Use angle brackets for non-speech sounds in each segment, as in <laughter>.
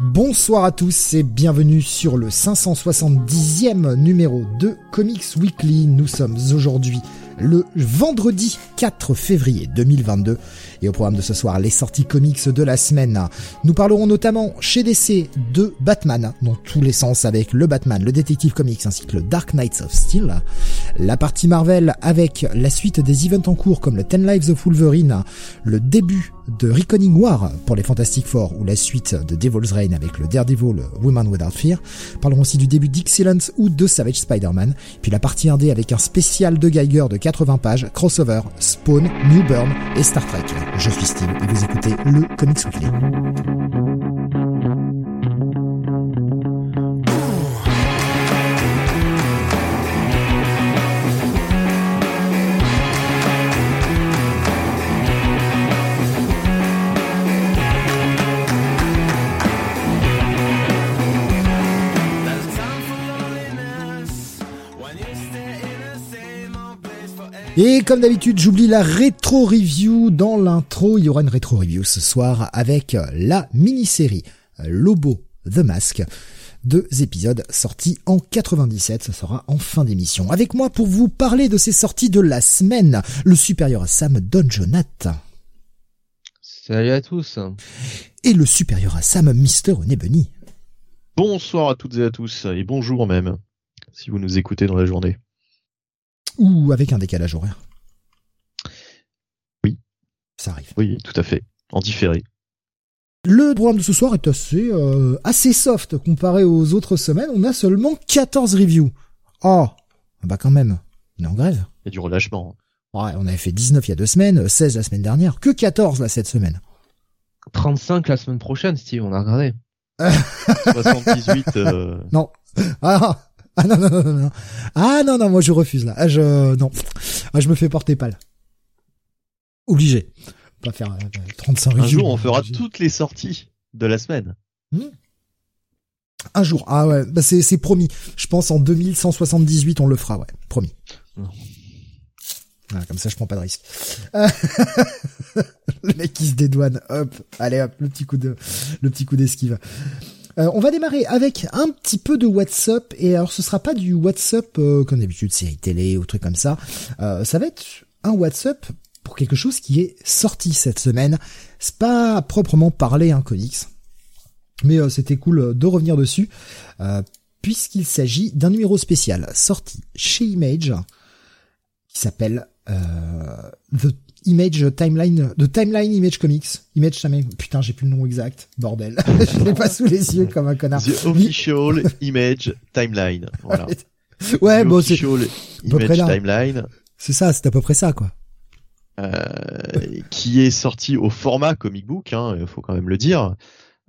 Bonsoir à tous et bienvenue sur le 570e numéro de Comics Weekly. Nous sommes aujourd'hui le vendredi 4 février 2022. Et au programme de ce soir, les sorties comics de la semaine. Nous parlerons notamment chez DC de Batman, dans tous les sens avec le Batman, le Détective Comics ainsi que le Dark Knights of Steel. La partie Marvel avec la suite des events en cours comme le Ten Lives of Wolverine, le début de Reckoning War pour les Fantastic Four ou la suite de Devil's Reign avec le Daredevil Woman Without Fear. Parlerons aussi du début d'Excellence ou de Savage Spider-Man. Puis la partie 1D avec un spécial de Geiger de 80 pages, crossover, Spawn, New Burn et Star Trek. Je suis Steve et vous écoutez le Comics Weekly. Et comme d'habitude, j'oublie la rétro review dans l'intro. Il y aura une rétro review ce soir avec la mini-série Lobo The Mask. Deux épisodes sortis en 97, ça sera en fin d'émission. Avec moi pour vous parler de ces sorties de la semaine, le supérieur à Sam Don Jonathan. Salut à tous. Et le supérieur à Sam Mister Bunny. Bonsoir à toutes et à tous, et bonjour même, si vous nous écoutez dans la journée ou avec un décalage horaire? Oui. Ça arrive. Oui, tout à fait. En différé. Le programme de ce soir est assez, euh, assez soft comparé aux autres semaines. On a seulement 14 reviews. Oh, bah quand même. On est en grève. Il y a du relâchement. Ouais, on avait fait 19 il y a deux semaines, 16 la semaine dernière. Que 14 là cette semaine. 35 la semaine prochaine, Steve, on a regardé. <laughs> 78. Euh... Non. Ah, ah non, non, non, non. Ah non, non, moi je refuse là. Ah, je, non. Ah, je me fais porter pâle. Obligé. Pas faire 35 euh, Un jour, on fera toutes les sorties de la semaine. Hmm. Un jour. Ah ouais, bah c'est, c'est promis. Je pense en 2178, on le fera, ouais. Promis. Voilà, comme ça, je prends pas de risque. <laughs> le mec qui se dédouane. Hop. Allez, hop. Le petit coup de, le petit coup d'esquive. Euh, on va démarrer avec un petit peu de WhatsApp et alors ce sera pas du WhatsApp euh, comme d'habitude série télé ou truc comme ça. Euh, ça va être un WhatsApp pour quelque chose qui est sorti cette semaine. C'est pas proprement parler un comics, mais c'était cool de revenir dessus puisqu'il s'agit d'un numéro spécial sorti chez Image qui s'appelle The Image Timeline, de Timeline Image Comics. Image Timeline, putain, j'ai plus le nom exact. Bordel. <laughs> je l'ai pas sous les yeux comme un connard. The Official Image Timeline. Voilà. <laughs> ouais, bon, c'est. Image Timeline. C'est ça, c'est à peu près ça, quoi. Euh, qui est sorti au format comic book, hein, il faut quand même le dire.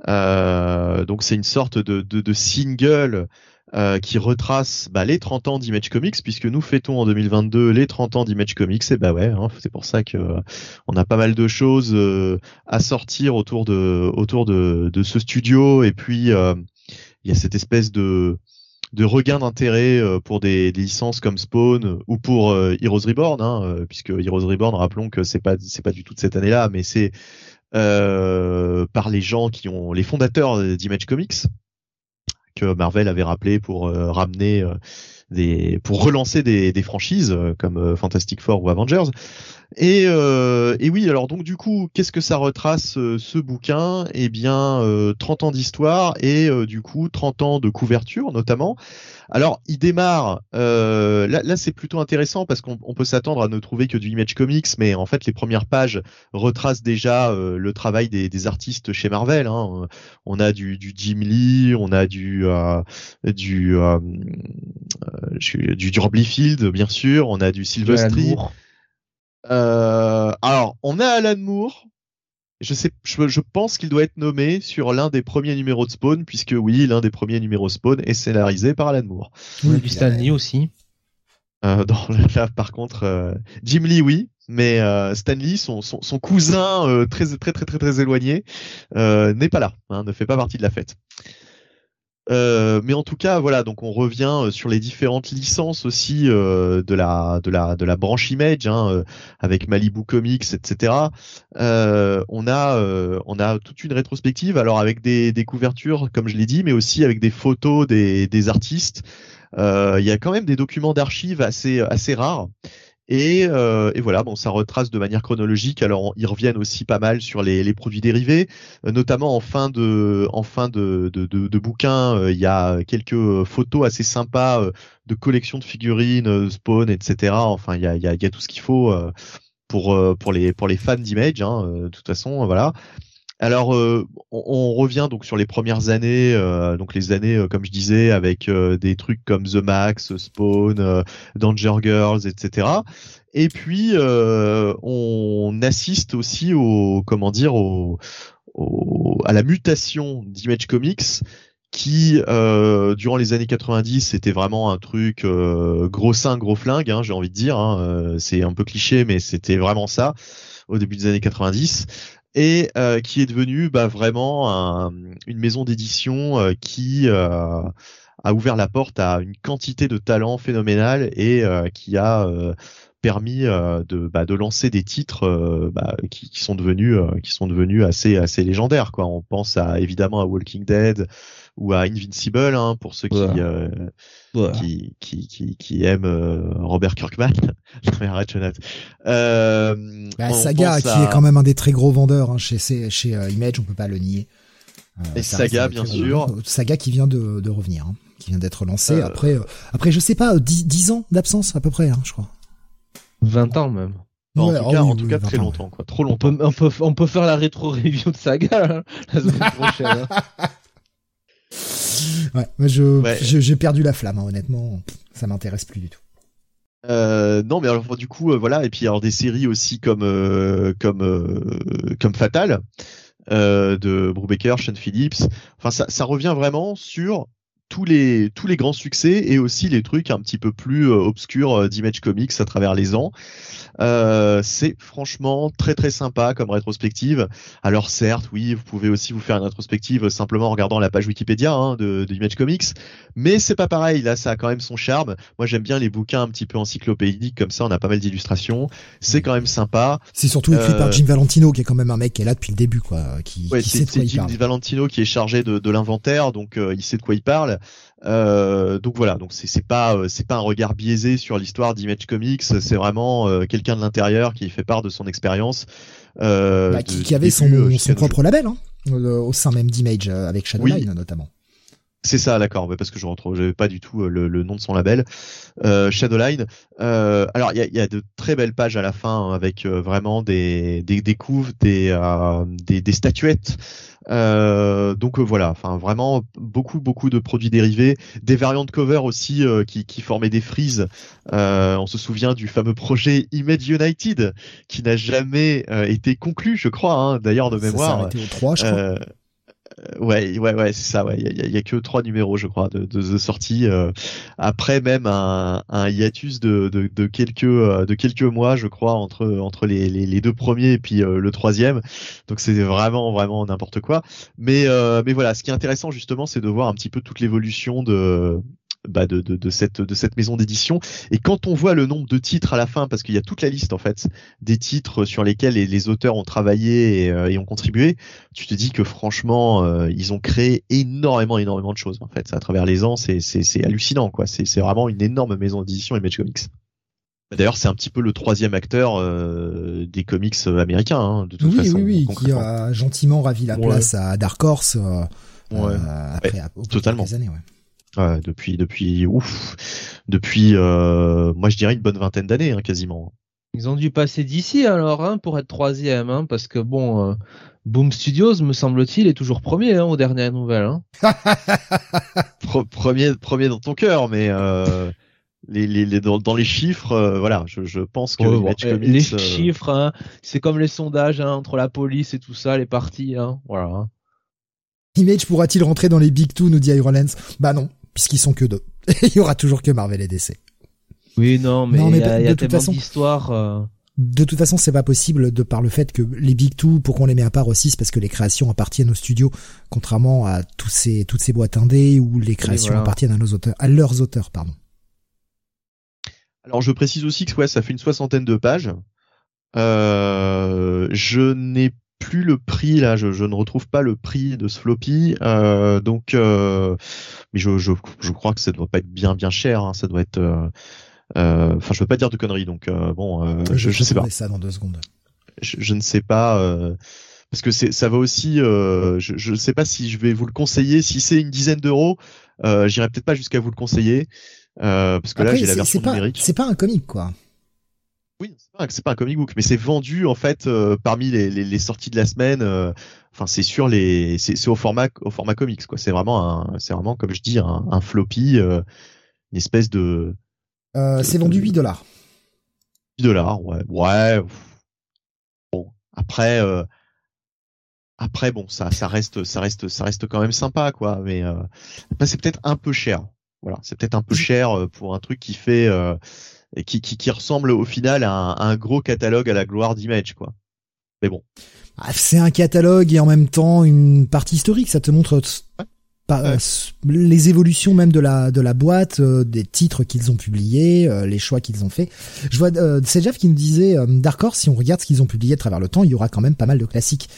Euh, donc c'est une sorte de, de, de single euh, qui retrace bah, les 30 ans d'Image Comics, puisque nous fêtons en 2022 les 30 ans d'Image Comics, et bah ouais, hein, c'est pour ça que euh, on a pas mal de choses euh, à sortir autour de autour de, de ce studio, et puis il y a cette espèce de de regain d'intérêt pour des, des, licences comme Spawn ou pour Heroes Reborn, hein, puisque Heroes Reborn, rappelons que c'est pas c'est pas du tout de cette année-là, mais c'est par les gens qui ont les fondateurs d'Image Comics Marvel avait rappelé pour euh, ramener euh, des, pour relancer des, des franchises euh, comme Fantastic Four ou Avengers. Et, euh, et, oui, alors donc du coup, qu'est-ce que ça retrace ce bouquin? Eh bien, euh, 30 ans d'histoire et du coup 30 ans de couverture notamment. Alors, il démarre. Euh, là, là c'est plutôt intéressant parce qu'on peut s'attendre à ne trouver que du Image Comics, mais en fait, les premières pages retracent déjà euh, le travail des, des, artistes chez Marvel. Hein. On a du, du, Jim Lee, on a du euh, du, euh, du du Rob Liefeld, bien sûr, on a du Silvestri. alors, on a Alan Moore. Je sais, je, je pense qu'il doit être nommé sur l'un des premiers numéros de Spawn, puisque oui, l'un des premiers numéros Spawn est scénarisé par Alan Moore. Oui, du puis, Stan euh, Lee aussi. Euh, dans, là, par contre, euh, Jim Lee, oui, mais euh, Stan Lee, son, son, son cousin euh, très, très très très très éloigné, euh, n'est pas là, hein, ne fait pas partie de la fête. Euh, mais en tout cas, voilà, donc on revient euh, sur les différentes licences aussi euh, de la de la de la branche Image, hein, euh, avec Malibu Comics, etc. Euh, on a on a toute une rétrospective, alors avec des, des couvertures, comme je l'ai dit, mais aussi avec des photos des, des artistes. Il y a quand même des documents d'archives assez assez rares. Et, euh, et voilà, bon, ça retrace de manière chronologique. Alors, ils reviennent aussi pas mal sur les, produits dérivés, euh, notamment en fin de, bouquin. euh, Il y a quelques photos assez sympas de collections de figurines, Spawn, etc. Enfin, il y a, tout ce qu'il faut pour les fans d'Image. Hein, de toute façon, voilà. Alors, euh, on, revient donc sur les premières années, euh, donc les années, euh, comme je disais, avec des trucs comme The Max, Spawn, Danger Girls, etc. Et puis, on assiste aussi au, comment dire, au, à la mutation d'Image Comics, qui, durant les années 90, c'était vraiment un truc euh, gros sein, gros flingue, hein, j'ai envie de dire. hein, c'est un peu cliché, mais c'était vraiment ça au début des années 90 et euh, qui est devenu bah, vraiment un- une maison d'édition euh, qui euh, a ouvert la porte à une quantité de talents phénoménal et qui a permis de, bah, de lancer des titres bah, qui, qui sont devenus qui sont devenus assez assez légendaires quoi. On pense à évidemment à Walking Dead ou à Invincible hein, pour ceux qui Ouais. euh, Ouais. qui, qui, qui, qui aime euh, Robert Kirkman. Mais arrête, Jonathan. Euh, Bah, Saga, qui est quand même un des très gros vendeurs hein, chez, chez, euh, Image, on peut pas le nier. Euh, Et Saga, bien sûr. gros- Saga qui vient de, de revenir, hein, qui vient d'être lancé Euh, après, euh, après je sais pas, euh, 10, 10 ans d'absence à peu près, hein, je crois. 20 ans même. en Ouais, tout oh cas, oui, en tout oui, cas 20 très longtemps, quoi. Trop On longtemps. peut, on peut, on peut faire la rétro review de Saga hein, <laughs> la semaine <laughs> prochaine. hein. Ouais, moi, je, Ouais. je- j'ai perdu la flamme, hein, honnêtement, ça m'intéresse plus du tout. Euh, non, mais alors du coup, euh, voilà. Et puis alors des séries aussi comme euh, comme comme Fatal de Brubaker, Sean Phillips. Enfin, ça, ça revient vraiment sur tous les tous les grands succès et aussi les trucs un petit peu plus euh, obscurs euh, d'Image Comics à travers les ans. Euh, c'est franchement très très sympa comme rétrospective. Alors certes, oui, vous pouvez aussi vous faire une rétrospective simplement en regardant la page Wikipédia hein, de, de Image Comics, mais c'est pas pareil. Là, ça a quand même son charme. Moi, j'aime bien les bouquins un petit peu encyclopédiques comme ça. On a pas mal d'illustrations. C'est quand même sympa. C'est surtout écrit Euh, par Jim Valentino, qui est quand même un mec qui est là depuis le début, quoi, qui, Ouais, qui c'est sait de quoi c'est il Jim parle. Valentino qui est chargé de, de l'inventaire, donc euh, il sait de quoi il parle. Euh, donc voilà, donc c'est pas euh, c'est pas un regard biaisé sur l'histoire d'Image Comics, c'est vraiment euh, quelqu'un de l'intérieur qui fait part de son expérience. Bah, qui, qui avait son, son propre label, hein, au sein même d'Image, avec Shadowline notamment. C'est ça, d'accord, parce que je retrouve, j'avais pas du tout le, le nom de son label. Euh, Shadowline. Euh, alors, il y a, il y a de très belles pages à la fin hein, avec euh, vraiment des, des, des couves, des, des, des statuettes. Euh, donc euh, voilà, enfin vraiment beaucoup beaucoup de produits dérivés, des variantes de cover aussi euh, qui, qui formaient des frises. On se souvient du fameux projet Image United qui n'a jamais été conclu, je crois, hein, d'ailleurs de Ça s'est mémoire. arrêté au 3, je crois. Euh, ouais, ouais, ouais, c'est ça. Ouais, il y y a que trois numéros, je crois, de, de, de sortie. euh, après même un, un hiatus de, de, de quelques euh, de quelques mois, je crois, entre entre les, les, les deux premiers et puis euh, le troisième. Donc c'est vraiment vraiment n'importe quoi. Mais euh, mais voilà, ce qui est intéressant justement, c'est de voir un petit peu toute l'évolution de bah de, de, de cette de cette maison d'édition et quand on voit le nombre de titres à la fin parce qu'il y a toute la liste en fait des titres sur lesquels les, les auteurs ont travaillé et, euh, et ont contribué tu te dis que franchement, euh, ils ont créé énormément, énormément de choses en fait. À travers les ans, c'est c'est c'est hallucinant quoi. C'est c'est vraiment une énorme maison d'édition Image Comics. D'ailleurs, c'est un petit peu le troisième acteur euh, des comics américains hein, de toute Oui, façon. oui, oui, qui a gentiment ravi la Ouais. place à Dark Horse euh, Ouais. euh, après Ouais, totalement. quelques années. Ouais. Ouais, depuis depuis ouf, depuis euh, moi je dirais une bonne vingtaine d'années hein, quasiment. Ils ont dû passer d'ici alors hein, pour être troisième, hein, parce que bon, euh, Boom Studios, me semble-t-il, est toujours premier hein, aux dernières nouvelles. Hein. <laughs> Pro- premier premier dans ton cœur, mais euh, les, les, les dans, dans, les chiffres, euh, voilà, je, je, pense que oh, les chiffres, hein, c'est comme les sondages hein, entre la police et tout ça, les partis, hein, voilà. Image pourra-t-il rentrer dans les Big Two, nous dit Iron Lens Bah non, puisqu'ils sont que deux. <laughs> Il y aura toujours que Marvel et DC. Oui, non, mais il y a, y a tellement d'histoires. Euh... De toute façon, c'est pas possible de par le fait que les Big Two, pourquoi on les met à part aussi, c'est parce que les créations appartiennent aux studios, contrairement à tous ces, toutes ces boîtes indées où les créations appartiennent à nos auteurs, à leurs auteurs, pardon. Alors je précise aussi que ouais, ça fait une soixantaine de pages. Euh, je n'ai plus le prix là, je, je, ne retrouve pas le prix de ce floppy, euh, donc euh, mais je, je, je, crois que ça doit pas être bien bien cher, hein, ça doit être. Euh, enfin, je veux pas dire de conneries, donc bon, je, je sais pas. ça dans deux secondes. Je, ne sais pas parce que c'est ça va aussi. je ne sais pas si je vais vous le conseiller. Si c'est une dizaine d'euros, j'irai peut-être pas jusqu'à vous le conseiller. Parce que là, j'ai la version numérique. C'est pas un comic, quoi. Oui, c'est pas, pas un comic book, mais c'est vendu en fait euh, parmi les, les, les, sorties de la semaine. Euh, enfin, c'est sur les, c'est au format, au format comics, quoi. C'est vraiment un, c'est vraiment comme je dis, un, un floppy, une espèce de. c'est vendu 8 dollars. 8 dollars, ouais, ouais. Bon, après. Après bon ça ça reste ça reste ça reste quand même sympa quoi mais euh, c'est peut-être un peu cher voilà, c'est peut-être un peu cher euh, pour un truc qui fait euh, qui, qui, qui, ressemble au final à un, un gros catalogue à la gloire d'Image, quoi. Mais bon. Ah, c'est un catalogue et en même temps une partie historique. Ça te montre euh, les évolutions même de la de la boîte, euh, des titres qu'ils ont publiés, euh, les choix qu'ils ont fait. Je vois c'est Jeff qui nous disait Dark Horse si on regarde ce qu'ils ont publié à travers le temps, il y aura quand même pas mal de classiques.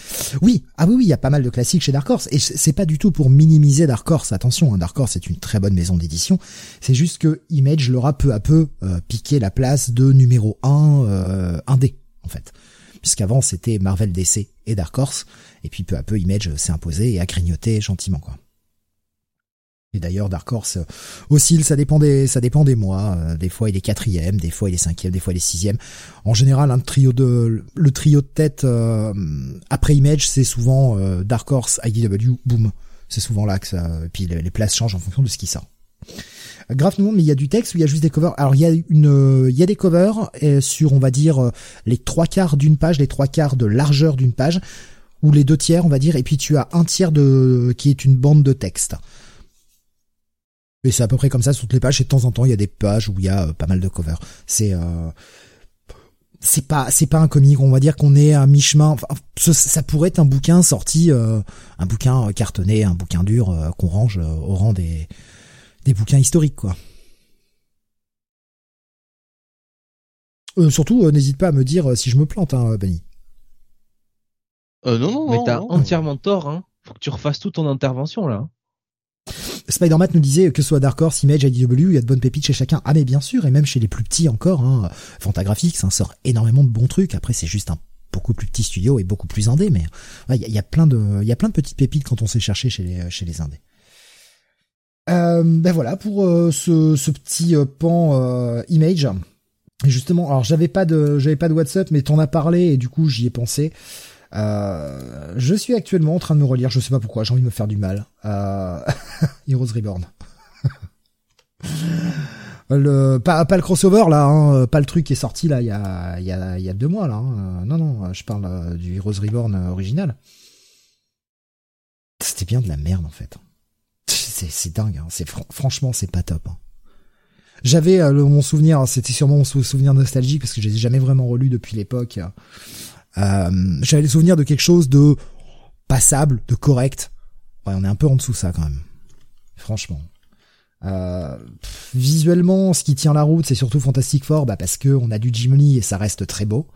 Oui, ah oui oui, il y a pas mal de classiques chez Dark Horse et c'est pas du tout pour minimiser Dark Horse. Attention, hein, Dark Horse est une très bonne maison d'édition. C'est juste que Image leur a peu à peu piqué la place de numéro 1 indé en fait. Puisqu'avant c'était Marvel DC et Dark Horse et puis peu à peu Image s'est imposé et a grignoté gentiment quoi. Et d'ailleurs, Dark Horse euh, oscille, ça dépend des, ça dépend des mois. Euh, des fois, il est quatrième, des fois, il est cinquième, des fois, il est sixième. En général, un trio de, le trio de tête euh, après Image, c'est souvent Dark Horse, IDW, boom. C'est souvent là que ça. Et puis les, places changent en fonction de ce qui sort. Grave mais il y a du texte ou il y a juste des covers? Alors il y a une, il y a des covers sur, on va dire, les trois quarts d'une page, les trois quarts de largeur d'une page, ou les deux tiers, on va dire, et puis tu as un tiers de qui est une bande de texte. Et c'est à peu près comme ça sur toutes les pages. Et de temps en temps, il y a des pages où il y a euh, pas mal de covers. C'est euh, c'est pas c'est pas un comic. On va dire qu'on est à mi-chemin. Enfin, ça pourrait être un bouquin sorti, euh, un bouquin cartonné, un bouquin dur qu'on range au rang des des bouquins historiques, quoi. surtout, n'hésite pas à me dire si je me plante, hein, Benny. Euh, non, non, mais t'as entièrement tort. Hein. Faut que tu refasses toute ton intervention là. Spider-Man nous disait que ce soit Dark Horse, Image, IDW, il y a de bonnes pépites chez chacun. Ah mais bien sûr, et même chez les plus petits encore, hein, Fantagraphics, ça sort énormément de bons trucs. Après, c'est juste un beaucoup plus petit studio et beaucoup plus indé, mais il y, a, plein de, il y a plein de petites pépites quand on sait chercher chez les, chez les indés. Euh, ben voilà pour euh, ce, ce, petit euh, pan euh, image. Justement, alors j'avais pas de, j'avais pas de WhatsApp, mais t'en as parlé et du coup j'y ai pensé. Euh, je suis actuellement en train de me relire, je sais pas pourquoi, j'ai envie de me faire du mal. Euh, <laughs> Heroes Reborn. <laughs> le pas, pas le crossover là, hein, pas le truc qui est sorti là il y a y a y a deux mois là. Hein. Non non, je parle euh, du Heroes Reborn original. C'était bien de la merde en fait. <laughs> C'est dingue. Hein. C'est franchement c'est pas top. Hein. J'avais mon souvenir, c'était sûrement mon souvenir nostalgique parce que je les ai jamais vraiment relus depuis l'époque. Euh, J'avais le souvenir de quelque chose de passable, de correct. Ouais, on est un peu en dessous ça quand même. Franchement. Euh, visuellement, ce qui tient la route, c'est surtout Fantastic Four, bah parce que on a du Jim Lee et ça reste très beau.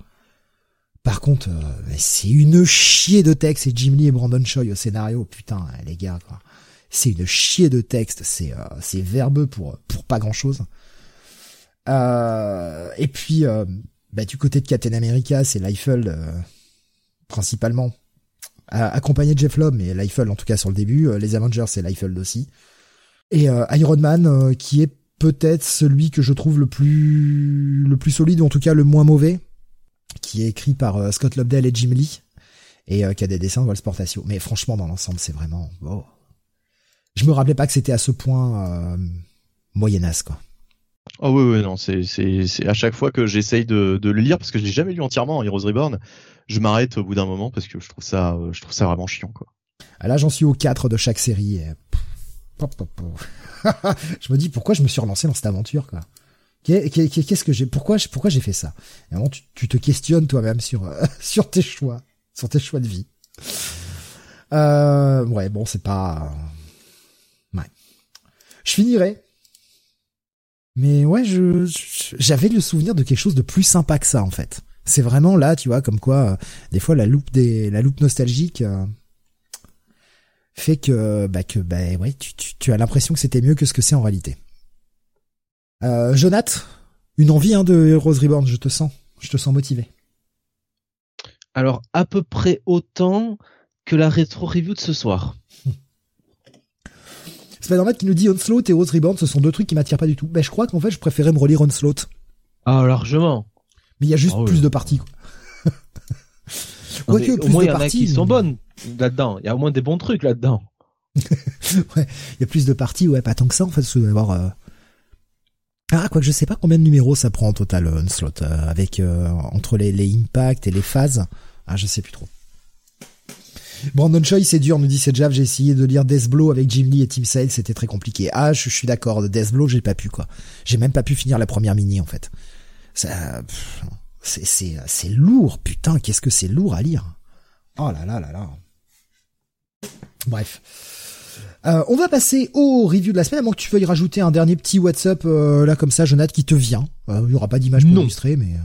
Par contre, euh, c'est une chier de texte et Jim Lee et Brandon Choi au scénario, putain, les gars, quoi. C'est une chier de texte, c'est euh, c'est verbeux pour pour pas grand chose. Euh, et puis bah, du côté de Captain America, c'est Liefeld euh, principalement, accompagné de Jeff Lobb, mais Liefeld en tout cas sur le début. Euh, les Avengers, c'est Liefeld aussi. Et euh, Iron Man, qui est peut-être celui que je trouve le plus le plus solide ou en tout cas le moins mauvais, qui est écrit par Scott Lobdell et Jim Lee et qui a des dessins de Walsportatio. Mais franchement, dans l'ensemble, c'est vraiment. Oh. Je me rappelais pas que c'était à ce point moyennasse quoi. Oh oui, oui, non, c'est, à chaque fois que j'essaye de, le lire, parce que je l'ai jamais lu entièrement, Heroes Reborn, je m'arrête au bout d'un moment parce que je trouve ça, je trouve ça vraiment chiant, quoi. Ah, là, j'en suis au 4 de chaque série. <laughs> je me dis pourquoi je me suis relancé dans cette aventure, quoi? Qu'est-ce que j'ai, pourquoi, pourquoi j'ai fait ça? Et tu, te questionnes toi-même sur, <laughs> sur tes choix, sur tes choix de vie. Euh, ouais, bon, c'est pas, ouais. Je finirai mais ouais, je j'avais le souvenir de quelque chose de plus sympa que ça en fait. C'est vraiment là, tu vois, comme quoi euh, des fois la loupe des la loupe nostalgique euh, fait que bah que bah ouais, tu tu, tu as l'impression que c'était mieux que ce que c'est en réalité. Euh, Jonath, une envie hein, de Rose Reborn, je te sens, je te sens motivé. Alors à peu près autant que la rétro review de ce soir. <laughs> Spider-Man qui nous dit Onslaught et Rose Reborn, ce sont deux trucs qui m'attirent pas du tout. Ben, je crois qu'en fait, je préférais me relire Onslaught. Ah, largement. Mais il y a juste ah plus de parties, quoi. Quoique, au moins, il y en a qui sont bonnes là-dedans. Il y a au moins des bons trucs là-dedans. <laughs> ouais, il y a plus de parties, ouais, pas tant que ça, en fait, avoir, euh... Ah, quoi que je sais pas combien de numéros ça prend en total, euh, Onslaught, euh, avec, euh, entre les, les impacts et les phases. Ah, je sais plus trop. Brandon Choi, c'est dur, nous dit c'est Jav, j'ai essayé de lire Death Blow avec Jim Lee et Tim Sale, c'était très compliqué. Ah, je, suis d'accord, de Death Blow, j'ai pas pu, quoi. J'ai même pas pu finir la première mini, en fait. Ça, c'est, c'est, c'est lourd, putain, qu'est-ce que c'est lourd à lire. Oh là là là là. Bref. Euh, on va passer au review de la semaine, à moins que tu veuilles rajouter un dernier petit WhatsApp, euh, là, comme ça, Jonathan, qui te vient. Euh, il y aura pas d'image pour illustrer, mais...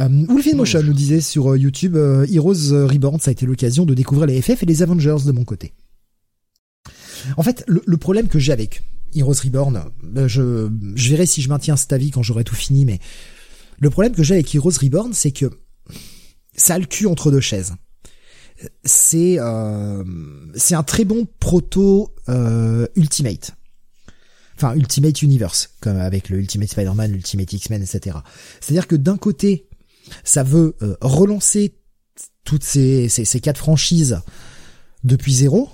Euh, Motion nous disait sur euh, YouTube, euh, Heroes Reborn, ça a été l'occasion de découvrir les FF et les Avengers de mon côté. En fait, le, problème que j'ai avec Heroes Reborn, euh, je, je verrai si je maintiens cet avis quand j'aurai tout fini, mais le problème que j'ai avec Heroes Reborn, c'est que ça a le cul entre deux chaises. C'est euh, c'est un très bon proto euh, Ultimate. Enfin, Ultimate Universe, comme avec le Ultimate Spider-Man, l'Ultimate X-Men, etc. C'est-à-dire que d'un côté, ça veut euh, relancer toutes ces, ces, quatre franchises depuis zéro.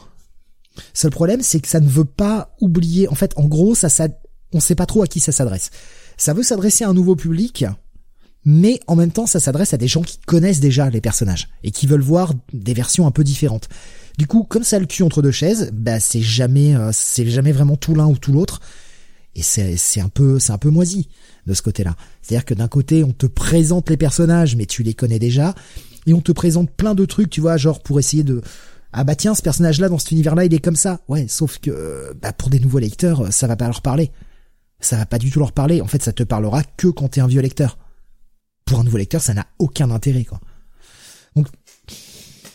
Seul problème, c'est que ça ne veut pas oublier. En fait, en gros, ça, ça, on sait pas trop à qui ça s'adresse. Ça veut s'adresser à un nouveau public, mais en même temps, ça s'adresse à des gens qui connaissent déjà les personnages et qui veulent voir des versions un peu différentes. Du coup, comme ça le cul entre deux chaises, bah c'est jamais, euh, c'est jamais vraiment tout l'un ou tout l'autre, et c'est c'est un peu, c'est un peu moisi de ce côté-là. C'est-à-dire que d'un côté, on te présente les personnages, mais tu les connais déjà, et on te présente plein de trucs, tu vois, genre pour essayer de ah bah tiens, ce personnage-là dans cet univers-là, il est comme ça. Ouais, sauf que bah pour des nouveaux lecteurs, ça va pas leur parler. Ça va pas du tout leur parler. En fait, ça te parlera que quand t'es un vieux lecteur. Pour un nouveau lecteur, ça n'a aucun intérêt, quoi. Donc,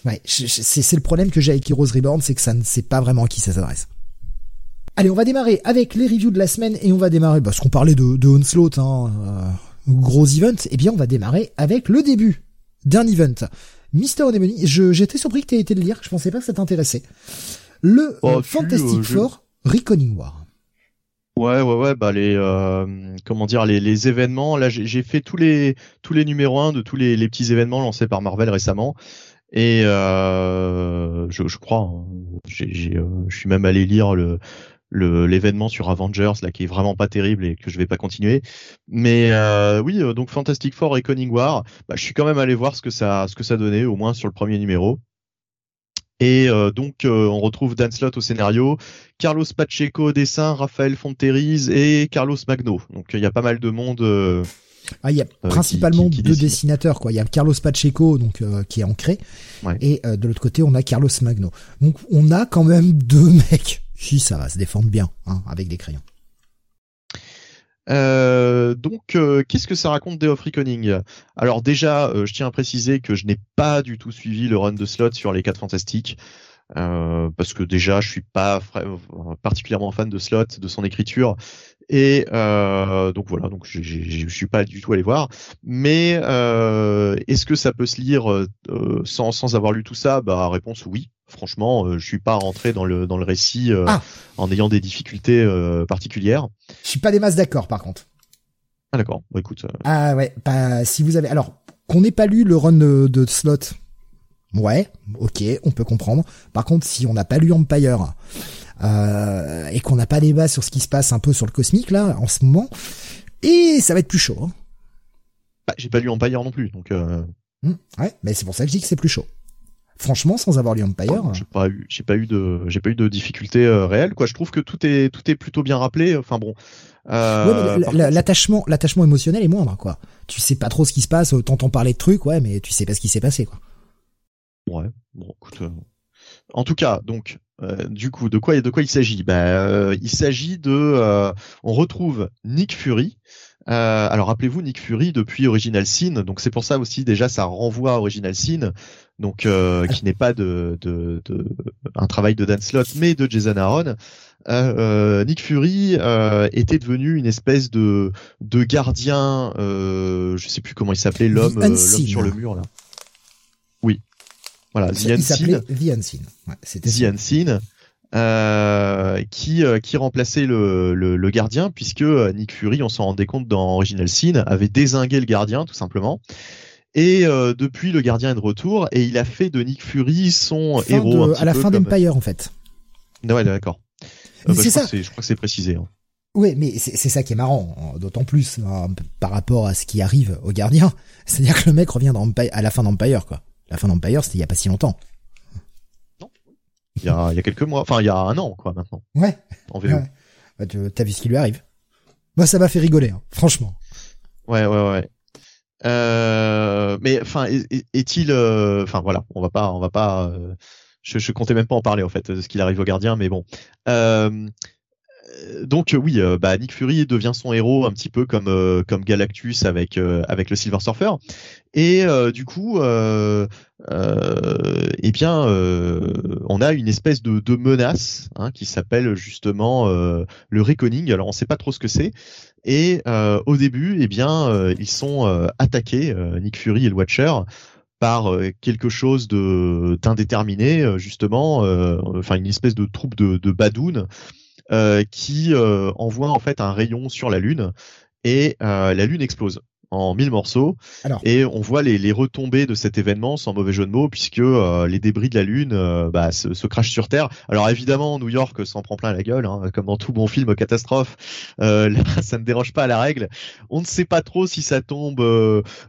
ouais, c'est le problème que j'ai avec Heroes Reborn, c'est que ça ne sait pas vraiment à qui ça s'adresse. Allez, on va démarrer avec les reviews de la semaine et on va démarrer, parce qu'on parlait de, de Onslaught, hein, euh, gros event, eh bien on va démarrer avec le début d'un event. Mister Anemone, j'étais surpris que tu aies été le lire, je pensais pas que ça t'intéressait. Le oh, euh, Fantastic euh, Four Reckoning War. Ouais, ouais, ouais, bah les, euh, comment dire, les, les événements. Là, j'ai fait tous les tous les numéros 1 de tous les, les petits événements lancés par Marvel récemment. Et euh, je, je crois, hein, j'ai, je suis même allé lire le, l'événement sur Avengers là qui est vraiment pas terrible et que je vais pas continuer. Mais euh, oui, euh, donc Fantastic Four et Conning War, bah, je suis quand même allé voir ce que ça ce que ça donnait au moins sur le premier numéro. Et euh, donc on retrouve Dan Slott au scénario, Carlos Pacheco au dessin, Raphaël Fonteriz et Carlos Magno. Donc il y a pas mal de monde. Ah, il y a principalement deux dessinateurs quoi. Il y a Carlos Pacheco donc qui est ancré et de l'autre côté on a Carlos Magno. Donc on a quand même deux <laughs> mecs si ça va se défendre bien hein, avec des crayons. Euh, donc, euh, qu'est-ce que ça raconte Day of Alors déjà, euh, je tiens à préciser que je n'ai pas du tout suivi le run de slot sur les 4 fantastiques. parce que déjà je suis pas particulièrement fan de Slot, de son écriture, et donc voilà, donc je suis pas du tout allé voir. Mais est-ce que ça peut se lire sans, sans avoir lu tout ça? Bah réponse oui franchement, euh, je suis pas rentré dans le dans le récit euh, ah. en ayant des difficultés euh, particulières. Je suis pas des masses d'accord, par contre. Ah d'accord. Bon, écoute. Ah ouais. Bah, si vous avez, alors qu'on n'ait pas lu le run de, slot, ouais, ok, on peut comprendre. Par contre, si on n'a pas lu Empire, euh, et qu'on n'a pas débat sur ce qui se passe un peu sur le cosmique là en ce moment. Et ça va être plus chaud. Hein. Bah, j'ai pas lu Empire non plus, donc. Euh... Mmh, ouais, mais c'est pour ça que je dis que c'est plus chaud. Franchement, sans avoir lu Empire. J'ai pas eu, j'ai pas eu de, j'ai pas eu de difficultés euh, réelles. Quoi, je trouve que tout est, tout est plutôt bien rappelé. Enfin bon. Euh, l'attachement, l'attachement émotionnel est moindre, quoi. Tu sais pas trop ce qui se passe, t'entends parler de trucs, ouais, mais tu sais pas ce qui s'est passé, quoi. Ouais. Bon, écoute. Euh, en tout cas, donc, du coup, de quoi, de quoi il s'agit? Ben, il s'agit de, on retrouve Nick Fury. Euh, alors rappelez-vous Nick Fury depuis Original Sin, donc c'est pour ça aussi déjà ça renvoie à Original Sin, donc euh, qui n'est pas de, de, de, un travail de Dan Slott mais de Jason Aaron. Euh, euh Nick Fury euh, était devenu une espèce de de gardien, euh, je sais plus comment il s'appelait l'homme l'homme sur le mur là. Oui, voilà, The Unseen. Ouais, The Unseen. Euh, qui, euh, qui remplaçait le, le, le, gardien, puisque euh, Nick Fury, on s'en rendait compte dans Original Sin, avait désingué le gardien, tout simplement. Et euh, depuis, le gardien est de retour, et il a fait de Nick Fury son héros. à la fin d'Empire, en fait. Ouais, d'accord. Bah, c'est ça. je crois que c'est précisé. Hein. Oui, mais c'est ça qui est marrant, hein, d'autant plus hein, par rapport à ce qui arrive au gardien. <laughs> C'est-à-dire que le mec revient dans à la fin d'Empire, quoi. La fin d'Empire, c'était il y a pas si longtemps il y a, il y a quelques mois, enfin il y a un an quoi maintenant. Ouais. En vélo. Bah, T'as vu ce qui lui arrive Moi ça m'a fait rigoler, hein, franchement. Ouais ouais ouais. Euh, mais enfin est-il, euh, enfin voilà, on va pas, on va pas. Euh, je, je comptais même pas en parler en fait de ce qu'il arrive au gardien, mais bon. Euh, euh, donc euh, oui, euh, bah, Nick Fury devient son héros un petit peu comme comme Galactus avec avec le Silver Surfer. Et du coup, eh bien, on a une espèce de, de menace hein, qui s'appelle justement le Reckoning. Alors on sait pas trop ce que c'est. Et au début, eh bien, ils sont attaqués, Nick Fury et le Watcher, par quelque chose d'indéterminé, justement, enfin une espèce de troupe de, de euh, qui euh, envoie en fait un rayon sur la Lune et euh, la Lune explose en mille morceaux. Et on voit les, les, retombées de cet événement, sans mauvais jeu de mots, puisque euh, les débris de la Lune euh, bah, se, se, crachent sur Terre. Alors évidemment, New York s'en prend plein la gueule, hein, comme dans tout bon film catastrophe. Euh, là, <laughs> ça ne dérange pas à la règle. On ne sait pas trop si ça tombe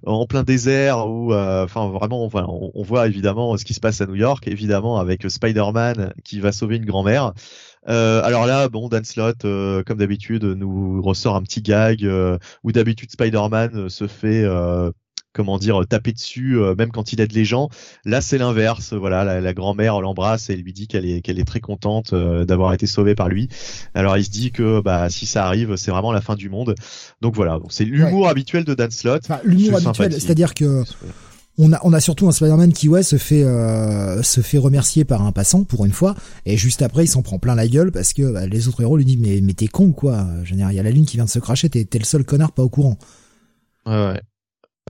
en plein désert ou, enfin vraiment, on, on, voit évidemment ce qui se passe à New York, évidemment avec Spider-Man qui va sauver une grand-mère. Euh, alors là, bon, Dan Slott, euh, comme d'habitude, nous ressort un petit gag euh, où d'habitude Spider-Man se fait comment dire taper dessus même quand il aide les gens. Là c'est l'inverse voilà la, grand-mère l'embrasse et lui dit qu'elle est qu'elle est très contente d'avoir été sauvée par lui. Alors il se dit que bah si ça arrive c'est vraiment la fin du monde. Donc voilà c'est l'humour habituel de Dan Slott. Enfin, l'humour habituel c'est-à-dire que on a, on a surtout un Spider-Man qui ouais se fait euh, se fait remercier par un passant pour une fois et juste après il s'en prend plein la gueule parce que bah, les autres héros lui disent mais mais t'es con quoi. Il y a la lune qui vient de se cracher t'es le seul connard pas au courant. Ouais ouais.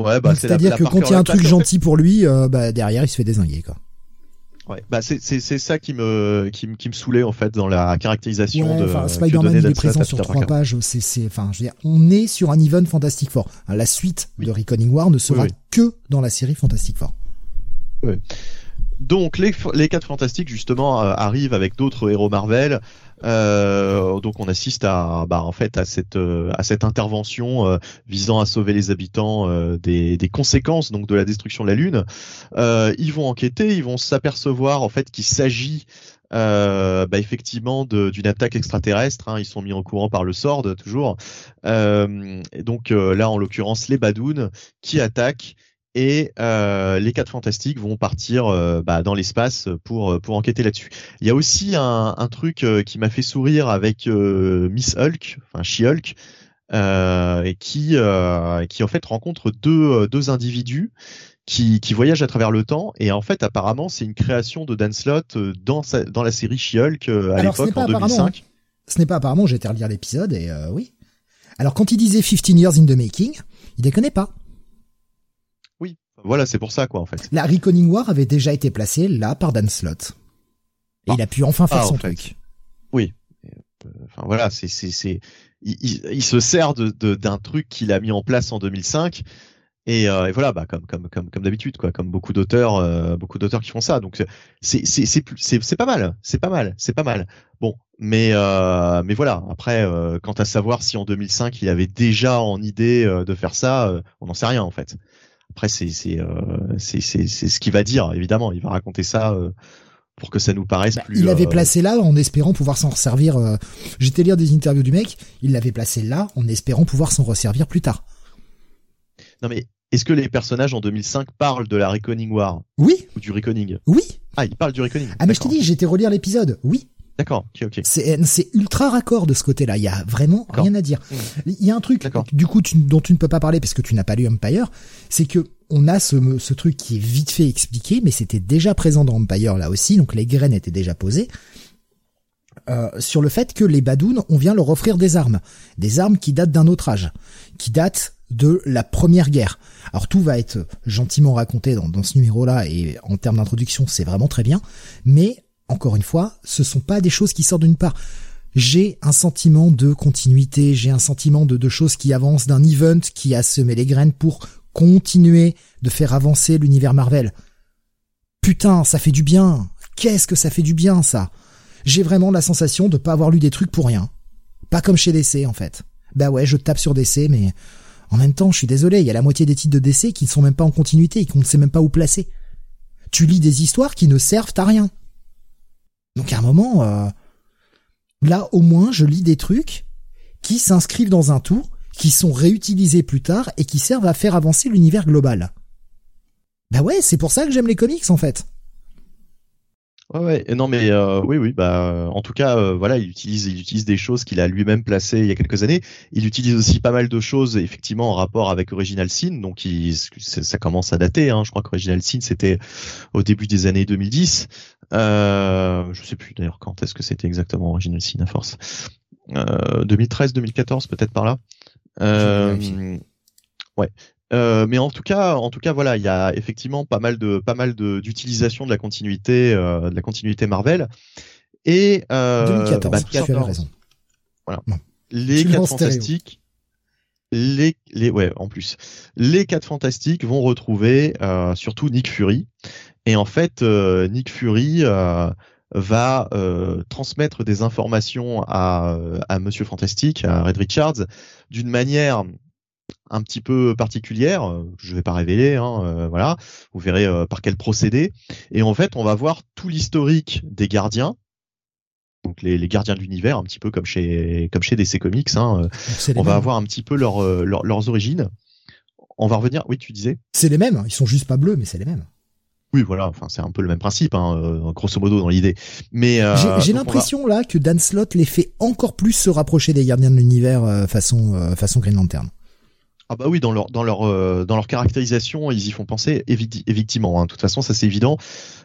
Ouais bah c'est à dire que quand il y a un truc gentil pour lui euh, bah derrière il se fait désinguer quoi Ouais, bah c'est ça qui me qui me qui me saoulait en fait dans la caractérisation de Spider-Man il est présent sur trois pages, c'est c'est enfin je veux dire on est sur un event Fantastic Four. La suite de Reckoning War ne sera que dans la série Fantastic Four. Donc les les quatre fantastiques justement euh, arrivent avec d'autres héros Marvel euh, donc on assiste à, bah, en fait, à cette euh, à cette intervention euh, visant à sauver les habitants des, des, conséquences donc de la destruction de la Lune. ils vont enquêter, ils vont s'apercevoir en fait qu'il s'agit bah, effectivement d'une attaque extraterrestre. Hein, ils sont mis au courant par le SORD toujours. donc là, en l'occurrence, les Badounes qui attaquent et euh, les quatre fantastiques vont partir euh, bah, dans l'espace pour euh, pour enquêter là-dessus. Il y a aussi un, un truc qui m'a fait sourire avec Miss Hulk, enfin She-Hulk, qui qui en fait rencontre deux deux individus qui, qui voyagent à travers le temps et en fait apparemment c'est une création de Dan Slott dans sa, dans la série She-Hulk à l'époque en 2005. Hein. Ce n'est pas apparemment, j'ai été relire l'épisode et oui. Alors quand il disait 15 years in the making, il déconnait pas. Voilà, c'est pour ça, quoi, en fait. La Reckoning War avait déjà été placée là par Dan Slott. Et il a pu enfin faire ah, son truc. Oui. Euh, enfin, voilà, c'est, c'est, c'est, il, il, se sert de, d'un truc qu'il a mis en place en 2005 Et, euh, et, voilà, bah comme comme comme comme d'habitude, quoi, comme beaucoup d'auteurs, euh, beaucoup d'auteurs qui font ça. Donc c'est c'est c'est c'est c'est pas mal, c'est pas mal, c'est pas mal. Bon, mais euh, mais voilà. Après, quant à savoir si en 2005 il avait déjà en idée de faire ça, on n'en sait rien en fait. Après, c'est c'est ce qu'il va dire. Évidemment, il va raconter ça pour que ça nous paraisse bah, plus. Il l'avait placé là en espérant pouvoir s'en resservir. J'étais lire des interviews du mec. Il l'avait placé là en espérant pouvoir s'en resservir plus tard. Non mais est-ce que les personnages en 2005 parlent de la Reckoning War? Oui. Ou du Reckoning Oui. Ah, ils parlent du Reckoning. Ah, mais je t'ai dit, j'étais relire l'épisode. Oui. D'accord, ok, ok. C'est, c'est ultra raccord de ce côté-là. Il y a vraiment rien à dire. Mmh. Il y a un truc, du coup, tu, dont tu ne peux pas parler parce que tu n'as pas lu Empire, c'est que on a ce, ce truc qui est vite fait expliqué, mais c'était déjà présent dans Empire là aussi, donc les graines étaient déjà posées. Euh, sur le fait que les Badouns, on vient leur offrir des armes, des armes qui datent d'un autre âge, qui datent de la première guerre. Alors tout va être gentiment raconté dans, dans ce numéro-là et en termes d'introduction, c'est vraiment très bien. Mais encore une fois, ce sont pas des choses qui sortent d'une part. J'ai un sentiment de continuité, j'ai un sentiment de, de choses qui avancent, d'un event qui a semé les graines pour continuer de faire avancer l'univers Marvel. Putain, ça fait du bien. Qu'est-ce que ça fait du bien, ça? J'ai vraiment la sensation de pas avoir lu des trucs pour rien. Pas comme chez DC, en fait. Bah ouais, je tape sur DC, mais en même temps, je suis désolé, il y a la moitié des titres de DC qui ne sont même pas en continuité et qu'on ne sait même pas où placer. Tu lis des histoires qui ne servent à rien. Donc à un moment, euh, là au moins, je lis des trucs qui s'inscrivent dans un tout, qui sont réutilisés plus tard et qui servent à faire avancer l'univers global. Bah ouais, c'est pour ça que j'aime les comics en fait. Ouais, ouais, non mais euh, oui, oui, bah en tout cas, euh, voilà, il utilise, il utilise des choses qu'il a lui-même placées il y a quelques années. Il utilise aussi pas mal de choses effectivement en rapport avec Original Sin, donc il, ça commence à dater. Hein, je crois qu'Original Sin c'était au début des années 2010. Euh, je sais plus d'ailleurs quand est-ce que c'était exactement Original Sin à force. 2013, 2014 peut-être par là. Euh, ouais. Euh, mais en tout cas, en tout cas, voilà, il y a effectivement pas mal de pas mal de d'utilisation de la continuité euh, de la continuité Marvel. Et euh, 2014, bah, tu as raison. Voilà. Les quatre fantastiques, les les ouais en plus. Les quatre fantastiques vont retrouver euh, surtout Nick Fury. Et en fait euh, Nick Fury euh, va transmettre des informations à à Monsieur Fantastique à Red Richards d'une manière un petit peu particulière, euh, je vais pas révéler, hein, euh, voilà, vous verrez euh, par quel procédé. Et en fait, on va voir tout l'historique des gardiens, donc les, les gardiens de l'univers, un petit peu comme chez comme chez DC Comics. Hein, on va avoir un petit peu leur, leur, leurs origines. On va revenir. Oui, tu disais? C'est les mêmes. Ils sont juste pas bleus, mais c'est les mêmes. Oui, voilà. Enfin, c'est un peu le même principe, hein, grosso modo dans l'idée. Mais j'ai l'impression là que Dan Slott les fait encore plus se rapprocher des gardiens de l'univers façon façon Green Lantern. Ah bah oui, euh, dans leur caractérisation, ils y font penser effectivement. Hein. De toute façon, ça c'est évident.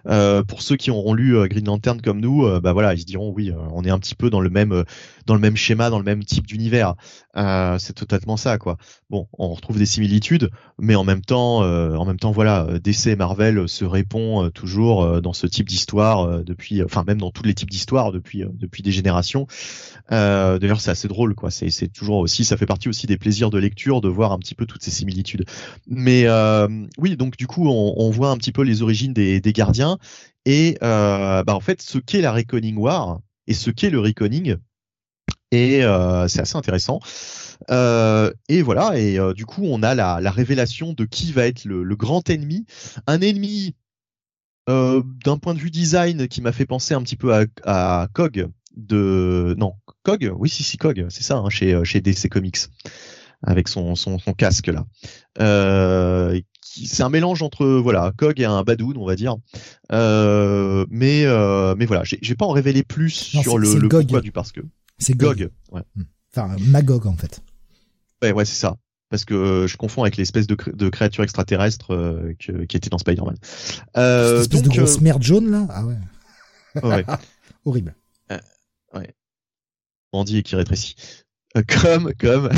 Euh, pour ceux qui auront lu euh, Green Lantern comme nous, euh, bah voilà, ils se diront oui, on est un petit peu dans le même dans le même schéma, dans le même type d'univers. c'est totalement ça, quoi. Bon, on retrouve des similitudes, mais en même temps, en même temps, voilà, DC et Marvel se répond toujours dans ce type d'histoire depuis, enfin même dans tous les types d'histoires depuis depuis des générations. D'ailleurs, c'est assez drôle, quoi. C'est c'est toujours aussi, ça fait partie aussi des plaisirs de lecture de voir un petit peu toutes ces similitudes. Mais oui, donc du coup, on, on voit un petit peu les origines des, des gardiens et euh, bah en fait ce qu'est la Reckoning War et ce qu'est le Reckoning et euh, c'est assez intéressant. Euh, et voilà, et du coup, on a la, la, révélation de qui va être le, grand ennemi. Un ennemi d'un point de vue design qui m'a fait penser un petit peu à, Cog de non Cog, oui si si Cog, c'est ça hein, chez DC Comics avec son, son casque là. C'est un mélange entre voilà Cog et un Badoun, on va dire. Euh, mais euh, mais voilà, j'ai pas en révélé plus sur le, le pourquoi du parce que. C'est Gog. Ouais. Hmm. Enfin Magog en fait. Ouais ouais c'est ça. Parce que je confonds avec l'espèce de, de créature extraterrestre euh, que, qui était dans Spider-Man. Euh, espèce de grosse euh, merde jaune là Ah ouais. <laughs> ouais. <laughs> Horrible. Ouais. Andy et qui rétrécit. comme comme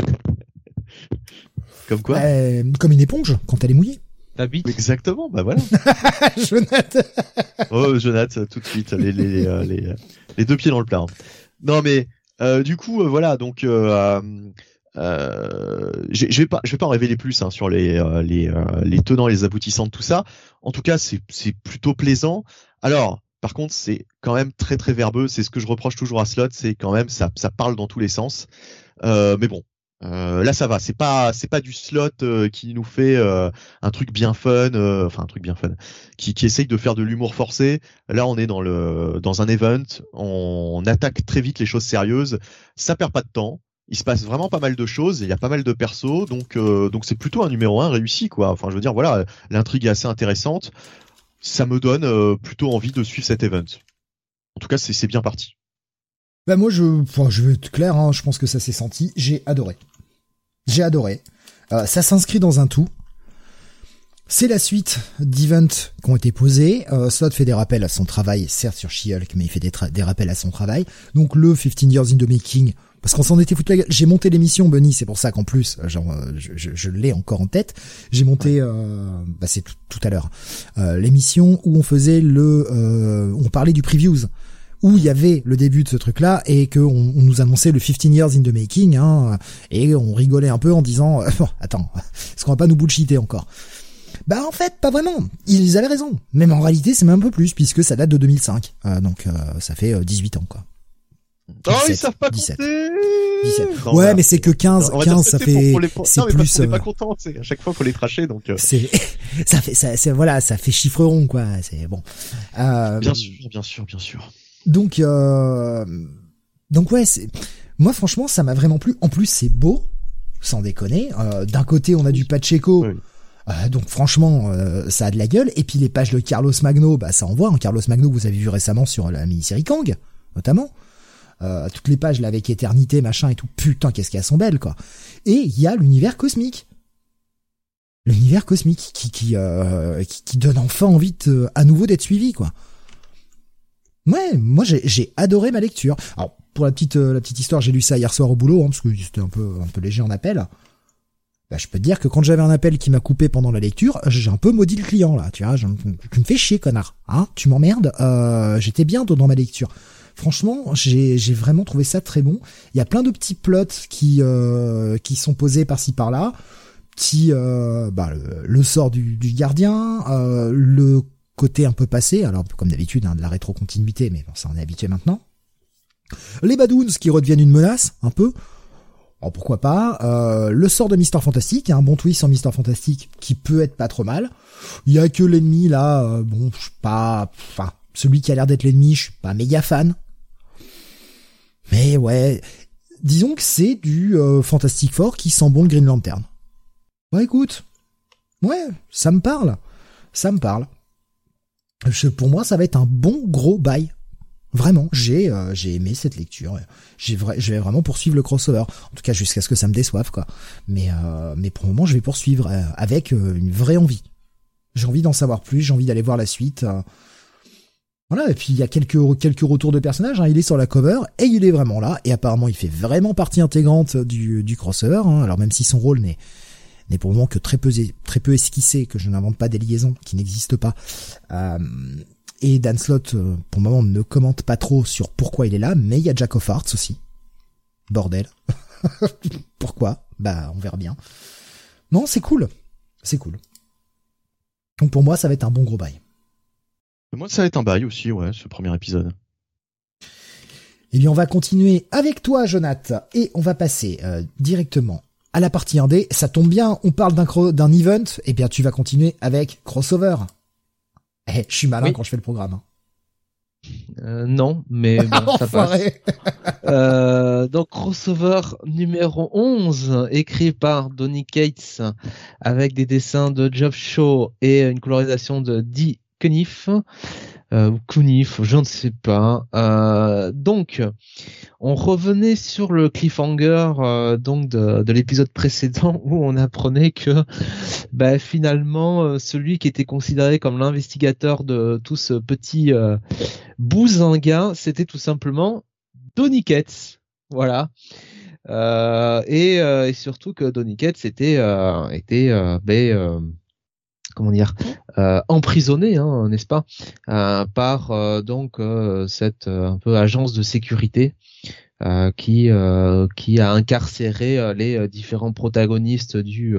comme quoi Comme une éponge quand elle est mouillée. Exactement, bah voilà. <laughs> Jonathan. oh, Jonathan, tout de suite, les, les, euh, les, les, deux pieds dans le plat. Hein. Non, mais euh, du coup, euh, voilà, donc euh, je vais pas, je vais pas en révéler plus hein, sur les euh, les, euh, les tenants et les aboutissants de tout ça. En tout cas, c'est c'est plutôt plaisant. Alors, par contre, c'est quand même très très verbeux. C'est ce que je reproche toujours à Slot, c'est quand même ça ça parle dans tous les sens. mais bon, euh, là ça va, c'est pas c'est pas du slot euh, qui nous fait euh, un truc bien fun, enfin un truc bien fun, qui, qui essaye de faire de l'humour forcé. Là on est dans le dans un event, on, attaque très vite les choses sérieuses, ça perd pas de temps. Il se passe vraiment pas mal de choses, il y a pas mal de persos, donc donc c'est plutôt un numéro un réussi quoi. Enfin je veux dire voilà, l'intrigue est assez intéressante, ça me donne plutôt envie de suivre cet event. En tout cas c'est bien parti. Bah moi je, enfin, je vais être clair, hein, je pense que ça s'est senti, j'ai adoré. J'ai adoré. Euh, ça s'inscrit dans un tout. C'est la suite d'events qui ont été posés. Euh, Slot fait des rappels à son travail, certes sur She-Hulk, mais il fait des, rappels à son travail. Donc le 15 Years in the Making, parce qu'on s'en était foutu la gueule. J'ai monté l'émission, Bunny, c'est pour ça qu'en plus, genre, euh, je, l'ai encore en tête. J'ai monté, euh, bah c'est tout, à l'heure, euh, l'émission où on faisait le, on parlait du previews où il y avait le début de ce truc-là et qu'on on nous annonçait le 15 years in the making, hein, et on rigolait un peu en disant, <laughs> bon, attends, est-ce qu'on va pas nous bullshiter encore? Bah en fait, pas vraiment. Ils avaient raison. Même en réalité, c'est même un peu plus puisque ça date de 2005. Euh, donc euh, ça fait 18 euh, ans quoi. oh, ils savent pas 17. compter 17. ouais, mais c'est que 15, 15 ça fait c'est plus on est pas content, à chaque fois faut les tracher donc c'est <laughs> ça fait ça c'est voilà, ça fait chiffre rond quoi, c'est bon. bien sûr, bien sûr, bien sûr. Donc, euh, donc ouais, c'est moi franchement ça m'a vraiment plu. En plus c'est beau, sans déconner. Euh, D'un côté on a du Pacheco. Euh, donc franchement, euh, ça a de la gueule. Et puis les pages de Carlos Magno, bah ça envoie. Hein. Carlos Magno, vous avez vu récemment sur la mini-série Kang, notamment. Euh, toutes les pages là avec éternité, machin et tout. Putain, qu'est-ce qu'elles sont belles, quoi. Et il y a l'univers cosmique. L'univers cosmique qui qui, euh, qui, qui donne enfin envie de, à nouveau d'être suivi, quoi. Ouais, moi j'ai adoré ma lecture. Alors pour la petite euh, la petite histoire, j'ai lu ça hier soir au boulot, hein, parce que c'était un peu un peu léger en appel. Bah, je peux te dire que quand j'avais un appel qui m'a coupé pendant la lecture, j'ai un peu maudit le client là. Tu vois, tu me fais chier connard, hein Tu m'emmerdes. Euh, J'étais bien dans ma lecture. Franchement, j'ai vraiment trouvé ça très bon. Il y a plein de petits plots qui euh, qui sont posés par-ci par-là. Petit, euh, bah, le, sort du, du gardien, euh, le côté un peu passé, alors comme d'habitude, hein, de la rétrocontinuité, mais bon, ça on est habitué maintenant. Les Badoons qui redeviennent une menace, un peu. Oh, pourquoi pas. Euh, le sort de Mister Fantastique, un bon twist en Mister Fantastique qui peut être pas trop mal. Il y a que l'ennemi là, euh, bon, je suis pas... Enfin, celui qui a l'air d'être l'ennemi, je suis pas méga fan. Mais ouais, disons que c'est du euh, Fantastic Four qui sent bon le Green Lantern. Ouais, écoute. Ouais, ça me parle. Ça me parle pour moi, ça va être un bon gros bail. Vraiment, j'ai euh, j'ai aimé cette lecture. J'ai je vais vraiment poursuivre le crossover. En tout cas, jusqu'à ce que ça me déçoive, quoi. Mais euh, mais pour le moment, je vais poursuivre euh, avec une vraie envie. J'ai envie d'en savoir plus. J'ai envie d'aller voir la suite. Voilà. Et puis il y a quelques quelques retours de personnages. Hein. Il est sur la cover et il est vraiment là. Et apparemment, il fait vraiment partie intégrante du du crossover. Hein. Alors même si son rôle n'est n'est pour le moment que très peu, très peu esquissé, que je n'invente pas des liaisons qui n'existent pas. Euh, et Dan Slott, euh, pour le moment, ne commente pas trop sur pourquoi il est là, mais il y a Jack of Hearts aussi. Bordel. <laughs> pourquoi? Bah, on verra bien. Non, c'est cool. C'est cool. Donc pour moi, ça va être un bon gros bail. Moi, ça va être un bail aussi, ouais, ce premier épisode. Eh bien, on va continuer avec toi, Jonath, et on va passer euh, directement à la partie 1D, ça tombe bien, on parle d'un d'un event, et eh bien tu vas continuer avec crossover. Eh, je suis malin quand je fais le programme. Hein. Euh, non, mais <laughs> bon, ça passe. Euh, donc crossover numéro 11, écrit par Donny Cates, avec des dessins de Geoff Shaw et une colorisation de Dee Kniff euh, Kunif, je ne sais pas. Euh, donc, on revenait sur le cliffhanger euh, donc de, de l'épisode précédent <laughs> où on apprenait que bah, finalement euh, celui qui était considéré comme l'investigateur de tout ce petit bousinga, c'était tout simplement Donny Voilà. Euh, et, et, surtout que Donny était, était ben, comment dire euh, emprisonné, hein, n'est-ce pas, euh, par euh, donc cette un peu agence de sécurité qui qui a incarcéré les différents protagonistes du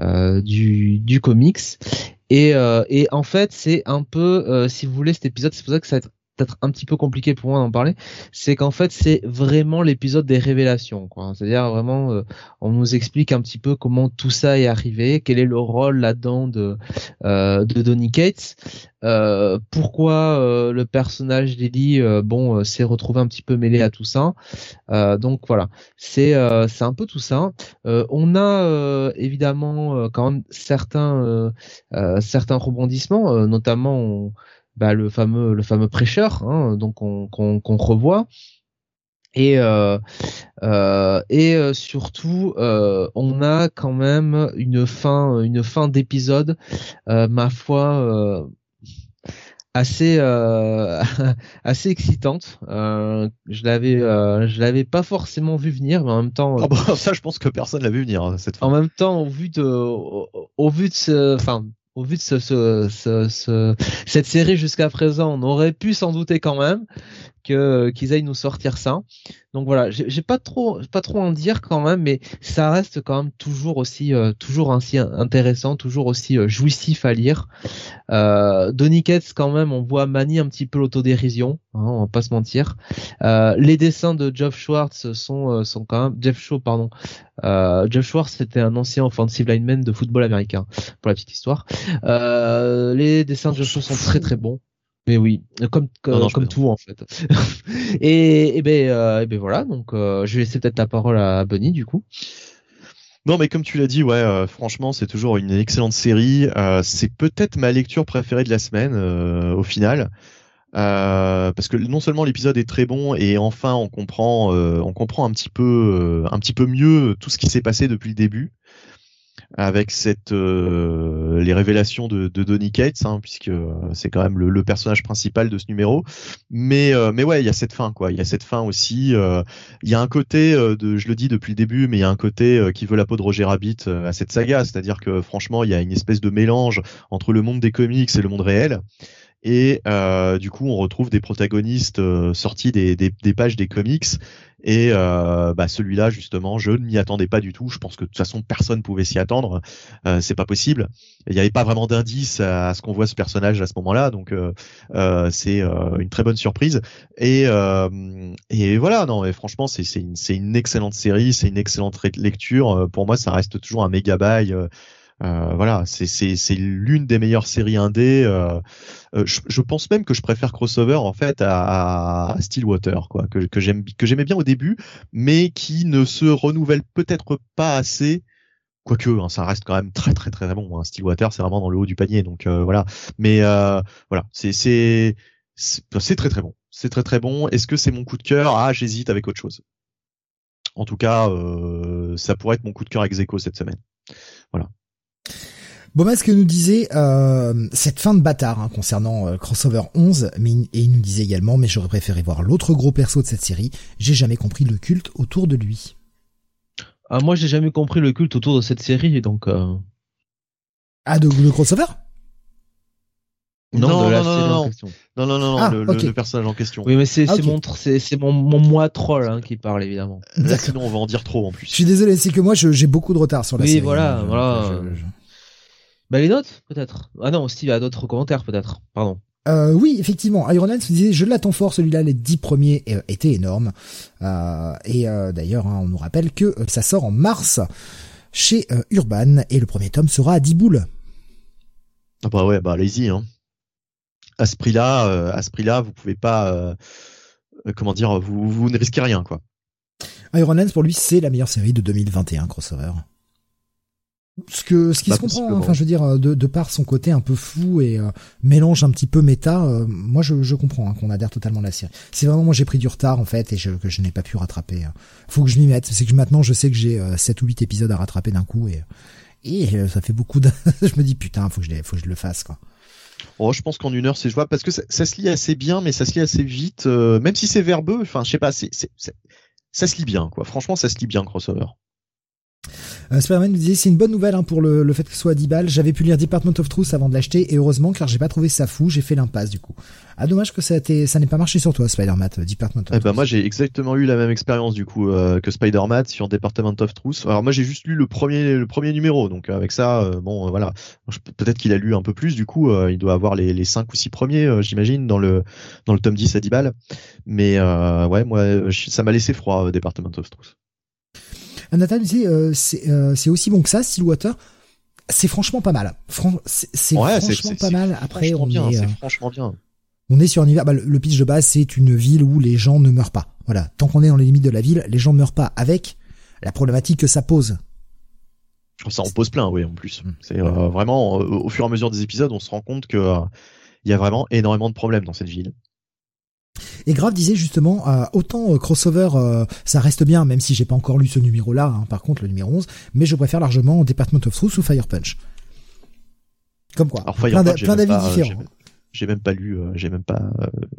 du du comics. Et, et en fait c'est un peu si vous voulez cet épisode c'est pour ça que ça va être peut-être un petit peu compliqué pour moi d'en parler, c'est qu'en fait c'est vraiment l'épisode des révélations. C'est-à-dire vraiment, euh, on nous explique un petit peu comment tout ça est arrivé, quel est le rôle là-dedans de euh, de Donny Cates, euh, pourquoi le personnage d'Ellie, bon, s'est retrouvé un petit peu mêlé à tout ça. donc voilà, c'est c'est un peu tout ça. on a évidemment quand même certains certains rebondissements, notamment bah, le fameux le fameux prêcheur, hein, donc qu'on revoit. Et euh, euh, et euh, surtout, on a quand même une fin une fin d'épisode, ma foi assez <laughs> assez excitante. je l'avais je l'avais pas forcément vu venir, mais en même temps. Ah bah, <laughs> ça, je pense que personne l'a vu venir hein, cette fin. En même temps, au vu de au, vu de ce, enfin au vu de ce, ce, ce, cette série jusqu'à présent, on aurait pu s'en douter quand même que qu'ils aillent nous sortir ça. Donc voilà, j'ai pas trop pas trop en dire quand même, mais ça reste quand même toujours aussi euh, toujours ainsi intéressant, toujours aussi euh, jouissif à lire. Euh, Donny quand même, on voit manie un petit peu l'autodérision, hein, on va pas se mentir. Euh, les dessins de Jeff Schwartz sont euh, sont quand même Jeff Shaw pardon. Jeff Schwartz c'était un ancien offensive lineman de football américain pour la petite histoire. les dessins de Jeff Shaw sont très très bons. Mais oui, comme comme, tout en fait. <laughs> et, et ben euh, et ben voilà, donc euh, je vais laisser peut-être la parole à Bunny du coup. Non, mais comme tu l'as dit, ouais, euh, franchement, c'est toujours une excellente série. c'est peut-être ma lecture préférée de la semaine au final. parce que non seulement l'épisode est très bon et enfin on comprend on comprend un petit peu un petit peu mieux tout ce qui s'est passé depuis le début avec euh, les révélations de, de Donny Cates, hein, puisque euh, c'est quand même le, personnage principal de ce numéro. Mais euh, mais ouais, il y a cette fin quoi. Il y a cette fin aussi. Il y a un côté je le dis depuis le début, mais il y a un côté qui veut la peau de Roger Rabbit à cette saga, c'est-à-dire que franchement, il y a une espèce de mélange entre le monde des comics et le monde réel. Et du coup, on retrouve des protagonistes sortis des, pages des comics. Et euh, bah, celui-là, justement, je ne m'y attendais pas du tout. Je pense que de toute façon, personne pouvait s'y attendre. Euh, c'est pas possible. Il n'y avait pas vraiment d'indice à, ce qu'on voit ce personnage à ce moment-là. Donc, euh, c'est une très bonne surprise. Et, et voilà, non, et franchement, c'est une, une excellente série. C'est une excellente lecture. Pour moi, ça reste toujours un méga bail. Euh, voilà, c'est l'une des meilleures séries indé. Euh, euh, je, je, pense même que je préfère Crossover en fait à, à Stillwater, quoi, que, que j'aimais bien au début, mais qui ne se renouvelle peut-être pas assez. Quoique, hein, ça reste quand même très très très bon. Hein. Stillwater, c'est vraiment dans le haut du panier, donc voilà. Mais voilà, c'est très très bon. C'est très très bon. Est-ce que c'est mon coup de cœur? Ah, j'hésite avec autre chose. En tout cas, ça pourrait être mon coup de cœur ex cette semaine. Voilà. Bomas que nous disait euh, cette fin de bâtard hein, concernant euh, Crossover 11, mais, et il nous disait également, mais j'aurais préféré voir l'autre gros perso de cette série, j'ai jamais compris le culte autour de lui. Ah, moi j'ai jamais compris le culte autour de cette série, donc... Euh... Ah, de, le crossover? Non, non, de la non, série non, en question. non, non, non, ah, le, okay. le, personnage en question. Oui, mais c'est ah, okay. mon, c'est mon, mon moi troll hein, qui parle évidemment. Là, sinon, on va en dire trop en plus. Je suis désolé, c'est que moi, j'ai beaucoup de retard sur la oui, série. Oui, voilà, hein, voilà. Je, je... Bah les notes peut-être. Ah non, Steve a d'autres commentaires peut-être. Pardon. Euh, oui, effectivement, Iron Man se disait je l'attends fort, celui-là, les dix premiers euh, étaient énormes. Euh, et euh, d'ailleurs, hein, on nous rappelle que ça sort en mars chez Urban et le premier tome sera à 10 boules. Ah bah ouais, bah allez-y. Hein. À ce prix-là, à ce prix-là, vous pouvez pas, comment dire, vous, vous ne risquez rien quoi. Iron Man pour lui c'est la meilleure série de 2021 crossover ce que ce qui bah, se comprend enfin je veux dire de, de par son côté un peu fou et euh, mélange un petit peu méta euh, moi je, je comprends hein, qu'on adhère totalement à la série c'est vraiment moi j'ai pris du retard en fait et je, que je n'ai pas pu rattraper hein. faut que je m'y mette c'est que maintenant je sais que j'ai euh, 7 ou 8 épisodes à rattraper d'un coup et et euh, ça fait beaucoup de <laughs> je me dis putain faut que je faut que je le fasse quoi Oh, je pense qu'en une heure c'est jouable parce que ça, ça, se lit assez bien, mais ça se lit assez vite, même si c'est verbeux. Enfin, je sais pas, c'est, ça se lit bien, quoi. Franchement, ça se lit bien, crossover. Euh, Spider-Man nous disait c'est une bonne nouvelle hein, pour le, fait que ce soit à 10 balles. J'avais pu lire Department of Truth avant de l'acheter et heureusement car j'ai pas trouvé ça fou, j'ai fait l'impasse du coup. Ah dommage que ça, ça n'ait pas marché sur toi Spider-Man euh, Department of eh ben, moi j'ai exactement eu la même expérience du coup euh, que Spider-Man sur Department of Truth. Alors moi j'ai juste lu le premier le premier numéro donc avec ça bon voilà peut-être qu'il a lu un peu plus du coup il doit avoir les, les 5 ou 6 premiers j'imagine dans le dans le tome 10 à 10 balles. Mais ouais moi ça m'a laissé froid Department of Truth. Nathan disait euh, euh, c'est aussi bon que ça, Stillwater. C'est franchement pas mal. c'est franchement pas mal. Après, on est, euh, franchement bien. On est sur un univers. Bah, le pitch de base, c'est une ville où les gens ne meurent pas. Voilà. Tant qu'on est dans les limites de la ville, les gens ne meurent pas. Avec la problématique que ça pose. Ça en pose plein, oui, en plus. Mm. C'est vraiment au fur et à mesure des épisodes, on se rend compte que il y a vraiment énormément de problèmes dans cette ville. Et Grave disait justement, euh, autant euh, crossover, euh, ça reste bien, même si j'ai pas encore lu ce numéro-là, hein, par contre le numéro 11, mais je préfère largement Department of Truth ou Fire Punch. Comme quoi, plein d'avis différents. J'ai même pas lu, j'ai même pas,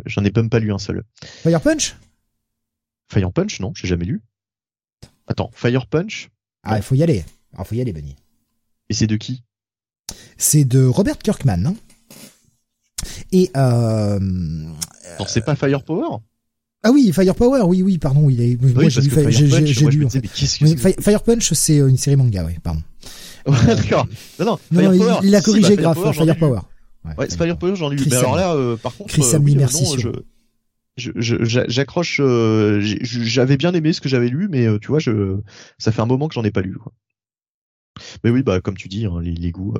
j'en ai même pas lu un seul. Fire Punch? Fire Punch, non, j'ai jamais lu. Attends, Fire Punch? Ah, il faut y aller. Il faut y aller, Benny. Et c'est de qui? C'est de Robert Kirkman. Hein. Et euh, non, c'est pas Firepower ah oui, Firepower, oui, oui, pardon, il est. Oui, moi, j'ai lu. J'ai lu. Fire Punch, c'est une série manga, oui, pardon. <laughs> D'accord. Non, non. non, il, il, a corrigé bah, grave. Firepower. Ouais, ouais Firepower, j'en ai lu. Mais alors là, euh, par contre, Chris euh, oui, merci. Non, je, j'accroche. Euh, j'avais bien aimé ce que j'avais lu, mais euh, tu vois, je, ça fait un moment que j'en ai pas lu. Quoi. Mais oui, bah comme tu dis, hein, les, les goûts.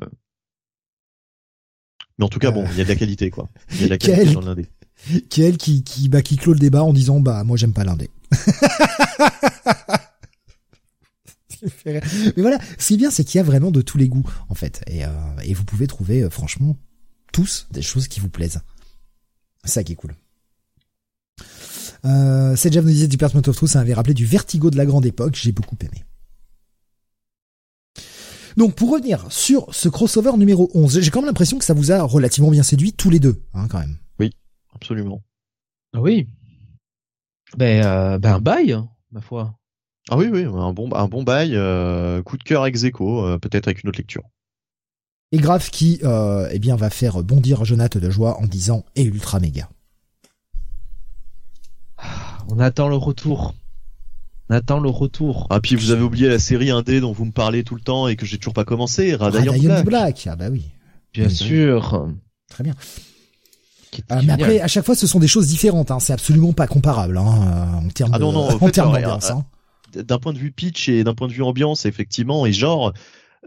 Euh, mais en tout cas, bon, il y a de la qualité, quoi. Il y a de la qualité dans l'indé. Quel qui, qui, bah, qui clôt le débat en disant, bah, moi, j'aime pas l'indé. <laughs> Mais voilà, ce qui est bien, c'est qu'il y a vraiment de tous les goûts, en fait. Et, euh, et vous pouvez trouver, euh, franchement, tous des choses qui vous plaisent. C'est ça qui est cool. Euh, cette nous disait du Department of Truth, ça m'avait rappelé du vertigo de la grande époque, j'ai beaucoup aimé. Donc pour revenir sur ce crossover numéro 11, j'ai quand même l'impression que ça vous a relativement bien séduit tous les deux, hein, quand même. Oui, absolument. Ah oui. Ben, euh, ben un bail, hein, ma foi. Ah oui, oui, un bon, un bon bail, euh, coup de cœur ex aequo, euh, peut-être avec une autre lecture. Et Graf qui, euh, eh bien, va faire bondir Jonathan de joie en disant et ultra méga. On attend le retour attend le retour. Ah puis vous avez oublié la série indé dont vous me parlez tout le temps et que j'ai toujours pas commencé, Radiant Black. Black. Ah bah oui. Bien sûr. Très bien. Euh, mais après, à chaque fois, ce sont des choses différentes. Hein. C'est absolument pas comparable hein, en termes ah non, non, <laughs> en, termes d'ambiance. Hein. D'un point de vue pitch et d'un point de vue ambiance, effectivement, et genre,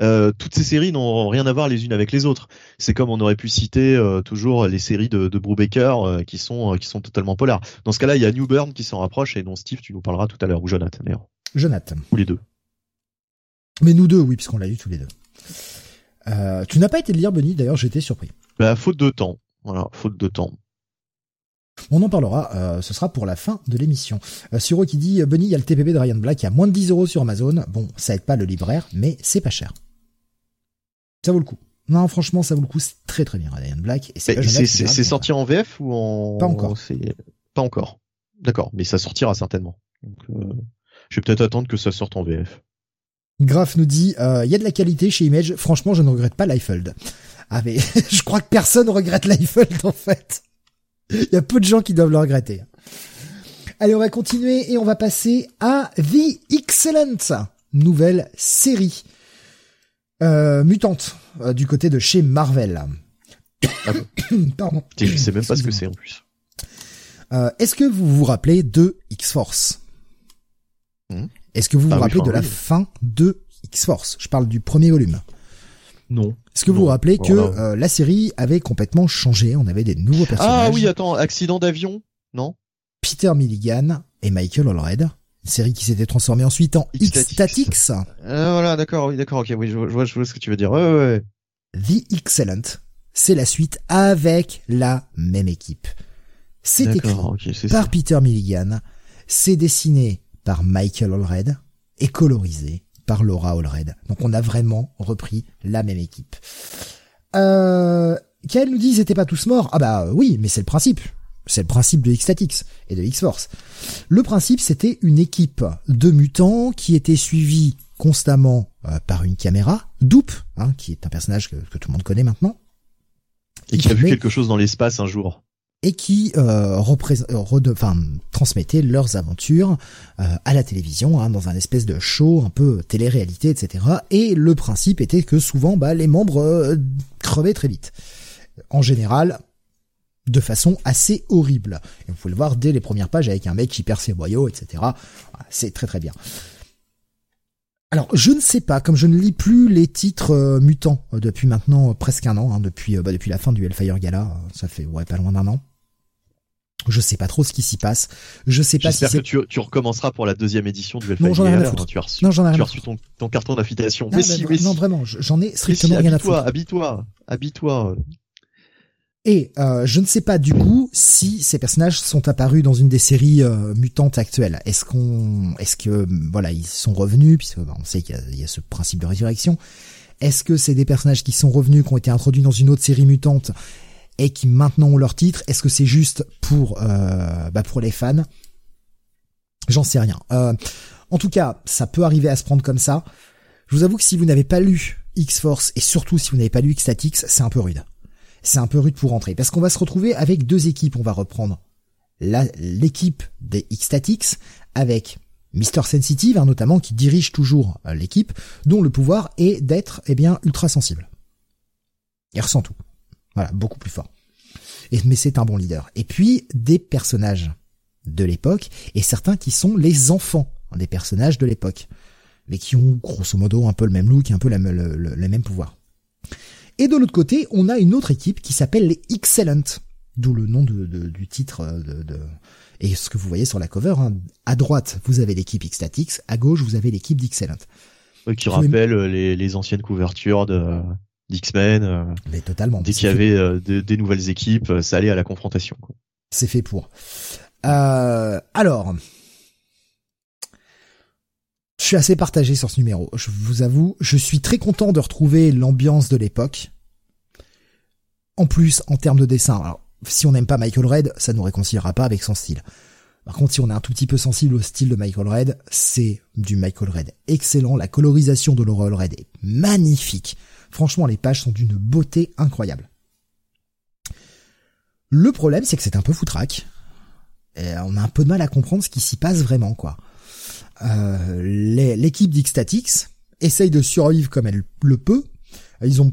euh, toutes ces séries n'ont rien à voir les unes avec les autres. C'est comme on aurait pu citer euh, toujours les séries de, de Brubaker euh, qui sont qui sont totalement polars. Dans ce cas-là, il y a New Burn qui s'en rapproche et dont Steve tu nous parleras tout à l'heure ou Jonathan d'ailleurs. Jonathan. Ou les deux. Mais nous deux, oui, puisqu'on l'a lu tous les deux. tu n'as pas été le lire, Benny? D'ailleurs, j'étais surpris. Bah, faute de temps. Voilà, faute de temps. On en parlera, ce sera pour la fin de l'émission. Euh, Suro qui dit, Benny, il y a le TPB de Ryan Black, a moins de 10 euros sur Amazon. Bon, ça aide pas le libraire, mais c'est pas cher. Ça vaut le coup. Non, franchement, ça vaut le coup. C'est très très bien, Ryan Black. c'est sorti en VF ou en Pas encore. Pas encore. D'accord, mais ça sortira certainement. Donc, euh, je vais peut-être attendre que ça sorte en VF. Graf nous dit, euh, il y a de la qualité chez Image. Franchement, je ne regrette pas Liefeld. Ah mais <laughs> je crois que personne regrette Liefeld en fait. Il y a peu de gens qui doivent le regretter. Allez, on va continuer et on va passer à The Excellent, nouvelle série mutante euh, du côté de chez Marvel. Ah <coughs> Pardon. Je sais même pas ce que c'est en plus. Euh, Est-ce que vous vous rappelez de X-Force? Hmm? Est-ce que vous vous ah rappelez de la fin de X-Force? Je parle du premier volume. Non. Est-ce que vous vous rappelez que euh, la série avait complètement changé? On avait des nouveaux personnages. Ah oui, attends, accident d'avion? Non? Peter Milligan et Michael Allred série qui s'était transformée ensuite en X-Statix. Euh, voilà, d'accord, oui, d'accord, ok, oui, je vois, je vois, ce que tu veux dire. Ouais, ouais, The Excellent, c'est la suite avec la même équipe. C'est écrit par Peter Milligan, c'est dessiné par Michael Allred et colorisé par Laura Allred. Donc on a vraiment repris la même équipe. Euh, Kael nous dit ils étaient pas tous morts? Ah bah oui, mais c'est le principe. C'est le principe de X-Statix et de X-Force. Le principe, c'était une équipe de mutants qui était suivie constamment par une caméra, Doop, hein, qui est un personnage que, tout le monde connaît maintenant. Et qui a vu quelque chose dans l'espace un jour et qui euh, enfin, transmettaient leurs aventures euh, à la télévision, hein, dans un espèce de show un peu télé-réalité, etc. Et le principe était que souvent, bah, les membres euh, crevaient très vite. En général, de façon assez horrible. Et vous pouvez le voir dès les premières pages avec un mec qui perd ses boyaux, etc. C'est très très bien. Alors, je ne sais pas, comme je ne lis plus les titres euh, mutants depuis maintenant presque un an, hein, depuis bah, depuis la fin du Hellfire Gala, ça fait ouais pas loin d'un an. Je sais pas trop ce qui s'y passe. Je sais pas si que tu, tu, recommenceras pour la deuxième édition du Hellfire. Non, j'en ai rien à foutre. Tu as reçu, non, j'en ai rien tu as reçu ton, ton, carton d'affiliation. Mais, si, mais non, vraiment, j'en ai strictement rien à foutre. Habille-toi, habille-toi. Et euh, je ne sais pas du coup si ces personnages sont apparus dans une des séries euh, mutantes actuelles. Est-ce qu'on, est-ce que voilà, ils sont revenus puisque on sait qu'il y, a ce principe de résurrection. Est-ce que c'est des personnages qui sont revenus, qui ont été introduits dans une autre série mutante et qui maintenant ont leur titre? Est-ce que c'est juste pour euh, bah pour les fans? J'en sais rien. Euh, en tout cas, ça peut arriver à se prendre comme ça. Je vous avoue que si vous n'avez pas lu X-Force et surtout si vous n'avez pas lu X-Statix, c'est un peu rude. C'est un peu rude pour rentrer parce qu'on va se retrouver avec deux équipes. On va reprendre l'équipe des X-Statix avec Mister Sensitive, hein, notamment, qui dirige toujours euh, l'équipe, dont le pouvoir est d'être eh bien ultra sensible. Il ressent tout. Voilà, beaucoup plus fort. Mais c'est un bon leader. Et puis, des personnages de l'époque, et certains qui sont les enfants des personnages de l'époque, mais qui ont grosso modo un peu le même look, un peu le, même pouvoir. Et de l'autre côté, on a une autre équipe qui s'appelle les Excellent, d'où le nom du titre euh, de, et ce que vous voyez sur la cover. Hein. À droite, vous avez l'équipe Xtatix, à gauche, vous avez l'équipe d'Excellent. qui rappelle les, les, anciennes couvertures de d'X-Men. Euh, mais totalement. Dès qu'il y avait euh, des nouvelles équipes, euh, ça allait à la confrontation. C'est fait pour. alors, je suis assez partagé sur ce numéro. Je vous avoue, je suis très content de retrouver l'ambiance de l'époque. En plus, en termes de dessin, alors, si on n'aime pas Michael Red, ça ne nous réconciliera pas avec son style. Par contre, si on est un tout petit peu sensible au style de Michael Red, c'est du Michael Red excellent. La colorisation de Laurel Red est magnifique. Franchement, les pages sont d'une beauté incroyable. Le problème, c'est que c'est un peu foutraque. Et on a un peu de mal à comprendre ce qui s'y passe vraiment, quoi. Euh, l'équipe d'Xtatix essaye de survivre comme elle le peut. Ils ont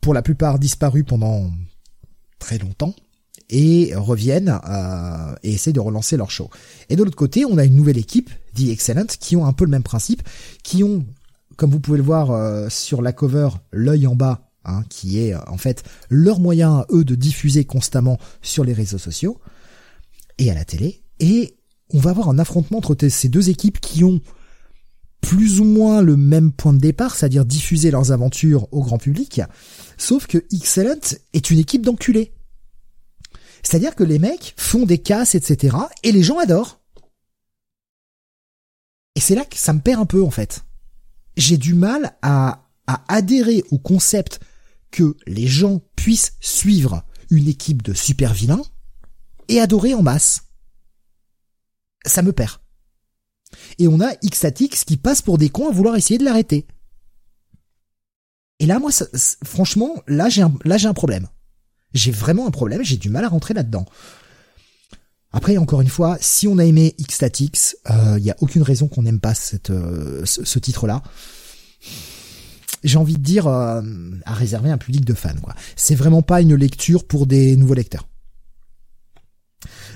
pour la plupart disparu pendant très longtemps et reviennent euh, et essayent de relancer leur show. Et de l'autre côté, on a une nouvelle équipe, The Excellent, qui ont un peu le même principe, qui ont comme vous pouvez le voir euh, sur la cover, l'œil en bas, hein, qui est euh, en fait leur moyen à eux de diffuser constamment sur les réseaux sociaux et à la télé. Et on va avoir un affrontement entre ces deux équipes qui ont plus ou moins le même point de départ, c'est-à-dire diffuser leurs aventures au grand public, sauf que Excellent est une équipe d'enculés. C'est-à-dire que les mecs font des casses, etc., et les gens adorent. Et c'est là que ça me perd un peu, en fait j'ai du mal à, adhérer au concept que les gens puissent suivre une équipe de super vilains et adorer en masse. Ça me perd. Et on a Xatix qui passe pour des cons à vouloir essayer de l'arrêter. Et là, moi, franchement, là, j'ai un, là, j'ai un problème. J'ai vraiment un problème, j'ai du mal à rentrer là-dedans. Après, encore une fois, si on a aimé X-Statix, il euh, n'y a aucune raison qu'on n'aime pas cette, euh, ce, titre-là. J'ai envie de dire euh, à réserver un public de fans. quoi. C'est vraiment pas une lecture pour des nouveaux lecteurs.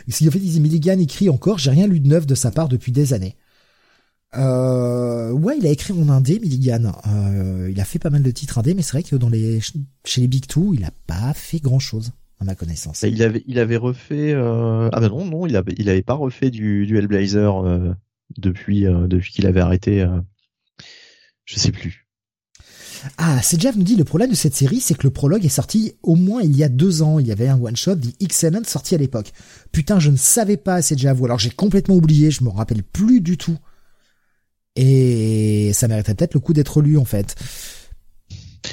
Si en fait, Milligan écrit encore, j'ai rien lu de neuf de sa part depuis des années. Euh, ouais, il a écrit en indé, Milligan. Euh, il a fait pas mal de titres indé, mais c'est vrai que dans les chez les Big Two, il a pas fait grand chose à ma connaissance. il avait, il avait refait. Euh... Ah ben non, non, il avait, il avait pas refait du, du Hellblazer euh, depuis, euh, depuis qu'il avait arrêté. Euh, je sais plus. Ah, Sejaf nous dit le problème de cette série, c'est que le prologue est sorti au moins il y a deux ans. Il y avait un one shot, The Excellent, sorti à l'époque. Putain, je ne savais pas Sejaf, ou alors j'ai complètement oublié, je me rappelle plus du tout. Et ça mériterait peut-être le coup d'être lu en fait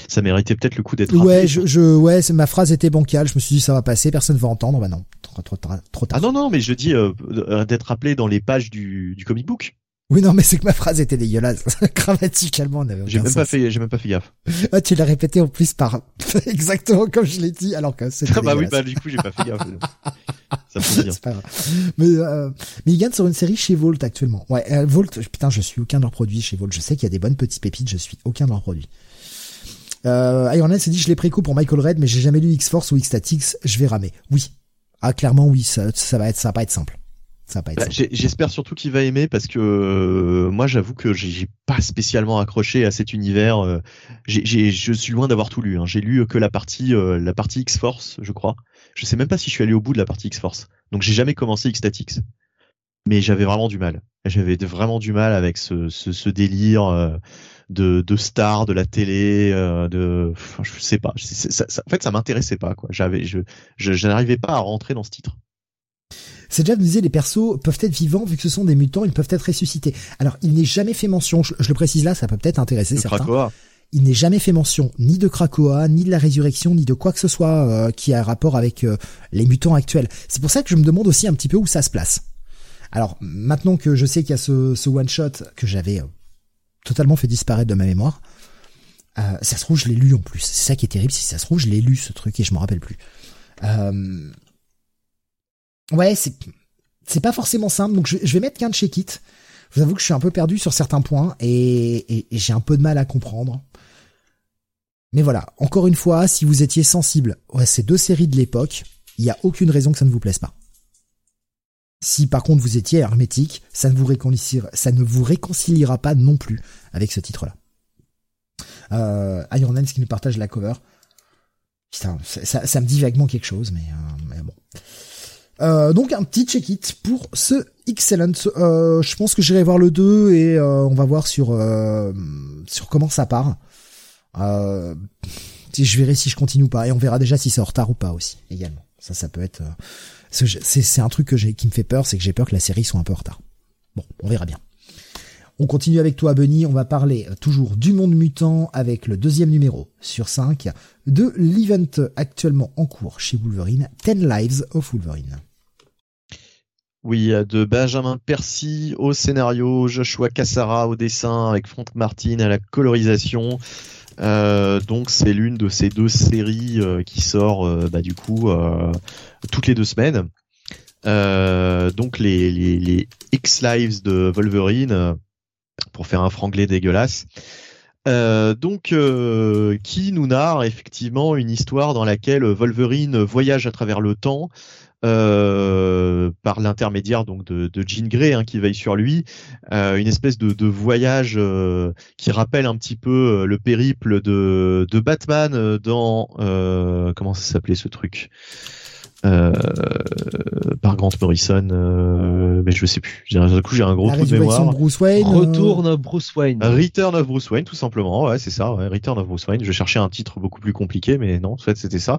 ça méritait peut-être le coup d'être. Ouais, je, je, ouais, ma phrase était bancale. Je me suis dit ça va passer, personne va entendre. Bah non, trop, trop, trop tard. Ah non non, mais je dis euh, d'être rappelé dans les pages du, du comic book. Oui, non, mais c'est que ma phrase était dégueulasse. <laughs> Grammaticalement, J'ai même pas fait, j'ai même pas fait gaffe. Ah, tu l'as répété en plus par <laughs> exactement comme je l'ai dit, alors que c'est. Ah bah oui, bah du coup j'ai pas fait gaffe. <laughs> Ça fait C'est pas grave. Mais euh, mais ils gagnent sur une série chez Volt actuellement. Ouais, euh, Volt. Putain, je suis aucun de leurs produits chez Volt. Je sais qu'il y a des bonnes petites pépites. Je suis aucun de leurs produits. Euh, Iron Man s'est dit je l'ai préco pour Michael Red, mais j'ai jamais lu X Force ou X Statix. Je vais ramer. Oui. Ah clairement oui, ça, ça va être, ça va pas être simple. Bah, j'espère surtout qu'il va aimer parce que euh, moi j'avoue que j'ai pas spécialement accroché à cet univers. Euh, je suis loin d'avoir tout lu. Hein. J'ai lu que la partie euh, la partie X Force, je crois. Je sais même pas si je suis allé au bout de la partie X Force. Donc j'ai jamais commencé X Statix. Mais j'avais vraiment du mal. J'avais vraiment du mal avec ce, ce, délire de, de star de la télé. de, enfin, je sais pas. Ça, en fait, ça m'intéressait pas. Quoi. J'avais, je, je n'arrivais pas à rentrer dans ce titre. C'est déjà disait les persos peuvent être vivants vu que ce sont des mutants, ils peuvent être ressuscités. Alors il n'est jamais fait mention, je, le précise là, ça peut peut-être intéresser certains. Krakoa. Il n'est jamais fait mention ni de Krakoa, ni de la résurrection, ni de quoi que ce soit euh, qui a un rapport avec euh, les mutants actuels. C'est pour ça que je me demande aussi un petit peu où ça se place. Alors maintenant que je sais qu'il y a ce, one shot que j'avais euh, totalement fait disparaître de ma mémoire, ça se trouve je l'ai lu en plus. C'est ça qui est terrible, si ça se trouve je l'ai lu ce truc et je me rappelle plus. Euh, ouais, c'est pas forcément simple. Donc je, vais mettre qu'un check it. Je vous avoue que je suis un peu perdu sur certains points et, j'ai un peu de mal à comprendre. Mais voilà, encore une fois, si vous étiez sensible à ces deux séries de l'époque, il n'y a aucune raison que ça ne vous plaise pas. Si par contre vous étiez hermétique, ça ne vous réconciliera, ça ne vous réconciliera pas non plus avec ce titre-là. Euh, Iron Man qui nous partage la cover. Putain, ça, me dit vaguement quelque chose, mais, euh, mais bon. Euh, donc un petit check-it pour ce Excellent. Euh, je pense que j'irai voir le 2 et euh, on va voir sur sur comment ça part. je verrai si je continue ou pas et on verra déjà si c'est en retard ou pas aussi également. Ça, ça peut être. c'est un truc que qui me fait peur, c'est que j'ai peur que la série soit un peu en retard. Bon, on verra bien. On continue avec toi, Bunny. On va parler toujours du monde mutant avec le deuxième numéro sur 5 de l'event actuellement en cours chez Wolverine, 10 Lives of Wolverine. Oui, de Benjamin Percy au scénario, Joshua Cassara au dessin avec Frank Martin à la colorisation. Euh, donc c'est l'une de ces deux séries euh, qui sort euh, bah, du coup toutes les deux semaines. donc les, les, X-Lives de Wolverine pour faire un franglais dégueulasse. Donc, qui nous narre effectivement une histoire dans laquelle Wolverine voyage à travers le temps euh, par l'intermédiaire donc de, de Jean hein, qui veille sur lui, une espèce de, voyage qui rappelle un petit peu le périple de, de Batman dans comment ça s'appelait ce truc? Euh, par Grant Morrison, euh, mais je sais plus. J'ai un coup j'ai un gros trou de mémoire. Bruce Wayne. Return of Bruce Wayne. Return of Bruce Wayne, tout simplement. Ouais, c'est ça. Ouais, Return of Bruce Wayne. Je cherchais un titre beaucoup plus compliqué, mais non, en fait c'était ça.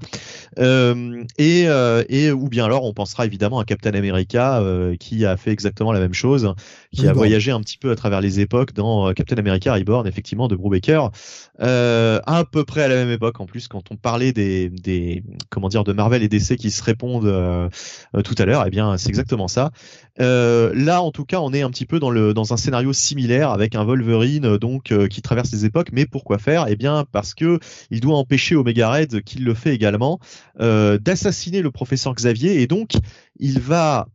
Euh, et et ou bien alors on pensera évidemment à Captain America qui a fait exactement la même chose, qui a voyagé un petit peu à travers les époques dans Captain America Reborn, effectivement de Brubaker, à peu près à la même époque en plus quand on parlait des des comment dire de Marvel et DC qui seraient euh, euh, tout à l'heure, eh bien c'est exactement ça. Euh, là, en tout cas, on est un petit peu dans un scénario similaire avec un Wolverine donc qui traverse les époques. Mais pourquoi faire? Eh bien parce que il doit empêcher Omega Red, qui le fait également, d'assassiner le professeur Xavier et donc il va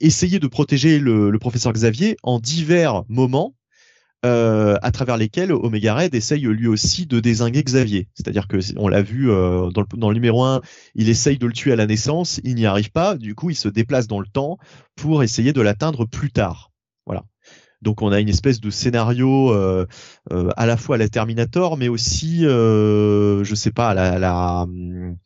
essayer de protéger le, professeur Xavier en divers moments euh, à travers lesquels Omega Red essaye lui aussi de désinguer Xavier. C'est-à-dire que on l'a vu euh, dans, le, numéro 1, il essaye de le tuer à la naissance, il n'y arrive pas, du coup il se déplace dans le temps pour essayer de l'atteindre plus tard. Voilà. Donc on a une espèce de scénario euh, à la fois à la Terminator, mais aussi, je sais pas, à la, à la hum,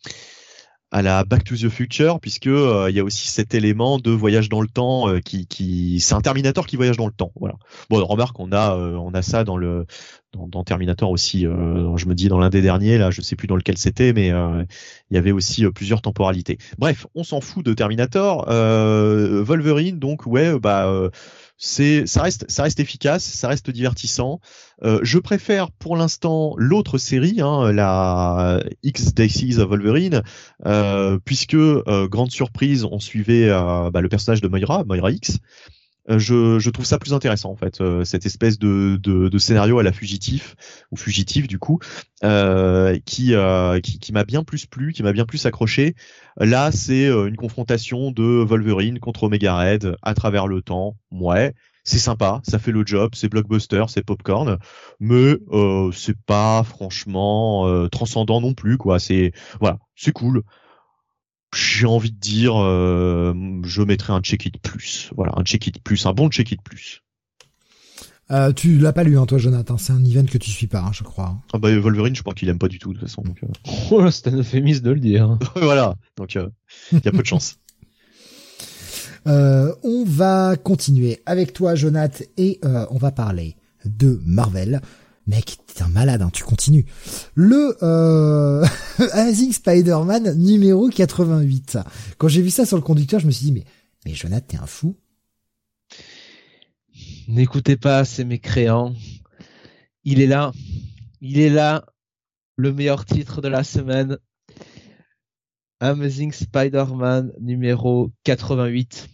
à la Back to the Future puisque euh, il y a aussi cet élément de voyage dans le temps euh, qui, qui c'est un Terminator qui voyage dans le temps voilà. Bon remarque on a euh, on a ça dans le dans, Terminator aussi je me dis dans l'un des derniers là je sais plus dans lequel c'était mais il y avait aussi plusieurs temporalités. Bref on s'en fout de Terminator Wolverine donc ouais bah c'est ça reste ça reste efficace, ça reste divertissant. Euh, je préfère pour l'instant l'autre série, hein, la X Days of Wolverine, euh, puisque euh, grande surprise, on suivait bah, le personnage de Moira, Moira X. je, je, trouve ça plus intéressant en fait, cette espèce de, de, de, scénario à la fugitif ou fugitif du coup, qui, qui, qui m'a bien plus plu, qui m'a bien plus accroché. Là, c'est une confrontation de Wolverine contre Omega Red à travers le temps. Ouais, c'est sympa, ça fait le job, c'est blockbuster, c'est popcorn, mais euh, c'est pas franchement euh, transcendant non plus quoi. C'est voilà, c'est cool. J'ai envie de dire, euh, je mettrais un check it plus. Voilà, un check it plus, un bon check it plus. Euh, tu l'as pas lu, hein, toi, Jonathan. C'est un event que tu suis pas, hein, je crois. Ah bah Wolverine, je crois qu'il aime pas du tout de toute façon. Donc, <laughs> oh, c'est un euphémisme de le dire. <laughs> voilà, donc il y a peu de chance. <laughs> Euh, on va continuer avec toi, Jonath, et euh, on va parler de Marvel. Mec, t'es un malade, hein, tu continues. Le euh, <laughs> Amazing Spider-Man numéro 88. Quand j'ai vu ça sur le conducteur, je me suis dit, mais, mais Jonath, t'es un fou. N'écoutez pas ces mécréants. Il est là. Il est là. Le meilleur titre de la semaine. Amazing Spider-Man numéro 88.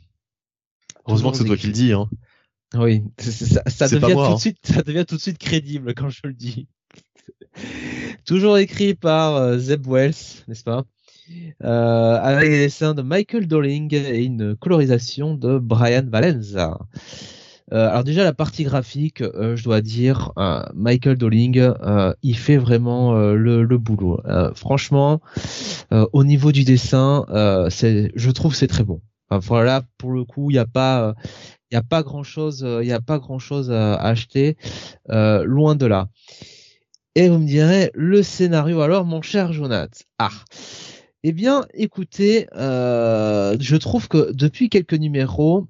Heureusement que c'est toi qui le dis. Hein. Oui, ça, devient tout de hein. suite, ça devient tout de suite crédible quand je le dis. <laughs> Toujours écrit par euh, Zeb Wells, n'est-ce pas? Euh, Avec des dessins de Michael Dolling et une colorisation de Brian Valenza. Euh, alors déjà la partie graphique, euh, je dois dire, euh, Michael Dolling, il fait vraiment le, le, boulot. franchement, au niveau du dessin, je trouve c'est très bon. Enfin, voilà, pour le coup, il n'y a pas, il y a pas grand chose, il y a pas grand chose à, acheter, loin de là. Et vous me direz le scénario alors, mon cher Jonath. Ah. Eh bien, écoutez, je trouve que depuis quelques numéros,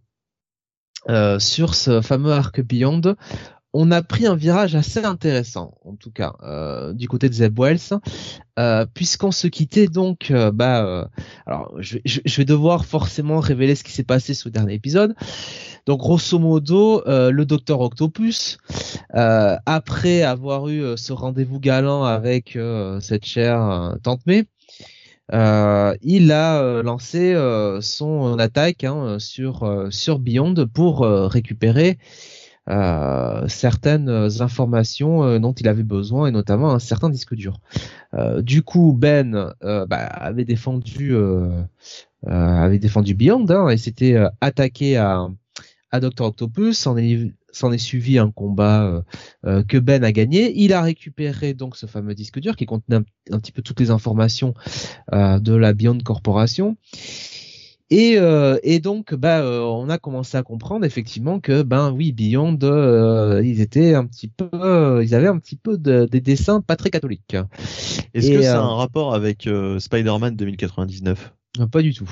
euh, sur ce fameux arc Beyond, on a pris un virage assez intéressant, en tout cas, euh, du côté de Zeb Wells, euh, puisqu'on se quittait donc, bah, alors je, vais devoir forcément révéler ce qui s'est passé sous le dernier épisode. Donc grosso modo, le Docteur Octopus, après avoir eu ce rendez-vous galant avec cette chère Tante May, euh, il a euh, lancé euh, son attaque hein, sur sur Beyond pour récupérer certaines informations dont il avait besoin et notamment un certain disque dur. du coup, Ben bah, avait défendu avait défendu Beyond hein, et s'était attaqué à à Doctor Octopus en, s'en est suivi un combat euh, euh, que Ben a gagné. Il a récupéré donc ce fameux disque dur qui contenait un, petit peu toutes les informations euh, de la Beyond Corporation. Et, et donc, bah, on a commencé à comprendre effectivement que, ben oui, Beyond, ils étaient un petit peu, ils avaient un petit peu de, des dessins pas très catholiques. Est-ce que ça a un rapport avec Spider-Man 2099 pas du tout.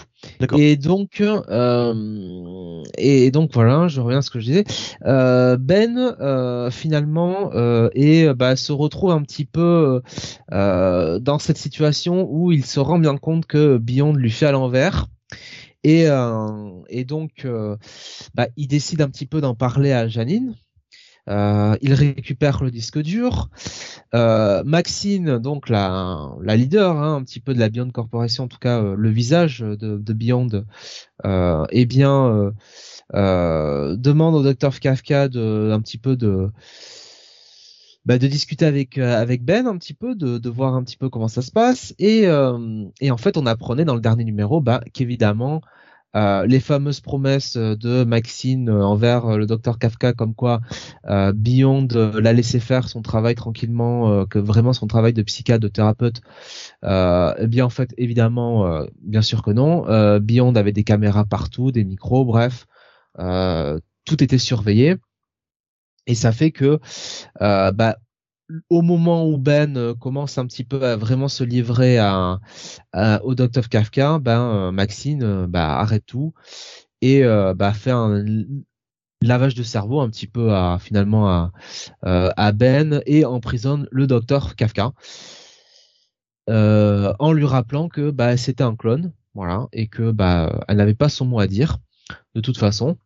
Et donc, euh, et donc voilà, je reviens à ce que je disais. Euh, ben euh, finalement et bah, se retrouve un petit peu dans cette situation où il se rend bien compte que Beyond lui fait à l'envers. Et, et donc, bah, il décide un petit peu d'en parler à Janine, euh, il récupère le disque dur. Euh, Maxine, donc la, la leader hein, un petit peu de la Beyond Corporation, en tout cas euh, le visage de, de Beyond, euh, eh bien euh, demande au docteur Kafka de un petit peu de bah, de discuter avec avec Ben un petit peu, de, de voir un petit peu comment ça se passe. Et, et en fait, on apprenait dans le dernier numéro bah, qu'évidemment euh, les fameuses promesses de Maxine envers le docteur Kafka comme quoi euh, Beyond l'a laissé faire son travail tranquillement, euh, que vraiment son travail de psychiatre, de thérapeute, eh bien en fait évidemment, bien sûr que non. Beyond avait des caméras partout, des micros, bref, tout était surveillé. Et ça fait que bah, au moment où Ben euh, commence un petit peu à vraiment se livrer à, au Dr Kafka, ben euh, Maxine euh, bah, arrête tout et bah, fait un lavage de cerveau un petit peu à finalement à, Ben et emprisonne le Dr Kafka en lui rappelant que bah, c'était un clone, et que bah elle n'avait pas son mot à dire de toute façon.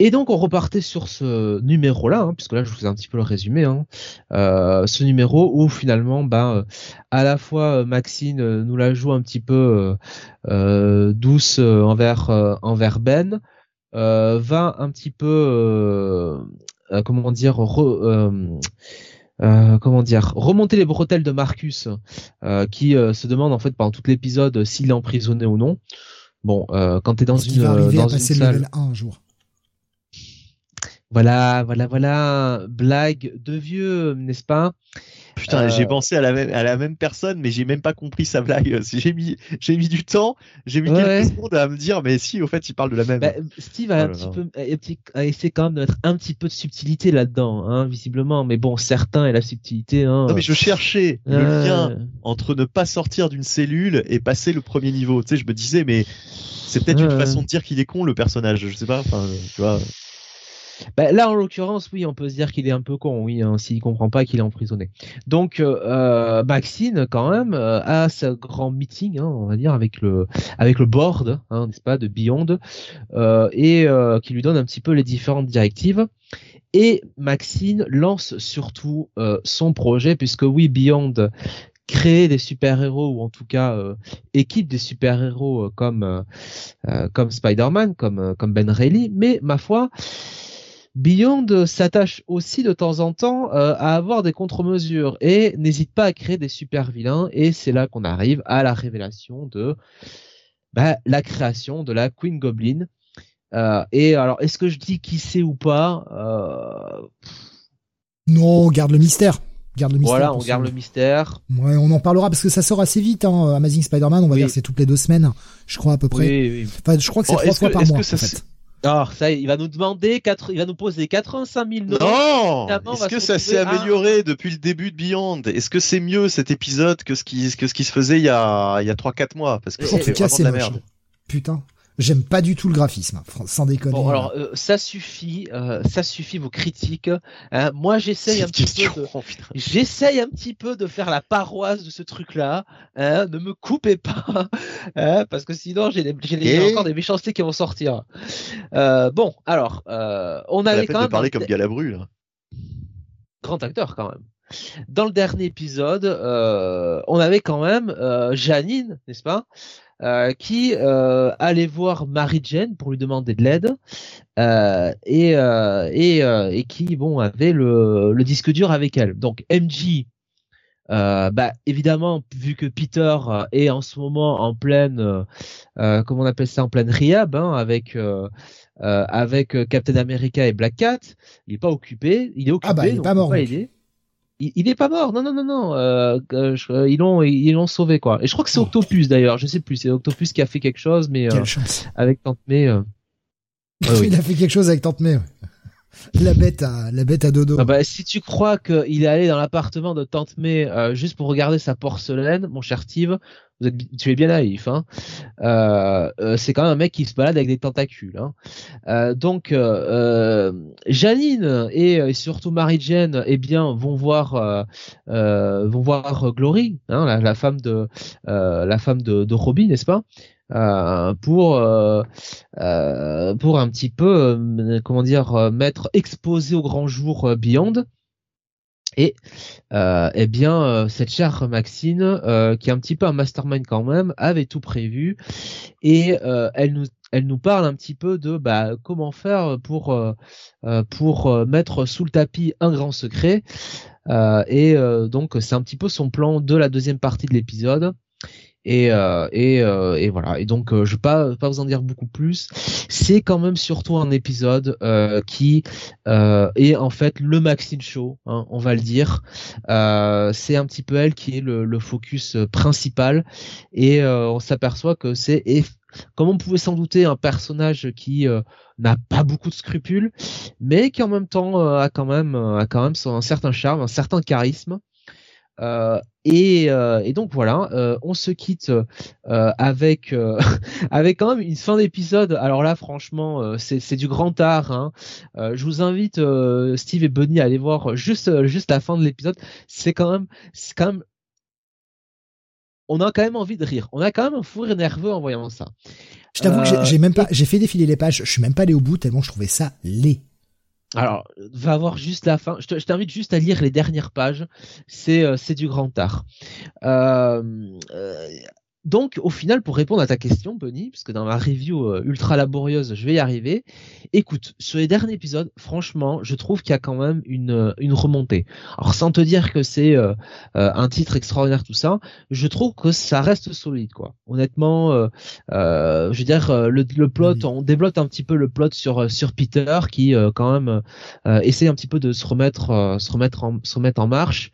Et donc on repartait sur ce numéro-là, hein, puisque là je vous fais un petit peu le résumé, hein, euh, ce numéro où finalement, ben, à la fois euh, Maxine euh, nous la joue un petit peu douce envers envers Ben, va un petit peu comment dire comment dire remonter les bretelles de Marcus qui se demande en fait pendant tout l'épisode s'il est emprisonné ou non. Bon, quand t'es dans une va arriver dans à passer le level 1 un jour. Voilà, voilà, voilà, blague de vieux, n'est-ce pas? Putain, j'ai euh. pensé à la même à la même personne, mais j'ai même pas compris sa blague. <laughs> J'ai mis j'ai mis du temps, j'ai mis quelques secondes à me dire, mais si, au fait, il parle de la même. Bah, Steve a oh un petit peu a essayé quand même de mettre un petit peu de subtilité là-dedans, hein, visiblement. Mais bon, certains et la subtilité. Hein, non, mais je cherchais le lien entre ne pas sortir d'une cellule et passer le premier niveau. Tu sais, je me disais, mais c'est peut-être une façon de dire qu'il est con le personnage. Je sais pas. Enfin, tu vois. Bah, là, en l'occurrence, oui, on peut se dire qu'il est un peu con, oui, hein, s'il comprend pas qu'il est emprisonné. Donc, euh, euh Maxine, quand même, euh, a ce grand meeting, hein, on va dire, avec le avec le board, hein, n'est-ce pas, de Beyond, euh, et qui lui donne un petit peu les différentes directives. Et Maxine lance surtout son projet, puisque oui, Beyond créer des super-héros ou en tout cas équipe des super-héros comme comme Spider-Man, comme comme Ben Reilly, mais ma foi, Beyond s'attache aussi de temps en temps euh, à avoir des contre-mesures et n'hésite pas à créer des super vilains et c'est là qu'on arrive à la révélation de bah, la création de la Queen Goblin. Euh, et alors, est-ce que je dis qui c'est ou pas euh... Non, garde le mystère. Garde le mystère. Voilà, on garde le mystère. Ouais, on en parlera parce que ça sort assez vite. Hein, Amazing Spider-Man, on va dire que c'est toutes les deux semaines, je crois à peu près. Oui, oui. Enfin, je crois que c'est trois fois par mois. en fait. Alors, ça, il va nous demander, il va nous poser 85 000 Non Est-ce que ça s'est amélioré depuis le début de Beyond? Est-ce que c'est mieux cet épisode que ce qui, que ce qui se faisait il y a, il y a 3-4 mois? Parce que c'est vraiment de la merde. Putain. J'aime pas du tout le graphisme, sans déconner. Bon, alors euh, ça suffit, euh, ça suffit vos critiques. Hein. moi, j'essaye un petit peu, de... j'essaye un petit peu de faire la paroisse de ce truc-là. Hein. ne me coupez pas, <laughs> hein, parce que sinon j'ai, encore des méchancetés qui vont sortir. Euh, bon, alors, on avait quand même parler comme Galabru là. Grand acteur quand même. Dans le dernier épisode, on avait quand même Janine, n'est-ce pas? Euh, qui euh, allait voir Mary Jane pour lui demander de l'aide euh, et, et, et, qui bon avait le, le, disque dur avec elle. Donc MJ, bah évidemment vu que Peter est en ce moment en pleine, comment on appelle ça, en pleine rehab hein, avec avec Captain America et Black Cat, il est pas occupé, il est occupé, ah bah, il est pas mort. Il, n'est pas mort, non non non non. Euh, euh, ils l'ont ils l'ont sauvé quoi. Et je crois que c'est. Octopus d'ailleurs, je sais plus. C'est Octopus qui a fait quelque chose, mais euh, avec Tante May. <laughs> il a fait quelque chose avec Tante May. La bête à la bête à dodo. Ah bah, si tu crois qu'il est allé dans l'appartement de Tante May juste pour regarder sa porcelaine, mon cher Steve, vous êtes, tu es bien naïf. Hein euh, euh, c'est quand même un mec qui se balade avec des tentacules. Hein euh, donc, euh, Janine et, surtout Marie Jane, eh bien, vont voir, vont voir Glory, hein, la, femme de, la femme de, de Robin, n'est-ce pas? Pour pour un petit peu comment dire mettre exposé au grand jour Beyond et euh, eh bien, euh, cette chère Maxine, euh, qui est un petit peu un mastermind quand même, avait tout prévu et euh, elle nous elle nous parle un petit peu de bah, comment faire pour pour mettre sous le tapis un grand secret. et donc c'est un petit peu son plan de la deuxième partie de l'épisode. Et, euh, et, euh, et, voilà. Et donc, euh, je vais pas, pas vous en dire beaucoup plus. C'est quand même surtout un épisode qui est en fait le Maxine Show, hein, on va le dire. c'est un petit peu elle qui est le, le focus principal. Et on s'aperçoit que c'est, comme on pouvait s'en douter, un personnage qui n'a pas beaucoup de scrupules, mais qui en même temps a quand même a quand même un certain charme, un certain charisme. Euh, et, euh, et, donc voilà, euh, on se quitte avec <laughs> avec quand même une fin d'épisode. Alors là, franchement, c'est du grand art. Hein. je vous invite Steve et Bunny à aller voir juste juste la fin de l'épisode. C'est quand même c'est quand même on a quand même envie de rire. On a quand même un fou nerveux en voyant ça. Je t'avoue que j'ai même pas, j'ai fait défiler les pages. Je suis même pas allé au bout tellement je trouvais ça laid. Alors, va voir juste la fin. Je t'invite juste à lire les dernières pages. C'est euh, du grand art. Euh, euh, donc, au final, pour répondre à ta question, Bunny, parce que dans ma review euh, ultra laborieuse, je vais y arriver. Écoute, sur les derniers épisodes, franchement, je trouve qu'il y a quand même une, euh, une remontée. Alors, sans te dire que c'est euh, un titre extraordinaire, tout ça, je trouve que ça reste solide, quoi. Honnêtement, je veux dire, le, le plot, on développe un petit peu le plot sur sur Peter, qui quand même essaie un petit peu de se remettre, se remettre en, se remettre en marche.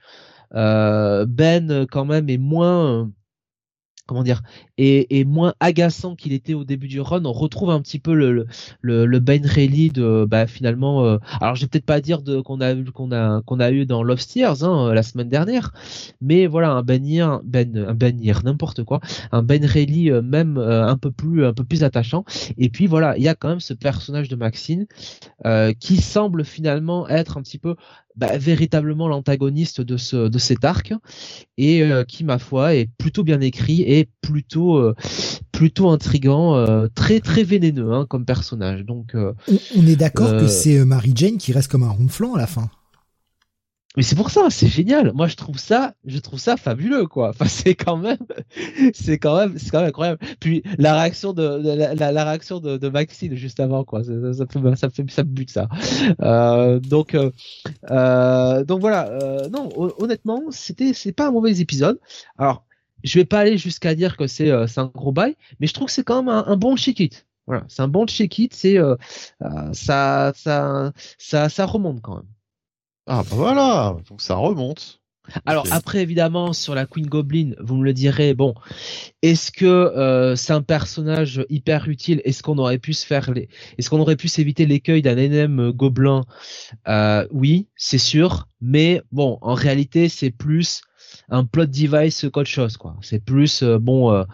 ben, quand même, est moins comment dire est, moins agaçant qu'il était au début du run. On retrouve un petit peu le Ben Reilly de bah finalement. Euh, alors je vais peut-être pas dire qu'on a qu'on a qu'on a eu dans Love Steers hein, la semaine dernière, mais voilà un Ben Ben un Ben n'importe quoi, un Ben Reilly euh, même euh, un peu plus un peu plus attachant. Et puis voilà, il y a quand même ce personnage de Maxine qui semble finalement être un petit peu bah, véritablement l'antagoniste de ce de cet arc et euh, qui ma foi est plutôt bien écrit et plutôt euh, plutôt intrigant euh, très très vénéneux hein, comme personnage donc on, est d'accord que c'est Mary Jane qui reste comme un ronflant à la fin mais c'est pour ça, c'est génial. Moi, je trouve ça, je trouve ça fabuleux, quoi. Enfin, <laughs> c'est quand même, c'est quand même, c'est quand même incroyable. Puis la réaction de, la, la, réaction de, de, Maxine juste avant, quoi. Ça, ça, ça, ça, fait, ça me bute ça. Euh, donc, euh, euh, donc voilà. Euh, non, honnêtement, c'était, c'est pas un mauvais épisode. Alors, je vais pas aller jusqu'à dire que c'est, euh, un gros bail, mais je trouve que c'est quand même un, un bon check-it. Voilà, c'est un bon check-it. C'est, euh, ça, ça, ça, ça remonte quand même. Ah bah voilà, donc ça remonte. Alors après évidemment sur la Queen Goblin, vous me le direz, bon, est-ce que euh, c'est un personnage hyper utile? Est-ce qu'on aurait pu se faire les, est-ce qu'on aurait pu s'éviter l'écueil d'un énième gobelin? Euh, Oui, c'est sûr, mais bon, en réalité c'est plus un plot device qu'autre chose quoi. C'est plus euh, bon euh,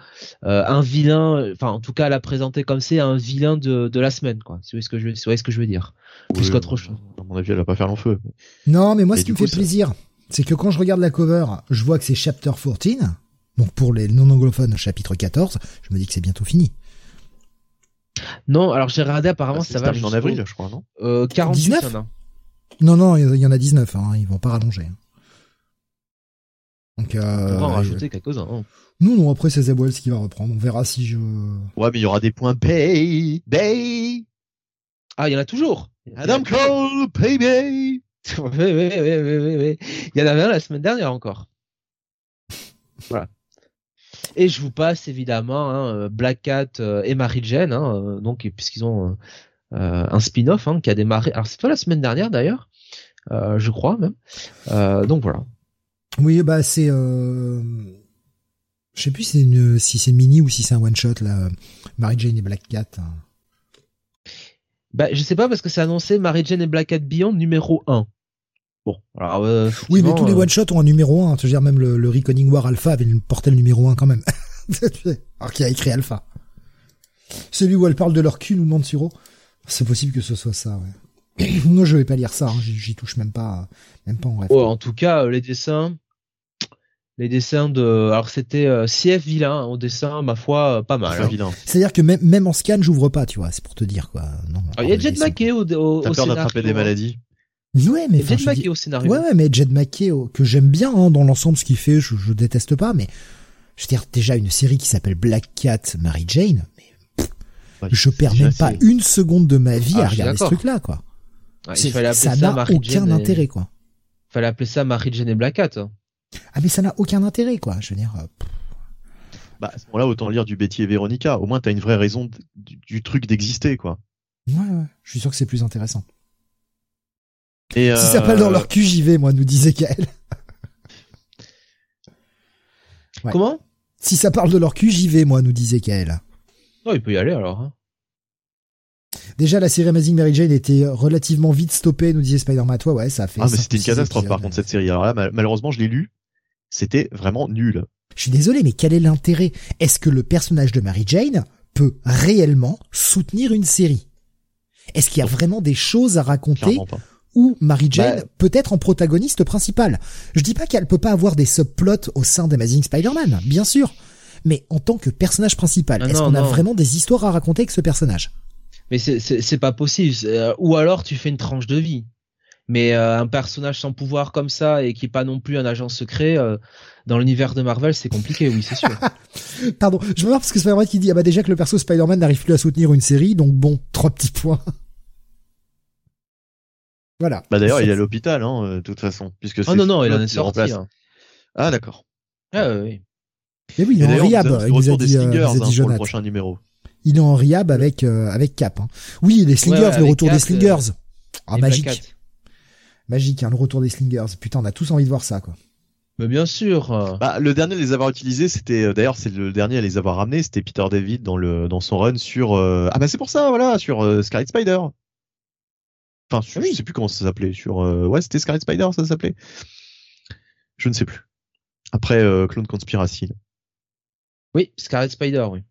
euh, un vilain, enfin en tout cas à la présenter comme c'est un vilain de, de la semaine quoi. C'est ce que je, ce que je veux dire. plus qu'autre chose. À mon avis, elle va pas faire l'enfeu. Non, mais moi ce qui me fait plaisir, c'est que quand je regarde la cover, je vois que c'est chapter 14. Donc pour les non anglophones, chapitre 14, je me dis que c'est bientôt fini. Non, alors j'ai regardé apparemment ah, ça, va en avril, je crois, non? Euh, 49 Non, non, il y en a 19, hein, ils vont pas rallonger. Donc, euh, on va en rajouter quelques-uns. Hein. Non, non, après c'est Zeb Wells qui va reprendre. On verra si je. Ouais, mais il y aura des points Bay, Bay. Ah, il y en a toujours. Adam Cole, baby. oui, oui, oui, oui, oui, Il y en avait un la semaine dernière encore. <laughs> voilà. Et je vous passe évidemment hein, Black Cat euh, et Mary Jane, hein, euh, donc puisqu'ils ont euh, un spin-off hein, qui a démarré. Alors c'est pas la semaine dernière d'ailleurs, je crois même. donc voilà. Oui, bah c'est, euh... je sais plus si c'est une, si c'est mini ou si c'est un one shot là, Mary Jane et Black Cat. Bah je sais pas parce que c'est annoncé Mary Jane et Black Cat Beyond numéro 1. Bon, alors euh, oui, mais tous les euh, one shots ont un numéro 1. Tu veux dire même le, le Reckoning War Alpha avait une portée le numéro 1 quand même. <laughs> alors qui a écrit Alpha. Celui où elle parle de leur cul nous demande Suro. C'est possible que ce soit ça, ouais. <coughs> non, je vais pas lire ça. Hein. J'y touche même pas, même pas en rêve. Oh, en tout cas, euh, les dessins, les dessins de alors c'était euh, CF vilain au dessin ma foi euh, pas mal hein. c'est-à-dire que même, même en scan j'ouvre pas tu vois c'est pour te dire quoi non il y a Jed McKay au, au, T'as peur d'attraper des maladies ouais mais Jed McKay au scénario ouais, ouais mais Jed McKay que j'aime bien hein, dans l'ensemble ce qu'il fait je, je déteste pas mais je veux dire déjà une série qui s'appelle Black Cat Mary Jane mais je perds même pas une seconde de ma vie ah, à regarder ce ça n'a aucun intérêt quoi fallait appeler ça Mary Jane et Black Cat hein. Ah mais ça n'a aucun intérêt quoi. Je veux dire. Euh, bah à ce moment-là autant lire du Betty et Véronica. Au moins t'as une vraie raison du, truc d'exister quoi. Ouais ouais. Je suis sûr que c'est plus intéressant. Et si ça parle dans euh, leur cul j'y vais moi nous disait Kael. Comment? Si ça parle de leur cul j'y vais moi nous disait Kael. Non il peut y aller alors. Hein. Déjà, la série Amazing Mary Jane était relativement vite stoppée, nous disait Spider-Man. Ouais, ouais, ça a fait. Ah, mais c'était une catastrophe par contre cette série. Alors là, malheureusement, je l'ai lu. C'était vraiment nul. Je suis désolé, mais quel est l'intérêt? Est-ce que le personnage de Mary Jane peut réellement soutenir une série? Est-ce qu'il y a vraiment des choses à raconter où Mary Jane bah, peut être en protagoniste principale? Je dis pas qu'elle peut pas avoir des subplots au sein d'Amazing Spider-Man, bien sûr. Mais en tant que personnage principal, ah est-ce qu'on a vraiment des histoires à raconter avec ce personnage? Mais c'est pas possible. Euh, ou alors tu fais une tranche de vie. Mais euh, un personnage sans pouvoir comme ça et qui est pas non plus un agent secret euh, dans l'univers de Marvel, c'est compliqué, oui, c'est sûr. <laughs> Pardon, je me marre parce que c'est vrai qui dit ah bah déjà que le perso Spider-Man n'arrive plus à soutenir une série, donc bon, <laughs> trois petits points. voilà. Bah d'ailleurs, il est à l'hôpital, hein, euh, de toute façon, puisque. Ah non non, il en est sorti. Hein. Ah d'accord. Ah oui. Mais oui, il est en rehab. Il nous a dit, euh, hein, pour le prochain numéro. Il est en rehab avec avec Cap. Hein. Oui, les Slingers, le retour des Slingers. Ah magique. Magique, hein, le retour des Slingers. Putain, on a tous envie de voir ça, quoi. Mais bien sûr. Bah, le dernier à les avoir utilisés, c'était euh, d'ailleurs c'est le dernier à les avoir ramenés, c'était Peter David dans le dans son run sur euh, ah bah c'est pour ça voilà sur euh, Scarlet Spider. Enfin, je, sais plus comment ça s'appelait sur ouais c'était Scarlet Spider ça s'appelait. Je ne sais plus. Après Clone Conspiracy. Oui, Scarlet Spider, oui.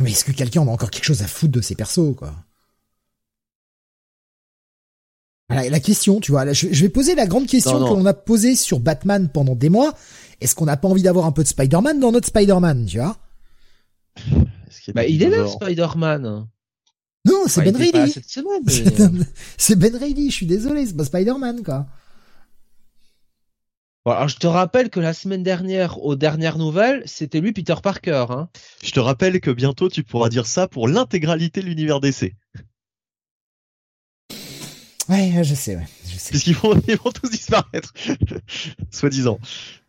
Mais est-ce que quelqu'un en a encore quelque chose à foutre de ces persos quoi? La question, tu vois, je, vais poser la grande question qu'on a posée sur Batman pendant des mois. Est-ce qu'on n'a pas envie d'avoir un peu de Spider-Man dans notre Spider-Man, tu vois? Bah, il est là, Spider-Man. Non, c'est Ben Reilly. <laughs> C'est Ben Reilly, je suis désolé, c'est pas Spider-Man, quoi. Alors je te rappelle que la semaine dernière, aux dernières nouvelles, c'était lui Peter Parker. Hein. Je te rappelle que bientôt tu pourras dire ça pour l'intégralité de l'univers DC. Ouais, je sais, ouais, je sais. Puisqu'ils vont, ils vont tous disparaître, <laughs> soi-disant.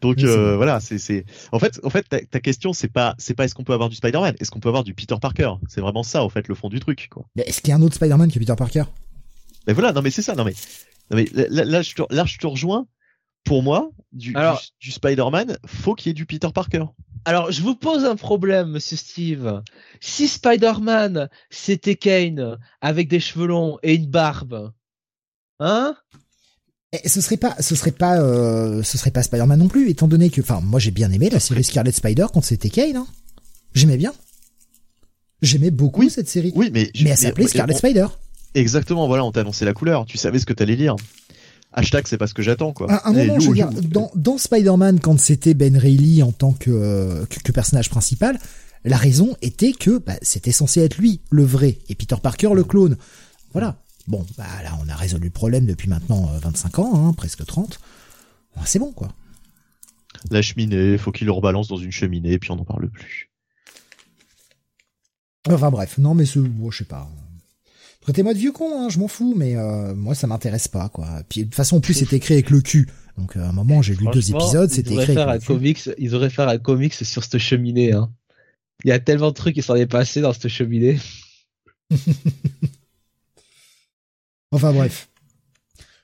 Donc euh, voilà, c'est, c'est. En fait, en fait, ta, ta question, c'est pas, c'est pas est-ce qu'on peut avoir du Spider-Man, est-ce qu'on peut avoir du Peter Parker? C'est vraiment ça, en fait, le fond du truc, quoi. Mais est-ce qu'il y a un autre Spider-Man que Peter Parker? Mais voilà, non mais c'est ça, non mais, non mais là, là, je te, là, je te rejoins. Pour moi, du, du, Spider-Man, faut qu'il y ait du Peter Parker. Alors, je vous pose un problème, Monsieur Steve. Si Spider-Man c'était Kane avec des cheveux longs et une barbe, Hein? Et ce serait pas, ce serait pas, euh, ce serait pas Spider-Man non plus, étant donné que, enfin, moi j'ai bien aimé la série Scarlet Spider quand c'était Kane. Hein. J'aimais bien. J'aimais beaucoup cette série. Oui, mais mais elle s'appelait Scarlet Spider. Exactement, voilà, on t'a annoncé la couleur. Tu savais ce que t'allais lire. Hashtag, c'est pas ce que j'attends, quoi. un moment, je veux dire, dans, dans Spider-Man, quand c'était Ben Reilly en tant que, que, personnage principal, la raison était que bah, c'était censé être lui, le vrai, et Peter Parker, le clone. Voilà. Bon, bah là, on a résolu le problème depuis maintenant 25 euh, ans, hein, presque 30. c'est bon, quoi. La cheminée, faut qu'il le rebalance dans une cheminée, et puis on n'en parle plus. Enfin bref, non mais ce, bon, je sais pas. Traitez-moi de vieux con, hein, je m'en fous, mais euh, moi ça m'intéresse pas, quoi. Puis de toute façon, en plus c'était écrit avec le cul. Donc à un moment, j'ai lu deux épisodes, c'était écrit. Avec un comics, ils auraient fait un comics sur cette cheminée. Hein. Il y a tellement de trucs qui s'en est passé dans cette cheminée. <laughs> Enfin bref.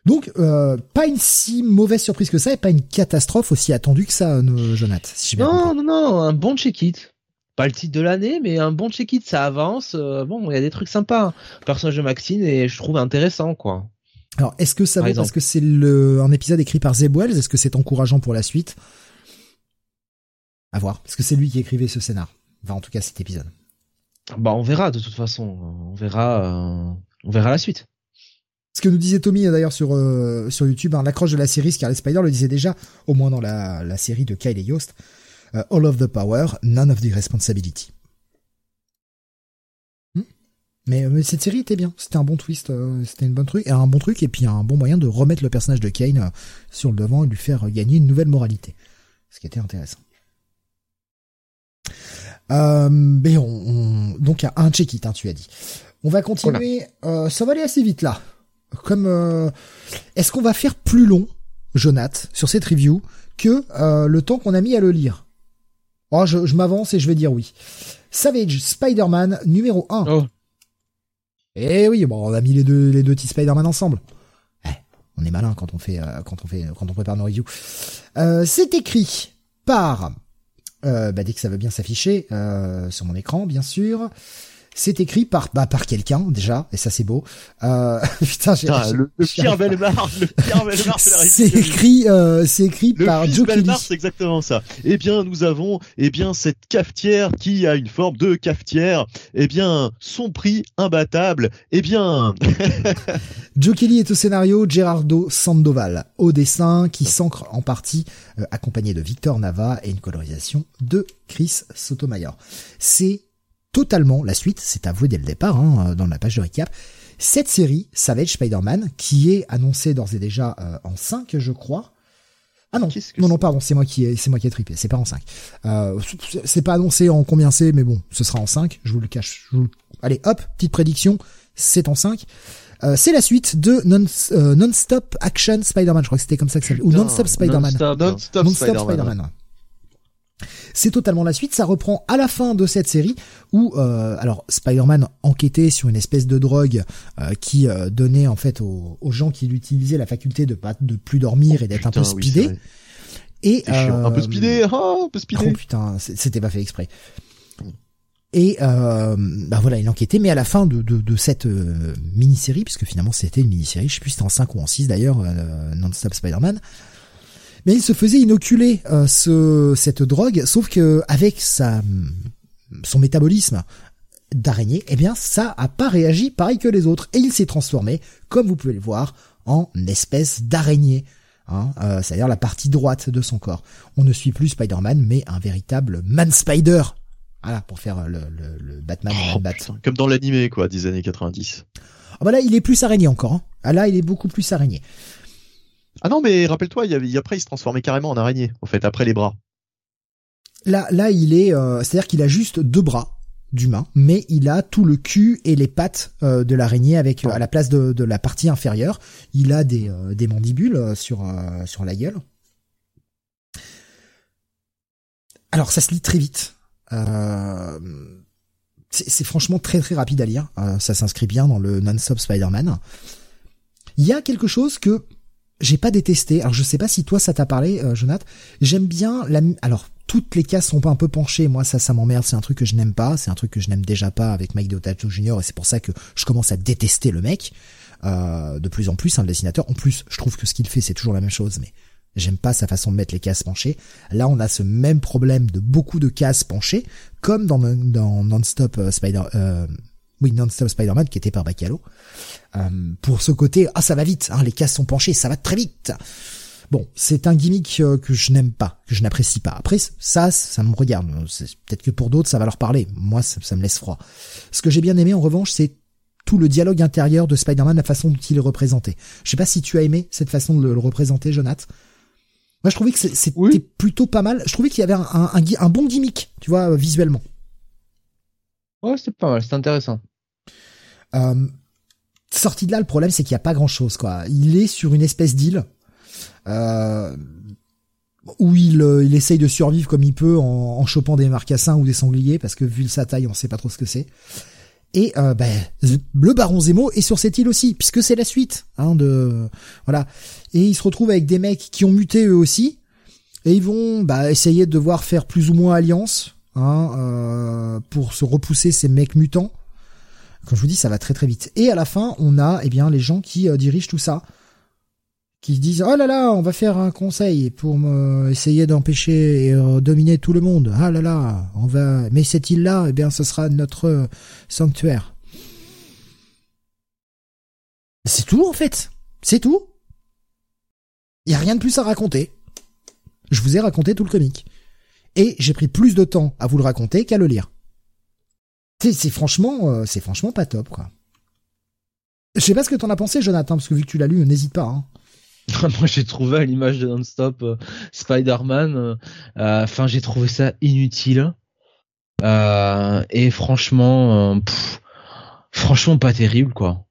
Donc, euh, pas une si mauvaise surprise que ça et pas une catastrophe aussi attendue que ça, euh, Jonathan. non, non, non, un bon check-it. Pas le titre de l'année, mais un bon check-it, ça avance. Euh, bon, il y a des trucs sympas. Le personnage de Maxine et je trouve intéressant, quoi. Alors, est-ce que ça vaut parce que c'est le un épisode écrit par Zeb Wells Est-ce que c'est encourageant pour la suite? À voir, parce que c'est lui qui écrivait ce scénar. Enfin, en tout cas, cet épisode. Bah, on verra de toute façon. On verra, on verra la suite. Ce que nous disait Tommy d'ailleurs sur euh, sur YouTube, hein, l'accroche de la série Scarlet Spider le disait déjà, au moins dans la, la série de Kyle et Yost, euh, All of the power, none of the responsibility. Hmm mais, mais, cette série était bien, c'était un bon twist, euh, c'était une bonne truc, et un bon truc, et puis un bon moyen de remettre le personnage de Kane sur le devant et lui faire gagner une nouvelle moralité, ce qui était intéressant. mais on, on donc un check-it, hein, tu as dit. On va continuer, ça va aller assez vite là comme euh, est-ce qu'on va faire plus long, Jonath, sur cette review que euh, le temps qu'on a mis à le lire? Oh, je, m'avance et je vais dire oui. Savage Spider-Man numéro 1. Oh. Eh oui, bon, on a mis les deux les deux petits Spider-Man ensemble. Eh, on est malin quand on fait euh, quand on fait quand on prépare nos reviews. c'est écrit par bah, dès que ça veut bien s'afficher sur mon écran, bien sûr. C'est écrit par bah, par quelqu'un déjà, et ça c'est beau. Euh, <laughs> putain, j'ai, le, le Pierre Belmar, le Pierre <laughs> Belmar, c'est écrit, euh, c'est écrit le par Joe Belmar, c'est exactement ça. Eh bien, nous avons, eh bien, cette cafetière qui a une forme de cafetière. Eh bien, son prix imbattable. Eh bien, <laughs> Joe Kelly est au scénario, Gerardo Sandoval au dessin, qui s'ancre en partie euh, accompagné de Victor Nava et une colorisation de Chris Sotomayor. C'est totalement la suite, c'est avoué dès le départ, hein, dans la page de récap. Cette série, Savage Spider-Man, qui est annoncée d'ores et déjà en 5, je crois. Ah non, non, non, pardon, c'est moi qui ai, c'est moi qui ai trippé, c'est pas en 5. Euh, c'est pas annoncé en combien c'est, mais bon, ce sera en 5, je vous le cache. Allez, hop, petite prédiction, c'est en 5. Euh, c'est la suite de non, euh, Non-Stop Action Spider-Man, je crois que c'était comme ça que ça Ou Non-Stop Spider-Man. Non-Stop Spider-Man. C'est totalement la suite. Ça reprend à la fin de cette série où, euh, alors, Spider-Man enquêtait sur une espèce de drogue euh, qui euh, donnait en fait aux, gens qui l'utilisaient la faculté de pas de plus dormir et d'être un peu speedé. et un peu speedé, oh, un peu speedé. Oh putain, c'était pas fait exprès. Et euh, bah voilà, il enquêtait, mais à la fin de, de, de cette euh, mini-série, puisque finalement c'était une mini-série, je sais plus si c'était en 5 ou en 6 d'ailleurs, euh, Non-Stop Spider-Man, mais il se faisait inoculer euh, ce, cette drogue, sauf que avec sa, son métabolisme d'araignée, eh bien ça a pas réagi pareil que les autres, et il s'est transformé, comme vous pouvez le voir, en espèce d'araignée. Hein, c'est-à-dire la partie droite de son corps. On ne suit plus Spider-Man, mais un véritable man-spider, voilà, pour faire le, le, le Batman oh, Bat. comme dans l'animé, quoi, des années 90. Ah bah là, il est plus araignée encore. Hein. Ah là, il est beaucoup plus araignée. Ah non, mais rappelle-toi, il après, il se transformait carrément en araignée, en fait, après les bras. Là, là, il est, euh, c'est-à-dire qu'il a juste deux bras d'humain, mais il a tout le cul et les pattes euh, de l'araignée avec euh, à la place de, de, la partie inférieure, il a des, des mandibules sur sur la gueule. Alors ça se lit très vite. Euh, c'est franchement très très rapide à lire. Euh, ça s'inscrit bien dans le non-stop Spider-Man. Il y a quelque chose que j'ai pas détesté. Alors je sais pas si toi ça t'a parlé, euh, Jonathan. J'aime bien la. Alors toutes les cases sont pas un peu penchées. Moi ça ça m'emmerde. C'est un truc que je n'aime pas. C'est un truc que je n'aime déjà pas avec Mike Deodato Jr. Et c'est pour ça que je commence à détester le mec. de plus en plus, un dessinateur. En plus, je trouve que ce qu'il fait c'est toujours la même chose, mais J'aime pas sa façon de mettre les cases penchées. Là, on a ce même problème de beaucoup de cases penchées, comme dans, dans Non-Stop euh, Spider, euh, oui, Non-Stop Spider-Man, qui était par Bacalo. Euh, pour ce côté, ah, ça va vite, hein, les cases sont penchées, ça va très vite. Bon, c'est un gimmick euh, que je n'aime pas, que je n'apprécie pas. Après, ça, ça me regarde. Peut-être que pour d'autres, ça va leur parler. Moi, ça, ça me laisse froid. Ce que j'ai bien aimé, en revanche, c'est tout le dialogue intérieur de Spider-Man, la façon dont il est représenté. Je sais pas si tu as aimé cette façon de le représenter, Jonathan. Moi, je trouvais que c'était plutôt pas mal. Je trouvais qu'il y avait un, un, bon gimmick, tu vois, visuellement. Ouais, c'était pas mal, c'est intéressant. Euh, sorti de là, le problème, c'est qu'il n'y a pas grand-chose, quoi. Il est sur une espèce d'île euh, où il, euh, il essaye de survivre comme il peut en, en chopant des marcassins ou des sangliers, parce que vu sa taille, on sait pas trop ce que c'est. Et euh, ben, le baron Zemo est sur cette île aussi, puisque c'est la suite. Hein, de voilà. Et il se retrouve avec des mecs qui ont muté eux aussi, et ils vont bah, essayer de devoir faire plus ou moins alliance hein, euh, pour se repousser ces mecs mutants. Comme je vous dis, ça va très très vite. Et à la fin, on a eh bien les gens qui euh, dirigent tout ça. Qui disent oh là là on va faire un conseil pour essayer d'empêcher et euh, dominer tout le monde. Ah là là on va mais cette île là eh bien ce sera notre sanctuaire. C'est tout en fait. C'est tout. Il y a rien de plus à raconter. Je vous ai raconté tout le comique. Et j'ai pris plus de temps à vous le raconter qu'à le lire c'est franchement euh, c'est franchement pas top quoi je sais pas ce que t'en as pensé Jonathan parce que vu que tu l'as lu n'hésite pas hein. <laughs> Moi, j'ai trouvé à l'image de Non-Stop euh, Spider-Man, euh, euh, enfin, j'ai trouvé ça inutile. et franchement, franchement, pas terrible, quoi.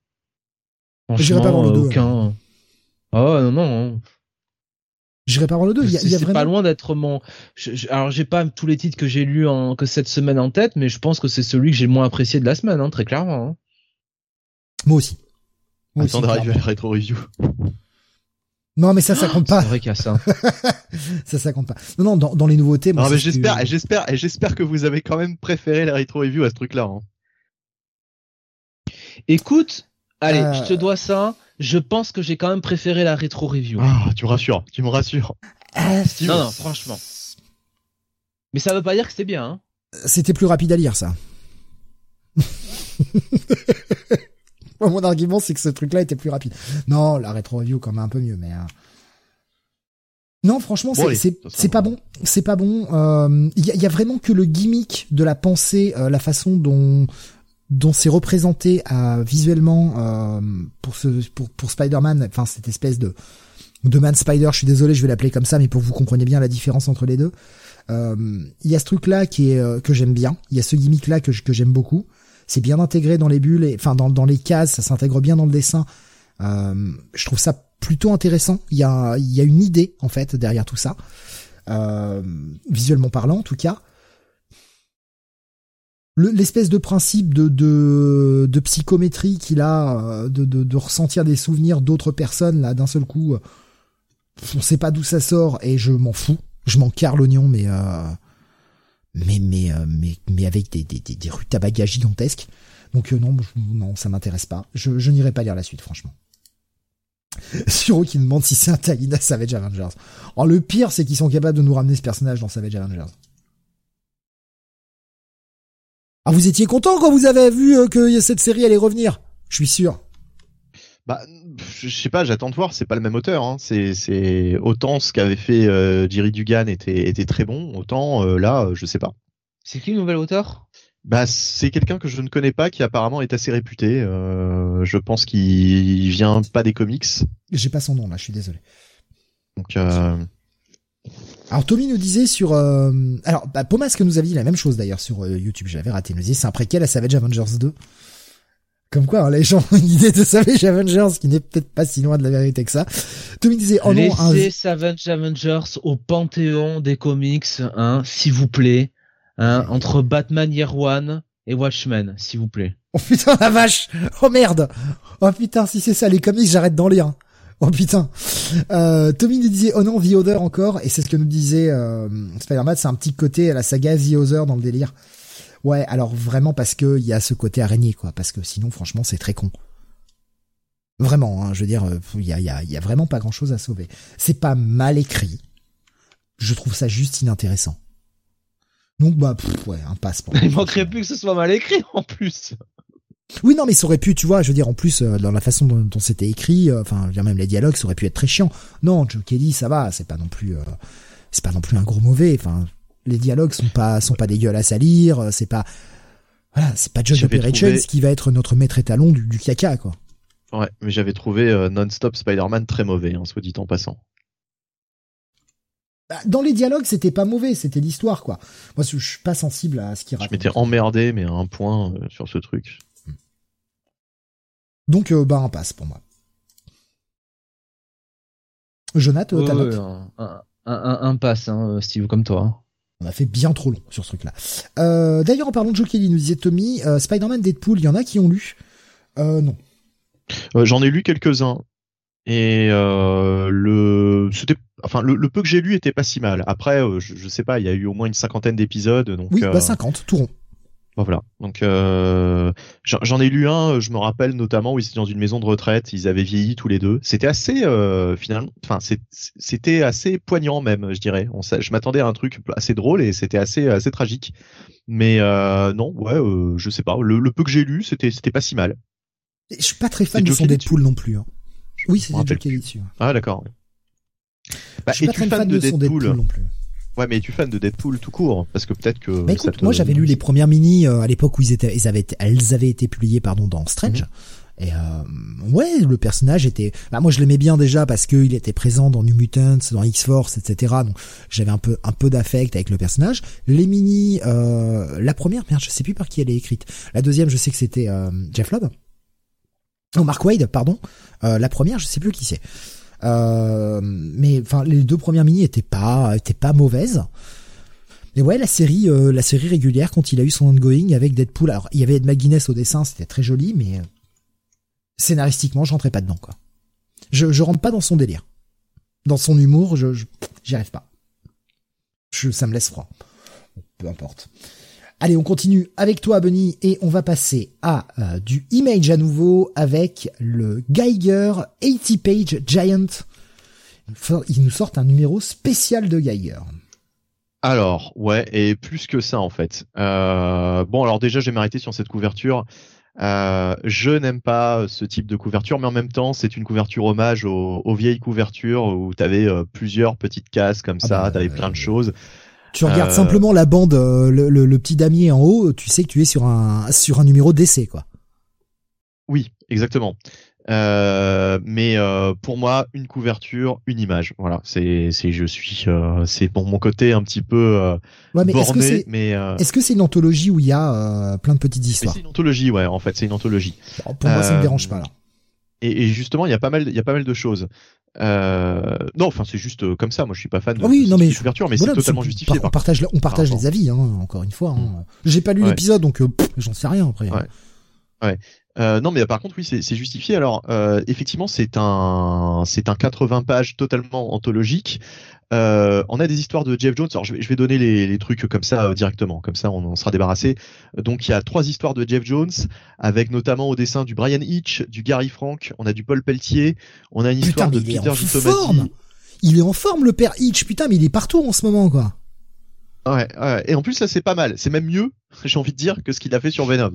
Franchement, pas voir le aucun. Oh non, non. J'irai pas voir le 2. Il y a, vraiment... pas loin d'être mon. Alors j'ai pas tous les titres que j'ai lus en... que cette semaine en tête, mais je pense que c'est celui que j'ai le moins apprécié de la semaine, hein, très clairement. Hein. Moi aussi. Moi Attends d'arriver à la rétro review. Non, mais ça, ça compte pas. C'est vrai qu'il y a ça. <laughs> ça, ça compte pas. Non, non, dans, dans les nouveautés. non, mais j'espère, que... j'espère, j'espère que vous avez quand même préféré la rétro review à ce truc-là. Hein. Écoute, allez, euh. je te dois ça. Je pense que j'ai quand même préféré la rétro review. Ah, tu me rassures, tu me rassures. Euh, non, non, franchement. Mais ça veut pas dire que c'était bien. Hein. C'était plus rapide à lire, ça. <laughs> mon argument, c'est que ce truc-là était plus rapide. Non, la rétro review quand même un peu mieux, mais. Euh, non, franchement, c'est pas bon. C'est pas bon. Il euh, y, a, vraiment que le gimmick de la pensée, euh, la façon dont dont c'est représenté euh, visuellement euh, pour Spider-Man, enfin cette espèce de Man Spider, je suis désolé, je vais l'appeler comme ça, mais pour que vous compreniez bien la différence entre les deux. Il y a ce truc-là qui est que j'aime bien. Il y a ce gimmick-là que, que j'aime beaucoup. C'est bien intégré dans les bulles, et, enfin dans, dans les cases, ça s'intègre bien dans le dessin. je trouve ça plutôt intéressant. Il y a, il y a une idée en fait derrière tout ça, visuellement parlant en tout cas l'espèce de principe de, de, psychométrie qu'il a, euh, de, ressentir des souvenirs d'autres personnes, là, d'un seul coup, euh, on sait pas d'où ça sort et je m'en fous. Je m'en carre l'oignon, mais, euh, mais, mais, mais, mais avec des, des, des, des rutabagas gigantesques. Donc non, non, ça m'intéresse pas. Je, n'irai pas lire la suite, franchement. <laughs> Suro qui demande si c'est un Talina Savage Avengers. Oh, le pire, c'est qu'ils sont capables de nous ramener ce personnage dans Savage Avengers. Ah, vous étiez content quand vous avez vu euh, que cette série allait revenir? Je suis sûr. Bah, je sais pas, j'attends de voir. C'est pas le même auteur. Hein. C'est, c'est autant ce qu'avait fait euh, Jerry Dugan était était très bon, autant euh, là, je sais pas. C'est qui le nouvel auteur? Bah, c'est quelqu'un que je ne connais pas, qui apparemment est assez réputé. je pense qu'il vient pas des comics. J'ai pas son nom là, je suis désolé. Donc. Alors Tommy nous disait sur euh... alors bah, Pomas que nous avait dit la même chose d'ailleurs sur euh, YouTube, j'avais raté. Il nous disait c'est un préquel à Savage Avengers 2. Comme quoi, hein, les gens ont une idée de Savage Avengers qui n'est peut-être pas si loin de la vérité que ça. Tommy disait oh non, un... Savage Avengers au panthéon des comics, hein, s'il vous plaît, hein, entre Batman Year One et Watchmen, s'il vous plaît. Oh putain la vache, oh merde, oh putain si c'est ça les comics j'arrête d'en lire. Oh putain. Euh, Tommy nous disait Oh non, The Other encore, et c'est ce que nous disait euh, Spider-Man, c'est un petit côté à la saga The Other dans le délire. Ouais, alors vraiment parce que il y a ce côté araignée, quoi, parce que sinon, franchement, c'est très con. Vraiment, hein, je veux dire, euh, il y a, y, a, y a vraiment pas grand-chose à sauver. C'est pas mal écrit. Je trouve ça juste inintéressant. Donc bah ouais, un passe pour. <laughs> Il manquerait plus que ce soit mal écrit en plus. Oui, non, mais ça aurait pu, tu vois, je veux dire, en plus, euh, dans la façon dont, c'était écrit, euh, enfin, euh, même les dialogues, ça aurait pu être très chiant. Non, Joe Kelly, ça va, c'est pas non plus, euh, c'est pas non plus un gros mauvais. Enfin, les dialogues sont pas, sont pas dégueulasses à lire. C'est pas, voilà, c'est pas John Operations qui va être notre maître étalon du, du caca, quoi. Ouais, mais j'avais trouvé Non-Stop Spider-Man très mauvais, hein, soit dit en passant. Bah, dans les dialogues, c'était pas mauvais, c'était l'histoire, quoi. Moi, je suis pas sensible à ce qu'il raconte. Je m'étais emmerdé, mais à un point sur ce truc. Donc, euh, bah, un passe pour moi. Jonathan, euh, ta note un, un, un, passe, hein, Steve, comme toi. On a fait bien trop long sur ce truc-là. Euh, D'ailleurs, en parlant de Joe Kelly, nous disait Tommy, euh, Spider-Man Deadpool, il y en a qui ont lu. Euh, non. Euh, J'en ai lu quelques-uns. Et euh, le, enfin, le, le, peu que j'ai lu était pas si mal. Après, je, je, sais pas, il y a eu au moins une cinquantaine d'épisodes. Donc, oui, bah 50, tout rond. Bon, voilà. Donc euh, j'en ai lu un, je me rappelle notamment où ils étaient dans une maison de retraite, ils avaient vieilli tous les deux. C'était assez euh, finalement, enfin c'était assez poignant même, je dirais. On, je m'attendais à un truc assez drôle et c'était assez assez tragique. Mais euh, non, ouais, euh, je sais pas. Le, peu que j'ai lu, c'était c'était pas si mal. Je suis pas très fan de son Deadpool non plus. Hein. Oui, c'est Joe Kelly dessus. Ah d'accord. Bah, je suis pas très fan de, de son Deadpool non plus. Ouais, mais es-tu fan de Deadpool tout court? Parce que peut-être que. Bah écoute, moi j'avais lu les premières mini euh, à l'époque où ils étaient, ils avaient, été, elles avaient été publiées pardon dans Strange. Mhm. Et euh, ouais, le personnage était. Bah moi je l'aimais bien déjà parce qu'il était présent dans New Mutants, dans X Force, etc. Donc j'avais un peu un peu d'affect avec le personnage. Les mini, euh, la première, merde, je sais plus par qui elle est écrite. La deuxième, je sais que c'était euh, Jeff Lobb. Oh, Mark Wade, pardon. Euh, la première, je sais plus qui c'est. Euh, mais enfin, les deux premières mini étaient pas étaient pas mauvaises. Mais ouais, la série, euh, la série régulière quand il a eu son ongoing avec Deadpool. Alors, il y avait Ed McGuinness au dessin, c'était très joli, mais euh, scénaristiquement, je rentrais pas dedans, quoi. Je, je rentre pas dans son délire, dans son humour, je, j'y arrive pas. Ça me laisse froid. Peu importe. Allez, on continue avec toi, Benny, et on va passer à euh, du image à nouveau avec le Geiger 80 Page Giant. Ils nous sortent un numéro spécial de Geiger. Alors, ouais, et plus que ça en fait. Euh, bon, alors déjà, j'ai m'arrêter sur cette couverture. Euh, je n'aime pas ce type de couverture, mais en même temps, c'est une couverture hommage aux, vieilles couvertures où tu avais plusieurs petites cases comme ah ça, bah, tu avais plein de choses. Tu regardes simplement la bande, le, le, petit damier en haut, tu sais que tu es sur un sur un numéro d'essai, quoi. Oui, exactement. Euh, mais euh, pour moi, une couverture, une image. Voilà, c'est c'est je suis euh, c'est pour mon côté un petit peu euh, ouais, mais borné, est-ce que mais euh, est-ce que c'est une anthologie où il y a plein de petites histoires? C'est une anthologie, ouais. En fait, c'est une anthologie. pour moi, ça me dérange pas là. Et, et, justement, il y a pas mal il y a pas mal de choses. Non, enfin c'est juste comme ça. Moi, je suis pas fan de, ah oui, non, mais couverture, mais c'est totalement justifié. on partage on partage les avis, hein, encore une fois. Hein. Mm. J'ai pas lu l'épisode, donc j'en sais rien après. Ouais. Ouais. Euh, non, mais par contre, oui, c'est justifié. Alors, euh, effectivement, c'est un, c'est un 80 pages totalement anthologique. Euh, on a des histoires de Jeff Jones. Alors, je vais, je vais donner les, les, trucs comme ça euh, directement, comme ça, on, sera débarrassé. Donc, il y a trois histoires de Jeff Jones, avec notamment au dessin du Brian Hitch, du Gary Frank. On a du Paul Pelletier. On a une histoire de Peter Gitomasi. Il est en forme, le père Hitch. Putain, mais il est partout en ce moment, quoi. Ouais, ouais. Et en plus, ça c'est pas mal. C'est même mieux, <laughs> j'ai envie de dire, que ce qu'il a fait sur Venom.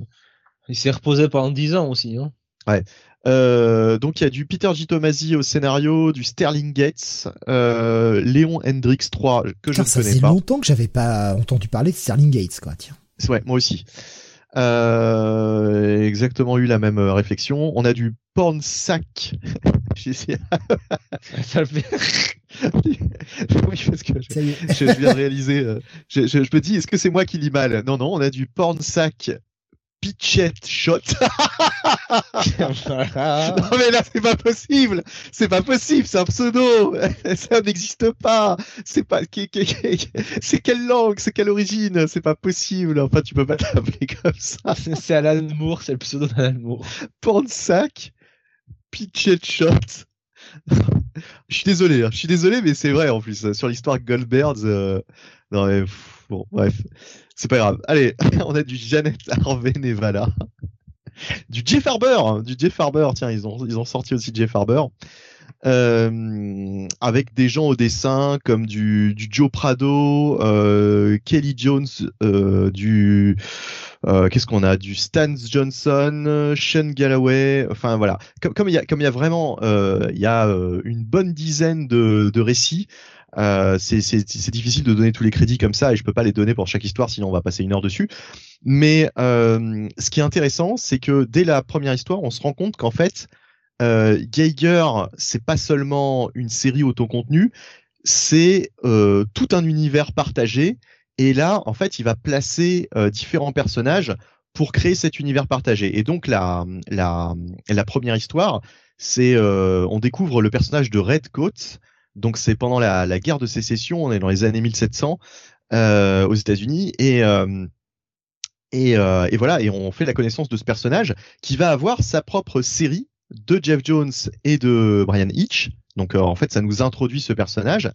Il s'est reposé pendant 10 ans aussi. Hein. Ouais. Euh, donc il y a du Peter G. Tomasi au scénario, du Sterling Gates, euh, Léon Hendrix 3 que je ne connais pas. Ça fait longtemps que j'avais pas entendu parler de Sterling Gates quoi. Tiens. Ouais, moi aussi. Euh, exactement eu la même réflexion. On a du porn sac. <laughs> J'ai essayé. Ça le fait. <laughs> oui, parce que je, je, viens de réaliser. Je, je, je, me dis, est-ce que c'est moi qui lis mal? Non, non, on a du porn sac Pitchette Shot. <laughs> non mais là c'est pas possible, c'est pas possible, c'est un pseudo, <laughs> ça n'existe pas, c'est pas, c'est quelle langue, c'est quelle origine, c'est pas possible, enfin tu peux pas t'appeler comme ça. <laughs> C'est Alan Moore, c'est le pseudo d'Alan Moore. Sac, Pitchet Shot. je suis désolé, hein. je suis désolé, mais c'est vrai en plus sur l'histoire Goldbergs. Euh... Non mais bon, bref. C'est pas grave. Allez, <laughs> on a du Janet Harvey Nevala. Du Jeff Farber, hein, du Jeff Farber. Tiens, ils ont ils ont sorti aussi Jeff Farber. Euh, avec des gens au dessin comme du, du Joe Prado, euh, Kelly Jones, euh, du euh, qu'est-ce qu'on a? Du Stan Johnson, Sean Galloway. Enfin voilà, comme, il y a comme il y a vraiment euh, il y a une bonne dizaine de, de récits. Euh, c'est difficile de donner tous les crédits comme ça et je peux pas les donner pour chaque histoire sinon on va passer une heure dessus. Mais euh, ce qui est intéressant, c'est que dès la première histoire, on se rend compte qu'en fait, euh, Geiger, c'est pas seulement une série autocontenue, c'est euh, tout un univers partagé. Et là, en fait, il va placer différents personnages pour créer cet univers partagé. Et donc la la, première histoire, c'est on découvre le personnage de Redcoat donc c'est pendant la, guerre de sécession, on est dans les années 1700 euh, aux États-Unis et euh, et, euh, et, voilà, et on fait la connaissance de ce personnage qui va avoir sa propre série de Jeff Jones et de Brian Hitch. Donc en fait, ça nous introduit ce personnage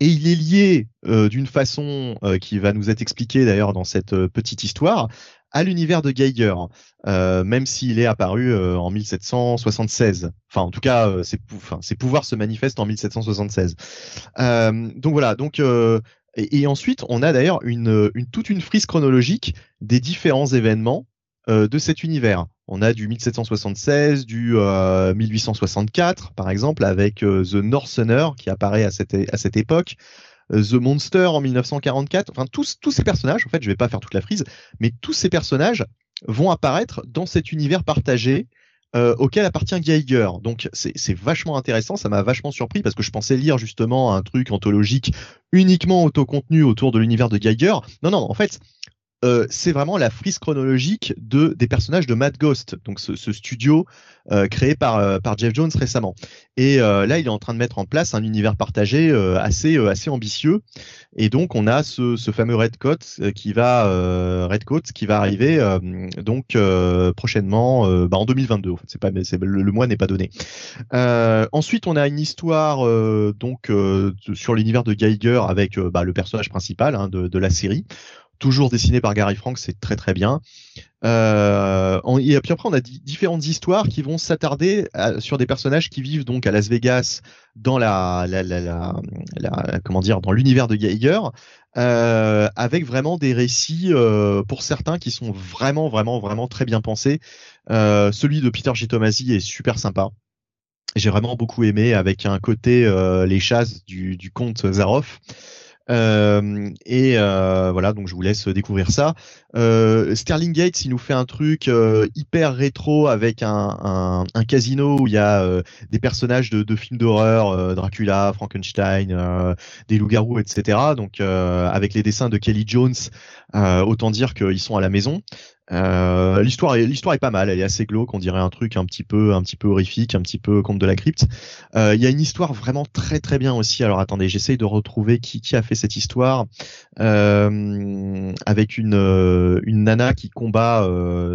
et il est lié d'une façon qui va nous être expliquée d'ailleurs dans cette petite histoire à l'univers de Geiger, euh, même s'il est apparu euh, en 1776. Enfin, en tout cas, euh, ses, pouvoirs se manifestent en 1776. donc voilà. Donc et, et, ensuite, on a d'ailleurs une, une, toute une frise chronologique des différents événements de cet univers. On a du 1776, du 1864, par exemple, avec The Northerner qui apparaît à cette, à cette époque. The Monster en 1944. Enfin, tous, tous ces personnages, en fait, je vais pas faire toute la frise, mais tous ces personnages vont apparaître dans cet univers partagé euh, auquel appartient Geiger. Donc c'est vachement intéressant, ça m'a vachement surpris parce que je pensais lire justement un truc anthologique uniquement autocontenu autour de l'univers de Geiger. Non, non, en fait, euh, c'est vraiment la frise chronologique de des personnages de Mad Ghost, donc ce, studio euh, créé par euh, par Jeff Jones récemment. Et là, il est en train de mettre en place un univers partagé assez ambitieux. Et donc, on a ce, fameux va Redcoat qui va arriver prochainement bah, en 2022. En fait, pas le, mois n'est pas donné. ensuite, on a une histoire donc sur l'univers de Geiger avec bah, le personnage principal hein, de la série toujours dessiné par Gary Frank, c'est très très bien. Euh, et puis après, on a différentes histoires qui vont s'attarder sur des personnages qui vivent donc à Las Vegas dans la, la, la, la, comment dire, dans l'univers de Geiger, euh, avec vraiment des récits euh, pour certains qui sont vraiment vraiment vraiment très bien pensés. Euh, celui de Peter G. Tomasi est super sympa. J'ai vraiment beaucoup aimé avec un côté euh, les chasses du, du comte Zaroff. Euh, et euh, voilà, donc je vous laisse découvrir ça. Euh, Sterling Gates, il nous fait un truc hyper rétro avec un, un, casino où il y a des personnages de, de films d'horreur, Dracula, Frankenstein, des loups-garous, etc. Donc avec les dessins de Kelly Jones, autant dire qu'ils sont à la maison. Euh, l'histoire est l'histoire est pas mal, elle est assez glauque, on dirait un truc un petit peu un petit peu horrifique, un petit peu conte de la crypte. Euh, il y a une histoire vraiment très très bien aussi. Alors attendez, j'essaye de retrouver qui qui a fait cette histoire euh, avec une une nana qui combat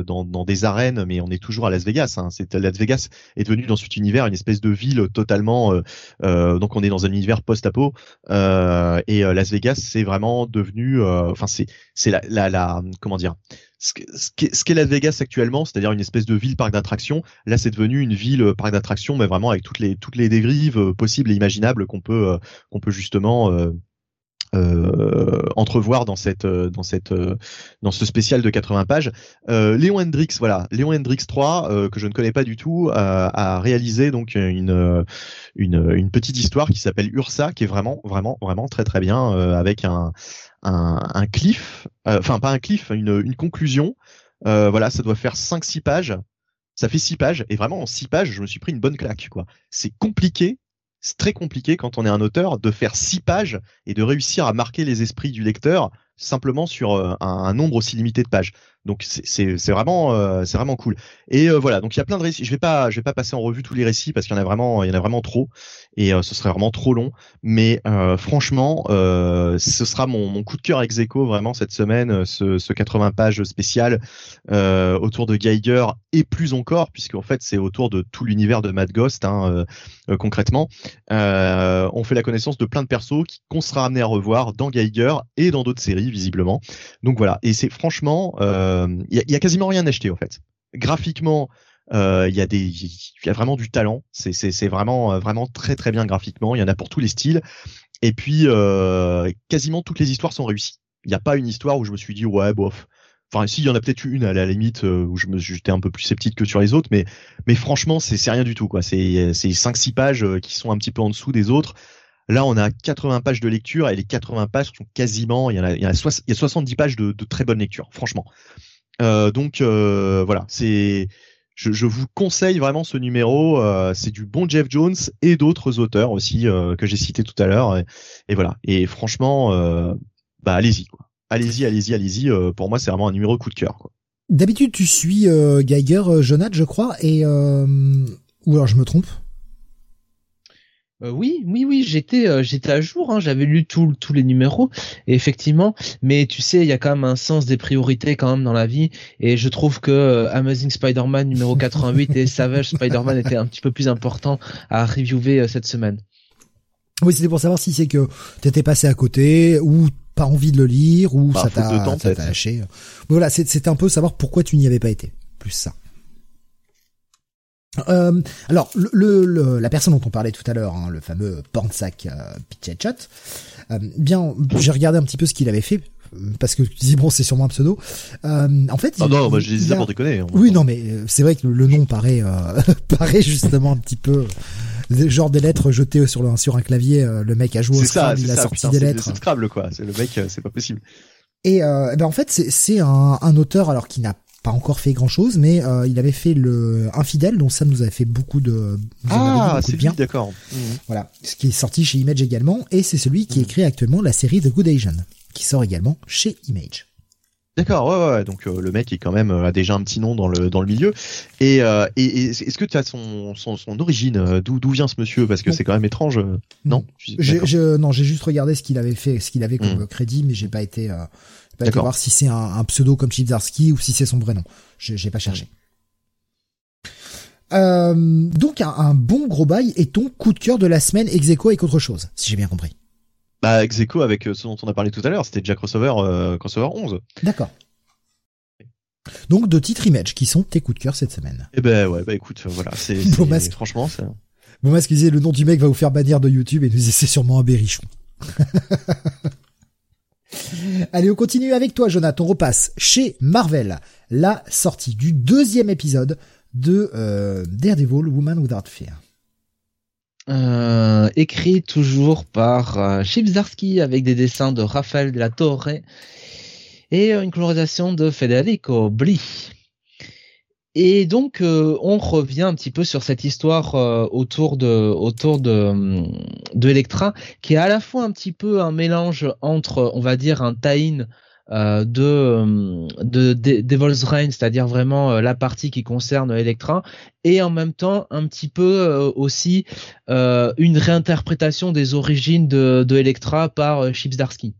dans dans des arènes, mais on est toujours à Las Vegas. Hein. C'est Las Vegas est devenu dans cet univers une espèce de ville totalement donc on est dans un univers post-apo et Las Vegas c'est vraiment devenu enfin c'est c'est la, la la comment dire ce qu'est Las Vegas actuellement, c'est-à-dire une espèce de ville parc d'attractions. Là, c'est devenu une ville euh, parc d'attractions, mais vraiment avec toutes les toutes les dérives euh, possibles et imaginables qu'on peut euh, qu'on peut justement entrevoir dans cette dans cette dans ce spécial de 80 pages. Léon Hendrix, voilà, Léon Hendrix 3 que je ne connais pas du tout a réalisé donc une une une petite histoire qui s'appelle Ursa qui est vraiment vraiment vraiment très très bien avec un un, un cliff, euh, enfin pas un cliff, une, une conclusion. Euh, voilà, ça doit faire 5-6 pages. Ça fait 6 pages et vraiment en 6 pages, je me suis pris une bonne claque. quoi. C'est compliqué, c'est très compliqué quand on est un auteur de faire 6 pages et de réussir à marquer les esprits du lecteur simplement sur euh, un, nombre aussi limité de pages. Donc c'est vraiment euh, c'est vraiment cool. Et euh, voilà, donc il y a plein de récits. Je vais pas je vais pas passer en revue tous les récits parce qu'il y en a vraiment il y en a vraiment trop et ce serait vraiment trop long. Mais franchement, ce sera mon, coup de cœur ex vraiment cette semaine, ce, ce 80 pages spécial autour de Geiger et plus encore puisque en fait c'est autour de tout l'univers de Mad Ghost hein, concrètement. on fait la connaissance de plein de persos qu'on sera amené à revoir dans Geiger et dans d'autres séries visiblement. Donc voilà, et c'est franchement, il euh, y, a, quasiment rien acheté en fait. Graphiquement, euh, il y a des, il y a vraiment du talent. C'est c'est vraiment vraiment très très bien graphiquement. Il y en a pour tous les styles. Et puis euh, quasiment toutes les histoires sont réussies. Il n'y a pas une histoire où je me suis dit ouais bof. Enfin, si, il y en a peut-être une à la limite où je me j'étais un peu plus sceptique que sur les autres, mais mais franchement, c'est c'est rien du tout quoi. C'est c'est cinq six pages qui sont un petit peu en dessous des autres. Là, on a 80 pages de lecture et les 80 pages sont quasiment, il y a, il y a, 70 pages de, très bonne lecture, franchement. Euh, donc euh, voilà, c'est, je, vous conseille vraiment ce numéro. Euh, c'est du bon Jeff Jones et d'autres auteurs aussi que j'ai cités tout à l'heure. Et, voilà. Et franchement, bah allez-y. Allez-y, allez-y, allez-y. pour moi, c'est vraiment un numéro coup de cœur. D'habitude, tu suis Geiger, Jonathan, je crois, et ou alors je me trompe. Euh, oui, oui, oui, j'étais, euh, j'étais à jour. Hein, J'avais lu tous les numéros, effectivement. Mais tu sais, il y a quand même un sens des priorités quand même dans la vie, et je trouve que euh, Amazing Spider-Man numéro 88 et Savage Spider-Man étaient un petit peu plus importants à reviewer cette semaine. Oui, c'était pour savoir si c'est que t'étais passé à côté ou pas envie de le lire ou bah, ça t'a lâché. Voilà, c'était un peu savoir pourquoi tu n'y avais pas été. Plus ça. Euh, alors, le, la personne dont on parlait tout à l'heure, hein, le fameux Pornsack euh, euh, bien, j'ai regardé un petit peu ce qu'il avait fait, parce que tu dis bon, c'est sûrement un pseudo. Euh, en fait, ah non, moi je disais pour déconner. Oui, non, mais euh, c'est vrai que le, nom paraît <laughs> paraît justement un petit peu genre des lettres jetées sur, le, sur un clavier. le mec a joué au Scrabble, il a sorti des lettres. C'est Scrabble quoi. C'est le mec, c'est pas possible. Et ben en fait, c'est un, un auteur alors qui n'a pas encore fait grand chose, mais euh, il avait fait le Infidèle, dont ça nous avait fait beaucoup de ah c'est bien, d'accord. Mmh. Voilà, ce qui est sorti chez Image également, et c'est celui qui mmh. écrit actuellement la série The Good Asian, qui sort également chez Image. D'accord, ouais, ouais, donc euh, le mec est quand même euh, a déjà un petit nom dans le dans le milieu. Et, et, est-ce que tu as son, son, son origine D'où d'où vient ce monsieur? Parce que c'est quand même étrange. Non, j'ai non, j'ai juste regardé ce qu'il avait fait, ce qu'il avait comme mmh. crédit, mais j'ai pas été pas été voir si c'est un, pseudo comme Chibzarski ou si c'est son vrai nom. J'ai pas cherché. Euh, donc un, bon gros bail est ton coup de cœur de la semaine ex avec autre chose, si j'ai bien compris. Bah ex avec euh, ce dont on a parlé tout à l'heure, c'était Jack Crossover, euh, Crossover 11. D'accord. Donc deux titres image qui sont tes coups de cœur cette semaine. Eh ben ouais, bah écoute, voilà, c'est <laughs> franchement ça. Bon excusez, le nom du mec va vous faire bannir de YouTube et nous c'est sûrement un berrichon. <laughs> Allez, on continue avec toi, Jonathan. On repasse chez Marvel, la sortie du deuxième épisode de euh, Daredevil Woman Without Fear. écrit toujours par euh, avec des dessins de Raphaël de la Torre et une colorisation de Federico Bli. Et donc on revient un petit peu sur cette histoire autour de autour de de Electra qui est à la fois un petit peu un mélange entre on va dire un tie euh, de, euh, de, Devil's Reign, c'est-à-dire vraiment euh, la partie qui concerne Electra, et en même temps un petit peu aussi une réinterprétation des origines de, de Electra par Chips Darsky.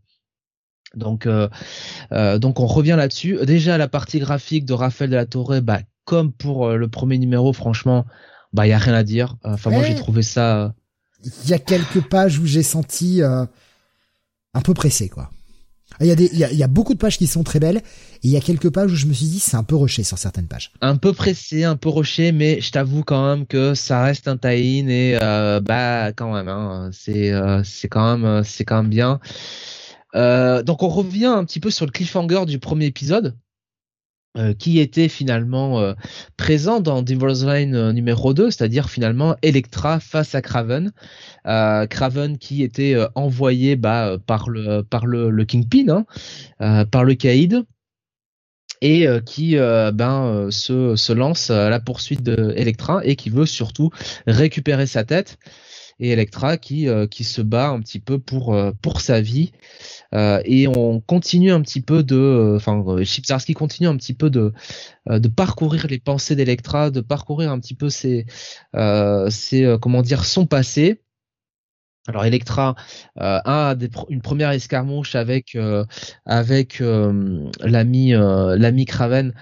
Donc, donc on revient là-dessus. Déjà la partie graphique de Raphaël de la Torre, bah, comme pour le premier numéro, franchement, bah il y a rien à dire. Enfin moi j'ai trouvé ça. Il y a quelques pages où j'ai senti un peu pressé quoi. Il y, a des, il, y a, beaucoup de pages qui sont très belles et il y a quelques pages où je me suis dit c'est un peu rushé sur certaines pages. Un peu pressé, un peu rushé, mais je t'avoue quand même que ça reste un tie-in et euh, bah quand même, hein, c'est euh, c'est quand même c'est quand même bien. Euh, donc on revient un petit peu sur le cliffhanger du premier épisode. Euh, qui était finalement euh, présent dans Devil's Reign euh, numéro 2, c'est-à-dire finalement Electra face à Craven. Craven qui était envoyé bah, par le par le, Kingpin, hein, par le Caïd, et qui ben se, se lance à la poursuite de Electra et qui veut surtout récupérer sa tête. Et Electra qui qui se bat un petit peu pour pour sa vie euh, et on continue un petit peu de, euh, enfin, Chipsarski continue un petit peu de, euh, de parcourir les pensées d'Electra, de parcourir un petit peu ses, ses comment dire, son passé. Alors Electra a une première escarmouche avec avec l'ami l'ami Craven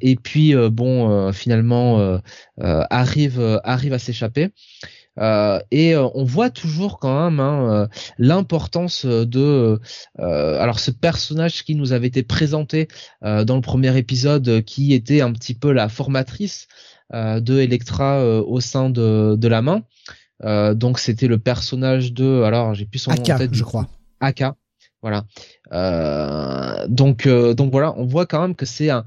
et puis bon finalement arrive arrive à s'échapper. Euh, et euh, on voit toujours quand même hein, euh, l'importance de alors ce personnage qui nous avait été présenté dans le premier épisode qui était un petit peu la formatrice de Electra au sein de, de la main. Donc c'était le personnage de alors j'ai plus son nom en tête je crois. Aka voilà. Donc donc voilà on voit quand même que c'est un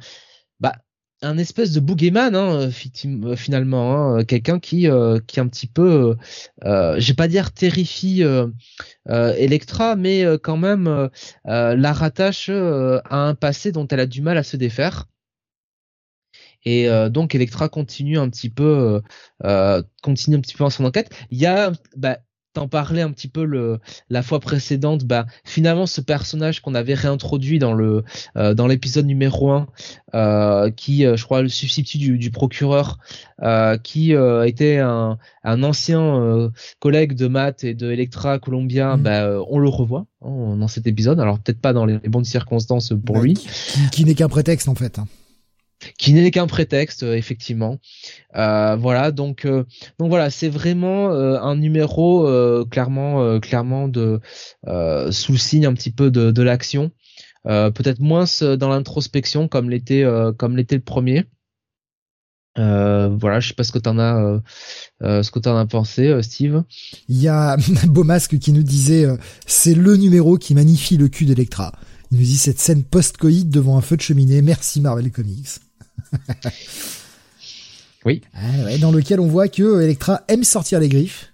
un espèce de boogeyman hein, euh, finalement, hein, quelqu'un qui euh, qui un petit peu, euh, je vais pas dire terrifie euh, Electra, mais quand même la rattache à un passé dont elle a du mal à se défaire. Et donc Electra continue un petit peu, continue un petit peu dans son enquête. Il y a, bah, t'en parlais un petit peu le la fois précédente bah finalement ce personnage qu'on avait réintroduit dans le euh, dans l'épisode numéro 1 euh, qui euh, je crois le substitut du, du procureur qui était un, un ancien collègue de Matt et de Electra Columbia mmh. bah on le revoit hein, dans cet épisode. Alors peut-être pas dans les, bonnes circonstances pour lui. qui, qui n'est qu'un prétexte en fait hein qui n'est qu'un prétexte euh, effectivement. Euh, voilà donc euh, donc voilà c'est vraiment un numéro clairement clairement de sous le signe un petit peu de, de l'action. Peut-être moins dans l'introspection comme l'était comme l'était le premier. voilà, je sais pas ce que t'en as, ce que t'en as pensé, Steve. Il y a <laughs> Beaumasque qui nous disait, c'est le numéro qui magnifie le cul d'Electra. Il nous dit cette scène post-coït devant un feu de cheminée. Merci Marvel Comics. <laughs> oui. Ah dans lequel on voit que Electra aime sortir les griffes.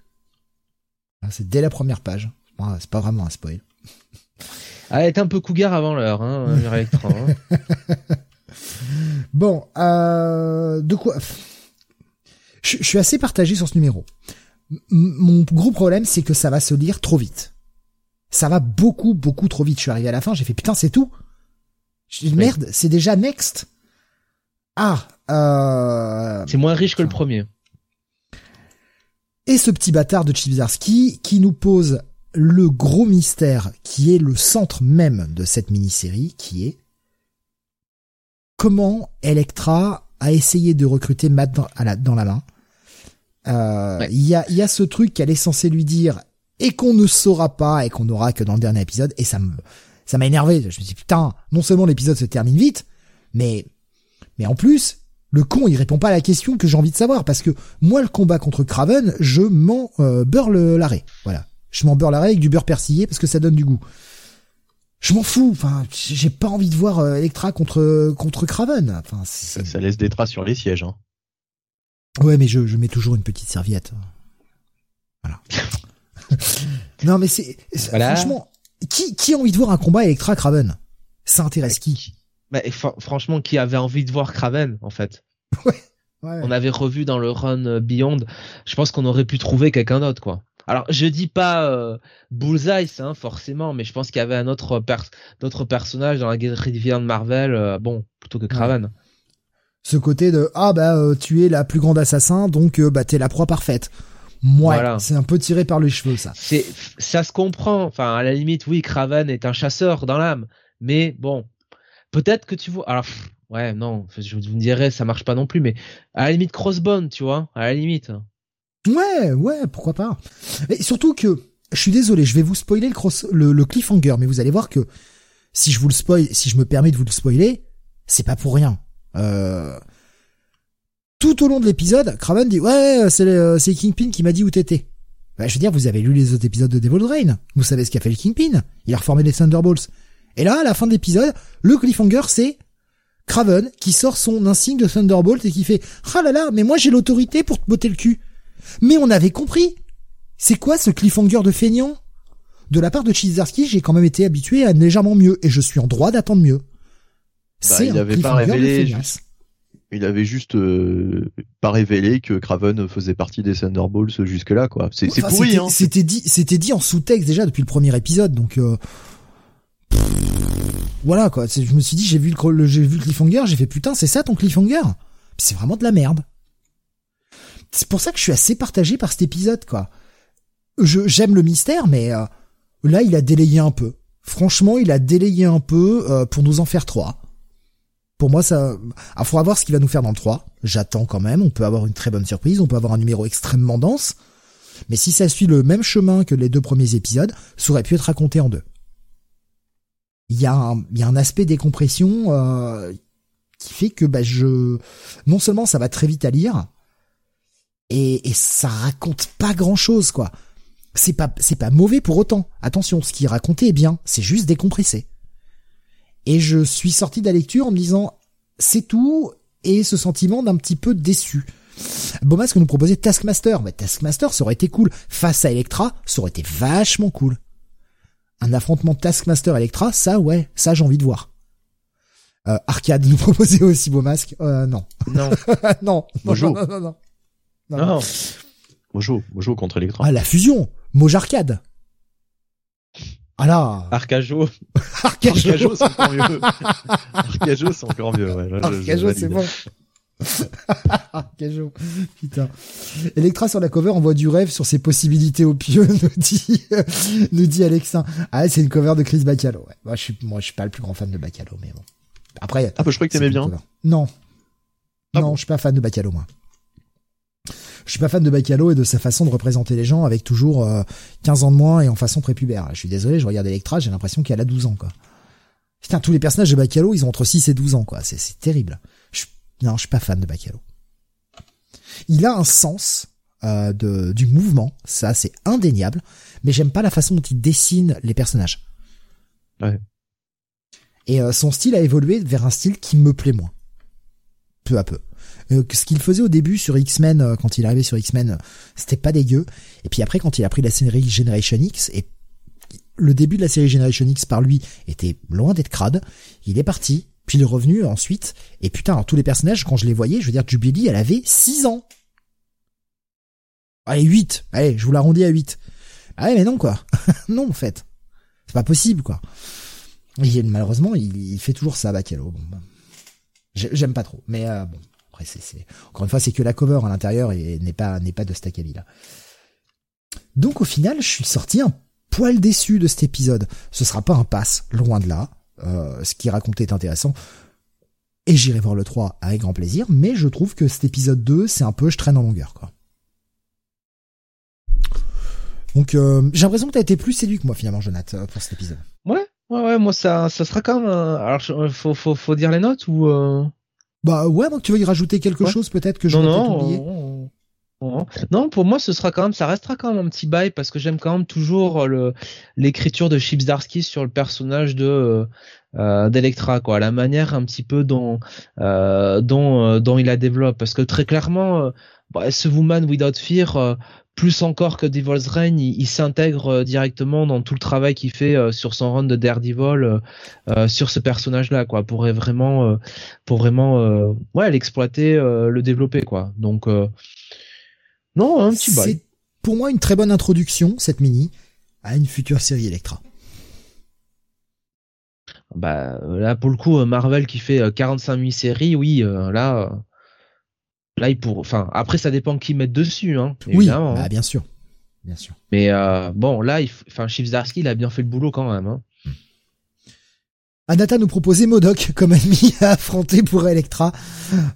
Ah, c'est dès la première page. c'est pas vraiment un spoil. Ah, <laughs> elle est un peu cougar avant l'heure, hein, Electra. Hein. <laughs> bon, euh, de quoi je, suis assez partagé sur ce numéro. mon gros problème, c'est que ça va se lire trop vite. Ça va beaucoup, beaucoup trop vite. Je suis arrivé à la fin, j'ai fait putain, c'est tout. Je dis merde, c'est déjà next. Ah, euh... c'est moins riche que le premier. Et ce petit bâtard de Chibzarski qui nous pose le gros mystère qui est le centre même de cette mini-série, qui est comment Electra a essayé de recruter Matt dans, la, dans la main. Euh, il y, a, y a ce truc qu'elle est censée lui dire et qu'on ne saura pas et qu'on n'aura que dans le dernier épisode et ça me ça m'a énervé. Je me suis dit putain, non seulement l'épisode se termine vite, mais mais en plus, le con, il répond pas à la question que j'ai envie de savoir, parce que moi, le combat contre Craven, je m'en euh, beurre l'arrêt. Voilà. Je m'en beurre l'arrêt avec du beurre persillé, parce que ça donne du goût. Je m'en fous. Enfin, j'ai pas envie de voir euh, Electra contre contre Craven. Enfin, ça, laisse des traces sur les sièges. Hein. Ouais, mais je, je mets toujours une petite serviette. Voilà. <laughs> non mais c'est franchement qui qui a envie de voir un combat Electra Kraven Ça intéresse qui? Bah, franchement, qui avait envie de voir Kraven en fait <laughs> ouais. On avait revu dans le run euh, Beyond. Je pense qu'on aurait pu trouver quelqu'un d'autre, quoi. Alors, je dis pas euh, Bullseye, hein, forcément, mais je pense qu'il y avait un autre pers d'autres personnages dans la galerie de Marvel, euh, bon, plutôt que Kraven. Ce côté de ah bah euh, tu es la plus grande assassin, donc bah t'es la proie parfaite. Moi, c'est un peu tiré par les cheveux, ça. C'est, ça se comprend. Enfin, à la limite, oui, Kraven est un chasseur dans l'âme, mais bon, peut-être que tu vois. Alors, ouais, non, je vous dirais, ça marche pas non plus, mais à la limite, Crossbone, tu vois, à la limite. Ouais, ouais, pourquoi pas. Et surtout que, je suis désolé, je vais vous spoiler le, cross, le, cliffhanger, mais vous allez voir que si je vous le si je me permets de vous le spoiler, c'est pas pour rien. Euh... Tout au long de l'épisode, Craven dit ouais, c'est euh, Kingpin qui m'a dit où t'étais. Bah, je veux dire, vous avez lu les autres épisodes de Devil Rain, vous savez ce qu'a fait le Kingpin. Il a reformé les Thunderbolts. Et là, à la fin de l'épisode, le cliffhanger, c'est Craven qui sort son insigne de Thunderbolt et qui fait ah là là, mais moi j'ai l'autorité pour te botter le cul. Mais on avait compris. C'est quoi ce cliffhanger de feignant? De la part de Chizarski, j'ai quand même été habitué à légèrement mieux et je suis en droit d'attendre mieux. Bah, c'est il avait pas révélé. Il avait juste euh, pas révélé que Craven faisait partie des Thunderbolts jusque là quoi. C'est pourri hein. C'était dit c'était dit en sous-texte déjà depuis le premier épisode donc euh, voilà quoi. Je me suis dit j'ai vu le cliffhanger, j'ai fait putain, c'est ça ton cliffhanger? C'est vraiment de la merde c'est pour ça que je suis assez partagé par cet épisode, quoi. J'aime le mystère, mais euh, là, il a délayé un peu. Franchement, il a délayé un peu euh, pour nous en faire trois. Pour moi, ça, il faudra voir ce qu'il va nous faire dans le 3. J'attends quand même. On peut avoir une très bonne surprise. On peut avoir un numéro extrêmement dense. Mais si ça suit le même chemin que les deux premiers épisodes, ça aurait pu être raconté en deux. Il y a un, il y a un aspect décompression euh, qui fait que bah, je, non seulement ça va très vite à lire, et, et ça raconte pas grand chose quoi. C'est pas c'est pas mauvais pour autant. Attention, ce qui est raconté est bien, c'est juste décompressé. Et je suis sorti de la lecture en me disant c'est tout et ce sentiment d'un petit peu déçu. Beaumasque nous proposait Taskmaster, mais Taskmaster ça aurait été cool. Face à Electra, ça aurait été vachement cool. Un affrontement Taskmaster Electra, ça ouais, ça j'ai envie de voir. Euh, Arcade nous <laughs> proposait aussi Beaumasque, euh, non. Non. <laughs> non. Bonjour. non, non, non. Non. Mojo, Mojo contre Electra. Ah, la fusion. Mojarcade. Ah là. <laughs> Arcajo. Arcajo. c'est encore mieux. Arcajo, c'est encore mieux, ouais. Arcajo, c'est bon. <laughs> Arcajo. Putain. Electra sur la cover envoie du rêve sur ses possibilités au pieu, <laughs> nous dit, nous dit Alexin. Ah, c'est une cover de Chris Bacalo, ouais. Moi, je suis, moi, je suis pas le plus grand fan de Bacalo, mais bon. Après. Ah, bah, je croyais que t'aimais bien. Non. Ah non, je suis pas fan de Bacalo, moi je suis pas fan de Bacalo et de sa façon de représenter les gens avec toujours 15 euh, ans de moins et en façon prépubère. Je suis désolé, je regarde Electra, j'ai l'impression qu'elle a 12 ans, quoi. Putain, tous les personnages de Bacalo, ils ont entre 6 et 12 ans, quoi. C'est terrible. Non, je suis pas fan de Bacalo. Il a un sens euh, de, du mouvement, ça c'est indéniable, mais j'aime pas la façon dont il dessine les personnages. Ouais. Et euh, son style a évolué vers un style qui me plaît moins. Peu à peu. Euh, ce qu'il faisait au début sur X-Men, euh, quand il arrivait sur X-Men, c'était pas dégueu. Et puis après, quand il a pris la série Generation X, et le début de la série Generation X par lui était loin d'être crade, il est parti, il revenu ensuite, et putain, tous les personnages, quand je les voyais, je veux dire, Jubilee, elle avait 6 ans. Allez, 8. Allez, je vous l'arrondis à 8. Ah mais non, quoi. <laughs> non, en fait. C'est pas possible, quoi. Et malheureusement, il, fait toujours ça, Bacalo. Bon, bah. J'aime pas trop, mais euh, bon c'est, encore une fois, c'est que la cover à l'intérieur n'est pas, n'est pas de Staccabi là. Donc au final, je suis sorti un poil déçu de cet épisode. Ce sera pas un pass, loin de là. Euh, ce qui racontait est intéressant. Et j'irai voir le 3 avec grand plaisir, mais je trouve que cet épisode 2, c'est un peu je traîne en longueur, quoi. Donc euh, j'ai l'impression que t'as été plus séduit que moi finalement, Jonathan, pour cet épisode. Ouais, ouais, ouais, moi ça, ça sera quand même. Alors, faut, faut, faut dire les notes ou. Euh... Bah ouais, donc tu veux y rajouter quelque chose peut-être que je non, non, oublié non, non, pour moi, ce sera quand même, ça restera quand même un petit bail parce que j'aime quand même toujours le l'écriture de Chips Darsky sur le personnage de euh, d'Electra, quoi, la manière un petit peu dont euh, euh, il la développe, parce que très clairement, euh, bah, ce Woman Without Fear, plus encore que Devil's Reign, il, s'intègre directement dans tout le travail qu'il fait sur son run de Daredevil sur ce personnage-là, quoi, pour vraiment, pour vraiment, ouais, l'exploiter, le développer, quoi. Donc, non, un petit bail. C'est pour moi une très bonne introduction cette mini à une future série Electra. Bah là pour le coup Marvel qui fait 45 000 séries, oui, là Là, il pour, enfin, après, ça dépend qui mettent dessus, hein. Oui, bah, hein. bien sûr, bien sûr. Mais euh, bon, là, il, enfin, Zarsky, il a bien fait le boulot quand même. Hein. Anata nous proposait Modoc comme ennemi <laughs> à affronter pour Electra.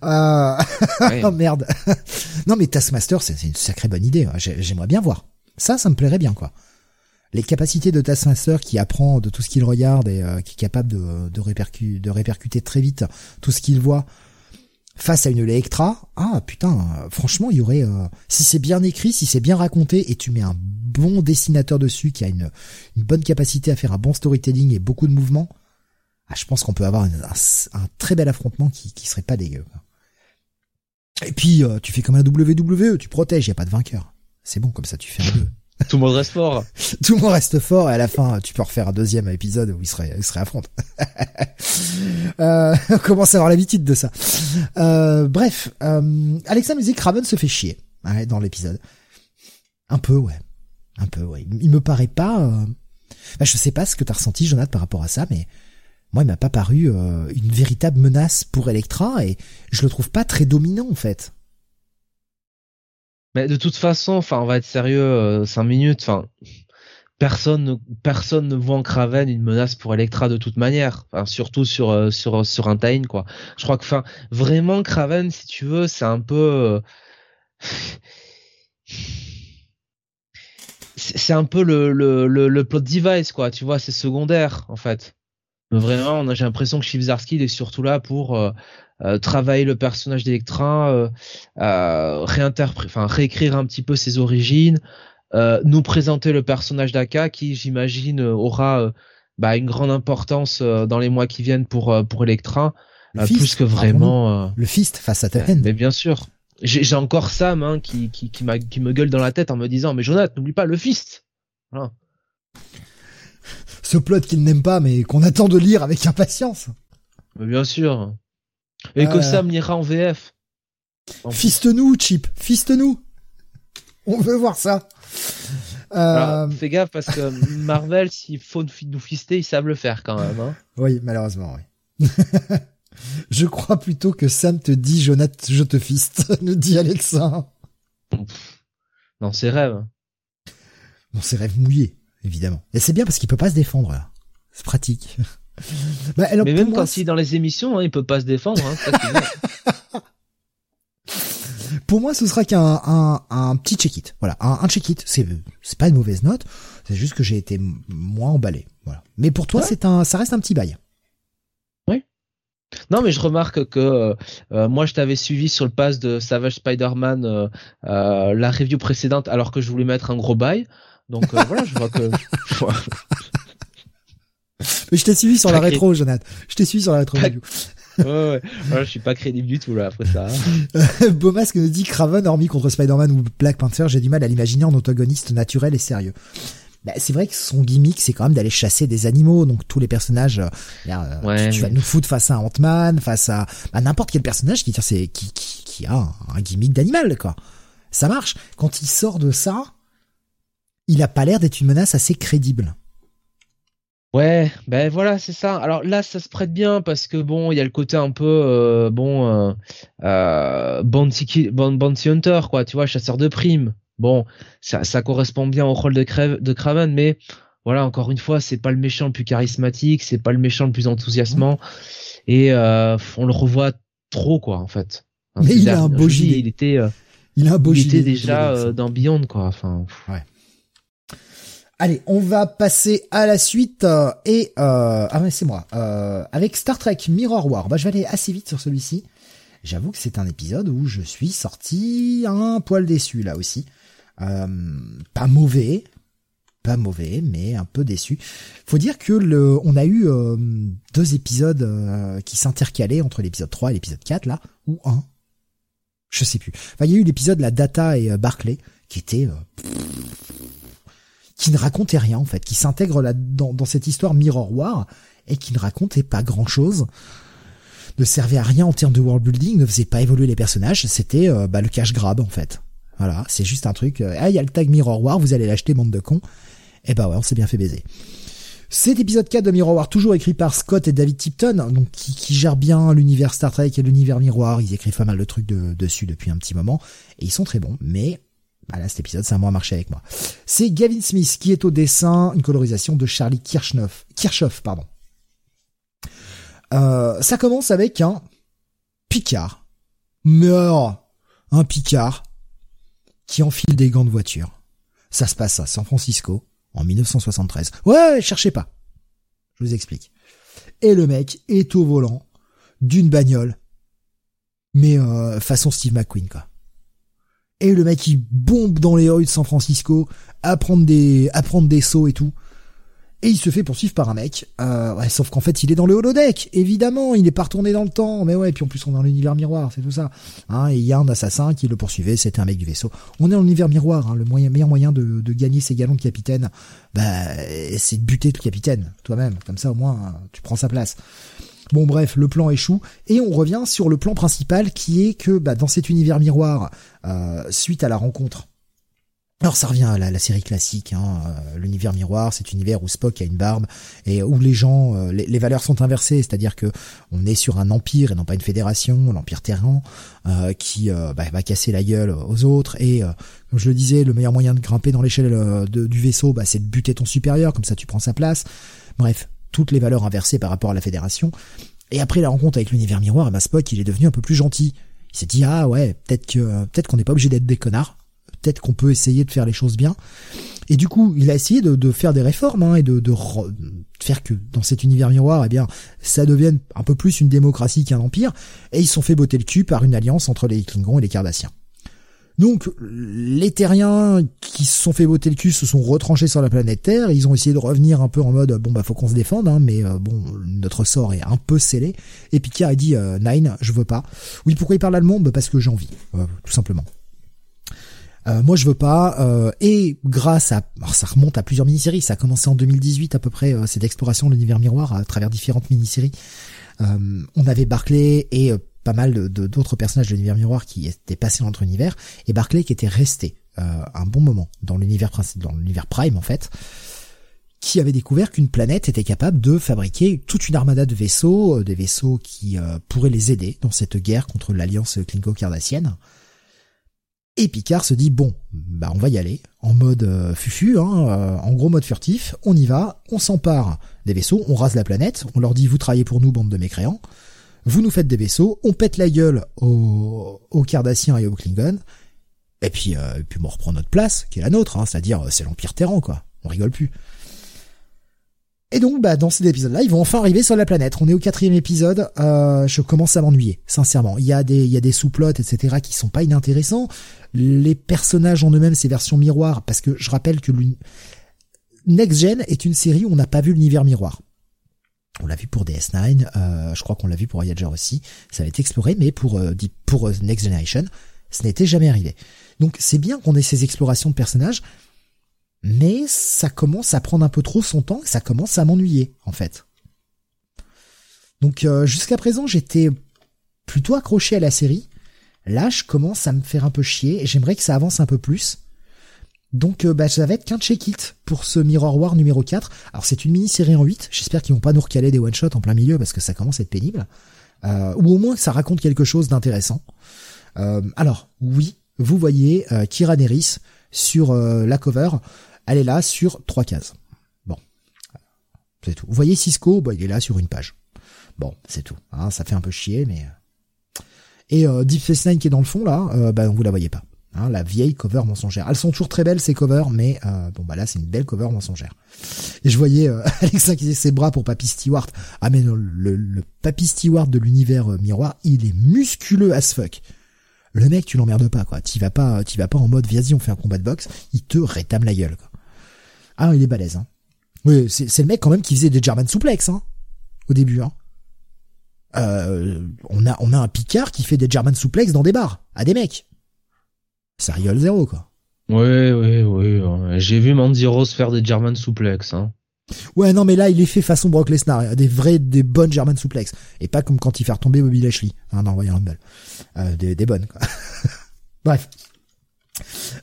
Euh... <laughs> oh merde. <laughs> non mais Taskmaster, c'est une sacrée bonne idée. J'aimerais bien voir. Ça, ça me plairait bien quoi. Les capacités de Taskmaster qui apprend de tout ce qu'il regarde et euh, qui est capable de, de, de répercuter très vite tout ce qu'il voit face à une Electra, ah putain, franchement, il y aurait, euh, si c'est bien écrit, si c'est bien raconté, et tu mets un bon dessinateur dessus qui a une, une bonne capacité à faire un bon storytelling et beaucoup de mouvements, ah, je pense qu'on peut avoir un, très bel affrontement qui, qui serait pas dégueu. Et puis, euh, tu fais comme un WWE, tu protèges, y a pas de vainqueur. C'est bon, comme ça, tu fais un peu. <laughs> <laughs> Tout le monde reste fort. Tout le monde reste fort et à la fin, tu peux refaire un deuxième épisode où il serait, il serait affronte. <laughs> euh, on commence à avoir l'habitude de ça. Euh, bref, euh, Alexa Music Raven se fait chier ouais, dans l'épisode. Un peu, ouais. Un peu, ouais. Il me paraît pas... Euh... Bah, je sais pas ce que t'as ressenti, Jonathan, par rapport à ça, mais moi, il m'a pas paru euh, une véritable menace pour Electra et je le trouve pas très dominant, en fait. Mais de toute façon, enfin, on va être sérieux, euh, cinq minutes, enfin, personne, ne, personne ne voit en Kraven une menace pour Electra de toute manière, enfin, surtout sur euh, sur sur un Tain quoi. Je crois que, enfin, vraiment Kraven, si tu veux, c'est un peu, euh, c'est un peu le, le le le plot device quoi. Tu vois, c'est secondaire en fait. Vraiment, j'ai l'impression que Zarsky est surtout là pour euh, travailler le personnage d'Electra, euh, euh enfin réécrire un petit peu ses origines, euh, nous présenter le personnage d'Aka qui, j'imagine, aura bah, une grande importance dans les mois qui viennent pour pour Electra, plus que vraiment le fist face à Taken. Mais bien sûr, j'ai encore Sam hein, qui qui qui, qui me gueule dans la tête en me disant mais Jonathan n'oublie pas le fist. Voilà. Ce plot qu'il n'aime pas mais qu'on attend de lire avec impatience. Bien sûr. Et que Sam lira en VF. Fiste-nous, Chip, fiste-nous. On veut voir ça. Euh... fais gaffe parce que Marvel, s'il faut nous fister, ils savent le faire quand même. Hein. Oui, malheureusement, oui. <laughs> je crois plutôt que Sam te dit, Jonathan, je te fiste, <laughs> nous dit Alexa. Dans ses rêves. Dans ses rêves mouillés, évidemment. Et c'est bien parce qu'il peut pas se défendre. C'est pratique. <laughs> Bah, mais même quand il est dans les émissions, hein, il peut pas se défendre. Hein, <laughs> pour moi, ce sera qu'un un, petit check-it. Voilà, un, check-it. C'est c'est pas une mauvaise note. C'est juste que j'ai été moins emballé. Voilà. Mais pour toi, c'est un, ça reste un petit bail. Oui. Non, mais je remarque que euh, euh, moi, je t'avais suivi sur le pass de Savage Spider-Man euh, la review précédente, alors que je voulais mettre un gros bail. Donc voilà, je vois que. <laughs> Mais je t'ai suivi sur la rétro, Jonathan. Je t'ai suivi sur la rétro ouais, ouais. je suis pas crédible du tout là après ça. <laughs> Beaumasque nous dit Craven, hormis contre Spider-Man ou Black Panther, j'ai du mal à l'imaginer en antagoniste naturel et sérieux. Bah, c'est vrai que son gimmick, c'est quand même d'aller chasser des animaux. Donc tous les personnages, euh, euh tu, vas nous foutre face à Ant-Man, face à bah, n'importe quel personnage qui, qui, qui, qui a un, gimmick d'animal, quoi. Ça marche. Quand il sort de ça, il a pas l'air d'être une menace assez crédible. Ouais, ben voilà, c'est ça. Alors là, ça se prête bien parce que bon, il y a le côté un peu euh, bon euh, euh, bounty, bounty hunter, quoi. Tu vois, chasseur de primes. Bon, ça, ça correspond bien au rôle de, Crave, de Craven, mais voilà, encore une fois, c'est pas le méchant le plus charismatique, c'est pas le méchant le plus enthousiasmant, et euh, on le revoit trop, quoi, en fait. mais il a un beau gilet. Il était, il a un beau il était déjà dans Beyond, quoi. Enfin. Ouais. Allez, on va passer à la suite euh, et euh, ah mais c'est moi euh, avec Star Trek Mirror War. Bah je vais aller assez vite sur celui-ci. J'avoue que c'est un épisode où je suis sorti un poil déçu là aussi. Euh, pas mauvais, pas mauvais, mais un peu déçu. Faut dire que le, on a eu deux épisodes qui s'intercalaient entre l'épisode 3 et l'épisode 4 là, ou un. Je sais plus. Enfin, il y a eu l'épisode La Data et Barclay qui était qui ne racontait rien en fait, qui s'intègre là dans, dans cette histoire Mirror War et qui ne racontait pas grand chose, ne servait à rien en termes de world building, ne faisait pas évoluer les personnages, c'était euh, bah, le cash grab en fait. Voilà, c'est juste un truc. Euh, ah, il y a le tag Mirror War, vous allez l'acheter, bande de cons. Et eh bah ouais, on s'est bien fait baiser. Cet épisode 4 de Mirror War, toujours écrit par Scott et David Tipton, donc qui, qui gèrent bien l'univers Star Trek et l'univers Miroir. Ils écrivent pas mal de trucs dessus depuis un petit moment, et ils sont très bons. Mais bah là, cet épisode, ça a moins marché avec moi. C'est Gavin Smith qui est au dessin, une colorisation de Charlie Kirchhoff. Kirchhoff, pardon. Euh, ça commence avec un Picard. Meurt. Un Picard qui enfile des gants de voiture. Ça se passe à San Francisco en 1973. Ouais, cherchez pas. Je vous explique. Et le mec est au volant d'une bagnole, mais euh, façon Steve McQueen quoi. Et le mec il bombe dans les rues de San Francisco, à prendre des, à des sauts et tout et il se fait poursuivre par un mec. Euh, sauf qu'en fait, il est dans le holodeck. Évidemment, il n'est pas retourné dans le temps. Mais ouais, puis en plus, on est dans l'univers miroir, c'est tout ça. Hein, et il y a un assassin qui le poursuivait, c'était un mec du vaisseau. On est dans l'univers miroir. Hein, le moyen, meilleur moyen de, gagner ses galons de capitaine, bah, c'est de buter le capitaine toi-même. Comme ça, au moins, tu prends sa place. Bon bref, le plan échoue. Et on revient sur le plan principal qui est que bah, dans cet univers miroir, euh, suite à la rencontre alors ça revient à la, série classique, hein, euh, l'univers miroir, cet univers où Spock a une barbe et où les gens, euh, les, valeurs sont inversées, c'est-à-dire que on est sur un empire et non pas une fédération, l'empire terran, euh, qui bah, va casser la gueule aux autres. Et comme je le disais, le meilleur moyen de grimper dans l'échelle du vaisseau, bah, c'est de buter ton supérieur, comme ça tu prends sa place. Bref, toutes les valeurs inversées par rapport à la fédération. Et après la rencontre avec l'univers miroir, bah, Spock il est devenu un peu plus gentil. Il s'est dit ah ouais, peut-être que peut-être qu'on n'est pas obligé d'être des connards peut-être qu'on peut essayer de faire les choses bien. Et du coup, il a essayé de, faire des réformes hein, et de, faire que dans cet univers miroir, eh bien, ça devienne un peu plus une démocratie qu'un empire. Et ils sont fait botter le cul par une alliance entre les Klingons et les Cardassiens. Donc, les Terriens qui se sont fait botter le cul se sont retranchés sur la planète Terre. Ils ont essayé de revenir un peu en mode bon bah faut qu'on se défende, hein, mais euh, bon notre sort est un peu scellé. Et Picard a dit euh, Nine, je veux pas. Oui, pourquoi il parle allemand? Bah, Parce que j'ai envie, euh, tout simplement. Euh, moi, je veux pas. Et grâce à, alors ça remonte à plusieurs mini-séries. Ça a commencé en 2018 à peu près. Cette exploration de l'univers miroir à travers différentes mini-séries. on avait Barclay et pas mal de d'autres personnages de l'univers miroir qui étaient passés dans notre univers et Barclay qui était resté un bon moment dans l'univers dans l'univers Prime en fait qui avait découvert qu'une planète était capable de fabriquer toute une armada de vaisseaux, des vaisseaux qui pourraient les aider dans cette guerre contre l'alliance Klingo-Cardassienne. Et Picard se dit bon, bah on va y aller en mode euh, fufu, hein, euh, en gros mode furtif. On y va, on s'empare des vaisseaux, on rase la planète, on leur dit vous travaillez pour nous bande de mécréants, vous nous faites des vaisseaux, on pète la gueule aux, Cardassiens et aux Klingons, et puis euh, puis on reprend notre place qui est la nôtre, hein, c'est-à-dire c'est l'empire Terran quoi. On rigole plus. Et donc, bah, dans cet épisode-là, ils vont enfin arriver sur la planète. On est au quatrième épisode. Euh, je commence à m'ennuyer, sincèrement. Il y a des, des sous-plots, etc., qui sont pas inintéressants. Les personnages en eux-mêmes, ces versions miroirs, parce que je rappelle que Next Gen est une série où on n'a pas vu l'univers miroir. On l'a vu pour DS9, euh, je crois qu'on l'a vu pour Voyager aussi. Ça va être exploré, mais pour euh, pour Next Generation, ce n'était jamais arrivé. Donc c'est bien qu'on ait ces explorations de personnages, mais ça commence à prendre un peu trop son temps et ça commence à m'ennuyer en fait. Donc euh, jusqu'à présent j'étais plutôt accroché à la série. Là je commence à me faire un peu chier et j'aimerais que ça avance un peu plus. Donc euh, bah, ça va être qu'un check-it pour ce Mirror War numéro 4. Alors c'est une mini-série en 8, j'espère qu'ils vont pas nous recaler des one-shots en plein milieu parce que ça commence à être pénible. Euh, ou au moins que ça raconte quelque chose d'intéressant. alors oui, vous voyez Kira Neris sur la cover elle est là sur trois cases. Bon, c'est tout. Vous voyez Cisco, bah, il est là sur une page. Bon, c'est tout. Hein, ça fait un peu chier, mais... Euh. Et euh, Deep Space Nine qui est dans le fond, là, euh, bah, vous la voyez pas. Hein, la vieille cover mensongère. Elles sont toujours très belles ces covers, mais euh, bon bah là c'est une belle cover mensongère. Et je voyais euh, <laughs> Alexa qui disait ses bras pour Papy Stewart. Ah mais le, le, Papy Stewart de l'univers miroir, il est musculeux as fuck. Le mec, tu l'emmerdes pas quoi. Tu vas pas, tu vas pas en mode vas-y on fait un combat de boxe. Il te rétame la gueule quoi. Ah, il est balèze. Hein. Oui, c'est le mec quand même qui faisait des German suplex hein, au début. Hein. Euh, on a on a un Picard qui fait des German suplex dans des bars à des mecs. Ça rigole zéro quoi. Oui, oui, oui. J'ai vu Mandy Rose faire des German suplex. Hein. Ouais, non, mais là, il est fait façon Brock Lesnar, des vrais, des bonnes German suplex, et pas comme quand il fait retomber Bobby Lashley, hein, dans Royal Rumble. Euh, des, des bonnes, quoi. <laughs> Bref.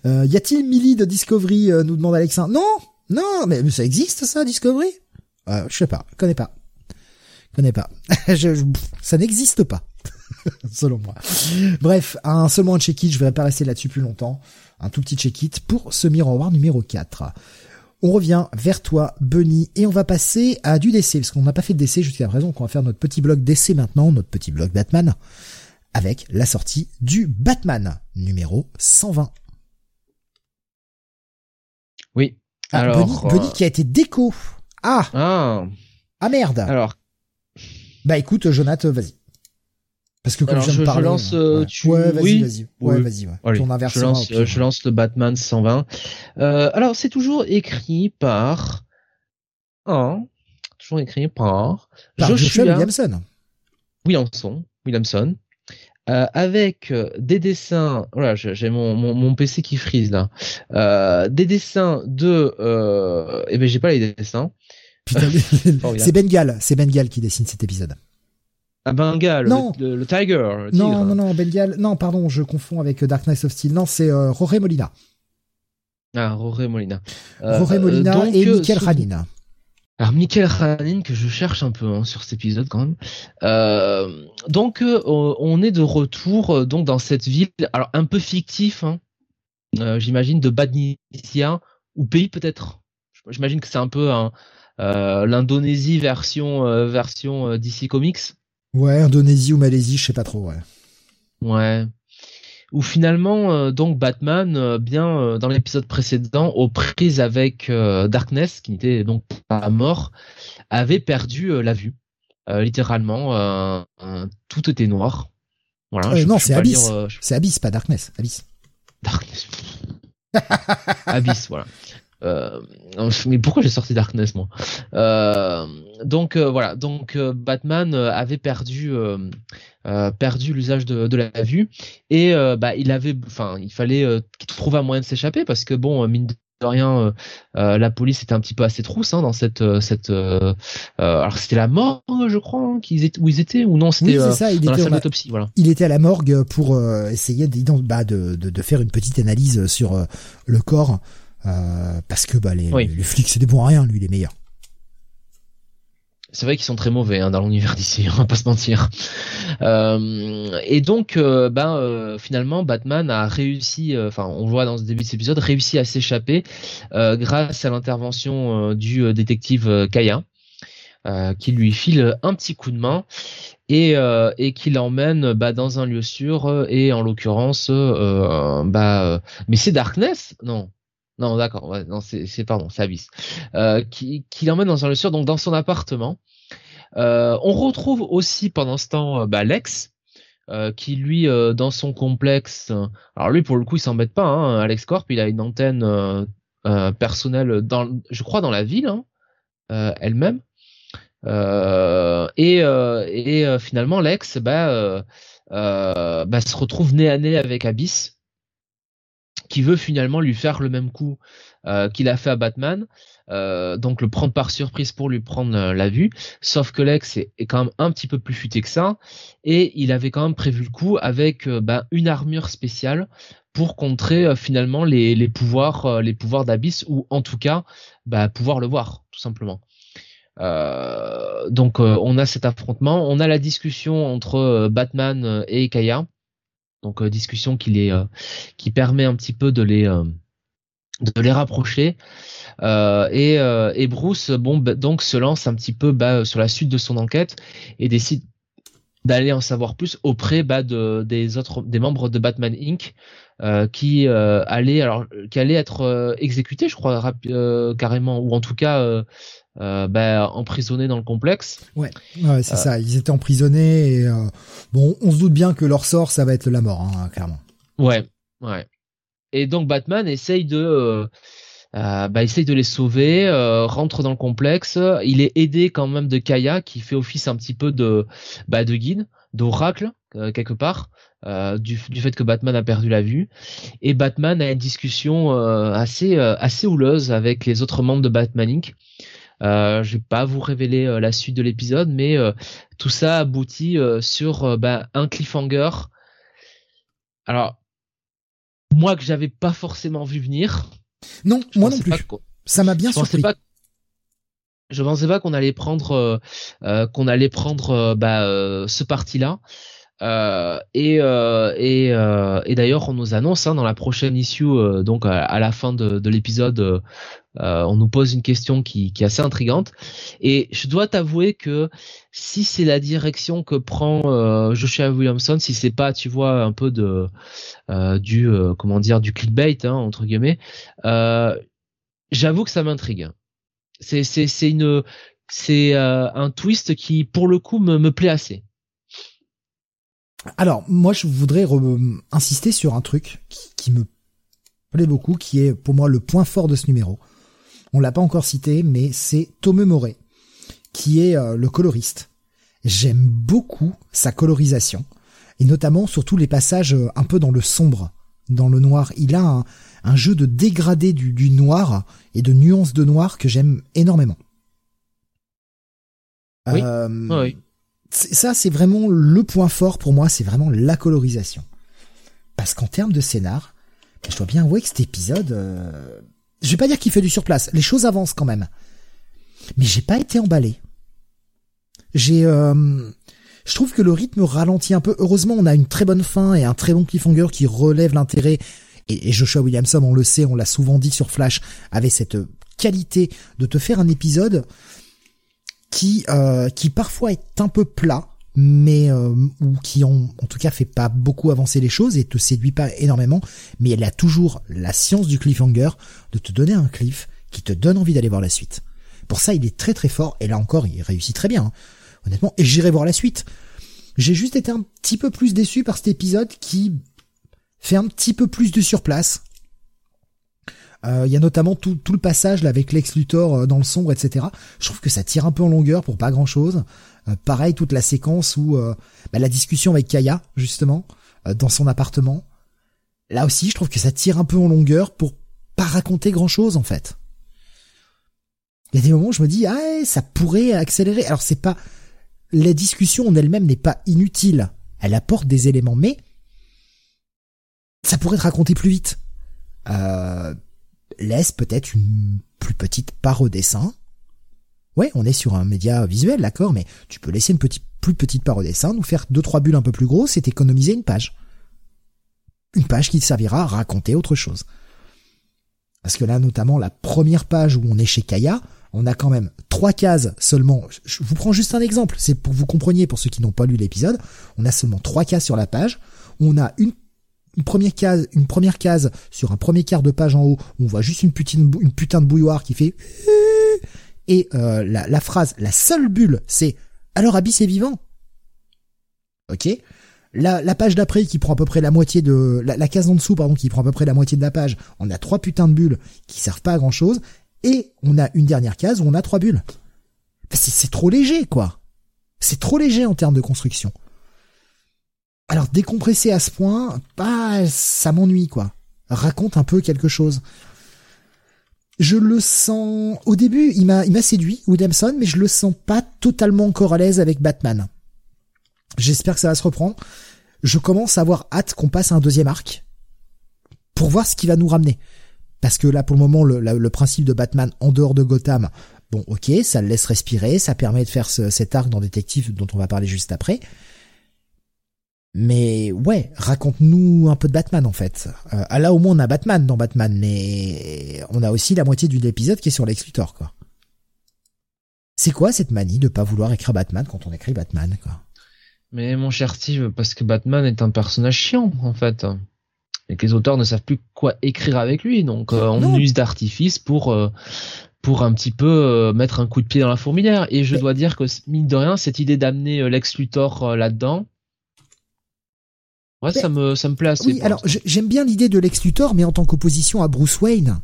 Euh, y a-t-il Millie de Discovery euh, nous demande Alexandre. Non, non, mais, ça existe ça, Discovery? Euh, Je sais pas, connais pas, connais pas. je, <laughs> ça n'existe pas, <laughs> <laughs> selon moi. Bref, un seulement check-it, je vais pas rester là-dessus plus longtemps. Un tout petit check-it pour ce miroir numéro 4. On revient vers toi, Bunny, et on va passer à du DC, parce qu'on n'a pas fait de DC jusqu'à présent, donc on va faire notre petit bloc DC maintenant, notre petit bloc Batman, avec la sortie du Batman numéro 120. Oui. Ah, alors, Bunny, euh, qui a été déco. Ah. Ah. Ah merde. Alors. Bah écoute, Jonathan, vas-y. Parce que comme je lance, euh, tu... ouais, vas-y, vas-y, ouais, vas-y, ouais. Je lance, euh, je lance le Batman 120. Euh, alors c'est toujours écrit par, hein, toujours écrit par, par Joshua, Williamson. Williamson, Williamson. Euh, avec des dessins, voilà, j'ai mon, mon, mon, PC qui frise là, euh, des dessins de, euh, eh ben j'ai pas les dessins. <laughs> c'est Bengal, c'est Bengal qui dessine cet épisode. Ah Bengal, non. Le, Tiger. Le non, non, non, Bengal. Non, pardon, je confonds avec Dark Knight of Steel. Non, c'est euh, Roré Molina. Ah, Roré Molina. Euh, Roré Molina et euh, Michael Ranin. Alors Michael Ranin que je cherche un peu hein, sur cet épisode quand même. Euh, donc on est de retour donc dans cette ville, alors un peu fictif, hein, j'imagine de Badnisia ou pays peut-être. J'imagine que c'est un peu l'Indonésie version version DC Comics. Ouais, Indonésie ou Malaisie, je sais pas trop, ouais. Ouais. Ou finalement, euh, donc Batman, euh, bien euh, dans l'épisode précédent, aux prises avec Darkness, qui n'était donc pas mort, avait perdu la vue. littéralement, tout était noir. Voilà. non, c'est Abyss. C'est Abyss, pas Darkness. Abyss. Darkness. <laughs> Abyss, voilà. Euh, mais pourquoi j'ai sorti Darkness moi euh, Donc euh, voilà, donc Batman avait perdu perdu l'usage de, de, la vue et bah il avait, enfin il fallait qu'il trouve un moyen de s'échapper parce que bon mine de rien, la police était un petit peu assez trousse hein, dans cette cette. alors c'était la morgue, je crois, hein, qu'ils étaient où ils étaient ou non c'était oui, ça, il dans était la salle d'autopsie. Voilà. Il était à la morgue pour essayer bah, de, de, de, faire une petite analyse sur le corps euh, parce que bah, les, les, flics c'est des bons à rien, lui il est meilleur. C'est vrai qu'ils sont très mauvais hein, dans l'univers d'ici, <laughs> on va pas se mentir. Euh, et donc, euh, ben euh, finalement, Batman a réussi, enfin, on voit dans ce début de cet épisode, réussi à s'échapper grâce à l'intervention du détective Kaya, qui lui file un petit coup de main et, et qui l'emmène bah, dans un lieu sûr et en l'occurrence, bah, mais c'est Darkness, non non, d'accord. Non, c'est pardon, c'est Abyss. Euh, qui, qui l'emmène dans un lieu donc dans son appartement. Euh, on retrouve aussi pendant ce temps euh, bah, Lex, qui lui, dans son complexe, alors lui pour le coup, il s'embête pas. Hein, Alex Corp, il a une antenne personnelle dans, je crois, dans la ville hein, elle-même. et, et finalement, Lex, bah, bah, se retrouve nez à nez avec Abyss qui veut finalement lui faire le même coup euh, qu'il a fait à Batman, euh, donc le prendre par surprise pour lui prendre euh, la vue. Sauf que Lex est, quand même un petit peu plus futé que ça, et il avait quand même prévu le coup avec bah, une armure spéciale pour contrer finalement les, pouvoirs, les pouvoirs d'Abyss ou en tout cas bah, pouvoir le voir tout simplement. donc on a cet affrontement, on a la discussion entre Batman et Kaya donc euh, discussion qui les euh, qui permet un petit peu de les euh, de les rapprocher. et, et Bruce, bon, bah, donc se lance un petit peu bah, sur la suite de son enquête et décide d'aller en savoir plus auprès bah, de, des autres des membres de Batman Inc. qui allaient alors qui allaient être exécutés, je crois carrément, ou en tout cas euh, bah, emprisonnés dans le complexe. Ouais, ouais c'est euh. ça. Ils étaient emprisonnés et euh, bon, on se doute bien que leur sort, ça va être la mort, hein, clairement. Ouais, ouais. Et donc Batman essaye de, bah, essaye de les sauver, rentre dans le complexe. Il est aidé quand même de Kaya qui fait office un petit peu de, bah, de guide, d'oracle quelque part. euh, du, fait que Batman a perdu la vue. Et Batman a une discussion euh, assez, assez houleuse avec les autres membres de Batman Inc. Euh, je vais pas vous révéler la suite de l'épisode, mais tout ça aboutit sur bah, un cliffhanger. Alors, moi que j'avais pas forcément vu venir. Non, moi non plus. Ça m'a bien surpris je pensais pas qu'on allait prendre euh, euh, qu'on allait prendre euh, bah, ce parti là et et, et d'ailleurs on nous annonce hein, dans la prochaine issue donc à, la fin de, de l'épisode on nous pose une question qui, qui est assez intrigante et je dois t'avouer que si c'est la direction que prend Joshua Williamson si c'est pas tu vois un peu de du comment dire du clickbait hein, entre guillemets j'avoue que ça m'intrigue c'est c'est c'est une c'est euh, un twist qui pour le coup me, me plaît assez. Alors moi je voudrais insister sur un truc qui, qui, me plaît beaucoup, qui est pour moi le point fort de ce numéro. On l'a pas encore cité, mais c'est Tome Moret, qui est euh, le coloriste. J'aime beaucoup sa colorisation, et notamment surtout les passages euh, un peu dans le sombre, dans le noir. Il a un, un jeu de dégradé du, du noir et de nuances de noir que j'aime énormément. Oui. Euh, oui. Ça, c'est vraiment le point fort pour moi, c'est vraiment la colorisation. Parce qu'en termes de scénar, je dois bien avouer que cet épisode, euh, je vais pas dire qu'il fait du surplace, les choses avancent quand même. Mais j'ai pas été emballé. J'ai, euh, je trouve que le rythme ralentit un peu. Heureusement, on a une très bonne fin et un très bon cliffhanger qui relève l'intérêt et, Joshua Williamson, on le sait, on l'a souvent dit sur Flash, avait cette qualité de te faire un épisode qui euh, qui parfois est un peu plat, mais euh, ou qui en, en tout cas fait pas beaucoup avancer les choses et te séduit pas énormément, mais elle a toujours la science du cliffhanger de te donner un cliff qui te donne envie d'aller voir la suite. Pour ça, il est très très fort et là encore, il réussit très bien, hein, honnêtement. Et j'irai voir la suite. J'ai juste été un petit peu plus déçu par cet épisode qui fait un petit peu plus de surplace. Euh, il y a notamment tout, tout le passage là avec Lex Luthor euh, dans le sombre, etc. Je trouve que ça tire un peu en longueur pour pas grand chose. Euh, pareil, toute la séquence où bah, la discussion avec Kaya, justement, dans son appartement. Là aussi, je trouve que ça tire un peu en longueur pour pas raconter grand chose en fait. Il y a des moments où je me dis ah ça pourrait accélérer. Alors c'est pas la discussion en elle-même n'est pas inutile. Elle apporte des éléments, mais ça pourrait être raconté plus vite. Euh, laisse peut-être une plus petite part au dessin. Ouais, on est sur un média visuel, d'accord, mais tu peux laisser une petite, plus petite part au dessin, nous faire deux trois bulles un peu plus grosses et t'économiser une page. Une page qui te servira à raconter autre chose. Parce que là, notamment, la première page où on est chez Kaya, on a quand même trois cases seulement. Je vous prends juste un exemple, c'est pour que vous compreniez, pour ceux qui n'ont pas lu l'épisode. On a seulement trois cases sur la page. On a une première case, une première case sur un premier quart de page en haut, où on voit juste une putain une putain de bouilloire qui fait et euh, la, la, phrase, la seule bulle, c'est alors Abyss est vivant? Ok. La, la page d'après qui prend à peu près la moitié de la, case en dessous pardon qui prend à peu près la moitié de la page, on a trois putains de bulles qui servent pas à grand chose et on a une dernière case où on a trois bulles. C'est trop léger quoi. C'est trop léger en termes de construction. Alors décompresser à ce point, bah ça m'ennuie quoi. Raconte un peu quelque chose. Je le sens au début, il m'a il m'a séduit Williamson, mais je le sens pas totalement encore à l'aise avec Batman. J'espère que ça va se reprendre. Je commence à avoir hâte qu'on passe à un deuxième arc pour voir ce qui va nous ramener. Parce que là, pour le moment, le, le principe de Batman en dehors de Gotham, bon, ok, ça le laisse respirer, ça permet de faire cet arc dans Détective dont on va parler juste après. Mais ouais, raconte-nous un peu de Batman en fait. Euh, là au moins on a Batman dans Batman, mais on a aussi la moitié d'une épisode qui est sur Lex Luthor quoi. C'est quoi cette manie de pas vouloir écrire Batman quand on écrit Batman quoi? Mais mon cher Steve, parce que Batman est un personnage chiant en fait. Et que les auteurs ne savent plus quoi écrire avec lui, donc euh, on use d'artifice pour euh, pour un petit peu euh, mettre un coup de pied dans la fourmilière. Et je dois dire que mine de rien, cette idée d'amener Lex Luthor là-dedans, Ouais, ça me ça me plaît assez. Oui, alors j'aime bien l'idée de Lex Luthor, mais en tant qu'opposition à Bruce Wayne,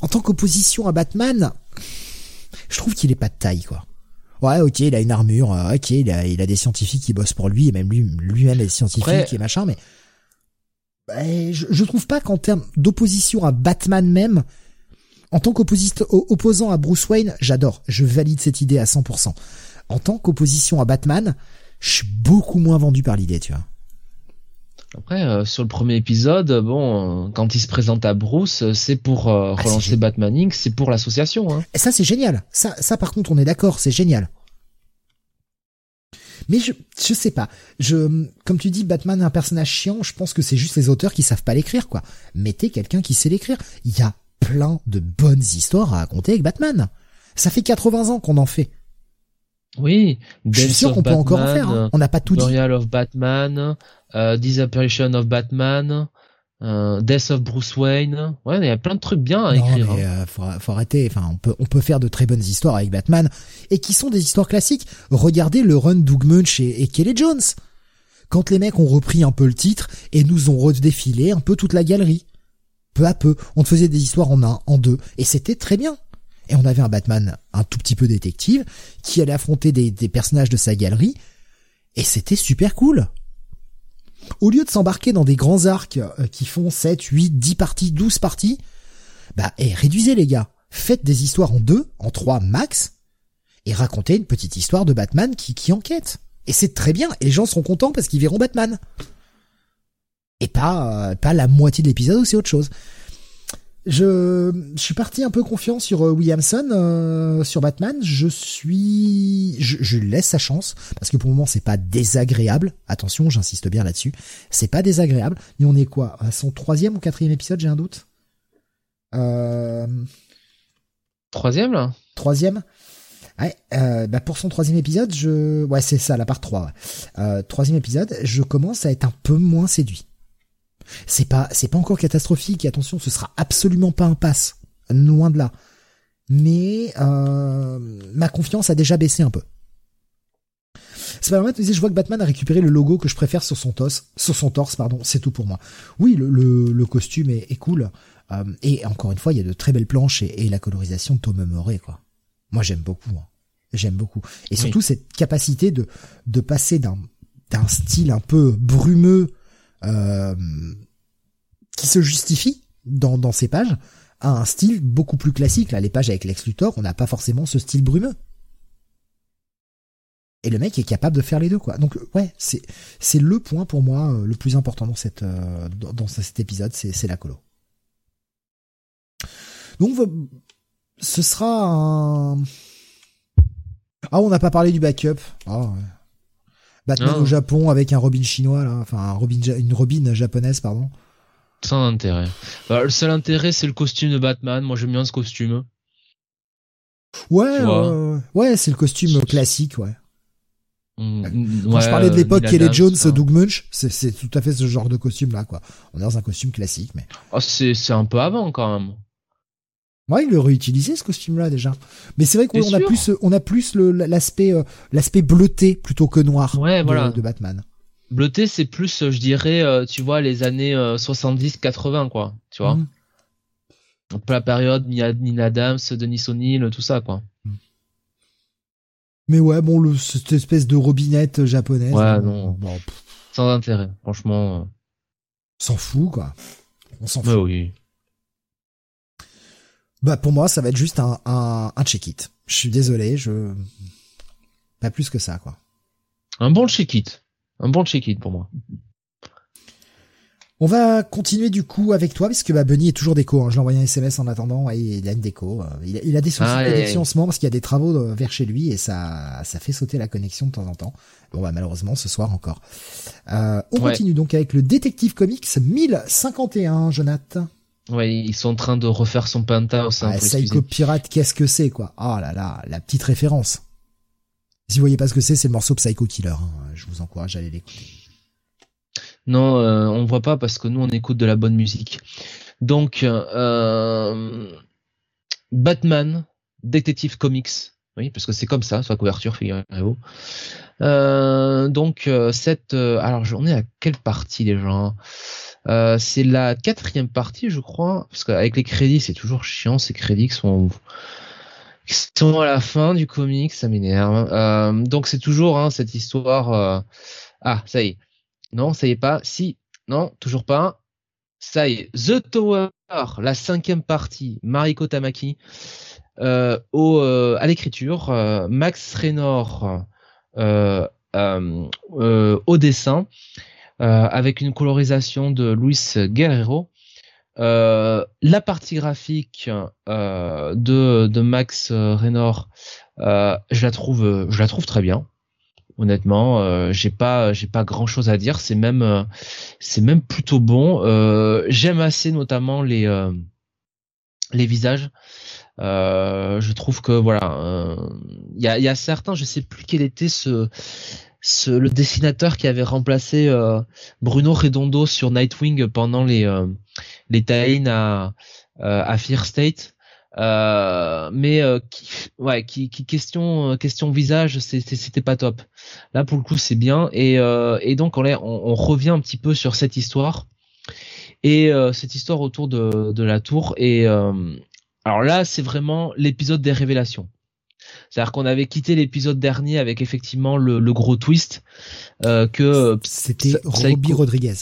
en tant qu'opposition à Batman, je trouve qu'il est pas de taille quoi. Ouais, ok, il a une armure, euh, ok, il a, il a des scientifiques qui bossent pour lui, et même lui, lui-même est scientifique et machin, mais bah, je, je trouve pas qu'en termes d'opposition à Batman même, en tant qu'opposant à Bruce Wayne, j'adore, je valide cette idée à 100%. En tant qu'opposition à Batman, je suis beaucoup moins vendu par l'idée, tu vois. Après, euh, sur le premier épisode, bon, euh, quand il se présente à Bruce, euh, c'est pour ah, relancer Batman Inc., c'est pour l'association. Hein. Et ça, c'est génial. Ça, ça, par contre, on est d'accord, c'est génial. Mais je, je sais pas. Je, comme tu dis, Batman est un personnage chiant. Je pense que c'est juste les auteurs qui savent pas l'écrire, quoi. Mettez quelqu'un qui sait l'écrire. Il y a plein de bonnes histoires à raconter avec Batman. Ça fait 80 ans qu'on en fait. Oui, je suis sûr qu'on peut encore en faire. Hein. On n'a pas tout dit. of Batman, uh, Disapparition of Batman, uh, Death of Bruce Wayne. Ouais, il y a plein de trucs bien à écrire. Mais, hein. euh, faut, arrêter. Enfin, on peut, on peut faire de très bonnes histoires avec Batman et qui sont des histoires classiques. Regardez le run Doug Munch et, et Kelly Jones. Quand les mecs ont repris un peu le titre et nous ont redéfilé un peu toute la galerie. Peu à peu, on faisait des histoires en un, en deux, et c'était très bien. Et on avait un Batman un tout petit peu détective qui allait affronter des, personnages de sa galerie. Et c'était super cool. Au lieu de s'embarquer dans des grands arcs euh, qui font 7, 8, 10 parties, 12 parties, bah, et réduisez les gars. Faites des histoires en deux, en trois max, et racontez une petite histoire de Batman qui, qui enquête. Et c'est très bien, et les gens seront contents parce qu'ils verront Batman. Et pas, euh, pas la moitié de l'épisode ou c'est autre chose. Je, je suis parti un peu confiant sur euh, Williamson, euh, sur Batman. Je suis, je, je laisse sa chance parce que pour le moment c'est pas désagréable. Attention, j'insiste bien là-dessus. C'est pas désagréable. Mais on est quoi à son troisième ou quatrième épisode J'ai un doute? Euh... Troisième là? Troisième. Ouais, euh, bah pour son troisième épisode, je, ouais c'est ça, la part 3. Euh, troisième épisode, je commence à être un peu moins séduit. C'est pas, c'est pas encore catastrophique. attention, ce sera absolument pas un pass, loin de là. Mais euh, ma confiance a déjà baissé un peu. Pas vrai, je vois que Batman a récupéré le logo que je préfère sur son torse, sur son torse, pardon, c'est tout pour moi. Oui, le, le, costume est, cool. Euh, et encore une fois, il y a de très belles planches et, la colorisation de Tom Murray, quoi. Moi, j'aime beaucoup. Hein. J'aime beaucoup. Et surtout, cette capacité de, de passer d'un, d'un style un peu brumeux qui se justifie dans, dans ces pages à un style beaucoup plus classique. Là, les pages avec Lex Luthor, on n'a pas forcément ce style brumeux. Et le mec est capable de faire les deux, quoi. Donc, ouais, c'est, c'est le point pour moi euh, le plus important dans cette, euh, dans, cet épisode, c'est, c'est la colo. Donc, ce sera un, ah, on n'a pas parlé du backup. Ah, ouais. Batman au Japon avec un Robin chinois là, enfin un Robin, une Robin japonaise pardon. Sans intérêt. Bah, le seul intérêt c'est le costume de Batman. Moi j'aime bien ce costume. Ouais, ouais, c'est le costume classique, ouais. Mm, Quand je parlais de l'époque Kelly Jones, Doug Munch, c'est tout à fait ce genre de costume là, quoi. On est dans un costume classique, mais. Oh, c'est un peu avant quand même. Ouais, il le réutilisé ce costume-là déjà. Mais c'est vrai qu'on a plus, on a plus l'aspect, euh, l'aspect bleuté plutôt que noir ouais, de, voilà. de, Batman. Bleuté, c'est plus, je dirais, euh, tu vois, les années 70-80, euh, quoi. Tu vois. Mm. Un peu la période Nina Adams, Denis O'Neill, tout ça, quoi. Mm. Mais ouais, bon, le, cette espèce de robinette japonaise. Ouais, non. Sans intérêt, franchement. S'en fout, quoi. On s'en fout. oui. Bah pour moi, ça va être juste un, un, un check-it. Je suis désolé, je pas plus que ça quoi. Un bon check-it, un bon check-it pour moi. On va continuer du coup avec toi parce que bah Bunny est toujours déco. Hein. Je l'ai envoyé un SMS en attendant et il a une déco. Euh, il a, des soucis de connexion en ce moment parce qu'il y a des travaux euh, vers chez lui et ça ça fait sauter la connexion de temps en temps. Bon bah malheureusement ce soir encore. Euh, on continue donc avec le détective comics 1051, Jonathan. Ouais, ils sont en train de refaire son penthouse. Hein, ah, Psycho Pirate, qu'est-ce que c'est, quoi? Oh là là, la petite référence. Si vous voyez pas ce que c'est, c'est le morceau Psycho Killer. Hein. Je vous encourage à aller l'écouter. Non, euh, on voit pas parce que nous on écoute de la bonne musique. Donc, euh, Batman, Detective Comics. Oui, parce que c'est comme ça, la couverture, figurez-vous. Euh, donc, euh, cette... Euh, alors, j'en ai à quelle partie, les gens? Euh, c'est la quatrième partie, je crois, parce qu'avec les crédits, c'est toujours chiant ces crédits qui sont à la fin du comic, ça m'énerve. Euh, donc c'est toujours hein, cette histoire. Euh, ah, ça y est. Non, ça y est pas. Si, non, toujours pas. Ça y est. The Tower, la cinquième partie, Mariko Tamaki, à l'écriture, Max Raynor au dessin, avec une colorisation de Luis Guerrero. Euh, la partie graphique euh, de, de, Max euh, Raynor, je la trouve, je la trouve très bien. Honnêtement, j'ai pas, j'ai pas grand chose à dire. C'est même, c'est même plutôt bon. J'aime assez notamment les, les visages. je trouve que voilà, il y a, y, a, certains, je sais plus quel était ce ce, le dessinateur qui avait remplacé euh, Bruno Redondo sur Nightwing pendant les euh, les tie à euh, à Fear State. Euh, mais qui, ouais, qui, qui question question visage, c'était pas top. Là pour le coup c'est bien et et donc on, on, revient un petit peu sur cette histoire et cette histoire autour de de la tour et alors là c'est vraiment l'épisode des révélations. C'est-à-dire qu'on avait quitté l'épisode dernier avec effectivement le, gros twist euh, que c'était Robbie Rodriguez.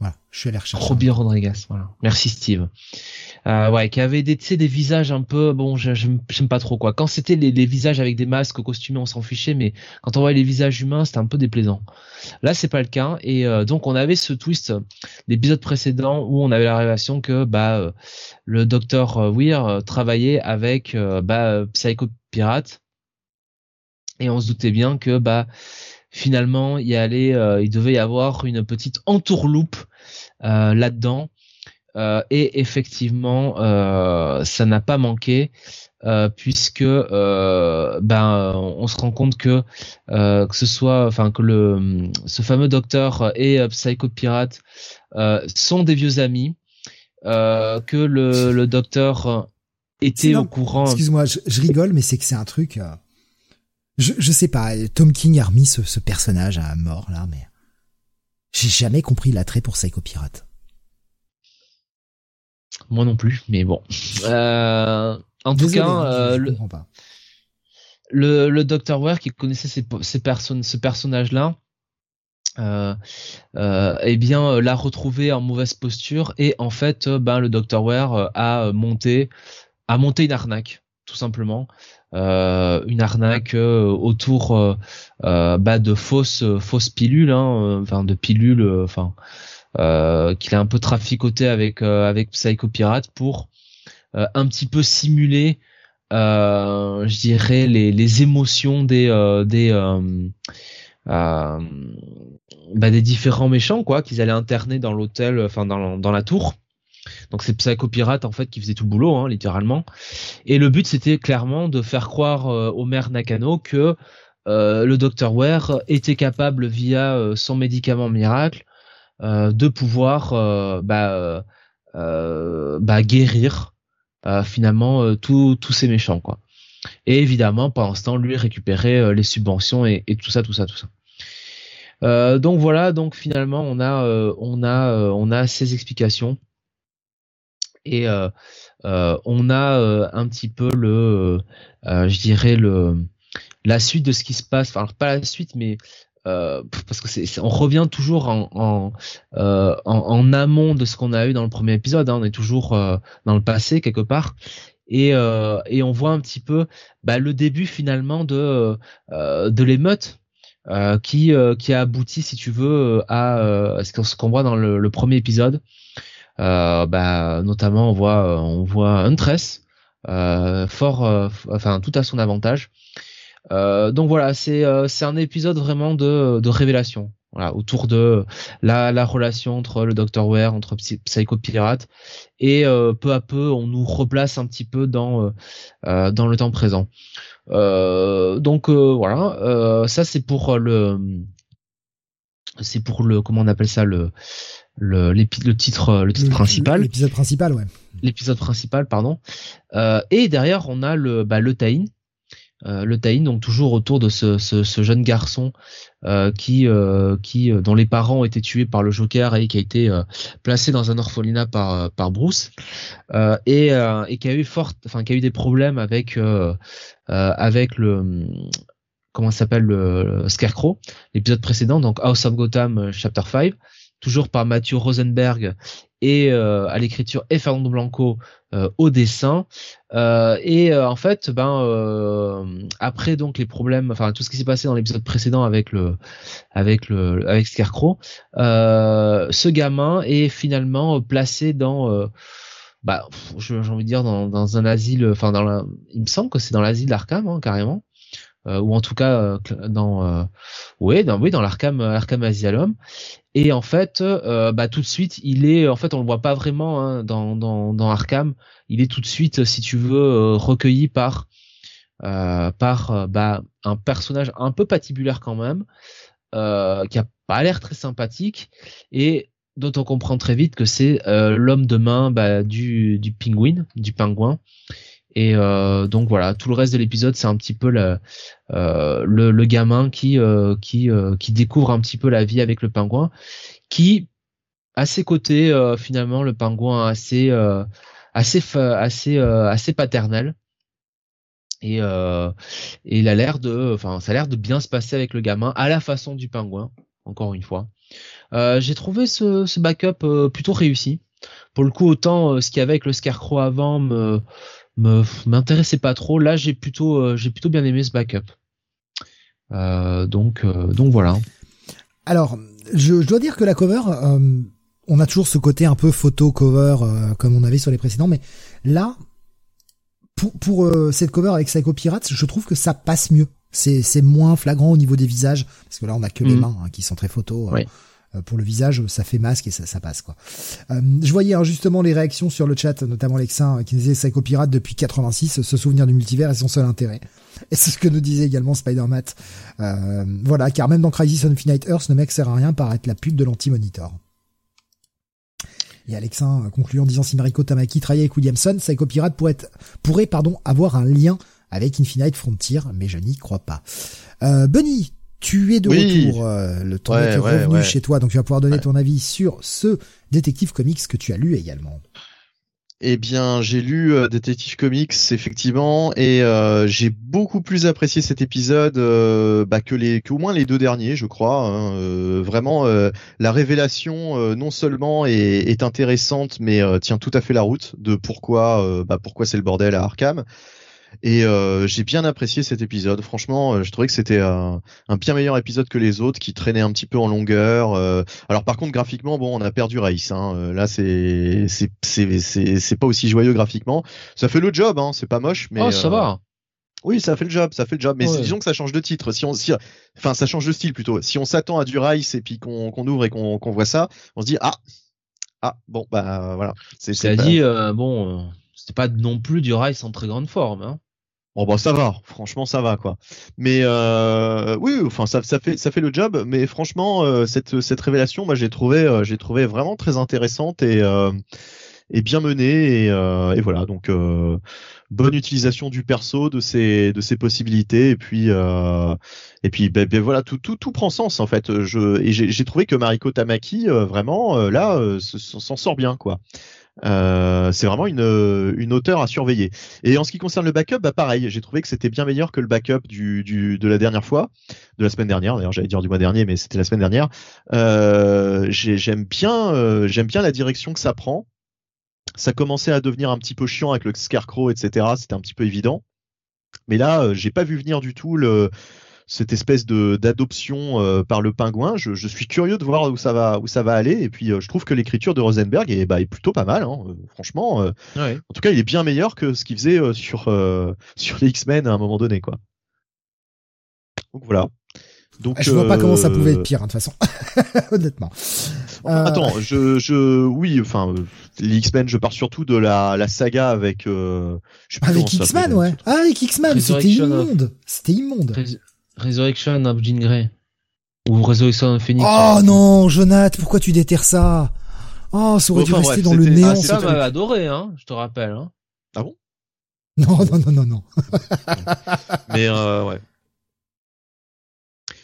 Voilà, je suis allé rechercher. Robbie Rodriguez, voilà. Merci Steve. Euh, ouais, qui avait des, des visages un peu, bon, j'aime pas trop quoi. Quand c'était les, les, visages avec des masques costumés, on s'en fichait, mais quand on voyait les visages humains, c'était un peu déplaisant. Là, c'est pas le cas, et euh, donc on avait ce twist d'épisode précédent où on avait la révélation que bah euh, le docteur Weir travaillait avec bah Psycho Pirate, et on se doutait bien que bah finalement il allait, il devait y avoir une petite entourloupe là-dedans euh, et effectivement, euh, ça n'a pas manqué. Euh, puisque ben on se rend compte que que ce soit enfin que le ce fameux docteur et Psycho Pirate sont des vieux amis que le, le docteur était au courant excuse-moi je, rigole mais c'est que c'est un truc je, je sais pas Tom King a remis ce, ce personnage à mort là mais j'ai jamais compris l'attrait pour Psycho Pirate moi non plus, mais bon. Euh, en tout cas, euh, le, le, le Dr. Ware qui connaissait ces, ces personnes, ce personnage-là, euh, euh, eh bien l'a retrouvé en mauvaise posture et en fait, ben le Dr. Ware a monté, a monté une arnaque, tout simplement. une arnaque autour bah, de fausses fausses pilules, hein, enfin de pilules, enfin euh, qu'il a un peu traficoté avec euh, avec Psycho Pirate pour euh, un petit peu simuler je dirais les, les émotions des des bah, des différents méchants quoi qu'ils allaient interner dans l'hôtel enfin dans la tour donc c'est Psycho Pirate en fait qui faisait tout le boulot hein, littéralement et le but c'était clairement de faire croire au maire Nakano que le Dr Ware était capable via son médicament miracle euh, de pouvoir euh, bah, euh, bah, guérir finalement tous ces méchants quoi. Et évidemment, pendant ce temps, lui récupérer les subventions et, tout ça, tout ça, tout ça. donc voilà, donc finalement on a on a on a ces explications et on a un petit peu le je dirais le la suite de ce qui se passe enfin pas la suite mais euh, parce que on revient toujours en en, euh, amont de ce qu'on a eu dans le premier épisode. Hein, on est toujours euh, dans le passé quelque part. Et, euh, et on voit un petit peu bah, le début finalement de de l'émeute qui qui a abouti si tu veux à ce qu'on voit dans le premier épisode. Bah notamment on voit on voit Huntress fort enfin tout à son avantage euh, donc voilà, c'est euh, c'est un épisode vraiment de, de révélation. Voilà, autour de la, la relation entre le Dr. Ware, entre Psycho Pirate, et euh, peu à peu on nous replace un petit peu dans dans le temps présent. donc voilà, ça c'est pour le c'est pour le comment on appelle ça le le, le titre le titre principal. l'épisode principal ouais. L'épisode principal pardon. Euh, et derrière on a le bah, le tie Euh, le tie donc toujours autour de ce, ce, jeune garçon euh, qui, euh, qui dont les parents ont été tués par le Joker et qui a été placé dans un orphelinat par par Bruce. Et, et qui a eu fort, enfin qui a eu des problèmes avec avec le comment s'appelle le, Scarecrow l'épisode précédent donc House of Gotham chapter 5 toujours par Matthew Rosenberg et euh, à l'écriture et Fernando Blanco euh, au dessin. Euh, et en fait, ben après donc les problèmes, enfin tout ce qui s'est passé dans l'épisode précédent avec le avec le avec Scarecrow, ce gamin est finalement placé dans bah j'ai envie de dire dans, dans un asile, enfin dans il me semble que c'est dans l'asile d'Arkham hein, carrément. ou en tout cas dans dans oui dans l'Arkham Arkham Asylum et en fait, euh, bah, tout de suite, il est, en fait, on le voit pas vraiment hein, dans, dans, Arkham. Il est tout de suite, si tu veux, euh, recueilli par euh, bah, un personnage un peu patibulaire quand même, qui a pas l'air très sympathique et dont on comprend très vite que c'est l'homme de main bah, du du pingouin, du pingouin. Et euh, donc voilà, tout le reste de l'épisode, c'est un petit peu le, euh, le, le, gamin qui euh, qui euh, qui découvre un petit peu la vie avec le pingouin, qui à ses côtés finalement le pingouin assez assez assez assez paternel. Et, et il a l'air de, enfin, ça a l'air de bien se passer avec le gamin à la façon du pingouin, encore une fois. J'ai trouvé ce, ce backup plutôt réussi. Pour le coup, autant ce qu'il y avait avec le Scarecrow avant me m'intéressait pas trop. Là, j'ai plutôt euh, j'ai plutôt bien aimé ce backup. Euh, donc euh, donc voilà. Alors, je, je, dois dire que la cover, on a toujours ce côté un peu photo cover comme on avait sur les précédents, mais là, pour, pour cette cover avec Psycho Pirates, je trouve que ça passe mieux. C'est c'est moins flagrant au niveau des visages parce que là on a que les mm. mains hein, qui sont très photos. Oui. Euh, pour le visage, ça fait masque et ça, ça passe quoi. Euh, je voyais hein, justement les réactions sur le chat, notamment Lexin qui disait Psycho Pirate depuis 86, se souvenir du multivers est son seul intérêt. <laughs> Et c'est ce que nous disait également Spider-Man. Euh, voilà, car même dans Crisis on Infinite Earth, le mec sert à rien par être la pute de l'anti-monitor. Et Alexin conclut en disant si Mariko Tamaki travaillait avec Williamson, Psycho Pirate pourrait, pourrait pardon, avoir un lien avec Infinite Frontier, mais je n'y crois pas. Euh, Bunny, tu es de retour, euh, le temps est revenu chez toi, donc tu vas pouvoir donner ton avis sur ce détective comics que tu as lu également. Eh bien, j'ai lu euh, Détective Comics effectivement, et euh, j'ai beaucoup plus apprécié cet épisode bah, que les, qu'au moins les deux derniers, je crois. Hein. vraiment, la révélation non seulement est, est intéressante, mais tient tout à fait la route de pourquoi, bah, pourquoi c'est le bordel à Arkham. Et euh, j'ai bien apprécié cet épisode. Franchement, euh, je trouvais que c'était un, bien meilleur épisode que les autres, qui traînaient un petit peu en longueur. Euh. alors par contre, graphiquement, bon, on a perdu Raïs. Hein. Là, c'est c'est c'est c'est pas aussi joyeux graphiquement. Ça fait le job, hein. C'est pas moche, mais. Oh, ça va. Oui, ça fait le job, ça fait le job. Mais disons que ça change de titre. Si on, si, enfin, ça change de style plutôt. Si on s'attend à du Rice et puis qu'on qu'on ouvre et qu'on qu'on voit ça, on se dit ah ah bon bah voilà. C'est à dit bon c'était pas non plus du Rice en très grande forme. Hein. Bon bah ça va, franchement ça va quoi. Mais euh, oui, enfin ça, ça fait ça fait le job. Mais franchement euh, cette cette révélation, moi j'ai trouvé euh, j'ai trouvé vraiment très intéressante et et bien menée et, et voilà donc bonne utilisation du perso de ses de ses possibilités et puis et puis ben, ben, voilà tout tout tout prend sens en fait. Je et j'ai trouvé que Mariko Tamaki vraiment là s'en sort bien quoi. Euh, c'est vraiment une, une hauteur à surveiller. Et en ce qui concerne le backup, bah pareil, j'ai trouvé que c'était bien meilleur que le backup du, du, de la dernière fois, de la semaine dernière. D'ailleurs, j'allais dire du mois dernier, mais c'était la semaine dernière. Euh, j'aime bien, euh, j'aime bien la direction que ça prend. Ça commençait à devenir un petit peu chiant avec le Scarecrow, etc. C'était un petit peu évident. Mais là, j'ai pas vu venir du tout le, cette espèce de d'adoption euh, par le pingouin. Je, je, suis curieux de voir où ça va où ça va aller. Et puis euh, je trouve que l'écriture de Rosenberg est, bah, est plutôt pas mal. Hein, euh, franchement, en tout cas, il est bien meilleur que ce qu'il faisait sur sur les X-Men à un moment donné, quoi. Donc voilà. Donc, je vois pas comment ça pouvait être pire, hein, de toute façon, <laughs> honnêtement. Attends, je, je, oui, enfin, les X-Men, je pars surtout de la, la saga avec. Euh, avec X-Men, ouais. Ah, avec X-Men, c'était immonde. C'était immonde. Resurrection of Jean Grey. Ou Resurrection of Phoenix. Oh non, Jonathan, pourquoi tu déterres ça? Oh, ça aurait dû rester dans le néant. ça m'avait adoré, hein, je te rappelle. Hein. Ah bon? Non, non, non, non, non. <laughs> Mais euh, ouais.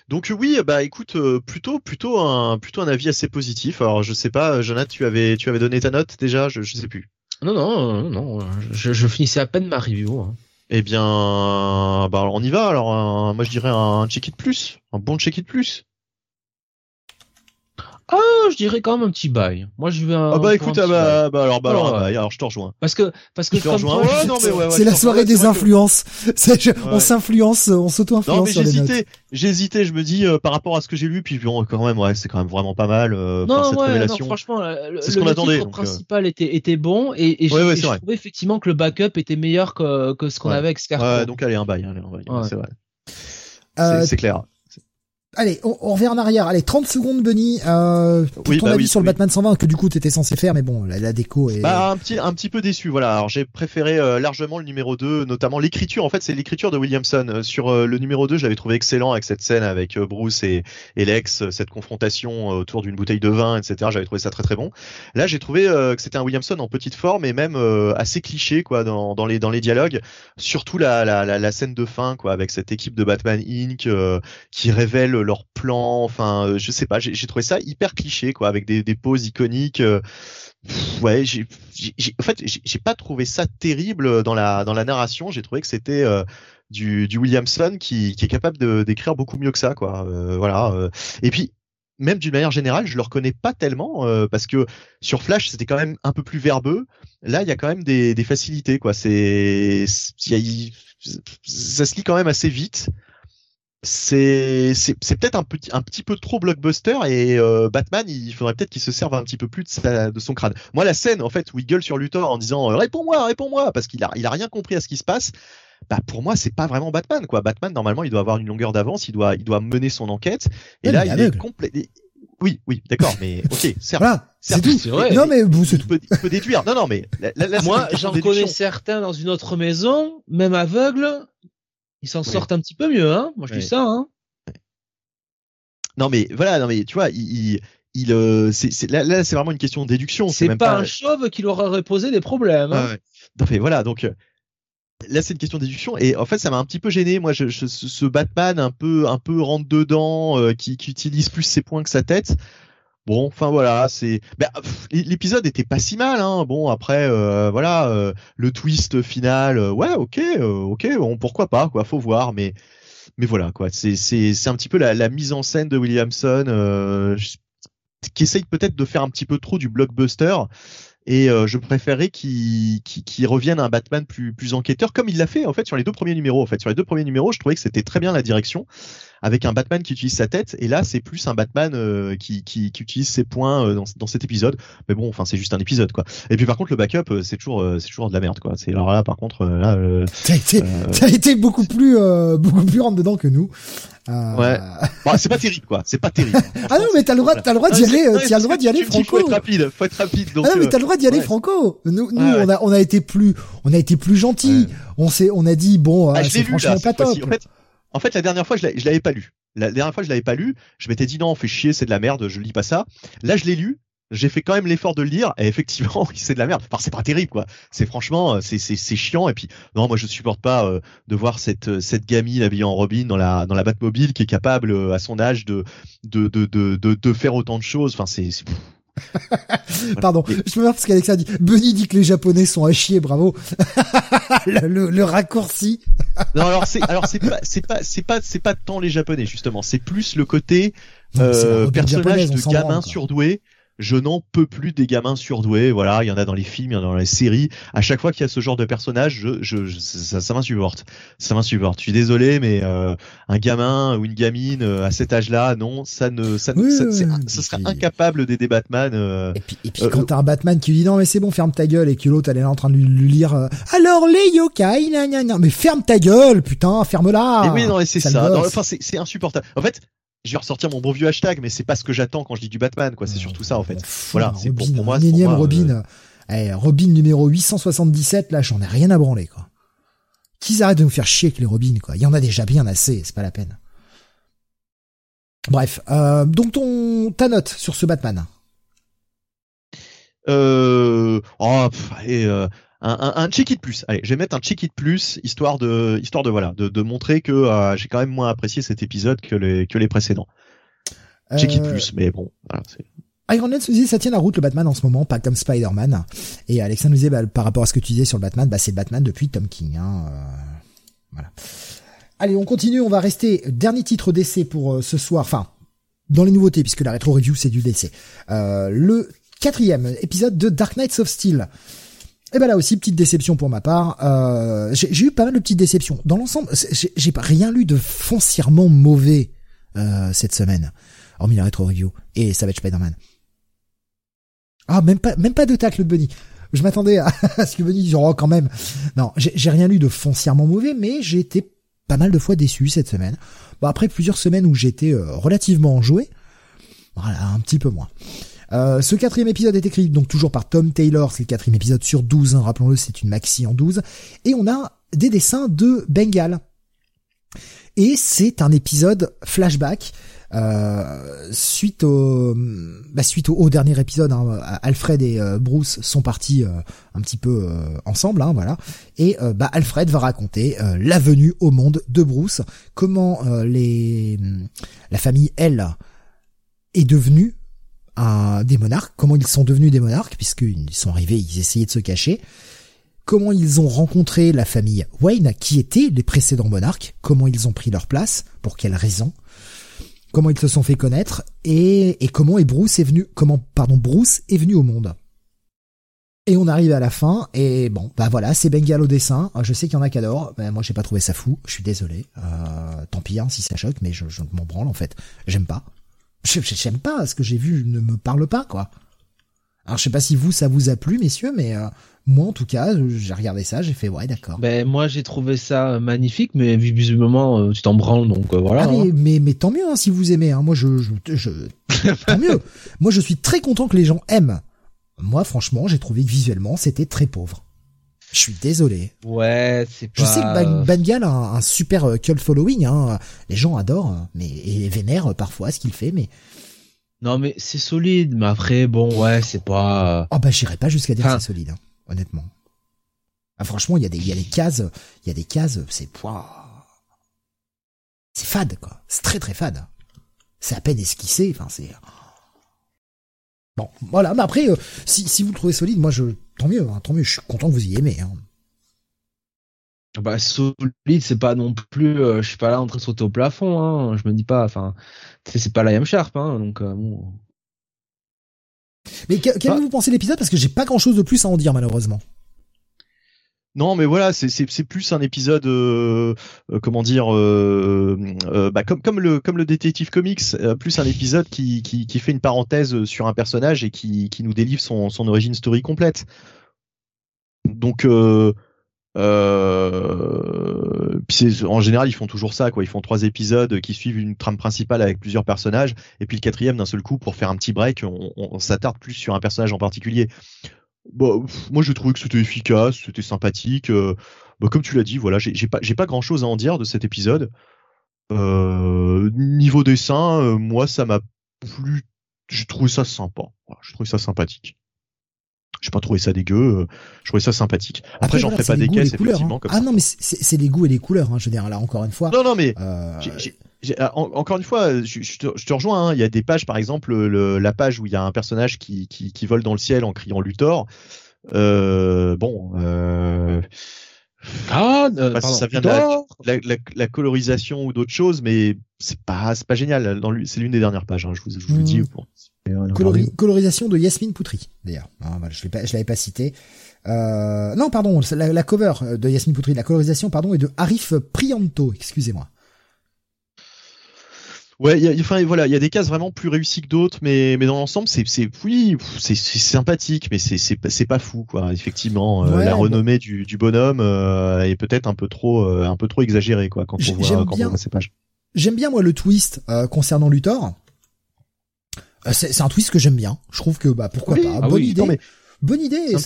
Donc oui, bah écoute, euh, plutôt plutôt un plutôt un avis assez positif. Alors je sais pas, Jonathan, tu avais tu avais donné ta note déjà, je je sais plus. Non non non, je, je finissais à peine ma review. Hein. Eh bien, bah on y va. Alors moi je dirais un check-it plus, un bon check-it plus. Ah, je dirais quand même un petit bail. Moi, je vais un. Ah bah écoute, ah bah, bah, alors, bah, alors, bah, alors, je te rejoins. Parce que, parce que. Je te rejoins. Ouais, non, mais ouais, ouais, c'est la soirée des influences. <laughs> On s'influence, on s'auto-influence. Non, mais j'hésitais, j'hésitais. Je me dis euh, par rapport à ce que j'ai lu, puis bon, quand même, ouais, c'est quand même vraiment pas mal. Euh, non, cette révélation. non, franchement, c'est ce qu'on attendait. Le euh. principal était était bon et, et je, trouvais effectivement que le backup était meilleur que que ce qu'on avait avec. Ouais, donc allez un bail, allez un bail. C'est vrai. C'est clair. Allez, on, on, revient en arrière. Allez, 30 secondes, Benny. Euh, pour ton bah avis sur le Batman 120 que du coup t'étais censé faire, mais bon, la, la déco est. Bah un petit, un petit peu déçu. Voilà. Alors j'ai préféré euh, largement le numéro 2, notamment l'écriture. En fait, c'est l'écriture de Williamson euh, sur euh, le numéro 2. Je l'avais trouvé excellent avec cette scène avec Bruce et, et Lex, cette confrontation autour d'une bouteille de vin, etc. J'avais trouvé ça très très bon. Là, j'ai trouvé que c'était un Williamson en petite forme et même assez cliché quoi dans, dans les dans les dialogues. Surtout la, la, la, la, scène de fin quoi avec cette équipe de Batman Inc. qui révèle leur plan enfin, euh, je sais pas, j'ai trouvé ça hyper cliché, quoi, avec des, poses iconiques. Euh, ouais, j'ai, en fait, j'ai pas trouvé ça terrible dans la dans la narration. J'ai trouvé que c'était euh, du, Williamson qui, est capable d'écrire beaucoup mieux que ça, quoi. voilà. Et puis même d'une manière générale, je le reconnais pas tellement parce que sur Flash c'était quand même un peu plus verbeux. Là, il y a quand même des, des facilités, quoi. C'est, ça se lit quand même assez vite c'est c'est peut-être un petit un petit peu trop blockbuster et euh, Batman il faudrait peut-être qu'il se serve un petit peu plus de, de son crâne. Moi la scène en fait où il gueule sur Luthor en disant euh, réponds-moi réponds-moi parce qu'il a il a rien compris à ce qui se passe. Bah pour moi c'est pas vraiment Batman quoi. Batman normalement il doit avoir une longueur d'avance, il doit il doit mener son enquête et là il, est complet. Oui, oui, d'accord, mais <laughs> ok, certes. Voilà, c'est tout. Vrai, non, mais vous, c'est tout. Il peut, déduire. Non, non, mais moi, j'en connais certains dans une autre maison, même aveugle, ils s'en sortent un petit peu mieux, hein. Moi, je dis ça, hein. Non, mais voilà, non, mais tu vois, il, il, euh, c'est, là, là c'est vraiment une question de déduction. C'est, pas, un chauve qui leur aurait posé des problèmes. Hein. ouais. voilà, donc euh, là c'est une question de déduction et en fait ça m'a un petit peu gêné. Moi, je, ce Batman un peu, un peu rentre dedans, euh, qui, qui utilise plus ses points que sa tête. Bon, enfin voilà, c'est ben, l'épisode était pas si mal. Hein. Bon après, euh, voilà, euh, le twist final, euh, ouais, ok, ok, bon, pourquoi pas, quoi, faut voir, mais mais voilà, quoi, c'est c'est c'est un petit peu la, mise en scène de Williamson qui essaye peut-être de faire un petit peu trop du blockbuster et je préférerais qu'il qu revienne à un Batman plus plus enquêteur comme il l'a fait en fait sur les deux premiers numéros en fait sur les deux premiers numéros je trouvais que c'était très bien la direction avec un Batman qui utilise sa tête et là c'est plus un Batman euh, qui, qui, qui, utilise ses points euh, dans, dans, cet épisode mais bon enfin c'est juste un épisode quoi et puis par contre le backup euh, c'est toujours c'est toujours de la merde quoi c'est alors là par contre là t'as été t'as été beaucoup plus beaucoup plus rentre dedans que nous Ouais. Bon, c'est pas terrible, quoi. C'est pas terrible. <laughs> ah non, mais t'as le droit, t'as le droit d'y aller, t'as le droit d'y aller, Franco. Faut être rapide, faut être rapide. Donc, ah non, mais t'as le droit d'y aller, Franco. Nous, nous, on a, on a été plus, on a été plus gentil. On s'est, on a dit, bon, ah, c'est franchement pas top. En fait, en fait, la dernière fois, je l'avais pas lu. La dernière fois, je l'avais pas lu. Je m'étais dit non, on fait chier, c'est de la merde, je lis pas ça. Là, je l'ai lu. J'ai fait quand même l'effort de le lire et effectivement, <laughs> c'est de la merde. Enfin, c'est pas terrible quoi. C'est franchement, euh, c'est chiant et puis non, moi je supporte pas euh, de voir cette euh, cette gamine habillée en Robin dans la dans la Batmobile qui est capable à son âge de de de de de, de faire autant de choses. Enfin, c'est <laughs> Pardon, je me voir parce qu'Alexa dit. Bunny dit que les Japonais sont à chier, bravo. <laughs> le, le, raccourci. non, alors c'est alors c'est pas c'est pas c'est pas c'est pas tant les Japonais justement, c'est plus le côté euh, personnage de gamin surdoué je n'en peux plus des gamins surdoués. Voilà, il y en a dans les films, il y en a dans les séries. À chaque fois qu'il y a ce genre de personnage, je, je, ça, ça m'insupporte. Ça m'insupporte. Je suis désolé, mais euh, un gamin ou une gamine euh, à cet âge-là, non, ça ne, ça, ça, serait incapable d'aider Batman. Euh, et puis, et puis quand t'as un Batman qui dit non mais c'est bon, ferme ta gueule, et que l'autre elle est là en train de lui, lire. Alors les yokai, nan, mais ferme ta gueule, putain, ferme-la. Et oui, non, c'est ça. enfin, c'est insupportable. En fait, je vais ressortir mon bon vieux hashtag, mais c'est pas ce que j'attends quand je dis du Batman, quoi. C'est surtout ça, en fait. voilà, c'est pour, pour, moi. Un énième Robin. Euh, eh, Robin numéro 877, là, j'en ai rien à branler, quoi. Qu'ils arrêtent de nous faire chier avec les Robins, quoi. Il y en a déjà bien assez, c'est pas la peine. Bref, euh, donc ton ta note sur ce Batman? Euh, oh, allez, euh, un, un, un check it plus. Allez, je vais mettre un check it plus histoire de histoire de voilà de, de montrer que euh, j'ai quand même moins apprécié cet épisode que les que les précédents. Check it plus, mais bon, voilà. Iron Man nous disait ça tient la route le Batman en ce moment, pas comme Spider-Man. Et Alexandre nous disait bah, par rapport à ce que tu disais sur le Batman, bah c'est Batman depuis Tom King. Hein, voilà. Allez, on continue, on va rester dernier titre d'essai pour ce soir. Enfin, dans les nouveautés, puisque la rétro review c'est du décès. Euh, le quatrième épisode de Dark Knights of Steel. Et ben là aussi, petite déception pour ma part. Euh, j'ai eu pas mal de petites déceptions. Dans l'ensemble, j'ai rien lu de foncièrement mauvais euh, cette semaine, hormis la rétro review et Savage Spider-Man. Ah, même pas, même pas de tacle de Bunny. Je m'attendais <laughs> à, ce que Bunny dise oh quand même. Non, j'ai rien lu de foncièrement mauvais, mais j'ai été pas mal de fois déçu cette semaine. Bon, après plusieurs semaines où j'étais euh, relativement enjoué, voilà, un petit peu moins. Euh, ce quatrième épisode est écrit donc toujours par Tom Taylor, c'est le quatrième épisode sur 12, hein, rappelons-le, c'est une maxi en 12, et on a des dessins de Bengal. Et c'est un épisode flashback euh, suite au bah, dernier épisode, hein, Alfred et euh, Bruce sont partis euh, un petit peu ensemble, hein, voilà. Et bah, Alfred va raconter la venue au monde de Bruce, comment les la famille elle est devenue des monarques, comment ils sont devenus des monarques, puisqu'ils sont arrivés, ils essayaient de se cacher comment ils ont rencontré la famille Wayne, qui étaient les précédents monarques, comment ils ont pris leur place, pour quelles raisons, comment ils se sont fait connaître et, et comment est Bruce est venu, comment pardon Bruce est venu au monde. Et on arrive à la fin et bon bah voilà c'est Bengal au dessin. Je sais qu'il y en a qui adorent, mais moi j'ai pas trouvé ça fou. Je suis désolé. Euh, tant pis hein, si ça choque, mais je, je m'en branle en fait. J'aime pas. J'aime pas ce que j'ai vu ne me parle pas quoi. Alors je sais pas si vous ça vous a plu messieurs, mais euh, moi, en tout cas, j'ai regardé ça, j'ai fait ouais, d'accord. Ben moi, j'ai trouvé ça magnifique, mais visiblement, euh, tu t'en branles, donc euh, voilà. Ah, hein. mais, mais, tant mieux hein, si vous aimez. Hein. Moi, je, je, je <laughs> tant mieux. Moi, je suis très content que les gens aiment. Moi, franchement, j'ai trouvé que visuellement, c'était très pauvre. Je suis désolé. Ouais, c'est pas. Je sais que Bangal a un, super euh, cult following. Hein. Les gens adorent, mais et vénèrent parfois ce qu'il fait, mais. Non, mais c'est solide. Mais après, bon, ouais, c'est pas. Oh bah, j'irai pas jusqu'à dire que c'est solide. Hein honnêtement. Ah, franchement, il y a des, il y a des cases, il y a des cases, c'est, c'est fade, quoi. C'est très très fade. C'est à peine esquissé, enfin, c'est, bon, voilà. Mais après, euh, si, si vous le trouvez solide, moi, je, tant mieux, hein, tant mieux. Je suis content que vous y aimez, hein. Bah solide, c'est pas non plus, euh, je suis pas là en train de sauter au plafond. Hein. Je me dis pas, enfin, c'est pas la M Sharp, hein, donc euh, bon. Mais qu'avez-vous bah. pensé de l'épisode? Parce que j'ai pas grand-chose de plus à en dire malheureusement. Non, mais voilà, c'est plus un épisode, euh, euh, comment dire, euh, bah, comme le comme le détective comics, plus un épisode qui, fait une parenthèse sur un personnage et qui nous délivre son son origine story complète. Donc en général, ils font toujours ça, quoi. Ils font trois épisodes qui suivent une trame principale avec plusieurs personnages, et puis le quatrième d'un seul coup pour faire un petit break, on, s'attarde plus sur un personnage en particulier. Bon, moi, je trouvais que c'était efficace, c'était sympathique. Euh, bah, comme tu l'as dit, voilà, j'ai pas, j'ai pas grand chose à en dire de cet épisode. Euh, niveau dessin, euh, moi, ça m'a plu. J'ai trouvé ça sympa. Voilà, je trouvais ça sympathique. J'ai pas trouvé ça dégueu. Je trouvais ça sympathique. Après, j'en ferai pas des caisses, effectivement. Comme ah non, mais c'est les goûts et les couleurs. Hein, je veux dire, là, encore une fois. Non, non, mais. Ah, encore une fois, je, je, te, rejoins. Hein. Il y a des pages, par exemple, le, la page où il y a un personnage qui, qui, qui vole dans le ciel en criant Luthor. Euh, bon. Euh... Ah, euh, pardon, ça vient de la, la, la, colorisation ou d'autres choses, mais c'est pas, c'est pas génial. C'est l'une des dernières pages. Hein, je vous, je vous le dis. Bon, colorisation de Yasmine Poutry, d'ailleurs. Ah, je ne l'avais pas cité. Euh, non, pardon, la, la, cover de Yasmine Poutry, la colorisation, pardon, est de Arif Prianto, excusez-moi. Ouais, y a, enfin voilà, il y a des cases vraiment plus réussies que d'autres, mais mais dans l'ensemble, c'est c'est oui, c'est sympathique, mais c'est c'est c'est pas fou quoi. Effectivement, euh, la renommée du, du bonhomme euh, est peut-être un peu trop euh, un peu trop exagérée quoi quand on voit quand on voit ces pages. J'aime bien moi le twist concernant Luthor. Euh, c'est un twist que j'aime bien. Je trouve que bah pourquoi pas. Ah bonne idée. mais... Bonne idée.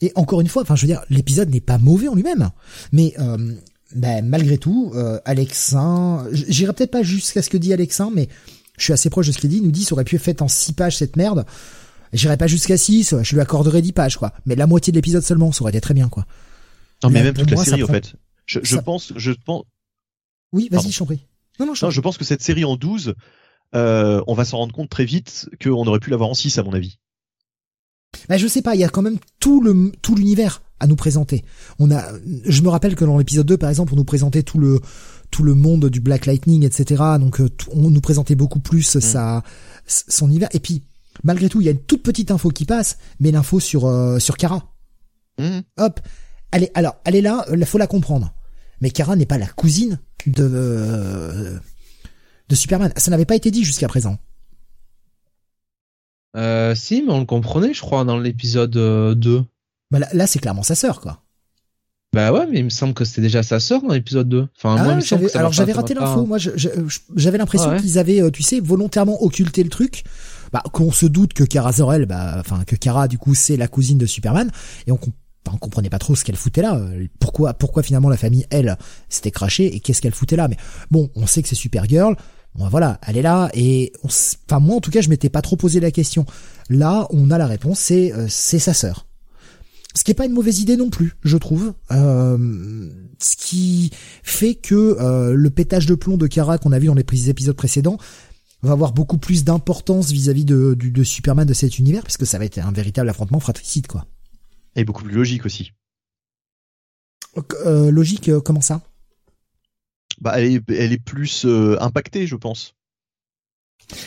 et, encore une fois, enfin je veux dire, l'épisode n'est pas mauvais en lui-même, mais euh, bah, malgré tout, euh, Alexin, j'irai peut-être pas jusqu'à ce que dit Alexin, mais je suis assez proche de ce qu'il dit. Il nous dit, ça aurait pu être fait en six pages cette merde. J'irai pas jusqu'à 6, je lui accorderai 10 pages, quoi. Mais la moitié de l'épisode seulement, ça aurait été très bien, quoi. Non, mais même toute la série, en fait. Je, je pense, je pense. Oui, vas-y, je t'en prie. Non, non, je, non, je pense que cette série en 12, euh, on va s'en rendre compte très vite qu'on aurait pu l'avoir en 6, à mon avis. Bah, je sais pas, il y a quand même tout le tout l'univers à nous présenter. On a, je me rappelle que dans l'épisode 2, par exemple, on nous présentait tout le tout le monde du Black Lightning, etc. Donc, euh, on nous présentait beaucoup plus mm. sa son univers. Et puis, malgré tout, il y a une toute petite info qui passe, mais l'info sur euh, sur Kara. Mm. Hop, elle est alors, elle est là, il faut la comprendre. Mais Kara n'est pas la cousine de euh, de Superman. Ça n'avait pas été dit jusqu'à présent. Euh, si, mais on le comprenait, je crois, dans l'épisode 2. Euh, bah là, c'est clairement sa sœur, quoi. Bah ouais, mais il me semble que c'était déjà sa sœur dans l'épisode 2. Enfin, moi, ah, alors j'avais raté l'info. Moi, j'avais l'impression ah qu'ils avaient, euh, tu sais, volontairement occulté le truc. Bah, qu'on se doute que Kara Zor-El, bah, enfin, que Kara, du coup, c'est la cousine de Superman. Et on, on comprenait pas trop ce qu'elle foutait là. Pourquoi, pourquoi finalement la famille, elle, s'était crachée et qu'est-ce qu'elle foutait là. Mais bon, on sait que c'est Supergirl voilà, elle est là et enfin moi en tout cas je m'étais pas trop posé la question. Là, on a la réponse, c'est euh, c'est sa sœur. Ce qui est pas une mauvaise idée non plus, je trouve. Euh, ce qui fait que euh, le pétage de plomb de Kara qu'on a vu dans les épisodes précédents va avoir beaucoup plus d'importance vis-à-vis de, de, Superman de cet univers, puisque ça va être un véritable affrontement fratricide, quoi. Et beaucoup plus logique aussi. logique, comment ça? Bah, elle est, elle est plus euh, impactée, je pense.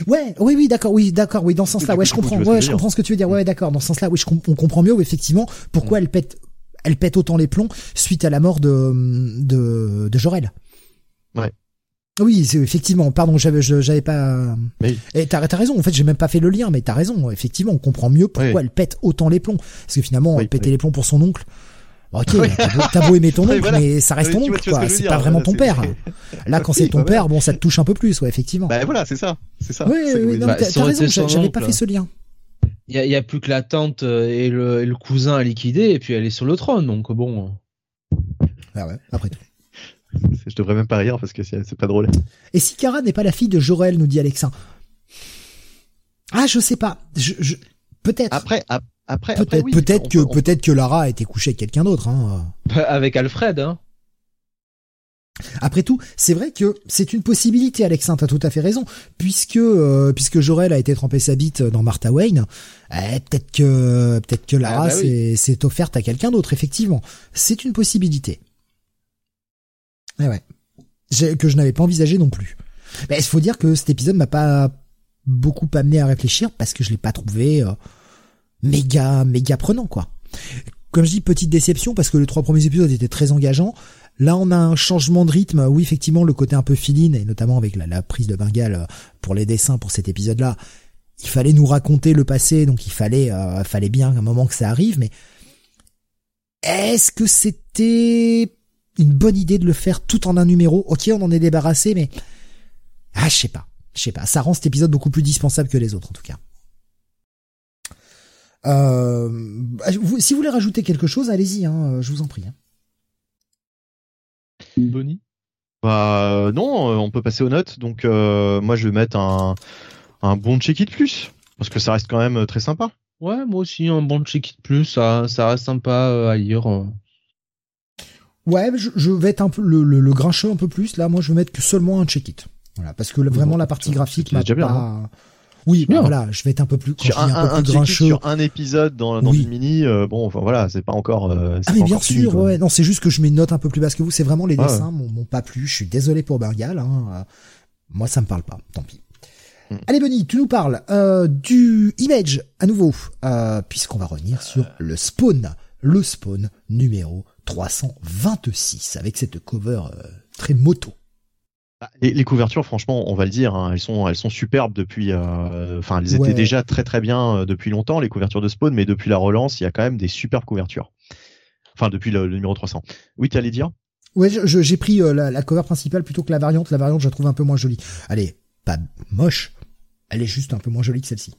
Ouais, oui, oui, d'accord, oui, d'accord, oui, dans ce sens-là, ouais, je comprends, ouais, je comprends ce que tu veux dire, ouais, d'accord, dans ce sens-là, oui, je on comprend mieux, effectivement, pourquoi mm. elle pète, elle pète autant les plombs suite à la mort de de, de Jorel. Ouais. Oui, effectivement, pardon, j'avais, j'avais pas. Mais... Et t'as, t'as raison. En fait, j'ai même pas fait le lien, mais t'as raison. Effectivement, on comprend mieux pourquoi elle pète autant les plombs, parce que finalement, elle pétait les plombs pour son oncle. Ok, t'as beau, aimer ton <laughs> oncle, mais ça reste ton oncle, quoi. C'est pas vraiment ton père. Là, quand <laughs> c'est ton père, bon, ça te touche un peu plus, ouais, effectivement. Bah voilà, c'est ça, c'est ça. Oui, oui, non, t'as raison, j'avais pas fait ce lien. Il y, a, plus que la tante euh, et le, et le, cousin à liquider, et puis elle est sur le trône, donc bon. Ah ouais, après tout. Je devrais même pas rire parce que c'est pas drôle. Et si Kara n'est pas la fille de Jorel, nous dit Alexa. Ah, je sais pas. Je, je... Peut-être. Après, après, peut-être, peut-être que peut-être que Lara a été couchée avec quelqu'un d'autre. Hein. Avec Alfred. Hein. Après tout, c'est vrai que c'est une possibilité, Alexin, t'as tout à fait raison, puisque euh, puisque Jorel a été trempé sa bite dans Martha Wayne, eh, peut-être que peut-être que Lara ah, bah s'est offerte à quelqu'un d'autre, effectivement. C'est une possibilité. Eh ouais, que je n'avais pas envisagé non plus. Mais il faut dire que cet épisode m'a pas beaucoup amené à réfléchir parce que je l'ai pas trouvé. Euh, méga, méga prenant, quoi. Comme je dis, petite déception parce que les trois premiers épisodes étaient très engageants. Là, on a un changement de rythme. Oui, effectivement, le côté un peu filine, et notamment avec la, prise de Bengale euh, pour les dessins pour cet épisode-là. Il fallait nous raconter le passé, donc il fallait, euh, fallait bien un moment que ça arrive. Mais est-ce que c'était une bonne idée de le faire tout en un numéro? Ok, on en est débarrassé, mais ah, je sais pas, je sais pas. Ça rend cet épisode beaucoup plus dispensable que les autres, en tout cas. Euh, si vous voulez rajouter quelque chose, allez-y, hein, je vous en prie. Hein. Bonnie? Bah non, euh, on peut passer aux notes. Donc euh, moi je vais mettre un, un bon check-it plus parce que ça reste quand même très sympa. Ouais, moi aussi un bon check-it plus, ça, ça reste sympa à lire. Ouais, je, vais être un peu le, le, grincheux un peu plus. Là, moi je vais mettre que seulement un check-it. Voilà, parce que vraiment la partie graphique m'a pas. Hein. Oui, bah voilà, je vais être un peu plus, sur un, un, peu plus Sur un épisode dans, dans une mini, euh, bon, enfin voilà, c'est pas encore. Euh, ah mais bien sûr, ouais. Non, c'est juste que je mets une note un peu plus basse que vous. C'est vraiment les dessins m'ont pas plu. Je suis désolé pour Bergal. Hein. Moi, ça me parle pas. Tant pis. Hmm. Allez Bonnie, tu nous parles euh, du Image à nouveau, euh, puisqu'on va revenir sur le Spawn, le Spawn numéro 326 avec cette cover euh, très moto. Bah, les, couvertures, franchement, on va le dire, hein, elles sont elles sont superbes depuis. Euh, enfin, elles étaient déjà très très bien euh, depuis longtemps les couvertures de Spawn, mais depuis la relance, il y a quand même des superbes couvertures. Enfin, depuis le, numéro 300. Oui, tu allais dire? Ouais, j'ai pris euh, la, cover principale plutôt que la variante. La variante, je la trouve un peu moins jolie. Elle est pas moche, elle est juste un peu moins jolie que celle-ci.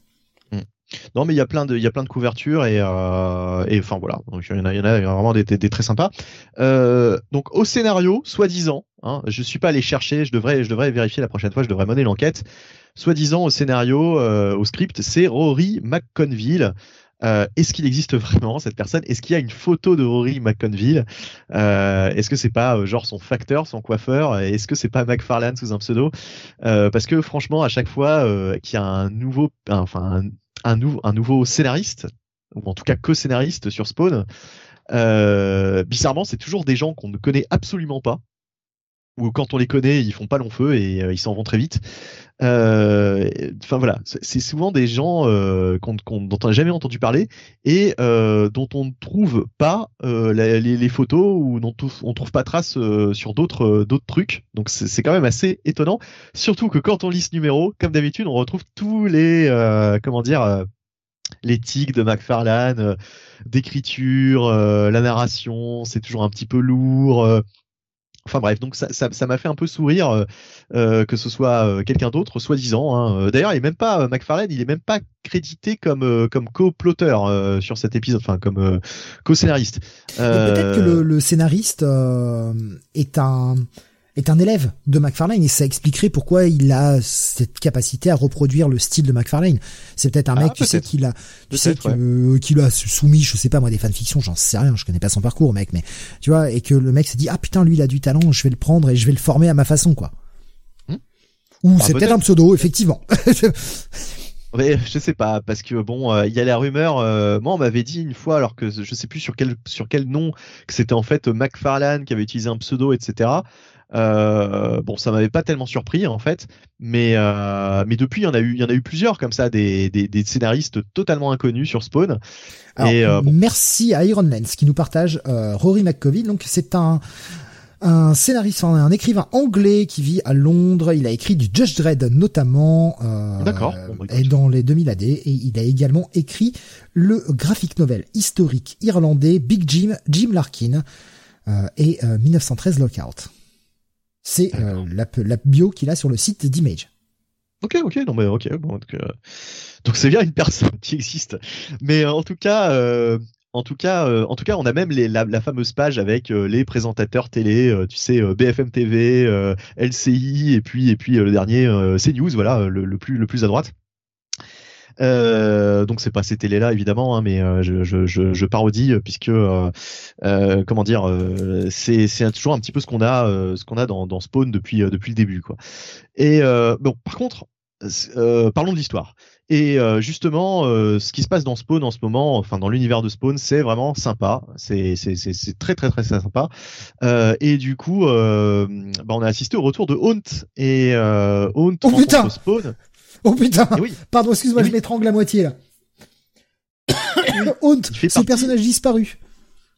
Non, mais il y a plein de, il y a plein de couvertures et, euh, et enfin voilà. Donc il y en a, y en a vraiment des, très sympas. Euh, donc au scénario, soi-disant, hein, je suis pas allé chercher. Je devrais, je devrais vérifier la prochaine fois. Je devrais mener l'enquête. soi-disant au scénario, au script, c'est Rory McConville. Euh, est-ce qu'il existe vraiment cette personne? Est-ce qu'il y a une photo de Rory McConville? Euh, Est-ce que c'est pas euh, genre son facteur, son coiffeur? Est-ce que c'est pas McFarlane sous un pseudo? Parce que franchement, à chaque fois qu'il y a un nouveau, enfin un nouveau scénariste ou en tout cas co-scénariste sur Spawn, bizarrement, c'est toujours des gens qu'on ne connaît absolument pas ou quand on les connaît, ils font pas long feu et euh, ils s'en vont très vite. Euh, enfin voilà, c'est souvent des gens euh, dont on n'a jamais entendu parler et dont on ne trouve pas les, photos ou dont on trouve pas trace sur d'autres d'autres trucs. Donc c'est quand même assez étonnant, surtout que quand on lit ce numéro, comme d'habitude, on retrouve tous les comment dire les tics de McFarlane, d'écriture, la narration, c'est toujours un petit peu lourd. Enfin bref, donc ça, ça, m'a fait un peu sourire euh, euh, que ce soit euh, quelqu'un d'autre, soi-disant. Hein. D'ailleurs, il est même pas McFarlane, il est même pas crédité comme comme co-plotter sur cet épisode, enfin comme co-scénariste. Peut-être que le, le scénariste est un est un élève de McFarlane et ça expliquerait pourquoi il a cette capacité à reproduire le style de McFarlane. C'est peut-être un ah, mec, tu sais, qu'il a, tu sais, qu'il a soumis, je sais pas moi, des fanfictions, j'en sais rien, je connais pas son parcours, mec, mais tu vois, et que le mec s'est dit, ah putain, lui, il a du talent, je vais le prendre et je vais le former à ma façon, quoi. Hmm. Ou ah, c'est peut-être un pseudo, effectivement. <laughs> Mais je sais pas parce que bon, euh, il y a la rumeur. Euh, moi, on m'avait dit une fois, alors que je sais plus sur quel sur quel nom, que c'était en fait McFarlane qui avait utilisé un pseudo, etc. Euh, bon, ça m'avait pas tellement surpris en fait, mais euh, mais depuis il y en a eu il y en a eu plusieurs comme ça des des, des scénaristes totalement inconnus sur Spawn. et, euh, Merci à Iron Lens qui nous partage euh, Rory McCovey. Donc c'est un un scénariste, un écrivain anglais qui vit à Londres. Il a écrit du Judge Dredd notamment. Euh, D'accord. et dans les 2000 AD. Et il a également écrit le graphic novel historique irlandais Big Jim, Jim Larkin euh, et 1913 Lockout. C'est euh, la, la, bio qu'il a sur le site d'Image. Ok, ok, non mais ok, bon, donc euh, donc c'est bien une personne qui existe. Mais euh, en tout cas, en tout cas, en tout cas, on a même la, fameuse page avec les présentateurs télé, tu sais, BFM TV, LCI et puis et puis le dernier CNews, voilà, le, plus le plus à droite. Euh, donc c'est pas ces télé-là évidemment, hein, mais euh, je, je, je, parodie euh, puisque euh, euh, comment dire, c'est c'est toujours un petit peu ce qu'on a ce qu'on a dans, dans Spawn depuis depuis le début quoi. Et bon par contre parlons de l'histoire. Et justement, ce qui se passe dans Spawn en ce moment, enfin dans l'univers de Spawn, c'est vraiment sympa. C'est c'est très très très sympa. et du coup, bah, on a assisté au retour de Haunt et Haunt oh, putain Spawn. Oh putain oui. Pardon, excuse-moi, je m'étrangle à moitié là. <coughs> Haunt, ce personnage disparu.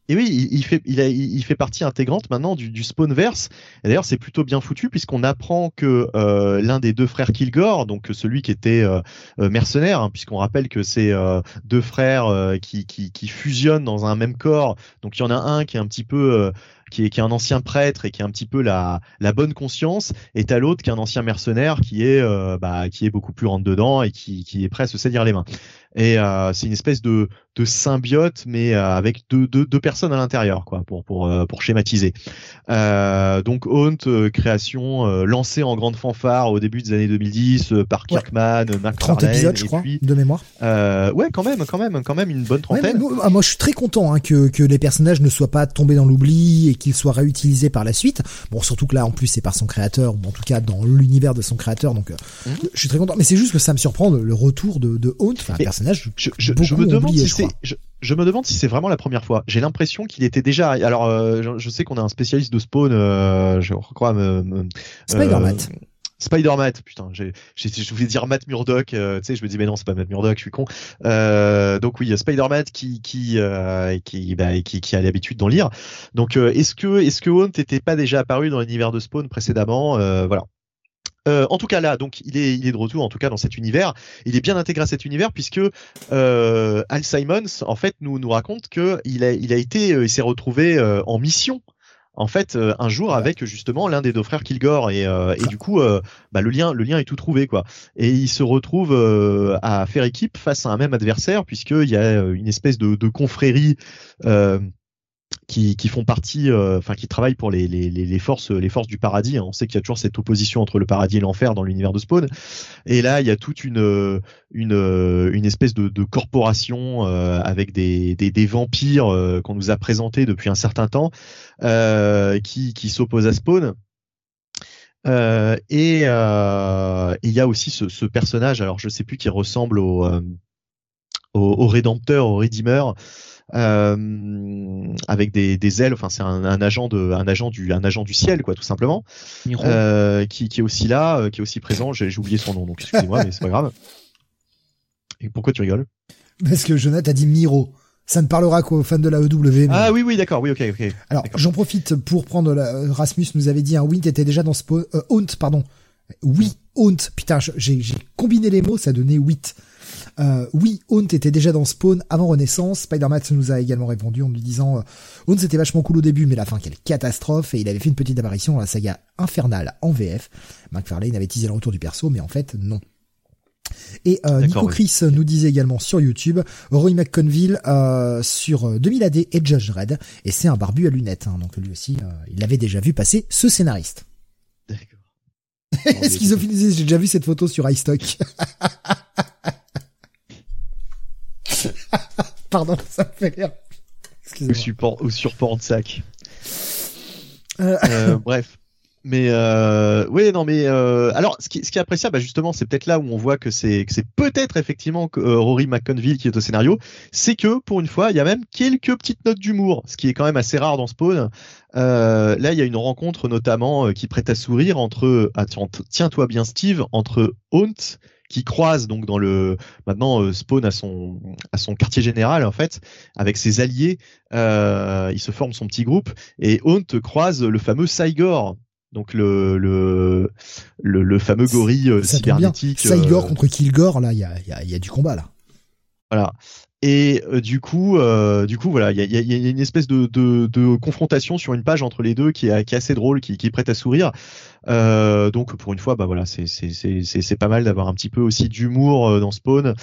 Et oui, il, fait, il, a, il fait partie intégrante maintenant du, Spawnverse. Et d'ailleurs, c'est plutôt bien foutu puisqu'on apprend que euh, l'un des deux frères Kilgore, donc celui qui était euh, euh, mercenaire, hein, puisqu'on rappelle que c'est deux frères qui, qui, fusionnent dans un même corps. Donc il y en a un qui est un petit peu qui est, qui est un ancien prêtre et qui a un petit peu la, la bonne conscience, et t'as l'autre qui est un ancien mercenaire qui est bah, qui est beaucoup plus rentre dedans et qui, qui est prêt à se salir les mains. Et c'est une espèce de, de symbiote, mais euh, avec deux, deux, deux, personnes à l'intérieur, quoi, pour pour euh, pour schématiser. Euh, donc Haunt, création lancée en grande fanfare au début des années 2010 par Kirkman, ouais. 30 épisodes, je crois, de mémoire. ouais, quand même, quand même, quand même une bonne trentaine. Ah, moi, je suis très content hein, que que les personnages ne soient pas tombés dans l'oubli et qu'ils soient réutilisés par la suite. Bon, surtout que là, en plus, c'est par son créateur, ou en tout cas dans l'univers de son créateur. Donc, mhm. je suis très content. Mais c'est juste que ça me surprend le, retour de, de Haunt, enfin, je, me demande si c'est, je, me demande si c'est vraiment la première fois. J'ai l'impression qu'il était déjà. Alors, euh, je, sais qu'on a un spécialiste de Spawn, euh, je crois. Euh, Spider-Man. Spider-Man, putain, j'ai, je voulais dire Matt Murdock, tu sais, je me dis mais non, c'est pas Matt Murdock, je suis con. donc oui, Spider-Man qui qui qui, bah, qui, qui a l'habitude d'en lire. Donc est-ce que est-ce que Hunt n'était pas déjà apparu dans l'univers de Spawn précédemment? Voilà. Euh, en tout cas là, donc il est, il est de retour en tout cas dans cet univers. Il est bien intégré à cet univers puisque euh, Al Simons en fait nous nous raconte que il a, il a été, euh, il s'est retrouvé euh, en mission en fait un jour avec justement l'un des deux frères Kilgore et, et du coup bah, le lien le lien est tout trouvé quoi. Et il se retrouve à faire équipe face à un même adversaire puisqu'il y a une espèce de, de confrérie qui, qui font partie, enfin qui travaillent pour les, les, les, forces les forces du paradis. Hein. On sait qu'il y a toujours cette opposition entre le paradis et l'enfer dans l'univers de Spawn. Et là, il y a toute une une, une espèce de, de corporation avec des, des, des vampires qu'on nous a présentés depuis un certain temps, qui, qui s'opposent à Spawn. Euh, et euh, il y a aussi ce, ce, personnage, alors je sais plus qui ressemble au, euh, au, au, rédempteur, au rédimeur, euh, avec des, des, ailes. Enfin, c'est un, un, agent de, un agent du, un agent du ciel, quoi, tout simplement, euh, qui, qui, est aussi là, euh, qui est aussi présent. J'ai oublié son nom, donc excusez-moi, <laughs> mais c'est pas grave. Et pourquoi tu rigoles? Parce que Jonathan a dit Miro. Ça ne parlera qu'aux fans de la EW. Ah oui, oui, d'accord, oui, ok, ok. Alors, j'en profite pour prendre la... Euh, Rasmus nous avait dit un Wint était déjà dans Spawn, euh, Haunt, pardon. Oui, Haunt. Putain, j'ai combiné les mots, ça donnait 8. Euh, oui, Haunt était déjà dans Spawn avant Renaissance. Spider-Man nous a également répondu en lui disant euh, Haunt c'était vachement cool au début, mais la fin quelle catastrophe. Et il avait fait une petite apparition dans la saga Infernale en VF. McFarlane avait teasé le retour du perso, mais en fait non. Et euh, Nico Chris nous disait également sur YouTube, Roy McConville euh, sur 2000 AD et Judge Red, et c'est un barbu à lunettes, hein, donc lui aussi, euh, il l'avait déjà vu passer ce scénariste. D'accord. <laughs> J'ai déjà vu cette photo sur iStock. <laughs> <laughs> Pardon, ça me fait rire. Ou, support, ou sur sac. Euh, <laughs> bref. Mais euh, oui, non, mais euh, alors ce qui, ce qui est appréciable, bah, justement, c'est peut-être là où on voit que c'est que c'est peut-être effectivement euh, Rory McConville qui est au scénario, c'est que pour une fois, il y a même quelques petites notes d'humour, ce qui est quand même assez rare dans Spawn. Euh, là, il y a une rencontre notamment euh, qui prête à sourire entre, ah, tiens-toi bien Steve, entre Haunt qui croise donc dans le maintenant Spawn à son à son quartier général en fait avec ses alliés euh, il se forme son petit groupe et Haunt croise le fameux Cygor donc le le le, le fameux gorille euh, cybernétique. Cygor euh, contre Kilgore, là, il y a, y, a, y a du combat là. Voilà. Et euh, du coup, euh, du coup, voilà, il y a, une espèce de, de, confrontation sur une page entre les deux qui est, assez drôle, qui, est prête à sourire. Euh, donc pour une fois, bah voilà, c'est pas mal d'avoir un petit peu aussi d'humour dans Spawn.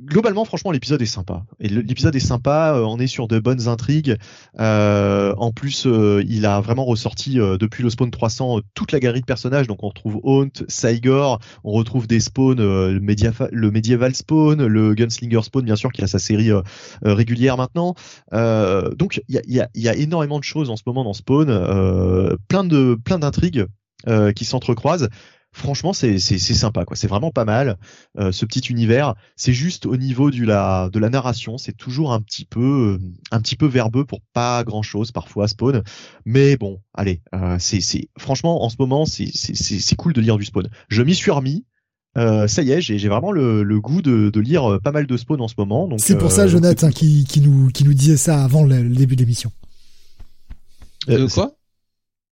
Globalement, franchement, l'épisode est sympa. L'épisode est sympa. Euh, on est sur de bonnes intrigues. Euh, en plus, euh, il a vraiment ressorti depuis le spawn 300 toute la galerie de personnages. Donc, on retrouve Haunt, Saigor, on retrouve des spawns, le, le médiéval spawn, le gunslinger spawn, bien sûr, qui a sa série régulière maintenant. donc, il y a, y, a, y a, énormément de choses en ce moment dans Spawn, plein de plein d'intrigues qui s'entrecroisent franchement c'est c'est sympa quoi c'est vraiment pas mal euh, ce petit univers c'est juste au niveau du la de la narration c'est toujours un petit peu euh, un petit peu verbeux pour pas grand chose parfois spawn mais bon allez euh, c'est c'est franchement en ce moment c'est c'est c'est cool de lire du spawn je m'y suis remis euh, ça y est, j'ai vraiment le, le, goût de, de, lire pas mal de spawn en ce moment. C'est pour ça, Jonathan, qui, qui, nous, qui nous disait ça avant le, début de l'émission. de quoi?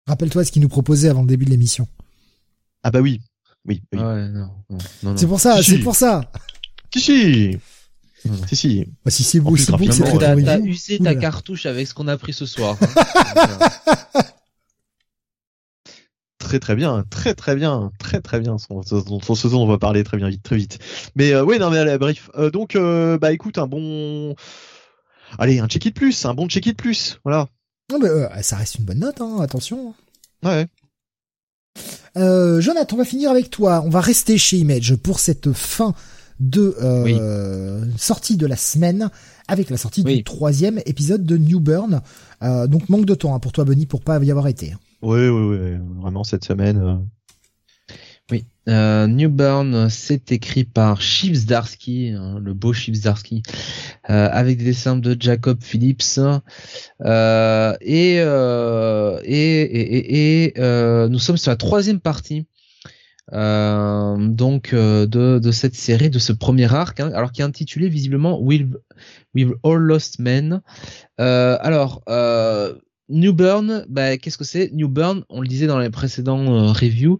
Rappelle-toi ce qu'il nous proposait avant le début de l'émission. Ah bah oui. Oui. Ouais, non, non, C'est pour ça, c'est pour ça. Si, si. Si, si. Bah, si c'est beau, c'est beau, c'est très T'as usé ta cartouche avec ce qu'on a pris ce soir. Hein. <laughs> très très bien, très très bien, très très bien. Ce dont on va parler très bien vite, très vite. Mais euh, oui, non mais allez, bref. Euh, donc euh, bah écoute, un bon, allez, un check it plus, un bon check it plus, voilà. Non mais euh, ça reste une bonne note, hein, attention. Ouais. Euh, Jonathan, on va finir avec toi. On va rester chez Image pour cette fin de euh, sortie de la semaine avec la sortie du troisième épisode de New Burn. Euh, donc manque de temps hein, pour toi, Benny, pour pas y avoir été. Oui, oui, oui, vraiment cette semaine. Euh, oui. Euh, New Burn, c'est écrit par Chips Darsky, hein, le beau Chips Darsky, euh, avec des dessins de Jacob Phillips. Euh, et, euh, et, et, et, euh, nous sommes sur la troisième partie. donc de, de cette série, de ce premier arc, hein, alors qui est intitulé visiblement We've, We've All Lost Men. alors, New Burn, bah, qu'est-ce que c'est? New Burn, on le disait dans les précédents euh, reviews,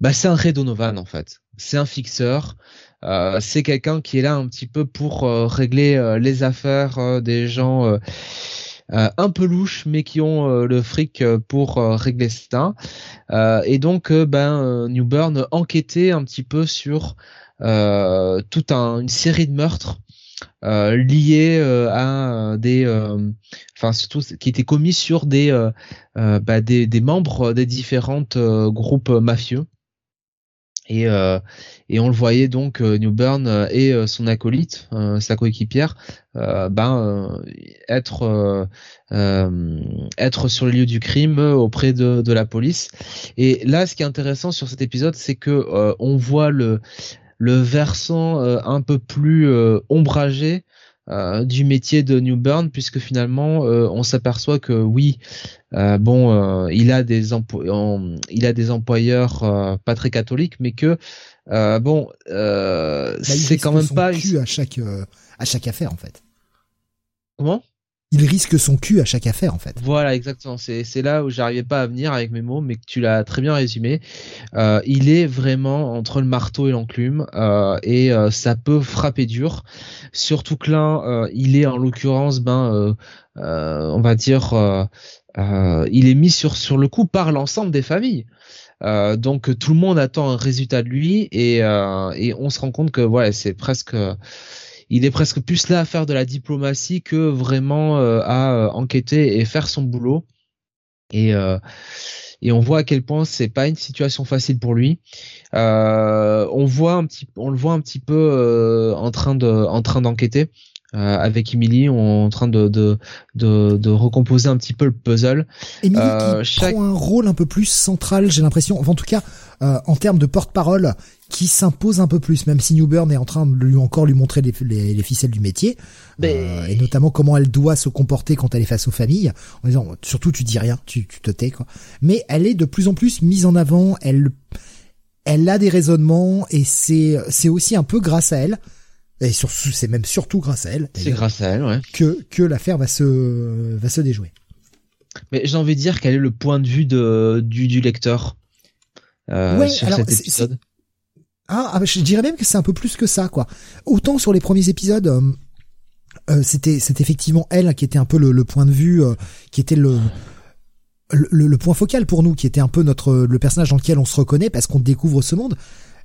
bah, c'est un Ray en fait. C'est un fixeur. Euh, c'est quelqu'un qui est là un petit peu pour euh, régler les affaires des gens un peu louches, mais qui ont le fric pour régler ça. et donc, ben, New Burn enquêtait un petit peu sur toute une série de meurtres euh, liés à des, enfin surtout qui étaient commis sur des, bah, des, membres des différentes groupes mafieux. Et, euh, et on le voyait donc euh, Newburn euh, et euh, son acolyte, sa coéquipière, ben être être sur le lieu du crime auprès de, de la police. Et là, ce qui est intéressant sur cet épisode, c'est que on voit le le versant un peu plus ombragé euh, du métier de Newburn puisque finalement euh, on s'aperçoit que oui euh, bon il a des il a des employeurs pas très catholiques mais que bon bah, c'est quand même pas cul à chaque à chaque affaire en fait. Comment? Il risque son cul à chaque affaire en fait. Voilà, exactement. C'est là où j'arrivais pas à venir avec mes mots, mais tu l'as très bien résumé. Euh, il est vraiment entre le marteau et l'enclume euh, et euh, ça peut frapper dur. Surtout que là, euh, il est en l'occurrence, ben, on va dire, il est mis sur sur le coup par l'ensemble des familles. donc tout le monde attend un résultat de lui et et on se rend compte que voilà, c'est presque il est presque plus là à faire de la diplomatie que vraiment euh, à euh, enquêter et faire son boulot. Et euh, et on voit à quel point c'est pas une situation facile pour lui. on voit un petit, on le voit un petit peu en train de, en train d'enquêter. Euh, avec Emily, on est en train de, de, de, de, recomposer un petit peu le puzzle. Emily euh, qui prend un rôle un peu plus central, j'ai l'impression, enfin, en tout cas euh, en termes de porte-parole, qui s'impose un peu plus, même si Newburn est en train de lui encore lui montrer les, les, ficelles du métier, euh, et notamment comment elle doit se comporter quand elle est face aux familles, en disant surtout tu dis rien, tu, tu te tais quoi. Mais elle est de plus en plus mise en avant, elle elle a des raisonnements et c'est c'est aussi un peu grâce à elle et surtout, c'est même surtout grâce à elle. C'est grâce à elle, ouais. Que, que l'affaire va se, va se déjouer. Mais j'ai envie de dire quel est le point de vue de, du, du lecteur euh, sur cet épisode? Ah, ah, je dirais même que c'est un peu plus que ça, quoi. Autant sur les premiers épisodes, euh, euh c'était, c'est effectivement elle qui était un peu le, le point de vue, euh, qui était le, le, le, point focal pour nous, qui était un peu notre le personnage dans lequel on se reconnaît parce qu'on découvre ce monde.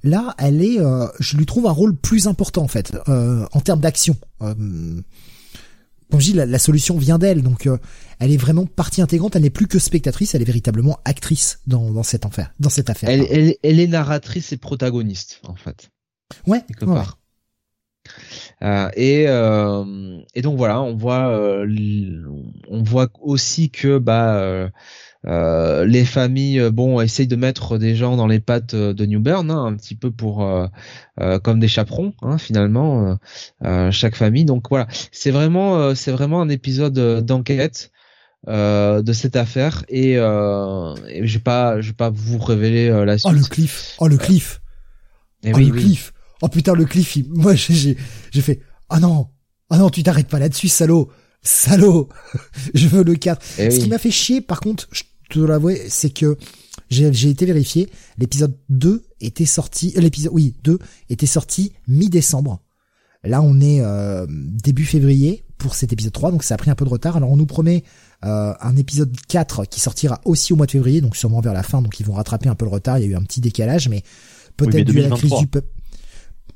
Là, elle est, euh, je lui trouve un rôle plus important en fait euh, en termes d'action. Euh, comme je dis, la, solution vient d'elle, donc euh, elle est vraiment partie intégrante. Elle n'est plus que spectatrice, elle est véritablement actrice dans, dans cette affaire. Dans cette affaire. Elle, elle, elle, est narratrice et protagoniste en fait. Ouais. Quelque part. Euh, et, euh, et donc voilà, on voit, on voit aussi que bah euh, les familles, euh, bon, essayent de mettre des gens dans les pattes euh, de New Bern, hein, un petit peu pour comme des chaperons, hein, finalement, chaque famille. Donc voilà, c'est vraiment, c'est vraiment un épisode d'enquête. de cette affaire. Et, je vais pas je vais pas vous révéler la suite. Oh le cliff, oh le cliff, oh le cliff, oh putain le cliff, moi j'ai j'ai fait ah non ah non tu t'arrêtes pas là-dessus salaud. Salaud. <laughs> Je veux le 4 eh ce qui m'a fait chier par contre je te l'avouer, c'est que j'ai été vérifié, l'épisode 2 était sorti, euh, l'épisode, oui, 2 était sorti mi-décembre. Là, on est euh, début février pour cet épisode 3, donc ça a pris un peu de retard. Alors, on nous promet euh, un épisode 4 qui sortira aussi au mois de février, donc sûrement vers la fin, donc ils vont rattraper un peu le retard. Il y a eu un petit décalage, mais peut-être dû à la crise du peuple.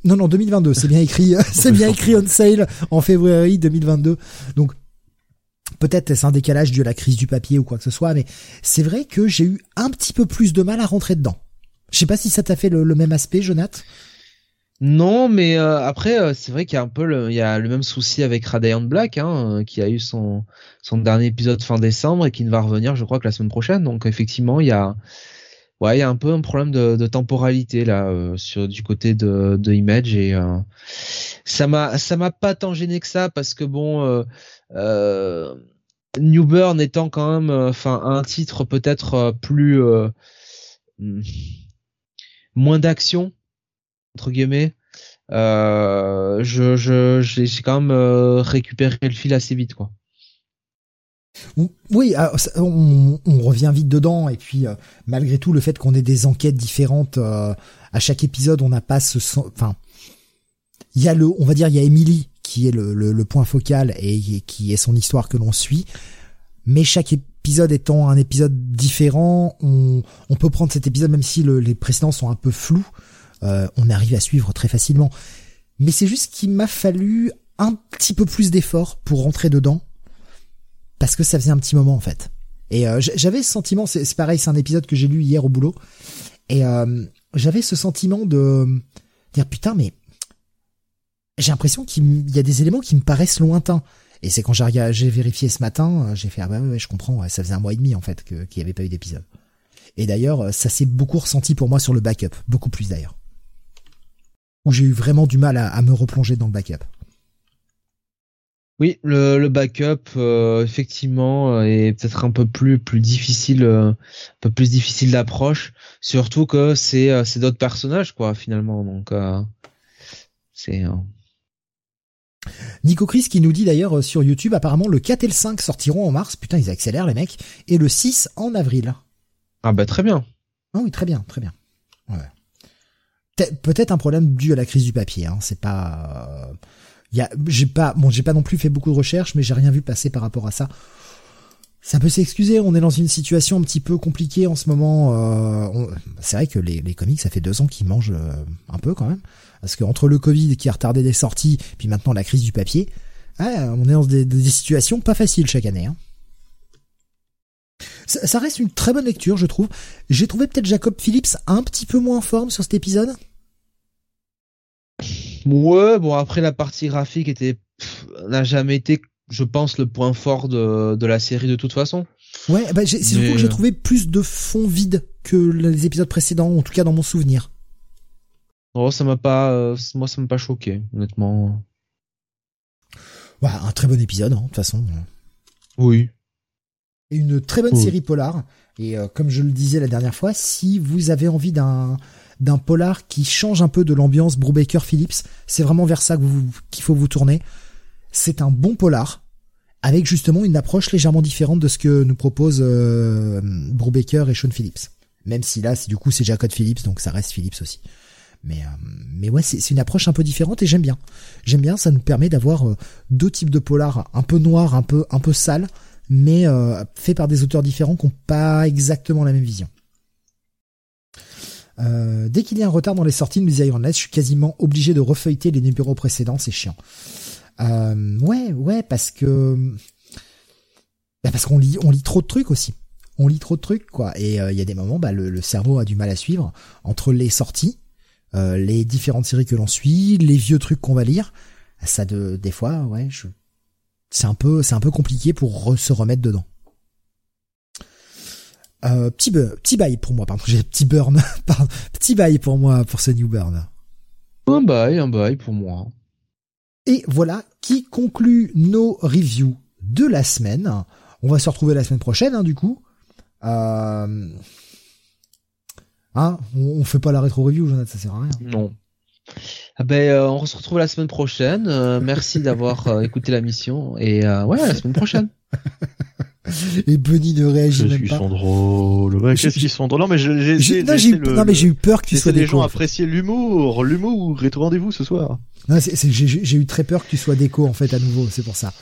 Non, non, 2022, c'est bien écrit, <laughs> c'est bien écrit on sale en février 2022. Donc, Peut-être est-ce un décalage dû à la crise du papier ou quoi que ce soit, mais c'est vrai que j'ai eu un petit peu plus de mal à rentrer dedans. Je sais pas si ça t'a fait le, même aspect, Jonath. Non, mais euh, après, euh, c'est vrai qu'il y a un peu le, il y a le même souci avec Radiant Black, hein, euh, qui a eu son, son dernier épisode fin décembre et qui ne va revenir, je crois, que la semaine prochaine. Donc effectivement, il y a, ouais, il y a un peu un problème de, de temporalité là sur du côté de, de Image et ça m'a, ça m'a pas tant gêné que ça parce que bon euh, New Burn étant quand même, euh, enfin, un titre peut-être euh, plus hmm, moins d'action entre guillemets. Euh, je, j'ai quand même récupéré le fil assez vite, quoi. Oui, on, on, revient vite dedans et puis malgré tout le fait qu'on ait des enquêtes différentes à chaque épisode, on n'a pas ce, enfin, il y a le, on va dire, il y a Emily qui est le, point focal et qui est son histoire que l'on suit. Mais chaque épisode étant un épisode différent, on, peut prendre cet épisode même si le, les précédents sont un peu flous, euh, on arrive à suivre très facilement. Mais c'est juste qu'il m'a fallu un petit peu plus d'effort pour rentrer dedans parce que ça faisait un petit moment en fait. Et euh, j'avais ce sentiment, c'est pareil, c'est un épisode que j'ai lu hier au boulot, et euh, j'avais ce sentiment de dire putain mais j'ai l'impression qu'il y a des éléments qui me paraissent lointains. Et c'est quand j'ai vérifié ce matin, euh, j'ai fait ah bah ouais, je comprends, ça faisait un mois et demi en fait qu'il n'y avait pas eu d'épisode. Et d'ailleurs, ça s'est beaucoup ressenti pour moi sur le backup, beaucoup plus d'ailleurs. Où j'ai eu vraiment du mal à me replonger dans le backup. Oui, le, backup euh, effectivement euh, est peut-être un peu plus plus difficile, euh, un peu plus difficile d'approche, surtout que c'est c'est d'autres personnages quoi finalement donc c'est. Nico Chris qui nous dit d'ailleurs sur YouTube apparemment le 4 et le 5 sortiront en mars, putain ils accélèrent les mecs, et le 6 en avril. Ah bah très bien. Ah oui très bien très bien. Ouais. Peut-être un problème dû à la crise du papier, hein. c'est pas j'ai pas, bon, j'ai pas non plus fait beaucoup de recherches, mais j'ai rien vu passer par rapport à ça. Ça peut s'excuser, on est dans une situation un petit peu compliquée en ce moment. Euh, c'est vrai que les, comics, ça fait deux ans qu'ils mangent euh, un peu quand même, parce que entre le Covid qui a retardé des sorties, puis maintenant la crise du papier, on est dans des, situations pas faciles chaque année. Hein. Ça, ça, reste une très bonne lecture, je trouve. J'ai trouvé peut-être Jacob Phillips un petit peu moins en forme sur cet épisode. Ouais, bon après la partie graphique était n'a jamais été, je pense, le point fort de, de la série de toute façon. Ouais, bah c'est surtout que j'ai trouvé plus de fond vide que les épisodes précédents, en tout cas dans mon souvenir. Oh, ça m'a pas, euh, moi ça m'a pas choqué, honnêtement. Ouais, un très bon épisode, hein, de toute façon. Oui. Et une très bonne série polar. Et euh, comme je le disais la dernière fois, si vous avez envie d'un d'un polar qui change un peu de l'ambiance Brubaker Phillips. C'est vraiment vers ça qu'il faut vous tourner. C'est un bon polar avec justement une approche légèrement différente de ce que nous propose euh, Brubaker et Sean Phillips. Même si là, du coup, c'est Jacob Phillips, donc ça reste Phillips aussi. Mais, euh, mais ouais, c'est une approche un peu différente et j'aime bien. J'aime bien, ça nous permet d'avoir euh, deux types de polars, un peu noirs, un peu un peu sales, mais euh, faits par des auteurs différents qui n'ont pas exactement la même vision. Euh, dès qu'il y a un retard dans les sorties de Music Iron je suis quasiment obligé de refeuilleter les numéros précédents, c'est chiant. Euh, ouais, ouais, parce que bah parce qu'on lit, on lit trop de trucs aussi. On lit trop de trucs, quoi. Et euh, il y a des moments, bah, le, cerveau a du mal à suivre entre les sorties, les différentes séries que l'on suit, les vieux trucs qu'on va lire. Ça, de, des fois, ouais, je, c'est un peu, c'est un peu compliqué pour se remettre dedans. Euh, petit, petit bail pour moi, pardon, <laughs> j'ai petit burn, <laughs> pardon, petit bail pour moi pour ce new burn. Un bail, un bail pour moi. Et voilà qui conclut nos reviews de la semaine. On va se retrouver la semaine prochaine, hein, du coup. Euh... Hein, on, fait pas la rétro review, Jonathan, ça sert à rien. Non. Ah ben, euh, on se retrouve la semaine prochaine. Euh, merci d'avoir écouté la mission et ouais, la semaine prochaine. <laughs> Et Bunny ne réagit même pas. Ils sont drôles. Qu'est-ce qu'ils sont drôles Non mais j'ai non, eu, non mais j'ai eu peur que tu sois des gens apprécier l'humour, l'humour ou rétro rendez-vous ce soir. J'ai eu très peur que tu sois déco en fait à nouveau, c'est pour ça.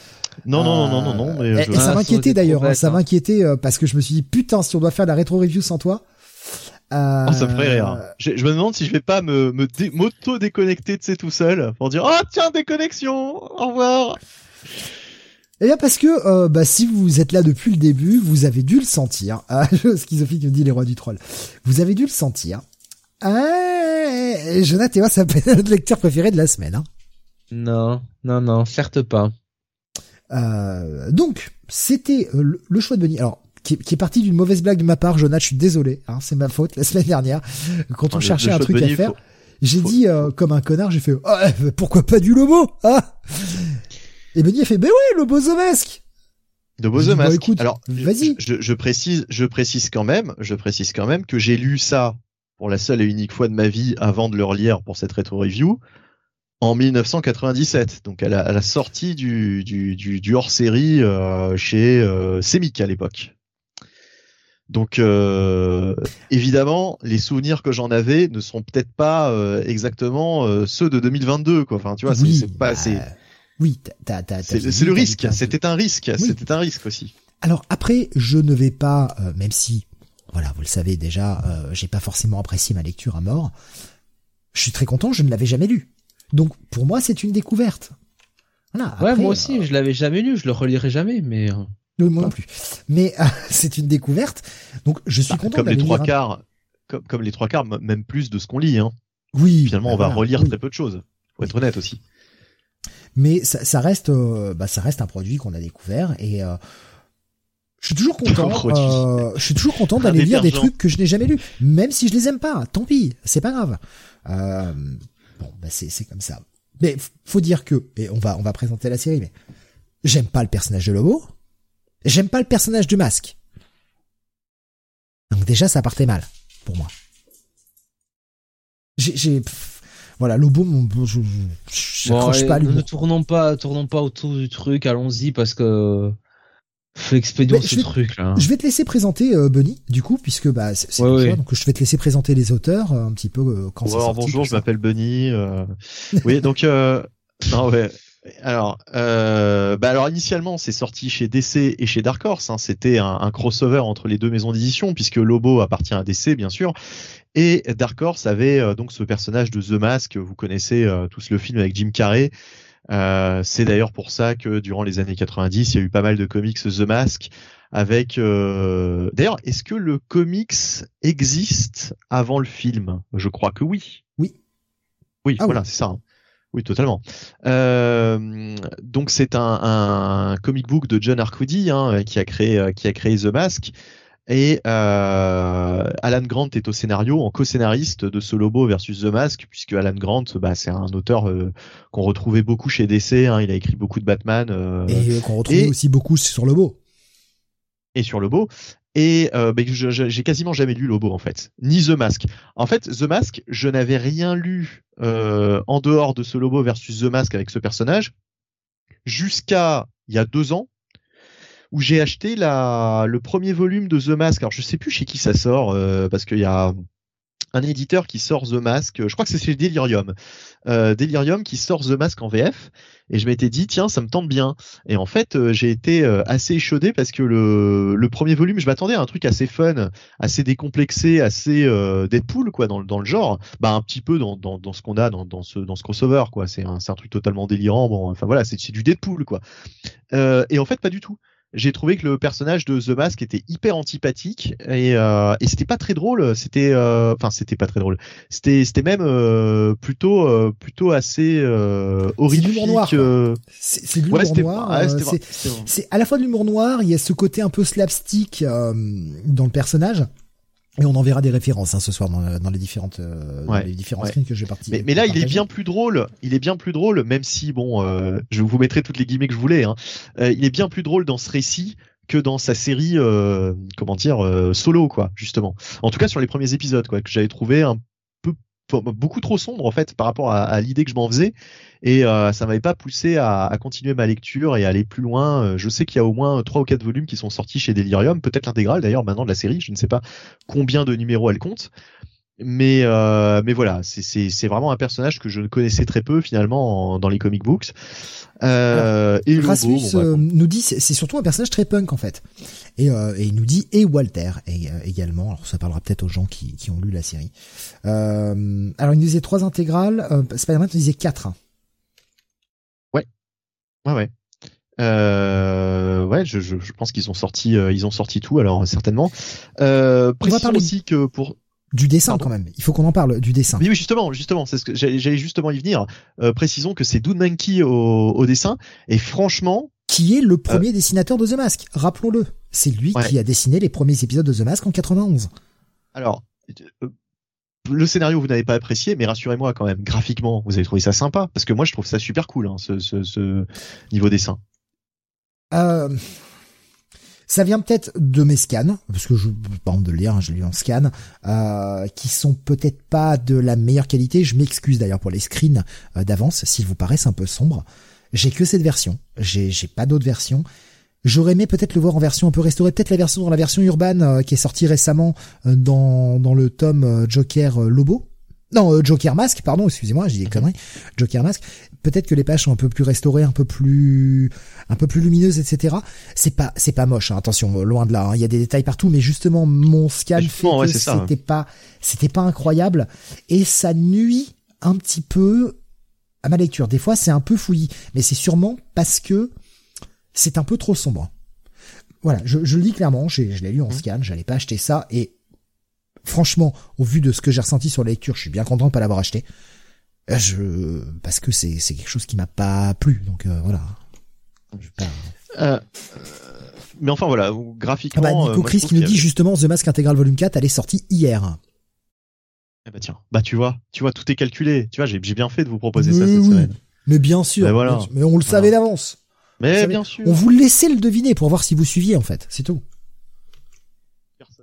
Non, non, non, non, non, non. Mais et, ça m'inquiétait d'ailleurs, hein, ça m'inquiétait euh, parce que je me suis dit putain si on doit faire la rétro review sans toi. Euh... Oh, ça me ferait rire. Je, me demande si je vais pas me m'auto déconnecter de c'est tout seul pour dire oh tiens déconnexion, au revoir. Eh bien parce que euh, bah, si vous êtes là depuis le début, vous avez dû le sentir. <laughs> Ah, schizophie me dit les rois du troll. Vous avez dû le sentir. Ah, Jonathan, c'est notre lecteur préféré de la semaine. Hein. Non, non, non, certes pas. Euh, donc, c'était euh, le, choix de Benny. Alors, qui, est parti d'une mauvaise blague de ma part, Jonathan, je suis désolé, hein, c'est ma faute. La semaine dernière, quand on cherchait un truc à faire, j'ai dit comme un connard, j'ai fait oh, pourquoi pas du lobo hein et Benny a fait, ben ouais, le Bozomesque de Bozomesque. Bah, Alors, vas-y. Je, précise, je précise quand même, je précise quand même que j'ai lu ça pour la seule et unique fois de ma vie avant de le relire pour cette rétro review en 1997, donc à la, sortie du, du, du, hors-série euh, chez euh, Semic à l'époque. Donc euh, évidemment, les souvenirs que j'en avais ne sont peut-être pas euh, exactement ceux de 2022, quoi. Enfin, tu vois, c'est pas assez. Bah, oui, C'est le risque. C'était un risque. C'était un risque aussi. Alors après, je ne vais pas, euh, même si, voilà, vous le savez déjà, euh, j'ai pas forcément apprécié ma lecture à mort. Je suis très content, je ne l'avais jamais lu. Donc pour moi, c'est une découverte. Voilà, ouais, moi aussi, je l'avais jamais lu, je le relirai jamais, mais. moi non plus. Mais <laughs> c'est une découverte. Donc je suis bah, content comme les trois quarts, comme, les trois quarts, même plus de ce qu'on lit. Hein. Oui. Finalement, on va relire très peu de choses. Faut être honnête aussi. Mais ça, ça reste, bah, ça reste un produit qu'on a découvert et je suis toujours content. Euh, je suis toujours content d'aller lire des trucs que je n'ai jamais lus, même si je les aime pas. Tant pis, c'est pas grave. Euh, bon, bah c'est c'est comme ça. Mais faut dire que, et on va on va présenter la série, mais j'aime pas le personnage de Lobo. J'aime pas le personnage du masque. Donc déjà, ça partait mal pour moi. J'ai voilà, Lobo, mon, je, je, pas Ne tournons pas, tournons pas autour du truc. Allons-y parce que Fais expédier ce truc là. Je vais te laisser présenter euh, Bunny du coup puisque bah c'est donc je vais te laisser présenter les auteurs euh, un petit peu euh, quand ouais, bonjour, je m'appelle Bunny. Euh... <laughs> oui, donc non ouais. Alors, bah alors initialement, c'est sorti chez DC et chez Dark Horse. Hein. C'était un, un, crossover entre les deux maisons d'édition, puisque Lobo appartient à DC, bien sûr, et Dark Horse avait donc ce personnage de The Mask. Vous connaissez tous le film avec Jim Carrey, euh, c'est d'ailleurs pour ça que durant les années 90, il y a eu pas mal de comics The Mask avec. Euh... D'ailleurs, est-ce que le comics existe avant le film? Je crois que oui. Oui. Oui, ah voilà, c'est ça. Hein. Oui, totalement. Euh, donc c'est un, un, comic book de John Arcudi hein, qui a créé qui a créé The Mask et euh, Alan Grant est au scénario, en co-scénariste de ce Lobo versus The Mask, puisque Alan Grant, bah, c'est un auteur euh, qu'on retrouvait beaucoup chez DC. Hein, il a écrit beaucoup de Batman. Euh, et qu'on retrouvait aussi beaucoup sur Lobo. Et sur Lobo. Et bah, j'ai quasiment jamais lu Lobo en fait, ni The Mask. En fait, The Mask, je n'avais rien lu en dehors de ce Lobo versus The Mask avec ce personnage jusqu'à il y a deux ans où j'ai acheté la, le premier volume de The Mask. Alors je sais plus chez qui ça sort euh, parce qu'il y a un éditeur qui sort The Mask, je crois que c'est chez Delirium, euh, Delirium qui sort The Mask en VF, et je m'étais dit tiens ça me tente bien, et en fait euh, j'ai été euh, assez échaudé parce que le, premier volume je m'attendais à un truc assez fun, assez décomplexé, assez euh, Deadpool quoi dans, le genre, bah un petit peu dans, ce qu'on a dans, ce dans crossover quoi, c'est un, un truc totalement délirant, bon enfin voilà c'est du Deadpool quoi, et en fait pas du tout j'ai trouvé que le personnage de The Mask était hyper antipathique et, euh, et c'était pas très drôle. C'était, euh, enfin, c'était pas très drôle. C'était, c'était même euh, plutôt, plutôt assez euh, horrifique. C'est l'humour noir. C'est de l'humour noir. c'est à la fois de l'humour noir. Il y a ce côté un peu slapstick dans le personnage. Et on en verra des références hein, ce soir dans, dans les différentes euh, dans les différents screens que je vais partir. Mais, mais, là, il est bien plus drôle. Il est bien plus drôle, même si bon, euh, je vous mettrai toutes les guillemets que je voulais. Hein. Euh, il est bien plus drôle dans ce récit que dans sa série, euh, comment dire, euh, solo quoi, justement. En tout cas sur les premiers épisodes, quoi, que j'avais trouvé un beaucoup trop sombre en fait par rapport à, l'idée que je m'en faisais et euh, ça m'avait pas poussé à, continuer ma lecture et à aller plus loin. Euh, je sais qu'il y a au moins trois ou quatre volumes qui sont sortis chez Delirium, peut-être l'intégrale d'ailleurs maintenant de la série. Je ne sais pas combien de numéros elle compte, mais euh, mais voilà, c'est vraiment un personnage que je ne connaissais très peu finalement dans les comic books. Euh, et Rasmus euh, nous dit c'est surtout un personnage très punk en fait. Et, euh, et il nous dit et Walter et, euh, également. Alors ça parlera peut-être aux gens qui, qui ont lu la série. Euh, alors il nous disait trois intégrales. Euh, Spider-Man nous disait quatre. Ouais, ouais, ouais. Euh, ouais, je, je, je pense qu'ils ont sorti, ils ont sorti tout. Alors certainement. Euh, parler aussi que pour du dessin quand même. Il faut qu'on en parle du dessin. Oui, justement, justement, c'est ce que j'allais justement y venir. Euh, précisons que c'est Mankey au, au, dessin et franchement, qui est le premier euh, dessinateur de The Mask? Rappelons-le, c'est lui qui a dessiné les premiers épisodes de The Mask en 91. Alors, euh, le scénario vous n'avez pas apprécié, mais rassurez-moi quand même, graphiquement, vous avez trouvé ça sympa parce que moi je trouve ça super cool, hein, ce, ce, ce niveau dessin. Euh, ça vient peut-être de mes scans, parce que je honte de lire, hein, je lu en scan, euh, qui sont peut-être pas de la meilleure qualité. Je m'excuse d'ailleurs pour les screens euh, d'avance, s'ils vous paraissent un peu sombres. J'ai que cette version, j'ai pas d'autres versions. J'aurais aimé peut-être le voir en version un peu restaurée, peut-être la version la version urbaine euh, qui est sortie récemment euh, dans dans le tome Joker Lobo. Non, Joker Mask, pardon, excusez-moi, j'ai des conneries. Joker Mask peut-être que les pages sont un peu plus restaurées, un peu plus, un peu plus lumineuses, etc. C'est pas, c'est pas moche. Hein, attention, loin de là. Hein. Il y a des détails partout, mais justement, mon scan fait que c'était pas, c'était pas incroyable et ça nuit un petit peu à ma lecture. Des fois, c'est un peu fouillis, mais c'est sûrement parce que c'est un peu trop sombre. Voilà, je, je le dis clairement, je l'ai lu en mmh. scan, j'allais pas acheter ça, et franchement, au vu de ce que j'ai ressenti sur la lecture, je suis bien content de pas l'avoir acheté. Euh, je, parce que c'est, c'est quelque chose qui m'a pas plu, donc euh, voilà. Euh, mais enfin voilà, graphiquement. Ah bah, Nico Chris qui nous dit justement The Mask Integral Volume 4, elle est sortie hier. Eh bah tiens, bah tu vois, tu vois, tout est calculé. Tu vois, j'ai, bien fait de vous proposer ça cette semaine. Mais bien sûr, voilà. mais on le savait d'avance. Mais bien sûr. On vous laissait le deviner pour voir si vous suiviez en fait, c'est tout.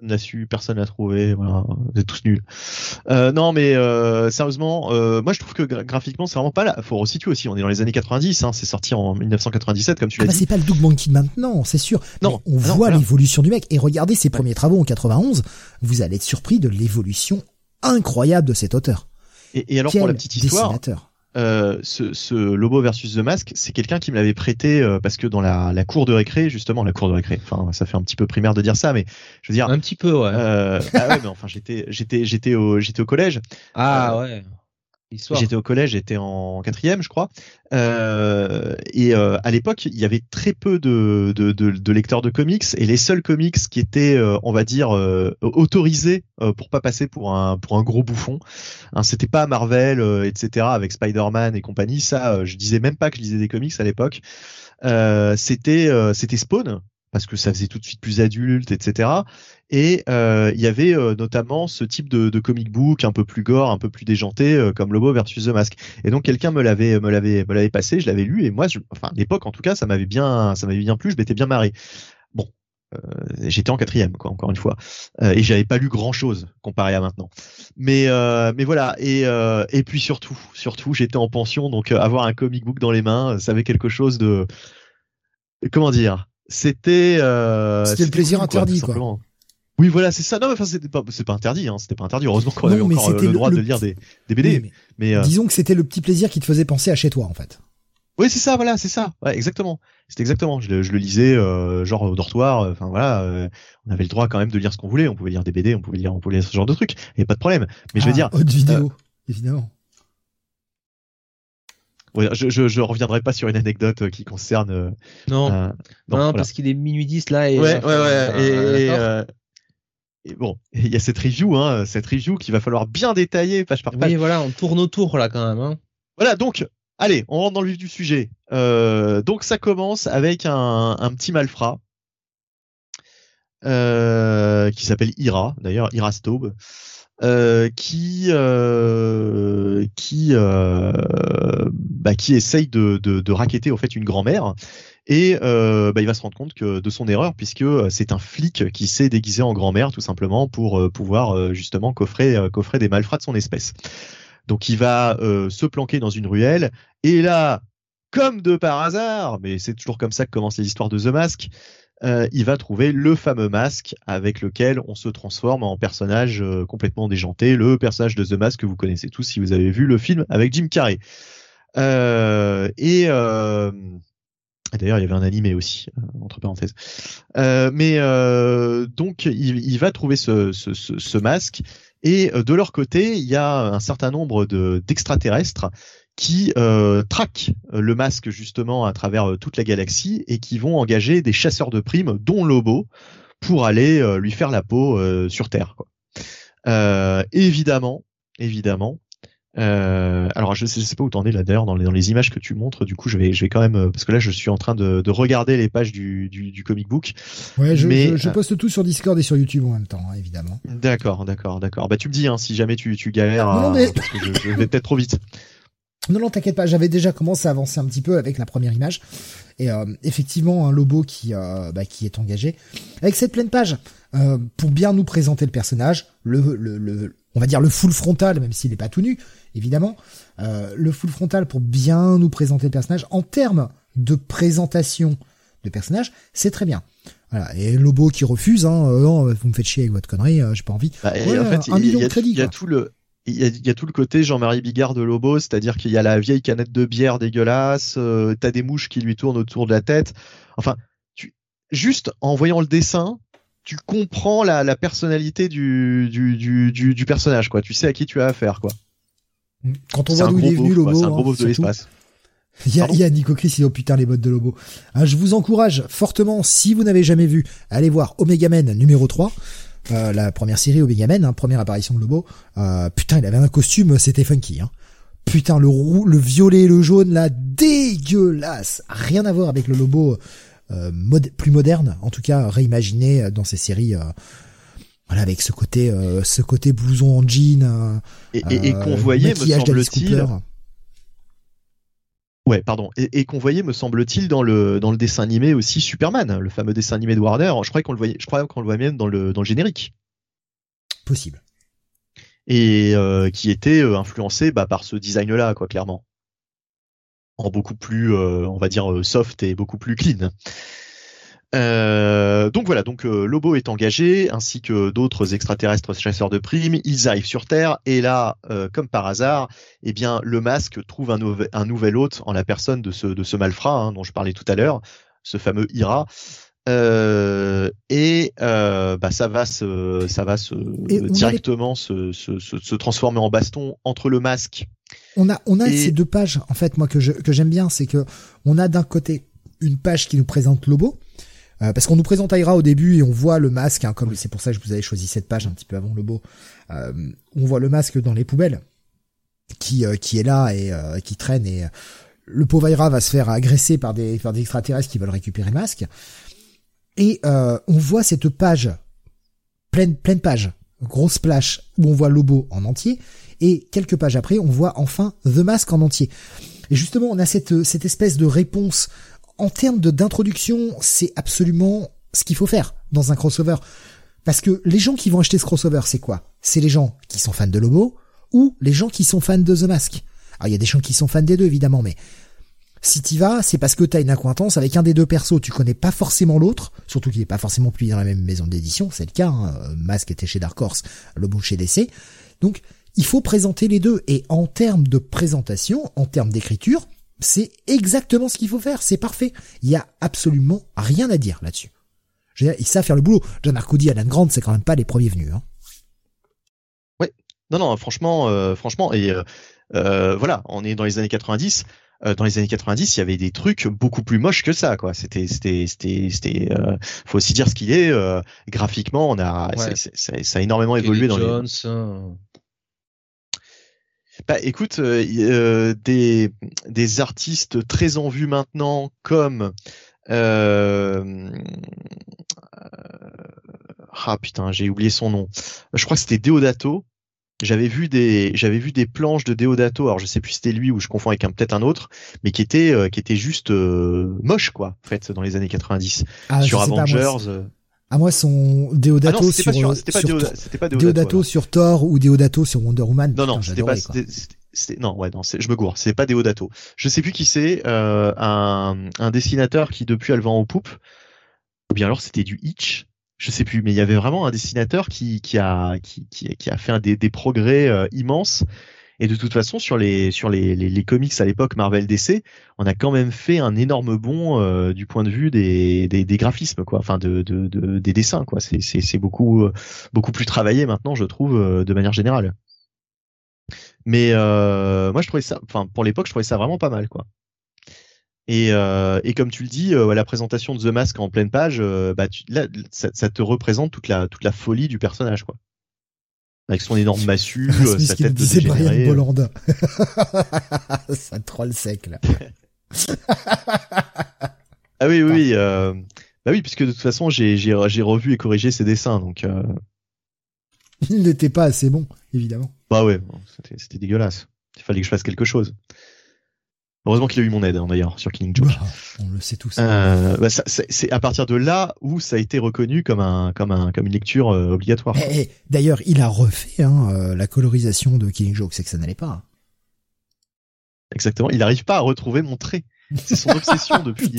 Personne n'a su, personne n'a trouvé, voilà, vous êtes tous nuls. Euh, non mais euh, sérieusement, euh, moi je trouve que graphiquement c'est vraiment pas là. Faut resituer aussi, on est dans les années 90, hein, c'est sorti en 1997 comme tu ah l'as bah C'est pas le Doug Monkey maintenant, c'est sûr. Non, on ah voit l'évolution du mec et regardez ses premiers travaux en 91, vous allez être surpris de l'évolution incroyable de cet auteur. Et, et alors pour la petite histoire, euh, ce, ce, Lobo versus The Mask, c'est quelqu'un qui me l'avait prêté euh, parce que dans la, la, cour de récré, justement, la cour de récré. Enfin, ça fait un petit peu primaire de dire ça, mais je veux dire un petit peu, ouais. Euh, ah ouais, mais enfin, j'étais, j'étais, j'étais au, j'étais au collège. Ah ouais. J'étais au collège, j'étais en quatrième, je crois. Euh, et euh, à l'époque, il y avait très peu de, lecteurs de comics, et les seuls comics qui étaient, euh, on va dire, euh, autorisés euh, pour pas passer pour un gros bouffon, hein, c'était pas Marvel, etc. avec Spider-Man et compagnie. Ça, je disais même pas que je lisais des comics à l'époque. c'était c'était Spawn parce que ça faisait tout de suite plus adulte, etc. Et euh, il y avait euh, notamment ce type de, comic book un peu plus gore, un peu plus déjanté, euh, comme Lobo versus The Mask. Et donc quelqu'un me l'avait me l'avait me l'avait passé, je l'avais lu et moi, je, enfin l'époque en tout cas, ça m'avait bien ça m'avait bien plu, je m'étais bien marré. Bon, j'étais en quatrième quoi, encore une fois, et j'avais pas lu grand chose comparé à maintenant. Mais mais voilà et et puis surtout surtout j'étais en pension donc avoir un comic book dans les mains, ça avait quelque chose de comment dire c'était euh, c'était le plaisir interdit quoi. Oui, voilà, c'est ça. Non, mais enfin, c'était pas, c'est pas interdit, hein. C'était pas interdit. Heureusement qu'on avait encore euh, le, droit de lire des, des BD. mais, euh, disons que c'était le petit plaisir qui te faisait penser à chez toi, en fait. Oui, c'est ça, voilà, c'est ça. Ouais, exactement. C'était exactement. Je, je, le lisais, euh, genre au dortoir. Enfin voilà, on avait le droit quand même de lire ce qu'on voulait. On pouvait lire des BD, on pouvait lire, on pouvait lire ce genre de trucs. Et pas de problème. Mais je veux ah, dire. Haute vidéo, évidemment. Ouais, je, je, je, reviendrai pas sur une anecdote euh, qui concerne. Euh, non, euh, non, parce qu'il est minuit 10 là. Et ouais, ouais, ouais. Et, et, bon, <laughs> il y a cette review, hein, cette review qu'il va falloir bien détailler page par page. Oui, voilà, on tourne autour là quand même. Hein. Voilà, donc, allez, on rentre dans le vif du sujet. Euh, donc, ça commence avec un, un petit malfrat euh, qui s'appelle Ira, d'ailleurs, Ira Staub. Euh, qui euh, euh, bah, qui essaye de, de, raqueter fait une grand-mère et bah, il va se rendre compte que de son erreur puisque c'est un flic qui s'est déguisé en grand-mère tout simplement pour pouvoir justement coffrer coffrer des malfrats de son espèce. Donc il va se planquer dans une ruelle et là comme de par hasard, mais c'est toujours comme ça que commencent les histoires de The Mask, euh, il va trouver le fameux masque avec lequel on se transforme en personnage euh, complètement déjanté, le personnage de The Mask que vous connaissez tous si vous avez vu le film avec Jim Carrey. Euh, et D'ailleurs, il y avait un animé aussi, entre parenthèses. mais donc, il, va trouver ce, masque. Et de leur côté, il y a un certain nombre d'extraterrestres qui euh, traquent euh, le masque justement à travers euh, toute la galaxie et qui vont engager des chasseurs de primes, dont Lobo, pour aller euh, lui faire la peau sur Terre. Quoi. évidemment, évidemment. alors je sais, sais pas où t'en es là d'ailleurs dans les, dans les images que tu montres. Du coup, je vais, je vais quand même parce que là, je suis en train de, de regarder les pages du, du, du, comic book. Ouais, je, mais, je, poste tout sur Discord et sur YouTube en même temps, hein, évidemment. D'accord, d'accord, d'accord. Bah tu me dis hein, si jamais tu, tu galères, non, mais... parce que je, je vais peut-être trop vite. Non, non, t'inquiète pas, j'avais déjà commencé à avancer un petit peu avec la première image. Et euh, effectivement, un Lobo qui, euh, bah, qui est engagé. Avec cette pleine page, euh, pour bien nous présenter le personnage, le, le, le, on va dire le full frontal, même s'il n'est pas tout nu, évidemment. le full frontal pour bien nous présenter le personnage. En termes de présentation de personnage, c'est très bien. Voilà. Et Lobo qui refuse, hein, non, vous me faites chier avec votre connerie, j'ai pas envie. Bah, en fait, un million de crédits. Il y a tout le il y, a, tout le côté Jean-Marie Bigard de Lobo, c'est-à-dire qu'il y a la vieille canette de bière dégueulasse, euh, t'as des mouches qui lui tournent autour de la tête. Enfin, tu, juste en voyant le dessin, tu comprends la, la personnalité du, du, du, du, personnage, quoi. Tu sais à qui tu as affaire, quoi. Quand on voit d'où il est venu, Lobo. C'est un gros hein, de l'espace. Il y, a, il y a Nico Chris, il oh putain les bottes de Lobo. Ah, je vous encourage fortement, si vous n'avez jamais vu, allez voir Omega Men numéro 3. Euh, la première série Omega Men, hein, première apparition de Lobo. Euh, putain, il avait un costume, c'était funky. Hein. Putain, le roux, le violet et le jaune, là, dégueulasse. Rien à voir avec le Lobo euh, plus moderne, en tout cas réimaginé dans ces séries. Euh, voilà, avec ce côté, euh, ce côté blouson en jean. et, et, et qu'on voyait, me semble-t-il Ouais, pardon. Et, et qu'on voyait, me semble-t-il, dans le dans le dessin animé aussi Superman, le fameux dessin animé de Warner. Je crois qu'on le voyait, je crois qu'on le voit même dans le dans le générique. Possible. Et euh, qui était euh, influencé bah, par ce design-là, quoi, clairement. En beaucoup plus, euh, on va dire, soft et beaucoup plus clean. Euh, donc voilà, donc euh, Lobo est engagé, ainsi que d'autres extraterrestres chasseurs de primes. Ils arrivent sur Terre et là, euh, comme par hasard, eh bien le masque trouve un, un, nouvel hôte en la personne de ce, de ce malfrat hein, dont je parlais tout à l'heure, ce fameux Ira. et bah, ça va se, ça va se directement se, se, se, transformer en baston entre le masque. On a, on a ces deux pages en fait, moi que j'aime bien, c'est que on a d'un côté une page qui nous présente Lobo euh, parce qu'on nous présente Aira au début et on voit le masque, hein, comme c'est pour ça que je vous avais choisi cette page un petit peu avant le beau. Euh, on voit le masque dans les poubelles qui euh, qui est là et qui traîne et le pauvre Aira va se faire agresser par des par des extraterrestres qui veulent récupérer le masque. Et on voit cette page pleine pleine page, grosse splash où on voit Lobo en entier et quelques pages après on voit enfin The Mask en entier. Et justement on a cette cette espèce de réponse en termes d'introduction, c'est absolument ce qu'il faut faire dans un crossover. Parce que les gens qui vont acheter ce crossover, c'est quoi? C'est les gens qui sont fans de Lobo ou les gens qui sont fans de The Mask. Alors il y a des gens qui sont fans des deux évidemment, mais si t'y vas, c'est parce que t'as une acquaintance avec un des deux persos, tu connais pas forcément l'autre, surtout qu'il est pas forcément publié dans la même maison d'édition, c'est le cas, hein. Mask était chez Dark Horse, Lobo chez DC. Donc il faut présenter les deux, et en termes de présentation, en termes d'écriture, c'est exactement ce qu'il faut faire, c'est parfait. Il y a absolument rien à dire là-dessus. Ils savent faire le boulot. John Arcudi, Alan Grant, c'est quand même pas les premiers venus. Hein. Ouais, non, non, franchement, euh, franchement, et euh, euh, voilà, on est dans les années 90. dans les années 90, il y avait des trucs beaucoup plus moches que ça, quoi. C'était, c'était, c'était, c'était. faut aussi dire ce qu'il est. graphiquement, on a, ça a énormément évolué dans Jones, les. Bah écoute, euh, euh, des, des artistes très en vue maintenant comme euh, ah putain j'ai oublié son nom. Je crois que c'était Deodato. J'avais vu des j'avais vu des planches de Deodato. Alors je sais plus si c'était lui ou je confonds avec un peut-être un autre, mais qui était qui était juste moche quoi en fait dans les années 90 ah, sur Avengers. À moi, son Deodato sur, Deodato, sur Thor ou Deodato sur Wonder Woman. Non, non, c'était pas, non, ouais, non, je me gourre. C'est pas Deodato. Je sais plus qui c'est. Euh, un, un dessinateur qui depuis a le vent aux poupes. Ou bien alors c'était du Hitch. Je sais plus, mais il y avait vraiment un dessinateur qui, qui a qui, qui, a fait des, des progrès euh, immenses et de toute façon, sur les sur les, les, les comics à l'époque Marvel DC, on a quand même fait un énorme bond euh, du point de vue des, des, des, graphismes, quoi. Enfin, de, de, de des dessins, quoi. C'est beaucoup euh, beaucoup plus travaillé maintenant, je trouve, euh, de manière générale. Mais euh, moi, je trouvais ça, enfin, pour l'époque, je trouvais ça vraiment pas mal, quoi. Et, euh, et comme tu le dis, euh, la présentation de The Mask en pleine page, bah, tu, là, ça, ça, te représente toute la toute la folie du personnage, quoi avec son énorme massue, <laughs> euh, sa tête de. Brian Bolanda. <laughs> ça troll sec là. <laughs> ah oui, oui, euh, bah oui, puisque de toute façon j'ai revu et corrigé ses dessins, donc. Euh... Il n'était pas assez bon, évidemment. Bah ouais, c'était dégueulasse. Il fallait que je fasse quelque chose. Heureusement qu'il a eu mon aide hein, d'ailleurs sur Killing Joke. Bah, on le sait tous. Euh, bah, c'est à partir de là où ça a été reconnu comme un comme un comme une lecture euh, obligatoire. Eh, eh, d'ailleurs, il a refait hein, euh, la colorisation de Killing Joke, c'est que ça n'allait pas. Exactement. Il n'arrive pas à retrouver mon trait. C'est son <laughs> obsession depuis.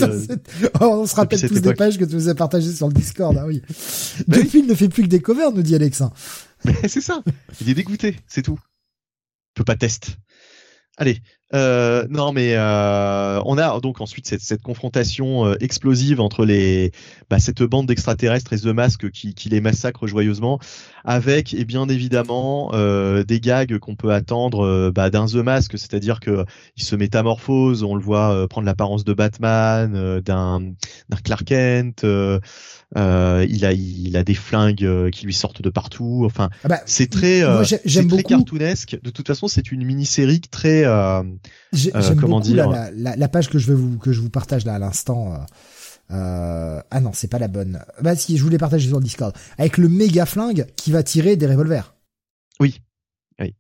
oh, on se rappelle tous des pages que tu nous as partagées sur le Discord. Ah oui. Bah depuis, il ne fait plus que des covers, nous dit Alex. c'est ça. Il est dégoûté, c'est tout. Il peut pas tester. Allez, Euh, non, mais euh, on a donc ensuite cette, confrontation euh, explosive entre les bah, cette bande d'extraterrestres et The Mask qui, qui les massacre joyeusement, avec et bien évidemment euh, des gags qu'on peut attendre bah, d'un The Mask, c'est-à-dire que il se métamorphose, on le voit prendre l'apparence de Batman, d'un d'un Clark Kent. Euh, il a il a des flingues euh, qui lui sortent de partout. Enfin, ah bah, c'est très euh, j'aime beaucoup cartoonesque. De toute façon, c'est une mini-série très euh, j'aime comment beaucoup dire la, la, la, page que je vais vous que je vous partage là à l'instant. Euh, ah non, c'est pas la bonne. Bah si, je voulais partager sur le Discord avec le méga flingue qui va tirer des revolvers. Oui. Oui.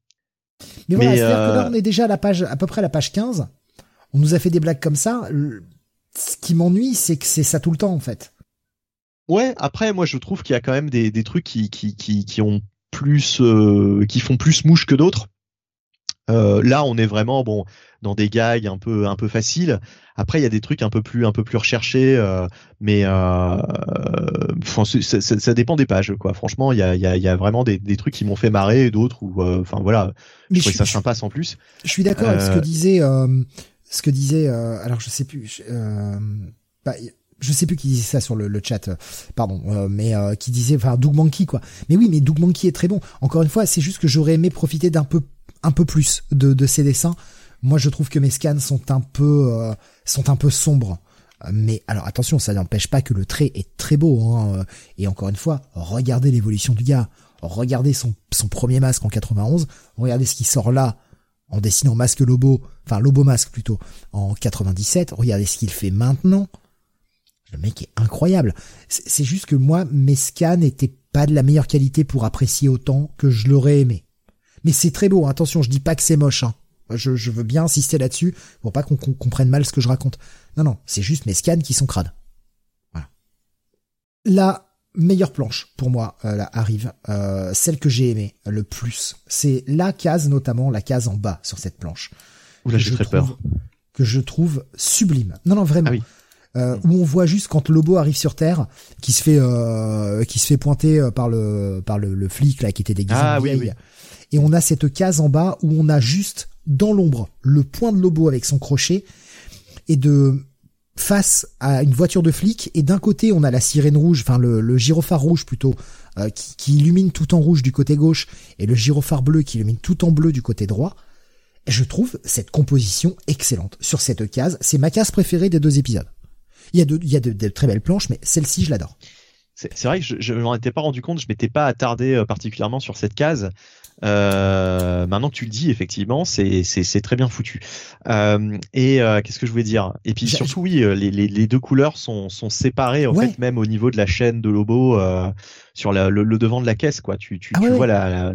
Mais, voilà, c'est-à-dire que là on est déjà à la page à peu près à la page 15. On nous a fait des blagues comme ça. Ce qui m'ennuie, c'est que c'est ça tout le temps en fait. Ouais, après moi je trouve qu'il y a quand même des, des trucs qui, qui, qui, qui ont plus euh, qui font plus mouche que d'autres. Euh, là, on est vraiment bon dans des gags un peu un peu faciles. Après, il y a des trucs un peu plus un peu plus recherchés, euh, mais euh, ça, ça, dépend des pages, quoi. Franchement, il y a, y, a, y a vraiment des, des trucs qui m'ont fait marrer et d'autres où, enfin voilà, je trouvais ça sympa sans plus. Je suis d'accord avec ce que disait ce que disait. alors, je sais plus. Bah, je sais plus qui disait ça sur le, chat, euh, pardon, euh, mais euh, qui disait, enfin Doug Monkey quoi. Mais oui, mais Doug Monkey est très bon. Encore une fois, c'est juste que j'aurais aimé profiter d'un peu, un peu plus de, ces dessins. Moi, je trouve que mes scans sont un peu, sont un peu sombres. Mais alors attention, ça n'empêche pas que le trait est très beau. Hein. Et encore une fois, regardez l'évolution du gars. Regardez son, son premier masque en 91. Regardez ce qui sort là en dessinant masque Lobo, enfin Lobo masque plutôt, en 97. Regardez ce qu'il fait maintenant. Le mec est incroyable. C'est juste que moi, mes scans n'étaient pas de la meilleure qualité pour apprécier autant que je l'aurais aimé. Mais c'est très beau, attention, je dis pas que c'est moche. Hein. Je, je, veux bien insister là-dessus pour pas qu'on comprenne mal ce que je raconte. Non, non, c'est juste mes scans qui sont crades. Voilà. La meilleure planche pour moi euh, là, arrive, euh, celle que j'ai aimée le plus. C'est la case, notamment la case en bas sur cette planche. Oula, j'ai très peur. Que je trouve sublime. Non, non, vraiment. Ah oui euh, où on voit juste quand Lobo arrive sur Terre, qui se fait euh, qui se fait pointer euh, par le par le, le flic là qui était déguisé ah, oui, oui. et on a cette case en bas où on a juste dans l'ombre le point de Lobo avec son crochet et de face à une voiture de flic et d'un côté on a la sirène rouge, enfin le, le gyrophare rouge plutôt euh, qui, qui, illumine tout en rouge du côté gauche et le gyrophare bleu qui illumine tout en bleu du côté droit. je trouve cette composition excellente sur cette case. C'est ma case préférée des deux épisodes. Il y a de, il y a de, très belles planches, mais celle-ci, je l'adore. C'est vrai que je, ne m'en étais pas rendu compte, je m'étais pas attardé euh, particulièrement sur cette case. Euh, maintenant que tu le dis, effectivement, c'est c'est très bien foutu. Euh, et euh, qu'est-ce que je voulais dire? Et puis surtout, oui, les, les, les, deux couleurs sont, sont séparées en fait, même au niveau de la chaîne de Lobo sur la, le, le, devant de la caisse, quoi. Tu tu, ah tu vois la, la,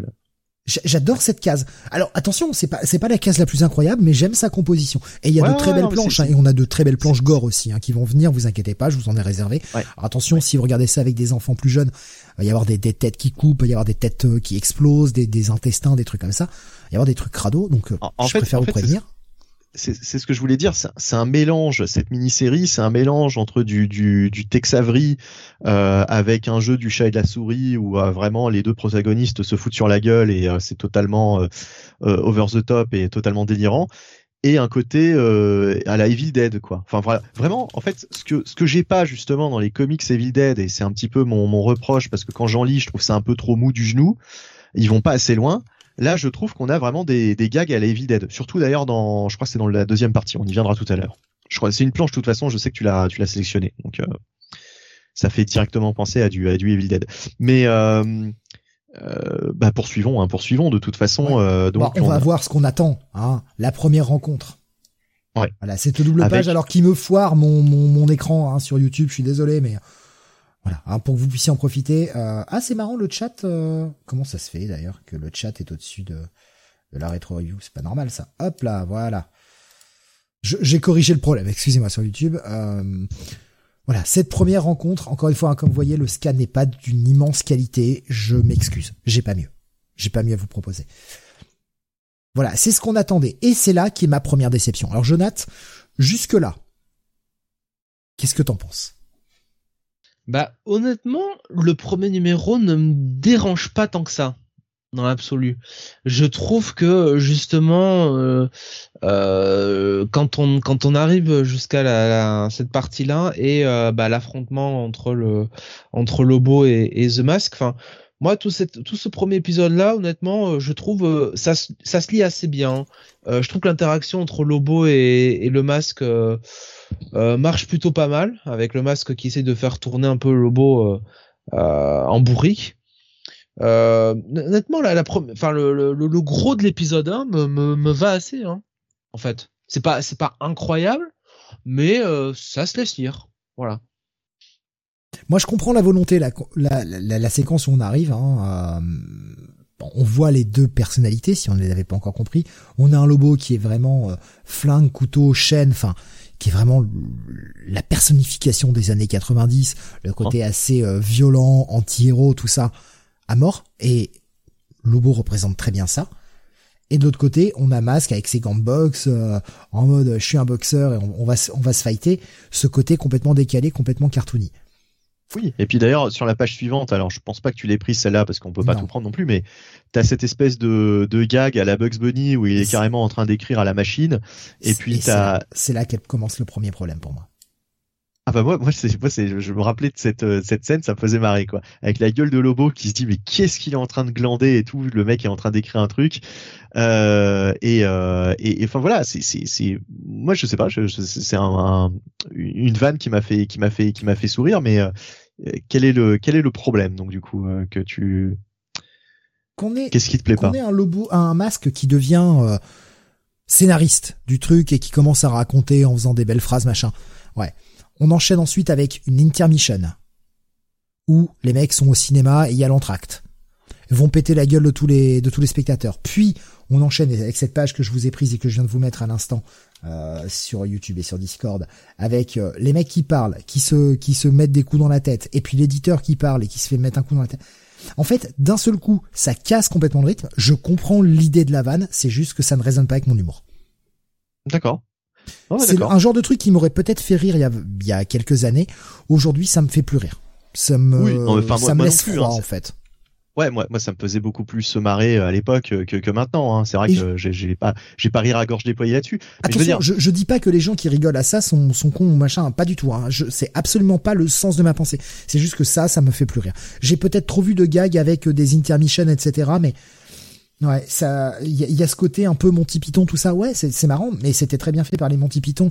J'adore cette case. Alors attention, c'est pas c'est pas la case la plus incroyable, mais j'aime sa composition. Et il y a de très belles planches, hein, et on a de très belles planches gore aussi, hein, qui vont venir. Vous inquiétez pas, je vous en ai réservé. attention, si vous regardez ça avec des enfants plus jeunes, il va y avoir des, des têtes qui coupent, il va y avoir des têtes euh, qui explosent, des, des intestins, des trucs comme ça. Il va y avoir des trucs crado, donc euh, en, je préfère vous prévenir c'est ce que je voulais dire. C'est un mélange. Cette mini-série, c'est un mélange entre du, du, du Tex euh, avec un jeu du chat et de la souris où euh, vraiment les deux protagonistes se foutent sur la gueule et euh, c'est totalement euh, over the top et totalement délirant. Et un côté à la Evil Dead, quoi. Enfin vraiment, en fait, ce que ce que j'ai pas justement dans les comics Evil Dead et c'est un petit peu mon, mon reproche parce que quand j'en lis, je trouve ça un peu trop mou du genou. Ils vont pas assez loin Là, je trouve qu'on a vraiment des, des gags à la Evil Dead. Surtout d'ailleurs dans, je crois que c'est dans la deuxième partie. On y viendra tout à l'heure. Je crois c'est une planche de toute façon. Je sais que tu l'as, tu l'as sélectionné. Donc euh, ça fait directement penser à du, à du Evil Dead. Mais euh, euh, bah poursuivons, hein, poursuivons de toute façon. Euh, donc on, va voir ce qu'on attend. Hein, la première rencontre. Ouais. Voilà, cette double page alors qui me foire mon, mon, mon écran hein, sur YouTube. Je suis désolé, mais voilà, hein, pour que vous puissiez en profiter. Euh, ah, c'est marrant le chat. Euh, comment ça se fait d'ailleurs que le chat est au-dessus de, de la rétro review? C'est pas normal ça. Hop là, voilà. J'ai corrigé le problème. <laughs> Excusez-moi sur YouTube. Euh, voilà, cette première rencontre. Encore une fois, hein, comme vous voyez, le scan n'est pas d'une immense qualité. Je m'excuse. J'ai pas mieux. J'ai pas mieux à vous proposer. Voilà, c'est ce qu'on attendait. Et c'est là qui est ma première déception. Alors, Jonath, jusque là, qu'est-ce que t'en penses? Bah honnêtement, le premier numéro ne me dérange pas tant que ça. dans l'absolu. Je trouve que justement, euh, euh, quand on quand on arrive jusqu'à la, cette partie-là et euh, bah, l'affrontement entre le entre Lobo et, The Mask, enfin moi tout tout ce premier épisode-là, honnêtement, je trouve ça ça se lit assez bien. je trouve que l'interaction entre Lobo et, et le Masque marche plutôt pas mal, avec le Masque qui essaie de faire tourner un peu Lobo en bourrique. Euh, honnêtement, la, enfin, le, le, gros de l'épisode 1 me, me, me, va assez, hein, en fait. C'est pas, c'est pas incroyable, mais euh, ça se laisse lire. Voilà. Moi, je comprends la volonté, la, la, la, séquence où on arrive. Hein, euh, on voit les deux personnalités, si on ne les avait pas encore compris. On a un Lobo qui est vraiment euh, flingue, couteau, chaîne, enfin, qui est vraiment la personnification des années 90, le côté assez euh, violent, anti-héros, tout ça à mort, et Lobo représente très bien ça. Et de l'autre côté, on a Masque avec ses gants de boxe, euh, en mode je suis un boxeur et on, va, on va se fighter. Ce côté complètement décalé, complètement cartoony. Oui, et puis d'ailleurs, sur la page suivante, alors je pense pas que tu l'aies prise celle-là parce qu'on peut pas tout prendre non plus, mais tu as cette espèce de, de gag à la Bugs Bunny où il est, carrément en train d'écrire à la machine. Et puis t'as. C'est là, là qu'elle commence le premier problème pour moi. Ah bah moi, moi, c'est, moi c'est, je me rappelais de cette, euh, cette scène, ça me faisait marrer quoi. Avec la gueule de Lobo qui se dit mais qu'est-ce qu'il est en train de glander et tout, le mec est en train d'écrire un truc. Euh, et, euh, et, enfin voilà, c'est, c'est, c'est, moi je sais pas, je, c'est un, une vanne qui m'a fait, qui m'a fait, qui m'a fait sourire, mais quel est le, quel est le problème donc du coup que tu, qu'on est, qu'est-ce qui te plaît qu'on pas est un Lobo, un masque qui devient scénariste du truc et qui commence à raconter en faisant des belles phrases machin. Ouais. On enchaîne ensuite avec une intermission où les mecs sont au cinéma et il y a l'entracte. Vont péter la gueule de tous les de tous les spectateurs. Puis on enchaîne avec cette page que je vous ai prise et que je viens de vous mettre à l'instant euh, sur YouTube et sur Discord avec euh, les mecs qui parlent, qui se qui se mettent des coups dans la tête et puis l'éditeur qui parle et qui se fait mettre un coup dans la tête. En fait, d'un seul coup, ça casse complètement le rythme. Je comprends l'idée de la vanne, c'est juste que ça ne résonne pas avec mon humour. D'accord. Oh, c'est un genre de truc qui m'aurait peut-être fait rire il y, a, il y a quelques années. Aujourd'hui, ça me fait plus rire. Ça me, enfin, ça me laisse froid, hein, en fait. Ouais, moi, moi, ça me faisait beaucoup plus se marrer euh, à l'époque que, que maintenant. Hein. C'est vrai que j'ai pas, j'ai pas rire à gorge déployée là-dessus. Attention, je, je, dis pas que les gens qui rigolent à ça sont, sont cons ou machin, pas du tout. Hein. C'est absolument pas le sens de ma pensée. C'est juste que ça, ça me fait plus rire. J'ai peut-être trop vu de gags avec des intermissions, etc. Mais Ouais, ça, il y, a ce côté un peu Monty Python, tout ça. Ouais, c'est marrant, mais c'était très bien fait par les Monty Python.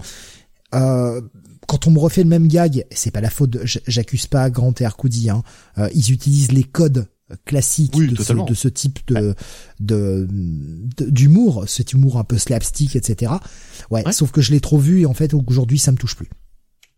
Euh, quand on me refait le même gag, c'est pas la faute. J'accuse pas Grant et Arcoudi. Hein, euh, ils utilisent les codes classiques de, ce, de, ce, type de d'humour, cet humour un peu slapstick, etc. Ouais, ouais. sauf que je l'ai trop vu et en fait aujourd'hui ça me touche plus.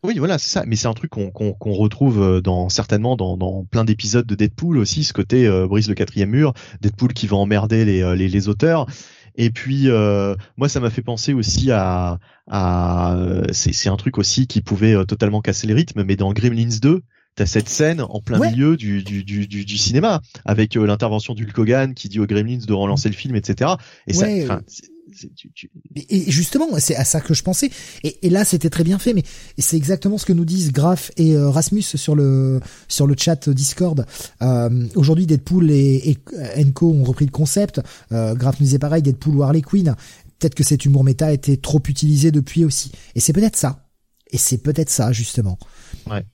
Oui, voilà, c'est ça. Mais c'est un truc qu'on retrouve euh, dans certainement dans, dans plein d'épisodes de Deadpool aussi, ce côté euh, brise le quatrième mur, Deadpool qui va emmerder les, euh, les, les auteurs. Et puis euh, moi, ça m'a fait penser aussi à, à c'est un truc aussi qui pouvait totalement casser les rythmes, mais dans Gremlins 2, T'as cette scène en plein milieu du, du, du, du, cinéma avec l'intervention d'Hulk Hogan qui dit aux Gremlins de relancer le film, etc. Et ça, et justement, c'est à ça que je pensais. Et, là, c'était très bien fait, mais c'est exactement ce que nous disent Graf et euh, Rasmus sur le sur le chat Discord. Euh, Aujourd'hui, Deadpool et, et Enco ont repris le concept. Euh, Graf nous disait pareil, Deadpool ou Harley Quinn. Peut-être que cet humour méta a été trop utilisé depuis aussi. Et c'est peut-être ça. Et c'est peut-être ça, justement. Ouais.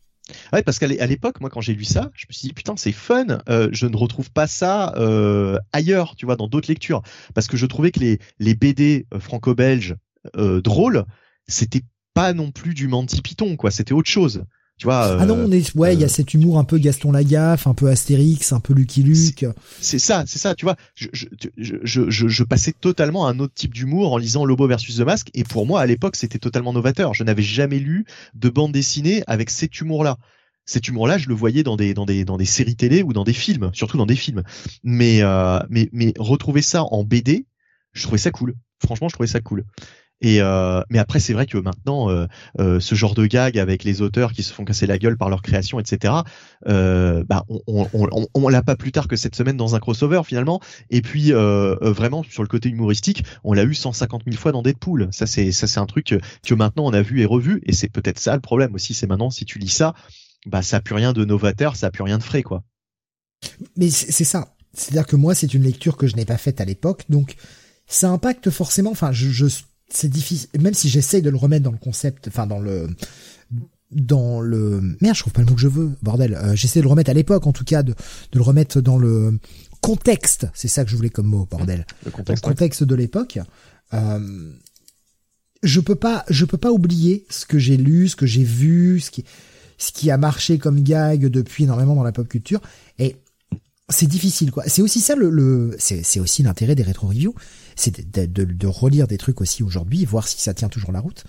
Ouais, parce qu'à l'époque, moi, quand j'ai lu ça, je me suis dit putain, c'est fun. Euh, je ne retrouve pas ça euh, ailleurs, tu vois, dans d'autres lectures, parce que je trouvais que les BD euh, franco-belges drôles, c'était pas non plus du Monty Python, quoi. C'était autre chose. Tu vois, ah non, on est, ouais, il y a cet humour un peu Gaston Lagaffe, un peu Astérix, un peu Lucky Luke. C'est ça, c'est ça, tu vois. Je, je, je, je, je passais totalement à un autre type d'humour en lisant Lobo versus The Mask, et pour moi, à l'époque, c'était totalement novateur. Je n'avais jamais lu de bande dessinée avec cet humour-là cet humour-là, je le voyais dans des dans des dans des séries télé ou dans des films, surtout dans des films. Mais euh, mais mais retrouver ça en BD, je trouvais ça cool. Franchement, je trouvais ça cool. Et euh, mais après, c'est vrai que maintenant, euh, euh, ce genre de gag avec les auteurs qui se font casser la gueule par leur création, etc. Euh, bah, on, on, on, on l'a pas plus tard que cette semaine dans un crossover finalement. Et puis euh, euh, vraiment sur le côté humoristique, on l'a eu 150 000 fois dans Deadpool. Ça c'est ça c'est un truc que maintenant on a vu et revu. Et c'est peut-être ça le problème aussi. C'est maintenant si tu lis ça, bah ça a plus rien de novateur, ça a plus rien de frais quoi. Mais c'est ça C'est-à-dire que moi, c'est une lecture que je n'ai pas faite à l'époque, donc ça impacte forcément. Enfin, je, je c'est difficile, même si j'essaye de le remettre dans le concept, enfin dans le dans le merde, je trouve pas le mot que je veux, bordel. Euh, j'essaie de le remettre à l'époque, en tout cas, de, de le remettre dans le contexte. C'est ça que je voulais comme mot, bordel. Le contexte, le contexte de l'époque. Euh, je peux pas, je peux pas oublier ce que j'ai lu, ce que j'ai vu, ce qui, ce qui a marché comme gag depuis énormément dans la pop culture. Et c'est difficile, quoi. C'est aussi ça le, le c'est aussi l'intérêt des rétro reviews, c'est de, de, de, relire des trucs aussi aujourd'hui, voir si ça tient toujours la route.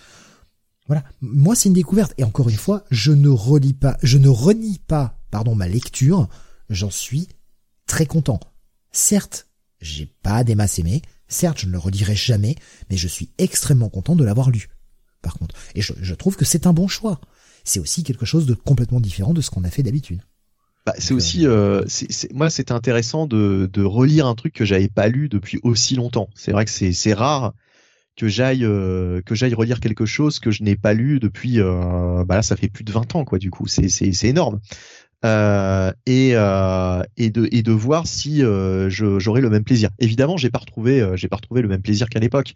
Voilà. Moi, c'est une découverte. Et encore une fois, je ne relis pas, je ne renie pas, pardon, ma lecture. J'en suis très content. Certes, j'ai pas des masses aimées. Certes, je ne le relirai jamais, mais je suis extrêmement content de l'avoir lu. Par contre. Et je, je trouve que c'est un bon choix. C'est aussi quelque chose de complètement différent de ce qu'on a fait d'habitude. Bah, c'est aussi, euh, c'est, moi, c'était intéressant de, de relire un truc que j'avais pas lu depuis aussi longtemps. C'est vrai que c'est rare que j'aille euh, que j'aille relire quelque chose que je n'ai pas lu depuis euh, bah là ça fait plus de 20 ans quoi du coup. C'est c'est c'est énorme euh, et euh, et de et de voir si euh, j'aurai le même plaisir. Évidemment, j'ai pas retrouvé euh, j'ai pas retrouvé le même plaisir qu'à l'époque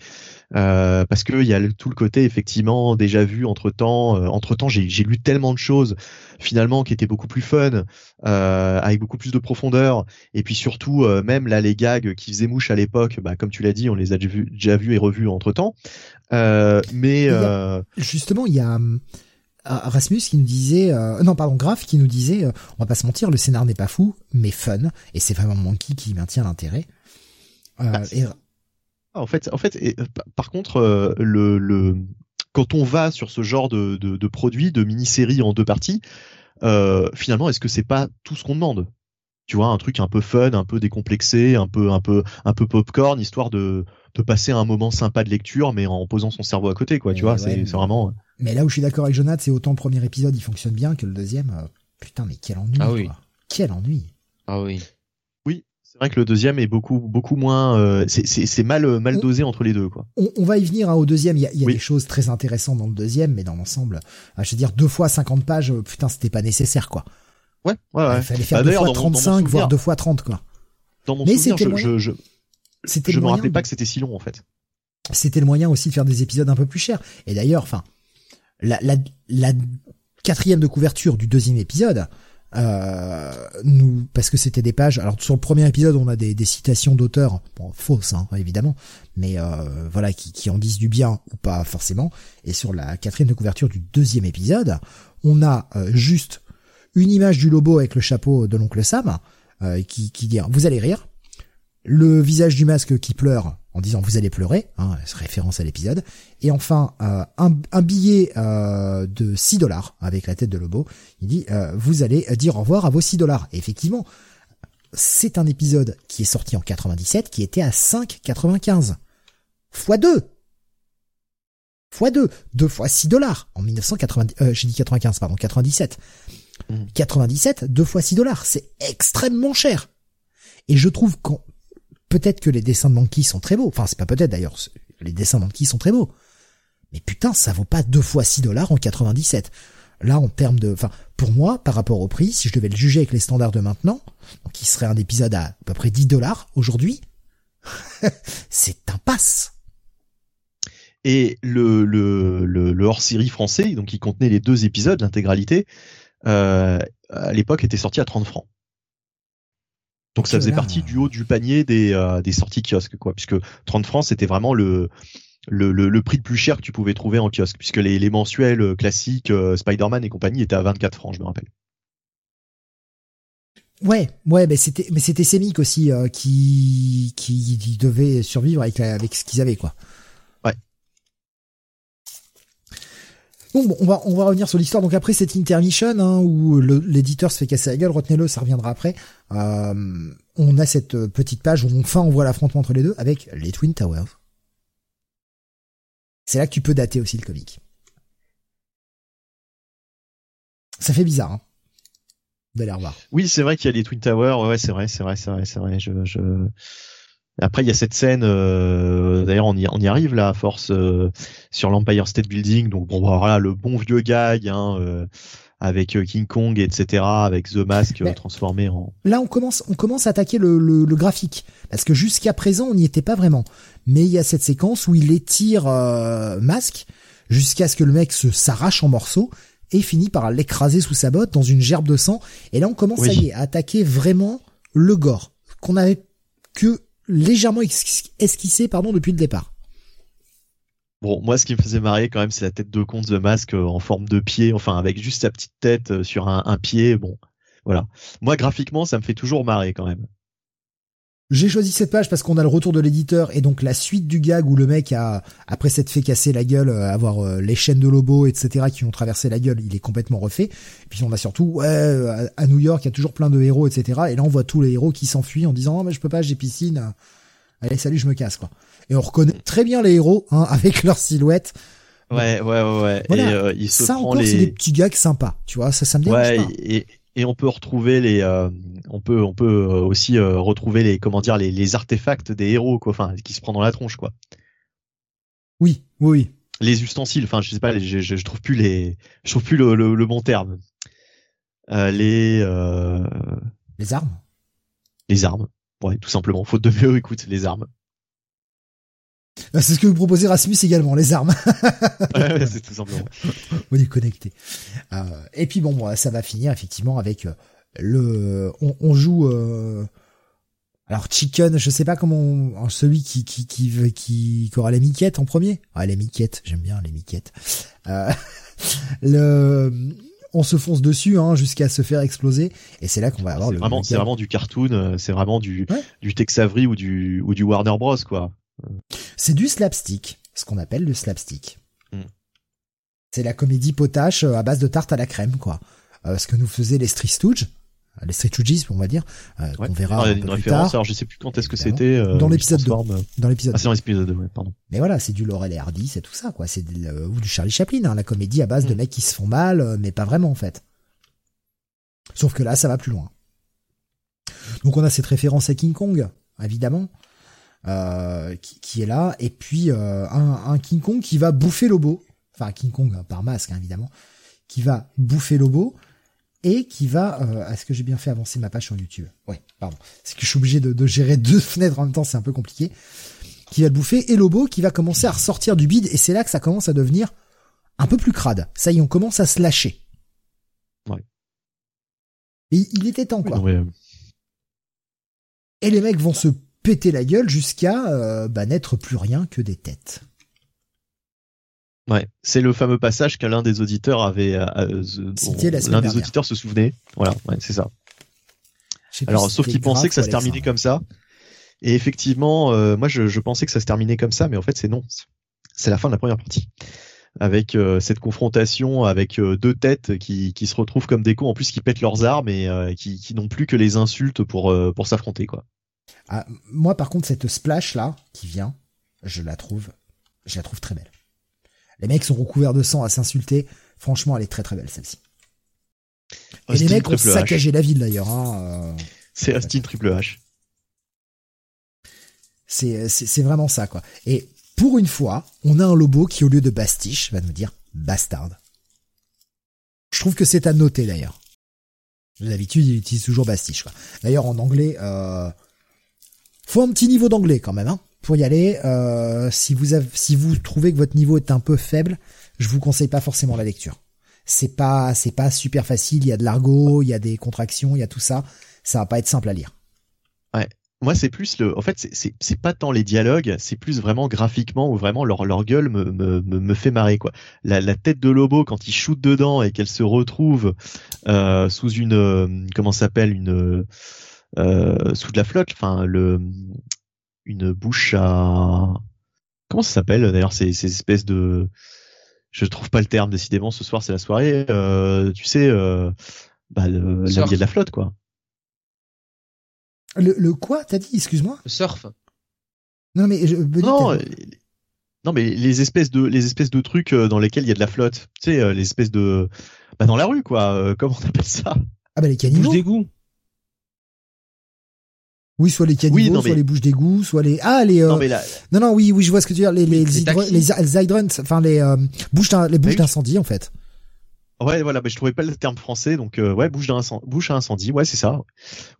parce que il y a tout le côté effectivement déjà vu entre temps. entre temps, j'ai lu tellement de choses finalement qui étaient beaucoup plus fun, avec beaucoup plus de profondeur. Et puis surtout, même là les gags qui faisaient mouche à l'époque, bah, comme tu l'as dit, on les a déjà vus déjà vus et revus entre temps. mais justement, il y a hum, Rasmus qui nous disait, euh, non pardon, Graf qui nous disait, euh, on va pas se mentir, le scénar n'est pas fou, mais fun, et c'est vraiment Monkey qui maintient l'intérêt. Euh, bah, ah, En fait, en fait, par contre, le, le, quand on va sur ce genre de, de, de produit, de mini-série en deux parties, finalement, est-ce que c'est pas tout ce qu'on demande? Tu vois, un truc un peu fun, un peu décomplexé, un peu, un peu, un peu popcorn, histoire de, de passer un moment sympa de lecture, mais en posant son cerveau à côté, quoi. tu vois, c'est vraiment. Mais là où je suis d'accord avec Jonathan, c'est autant le premier épisode il fonctionne bien que le deuxième. Euh, putain, mais quel ennui. Ah oui. Quel ennui. Ah oui. Oui, c'est vrai que le deuxième est beaucoup beaucoup moins. Euh, c'est mal mal dosé entre les deux quoi. On, va y venir hein, au deuxième. Il y a, y a des choses très intéressantes dans le deuxième, mais dans l'ensemble, euh, je veux dire deux fois 50 pages, putain, c'était pas nécessaire quoi. Ouais, ouais, ouais. Il fallait faire bah, deux fois 35, voire deux fois 30 quoi. Dans mon mais souvenir, je, je, je, me rappelais pas que c'était si long en fait. C'était le moyen aussi de faire des épisodes un peu plus chers. Et d'ailleurs, enfin, la, la, la quatrième de couverture du deuxième épisode, euh, nous parce que c'était des pages. Alors sur le premier épisode, on a des, des citations d'auteurs, bon, fausses hein, évidemment, mais euh, voilà qui, qui en disent du bien ou pas forcément. Et sur la quatrième de couverture du deuxième épisode, on a euh, juste une image du lobo avec le chapeau de l'oncle Sam euh, qui, qui dit vous allez rire, le visage du masque qui pleure en disant vous allez pleurer, hein, référence à l'épisode, et enfin euh, un, billet euh, de 6 dollars avec la tête de Lobo, il dit euh, vous allez dire au revoir à vos 6 dollars. Effectivement, c'est un épisode qui est sorti en 97 qui était à 5,95 fois 2 fois 2 2 fois 6 dollars en 1990 euh, j'ai dit 95 pardon 97 97 2 fois 6 dollars c'est extrêmement cher et je trouve qu'en peut-être que les dessins de Monkey sont très beaux. Enfin, c'est pas peut-être d'ailleurs. Les dessins de Monkey sont très beaux. Mais putain, ça vaut pas deux fois 6 dollars en 97. Là, en termes de, enfin, pour moi, par rapport au prix, si je devais le juger avec les standards de maintenant, qui serait un épisode à, à peu près 10 dollars aujourd'hui, <laughs> c'est un passe. Et le, hors-série français, donc qui contenait les deux épisodes, l'intégralité, euh, à l'époque était sorti à 30 francs. Donc ça faisait partie du haut du panier des, euh, des sorties kiosques, quoi, puisque 30 francs c'était vraiment le, le, le, prix le plus cher que tu pouvais trouver en kiosque, puisque les, les mensuels euh, classiques euh, Spider-Man et compagnie étaient à 24 francs, je me rappelle. Ouais, ouais, mais c'était mais c'était Semic aussi qui qui devait survivre avec avec ce qu'ils avaient quoi. Bon, on va on va revenir sur l'histoire. Donc après cette intermission hein, où l'éditeur se fait casser la gueule, retenez-le, ça reviendra après. Euh, on a cette petite page où enfin on voit l'affrontement entre les deux avec les Twin Towers. C'est là que tu peux dater aussi le comic. Ça fait bizarre, hein, d'aller revoir. Oui, c'est vrai qu'il y a les Twin Towers. Ouais, c'est vrai, c'est vrai, c'est vrai, c'est vrai. Je, je, après, il y a cette scène. Euh, D'ailleurs, on y, on y arrive là, à force euh, sur l'Empire State Building. Donc bon, bah, voilà, le bon vieux gag. Hein, euh, avec King Kong, etc., avec The Mask transformé en. Là, on commence, on commence à attaquer le, le, le graphique parce que jusqu'à présent, on n'y était pas vraiment. Mais il y a cette séquence où il étire Mask jusqu'à ce que le mec se s'arrache en morceaux et finit par l'écraser sous sa botte dans une gerbe de sang. Et là, on commence à, y attaquer vraiment le gore qu'on avait que légèrement esquissé pardon depuis le départ. Bon, moi, ce qui me faisait marrer quand même, c'est la tête de con de Masque euh, en forme de pied, enfin avec juste sa petite tête euh, sur un, un pied. Bon, voilà. Moi, graphiquement, ça me fait toujours marrer quand même. J'ai choisi cette page parce qu'on a le retour de l'éditeur et donc la suite du gag où le mec a, après s'être fait casser la gueule, euh, avoir euh, les chaînes de Lobo, etc., qui ont traversé la gueule, il est complètement refait. Et puis on a surtout, ouais, à New York, il y a toujours plein de héros, etc. Et là on voit tous les héros qui s'enfuient en disant, oh, mais je peux pas, j'ai piscine. Allez, salut, je me casse, quoi. Et on reconnaît très bien les héros, hein, <laughs> avec leur silhouette. Ouais, ouais, ouais, ouais. Et euh, il se ça prend encore, les... c'est des petits gags sympas, tu vois, ça, ça me dérange ouais, pas. Et, et on peut retrouver les euh, on peut on peut euh, aussi euh, retrouver les comment dire les, les artefacts des héros quoi enfin qui se prend dans la tronche quoi. Oui oui les ustensiles enfin je sais pas je, je, trouve plus les je trouve plus le, le, bon terme. Euh, les les armes. les armes. Ouais tout simplement. Faute de mieux écoute les armes bah, c'est ce que vous proposez Rasmus également, les armes. ouais, <laughs> c'est tout simplement. On est connecté. Euh, et puis bon, ça va finir effectivement avec euh, le, on, on joue. Euh, alors Chicken, je sais pas comment, on, celui qui qui qui qui, qui aura les miquettes en premier. Ah les miquettes, j'aime bien les miquettes. Euh, <laughs> le on se fonce dessus hein, jusqu'à se faire exploser et c'est là qu'on va avoir le vraiment c'est vraiment du cartoon c'est vraiment du du Tex Avery ou du ou du Warner Bros quoi c'est du slapstick, ce qu'on appelle le slapstick. Hmm. C'est la comédie potache euh, à base de tarte à la crème, quoi. Euh, ce que nous faisaient les Street Stooges, les Street Stooges, on va dire, euh, qu'on verra un peu plus tard. Alors je sais plus quand est-ce que c'était. Euh, dans l'épisode 2. Dans l'épisode. Ah, c'est dans l'épisode 2, ouais, pardon. Mais voilà, c'est du Laurel et Hardy, c'est tout ça, quoi. C'est ou du Charlie Chaplin, hein, la comédie à base de hmm. mecs qui se font mal, mais pas vraiment en fait. Sauf que là, ça va plus loin. Donc on a cette référence à King Kong, évidemment. Euh, qui, qui, est là, et puis euh, un, un, King Kong qui va bouffer Lobo, enfin King Kong hein, par masque hein, évidemment, qui va bouffer Lobo et qui va. Euh, Est-ce que j'ai bien fait avancer ma page sur YouTube? Ouais, pardon. C'est que je suis obligé de, de, gérer deux <laughs> fenêtres en même temps, c'est un peu compliqué. Qui va le bouffer et Lobo qui va commencer à ressortir du bide et c'est là que ça commence à devenir un peu plus crade. Ça y est, on commence à se lâcher. Ouais. Et il était temps quoi. Et les mecs vont se péter la gueule jusqu'à euh, bah, n'être plus rien que des têtes. Ouais, c'est le fameux passage qu'un l'un des auditeurs avait. Euh, euh l'un des auditeurs se souvenait. Voilà, ouais, c'est ça. Alors, sauf qu'il pensait que ça se terminait comme ça. Et effectivement, euh, moi, je, je, pensais que ça se terminait comme ça, mais en fait, c'est non. C'est la fin de la première partie, avec euh, cette confrontation avec deux têtes qui, qui se retrouvent comme des cons, en plus qui pètent leurs armes et qui, qui n'ont plus que les insultes pour pour s'affronter, quoi. Ah, moi, par contre, cette splash là qui vient, je la trouve, je la trouve très belle. Les mecs sont recouverts de sang à s'insulter. Franchement, elle est très très belle celle-ci. Et les mecs ont saccagé la ville d'ailleurs. Hein, euh... C'est Austin Triple H. C'est c'est vraiment ça quoi. Et pour une fois, on a un Lobo qui au lieu de bastiche va nous dire bastard. Je trouve que c'est à noter d'ailleurs. D'habitude, il utilise toujours bastiche. D'ailleurs, en anglais, euh, faut un petit niveau d'anglais quand même hein, pour y aller. Euh, si vous trouvez que votre niveau est un peu faible, je vous conseille pas forcément la lecture. C'est pas pas super facile. Il y a de l'argot, il y a des contractions, il y a tout ça. Ça va pas être simple à lire. Ouais. Moi, c'est plus le. En fait, c'est pas tant les dialogues, c'est plus vraiment graphiquement où vraiment leur gueule me fait marrer quoi. La, tête de Lobo quand il shoot dedans et qu'elle se retrouve euh, sous une euh, comment s'appelle une sous de la flotte, enfin le une bouche à comment ça s'appelle d'ailleurs ces, ces espèces de je trouve pas le terme décidément ce soir c'est la soirée euh, tu sais euh, bah le, la de la flotte quoi. Le, le quoi t'as dit? Excuse-moi. Le surf. Non mais je, non non mais les espèces de les espèces de trucs dans lesquels il y a de la flotte. Tu sais les espèces de bah dans la rue quoi comment on appelle ça? Ah bah les caniveaux. d'égout oui, soit les caniveaux, soit les bouches d'égout, soit les ah les euh, non, mais non non oui oui je vois ce que tu veux dire les les les, les, hydrants, enfin les euh, bouches les bouches d'incendie en fait. Ouais, voilà, mais je trouvais pas le terme français, donc euh, ouais, bouche, bouche à incendie, ouais, c'est ça.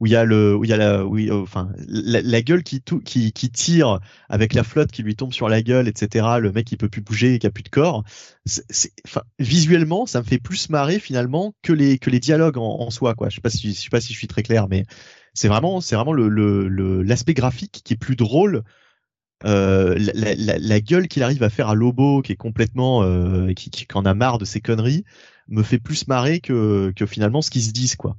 Où il y a le, où il y a la, oui, enfin, la, gueule qui, tout, qui, qui tire avec la flotte qui lui tombe sur la gueule, etc. Le mec il peut plus bouger, qui a plus de corps. C'est, enfin, visuellement, ça me fait plus marrer finalement que les que les dialogues en, en soi, quoi. Je sais pas si, je sais pas si je suis très clair, mais c'est vraiment, c'est vraiment le, le, l'aspect graphique qui est plus drôle euh, la, la, la, gueule qu'il arrive à faire à Lobo, qui est complètement, euh, qui, qui, en a marre de ses conneries, me fait plus marrer que, que finalement ce qu'ils se disent, quoi.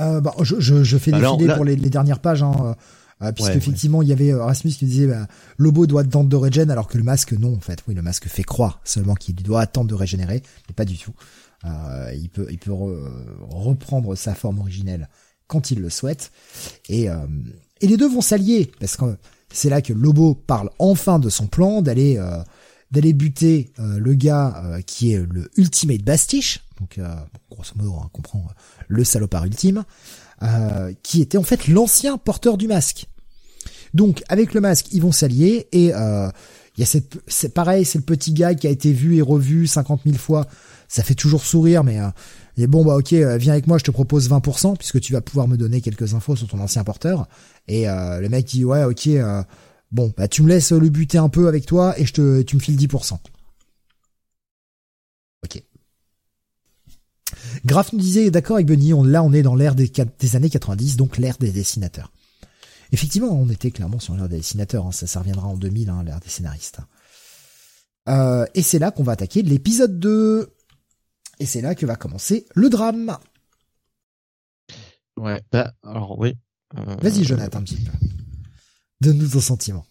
Euh, bah, je, je, je, fais bah défiler pour les, les, dernières pages, hein, euh, puisque effectivement il y avait Rasmus qui disait bah, Lobo doit attendre de régénérer, alors que le masque non, en fait, oui, le masque fait croire seulement qu'il doit attendre de régénérer, mais pas du tout. Euh, il peut, il peut reprendre sa forme originelle quand il le souhaite. Et, euh, et les deux vont s'allier parce que c'est là que Lobo parle enfin de son plan d'aller euh, d'aller buter euh, le gars euh, qui est le Ultimate Bastiche, donc grosso modo on comprend le salopard ultime, qui était en fait l'ancien porteur du masque. Donc avec le masque ils vont s'allier et il y a cette c'est pareil c'est le petit gars qui a été vu et revu 50 000 fois, ça fait toujours sourire mais et bon bah ok, euh, viens avec moi, je te propose 20% puisque tu vas pouvoir me donner quelques infos sur ton ancien porteur. Et euh, le mec dit ouais ok, euh, bon bah tu me laisses le buter un peu avec toi et je te, tu me files 10%. Ok. Graf nous disait d'accord avec Benny, on, là on est dans l'ère des, des années 90, donc l'ère des dessinateurs. Effectivement, on était clairement sur l'ère des dessinateurs, hein, ça, ça reviendra en 2000, hein, l'ère des scénaristes. Euh, et c'est là qu'on va attaquer l'épisode 2. Et c'est là que va commencer le drame. Ouais, bah, alors oui. Euh, Vas-y, Jonathan, un petit peu. Donne-nous ton sentiment.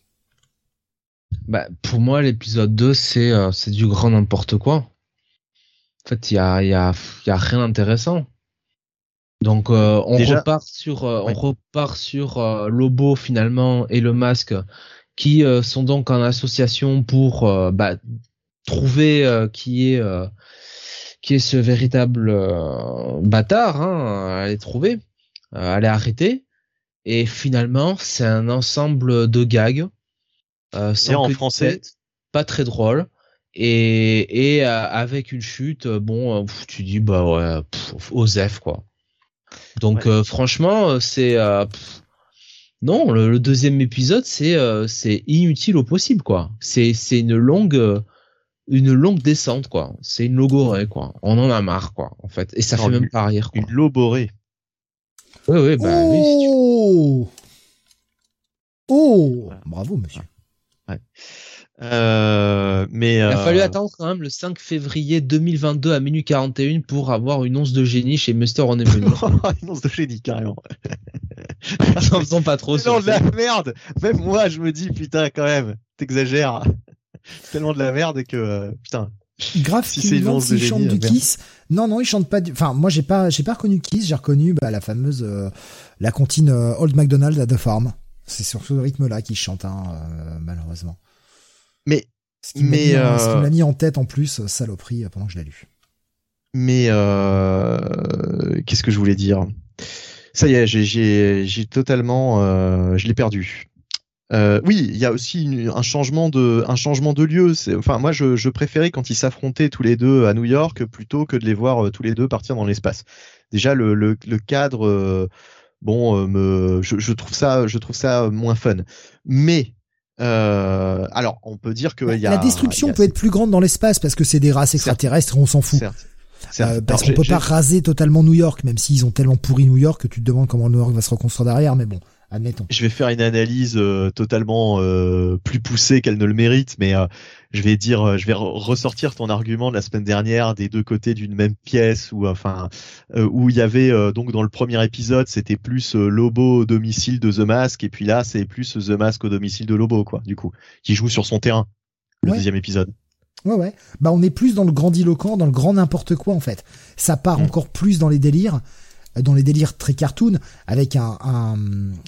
Bah, pour moi, l'épisode 2, c'est euh, c'est du grand n'importe quoi. En fait, il y a, y, a, y a rien d'intéressant. Donc, euh, on, repart sur, on repart sur Lobo, finalement, et le masque, qui sont donc en association pour bah, trouver qui est qui est ce véritable euh, bâtard, hein, à les trouver, euh, à les arrêter. Et finalement, c'est un ensemble de gags. Euh, en français, pas très drôle. Et, et avec une chute, bon, tu dis bah ouais, Osef quoi. Donc franchement, c'est non, le, deuxième épisode, c'est c'est inutile au possible quoi. C'est c'est une longue une longue descente quoi. C'est une logorée quoi. On en a marre quoi en fait et ça fait même pas rire quoi. Une loborée. Oui oui bah oh oui. Oh bravo monsieur. Ouais. Euh, mais il a fallu euh, attendre quand même le 5 février 2022 à minuit 41 pour avoir une once de génie chez Mister On est venu. <laughs> une once de génie carrément. <laughs> N'en faisons pas trop. Non de la merde. Même moi je me dis putain quand même t'exagères <laughs> tellement de la merde que euh, putain. Grave si c'est une s'il chante du Kiss. Non non, il chante pas du enfin moi j'ai pas j'ai pas reconnu Kiss, j'ai reconnu bah, la fameuse euh, la comptine euh, Old McDonald à The Farm. C'est sur ce rythme là qu'il chante hein, malheureusement. Mais ce qui mais m'a mis, en tête en plus saloperie pendant que je l'ai lu. Mais qu'est-ce que je voulais dire? Ça y est, j'ai j'ai totalement je l'ai perdu. Euh, oui, il y a aussi un changement de un changement de lieu. Enfin, moi, je, je préférais quand ils s'affrontaient tous les deux à New York plutôt que de les voir euh, tous les deux partir dans l'espace. Déjà, le, le, le cadre, euh, bon, me, je, je, trouve ça, je trouve ça moins fun. Mais alors, on peut dire que y a, la destruction peut être plus grande dans l'espace parce que c'est des races extraterrestres, on s'en fout. Certes. Euh, parce qu'on peut pas raser totalement New York, même s'ils ont tellement pourri New York que tu te demandes comment New York va se reconstruire derrière. Mais bon, je vais faire une analyse euh, totalement euh, plus poussée qu'elle ne le mérite, mais euh, je vais dire, je vais ressortir ton argument de la semaine dernière des deux côtés d'une même pièce, où enfin où il y avait donc dans le premier épisode c'était plus Lobo au domicile de The Mask, et puis là c'est plus The Mask au domicile de Lobo, quoi, du coup, qui joue sur son terrain. Le deuxième épisode. Ouais ouais. Bah on est plus dans le grandiloquent, dans le grand n'importe quoi en fait. Ça part mm. encore plus dans les délires dans les délires très cartoon, avec un, un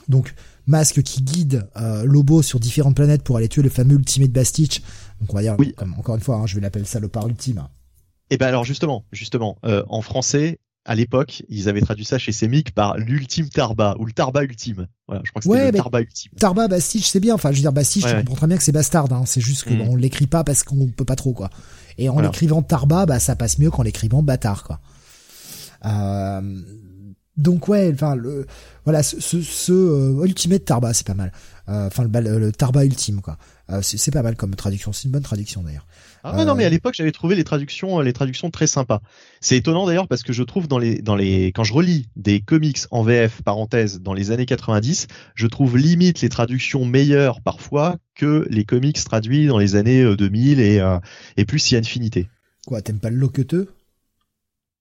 donc masque qui guide euh, Lobo sur différentes planètes pour aller tuer le fameux Ultimate Bastich. Donc on va dire, oui. encore une fois, hein, je vais l'appeler ça le par ultime. Et eh ben alors justement, justement, euh, en français, à l'époque, ils avaient traduit ça chez Semic par l'ultime Tarba ou le Tarba ultime. Voilà, je crois que c'était le Tarba ultime. Tarba Bastich, c'est bien. Enfin, je veux dire Bastich, je comprends très bien que c'est bastard. Hein. C'est juste qu'on mm. l'écrit pas parce qu'on peut pas trop quoi. Et en l'écrivant Tarba, bah ça passe mieux qu'en l'écrivant Bâtard, quoi. Euh, donc ouais, enfin le voilà ce, ce, euh, Ultimate Tarba, c'est pas mal. Euh, enfin le, le, Tarba ultime, quoi. c'est pas mal comme traduction. C'est une bonne traduction d'ailleurs. Ah non, mais à l'époque, j'avais trouvé les traductions, les traductions très sympas. C'est étonnant d'ailleurs parce que je trouve dans les, dans les, quand je relis des comics en VF, parenthèse, dans les années 90, je trouve limite les traductions meilleures parfois que les comics traduits dans les années 2000 et, et plus si infinité. Quoi, t'aimes pas le loqueteux?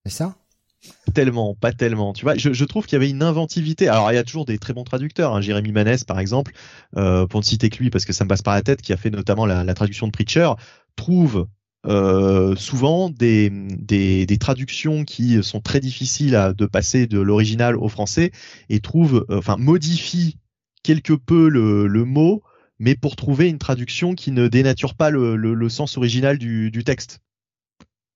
C'est ça? Tellement, pas tellement. Tu vois, je, trouve qu'il y avait une inventivité. Alors, il y a toujours des très bons traducteurs. Hein. Jérémy Manès, par exemple, euh, pour ne citer que lui, parce que ça me passe par la tête, qui a fait notamment la, traduction de Preacher, trouve euh, souvent des, traductions qui sont très difficiles à, de passer de l'original au français et trouve, euh, enfin, modifie quelque peu le, mot mais pour trouver une traduction qui ne dénature pas le, sens original du texte.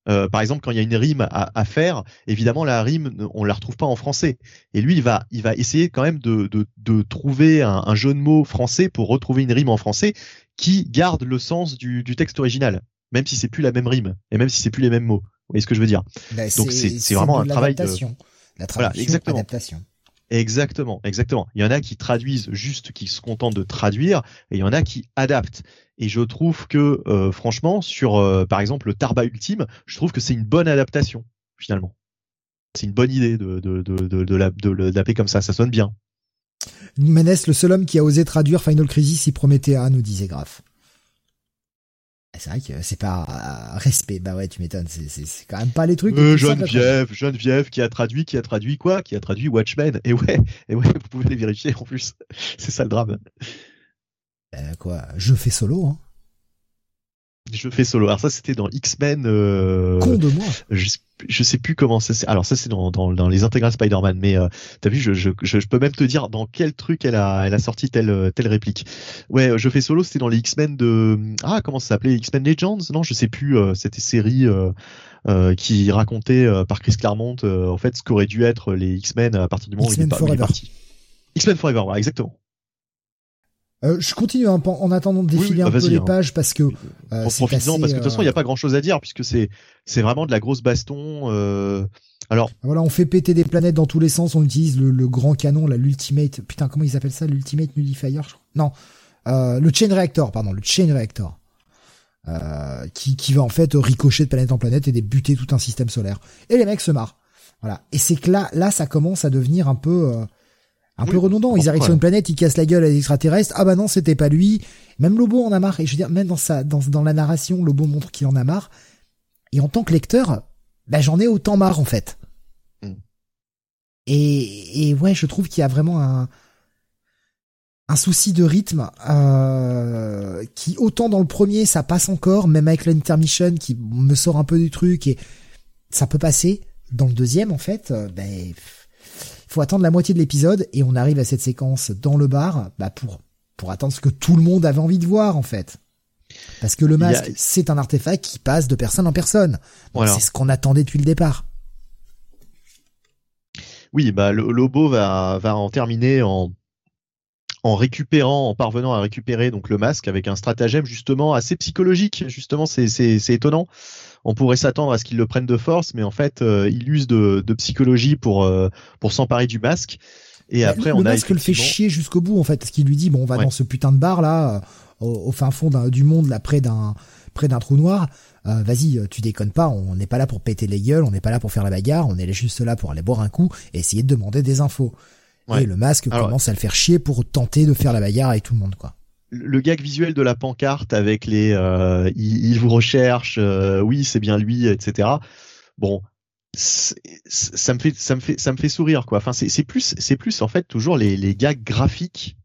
Euh, par exemple, quand il y a une rime à, à, faire, évidemment la rime, on la retrouve pas en français. Et lui, il va, il va essayer quand même de, de, de trouver un, un, jeu de mots français pour retrouver une rime en français qui garde le sens du, du texte original, même si c'est plus la même rime et même si c'est plus les mêmes mots. Vous voyez ce que je veux dire? Bah, Donc c'est vraiment un travail de la traduction, voilà, exactement. adaptation. Exactement, exactement. Il y en a qui traduisent juste, qui se contentent de traduire, et il y en a qui adaptent. Et je trouve que, euh, franchement, sur, euh, par exemple, le Tarba Ultime, je trouve que c'est une bonne adaptation, finalement. C'est une bonne idée de, de, de, de, comme ça, ça sonne bien. Ménès, le seul homme qui a osé traduire Final Crisis, promettait à, nous disait Graf. C'est vrai que c'est pas respect. Bah ouais, tu m'étonnes. C'est quand même pas les trucs. Euh, Geneviève, Geneviève qui a traduit, qui a traduit quoi? Qui a traduit Watchmen. Et ouais, et ouais, vous pouvez les vérifier en plus. <laughs> c'est ça le drame. Euh, quoi? Je fais solo, hein. Je fais solo. Alors ça, c'était dans X-Men. Euh... Con de moi. Je, sais plus comment ça. Alors ça, c'est dans, dans, dans les intégrales Spider-Man. Mais euh, t'as vu, je, je, je, peux même te dire dans quel truc elle a, elle a sorti telle, telle réplique. Ouais, je fais solo. C'était dans les X-Men de. Ah, comment ça s'appelait X-Men Legends? Non, je sais plus. Euh, c'était série. Euh, euh, qui racontait euh, par Chris Claremont en fait ce qu'aurait dû être les X-Men à partir du moment où il est, parti. X-Men Forever, voilà, exactement. Euh, je continue hein, en attendant de défiler un bah, peu les hein. pages parce que euh, parce que de toute façon il n'y a pas grand chose à dire puisque c'est c'est vraiment de la grosse baston. Euh... Alors voilà, on fait péter des planètes dans tous les sens, on utilise le, le grand canon, là l'ultimate. Putain, comment ils appellent ça, l'ultimate nullifier je crois? Non, euh, le chain reactor, pardon, le chain reactor. Euh, qui, qui va en fait ricocher de planète en planète et débuter tout un système solaire. Et les mecs se marrent. Voilà. Et c'est que là, là, ça commence à devenir un peu, un peu redondant. Ils arrivent sur une planète, ils cassent la gueule à des extraterrestres. Ah bah non, c'était pas lui. Même Lobo en a marre. Et je veux dire, même dans sa, dans, dans la narration, Lobo montre qu'il en a marre. Et en tant que lecteur, bah j'en ai autant marre en fait. Mm. Et, et ouais, je trouve qu'il y a vraiment un, un souci de rythme euh, qui autant dans le premier ça passe encore, même avec l'intermission qui me sort un peu du truc et ça peut passer. Dans le deuxième en fait, euh, ben faut attendre la moitié de l'épisode et on arrive à cette séquence dans le bar bah pour pour attendre ce que tout le monde avait envie de voir en fait. Parce que le masque, c'est un artefact qui passe de personne en personne. C'est ce qu'on attendait depuis le départ. Oui, bah le Lobo va va en terminer en en récupérant, en parvenant à récupérer donc le masque avec un stratagème justement assez psychologique. Justement, c'est c'est c'est étonnant on pourrait s'attendre à ce qu'ils le prennent de force, mais en fait, euh, il use de, psychologie pour euh, pour s'emparer du masque. Et bah, après, on a masque le fait chier jusqu'au bout en fait, parce qu'il lui dit bon, on va dans ce putain de bar là, euh, au, fin fond du monde là, près d'un près d'un trou noir. Vas-y, tu déconnes pas, on n'est pas là pour péter les gueules, on n'est pas là pour faire la bagarre, on est juste là pour aller boire un coup et essayer de demander des infos. Et le masque commence à le faire chier pour tenter de faire la bagarre avec tout le monde, quoi le gag visuel de la pancarte avec les euh, il, vous recherche, euh, oui c'est bien lui, etc. Bon, ça me fait ça me fait ça me fait sourire quoi. Enfin c'est plus c'est plus en fait toujours les les gags graphiques,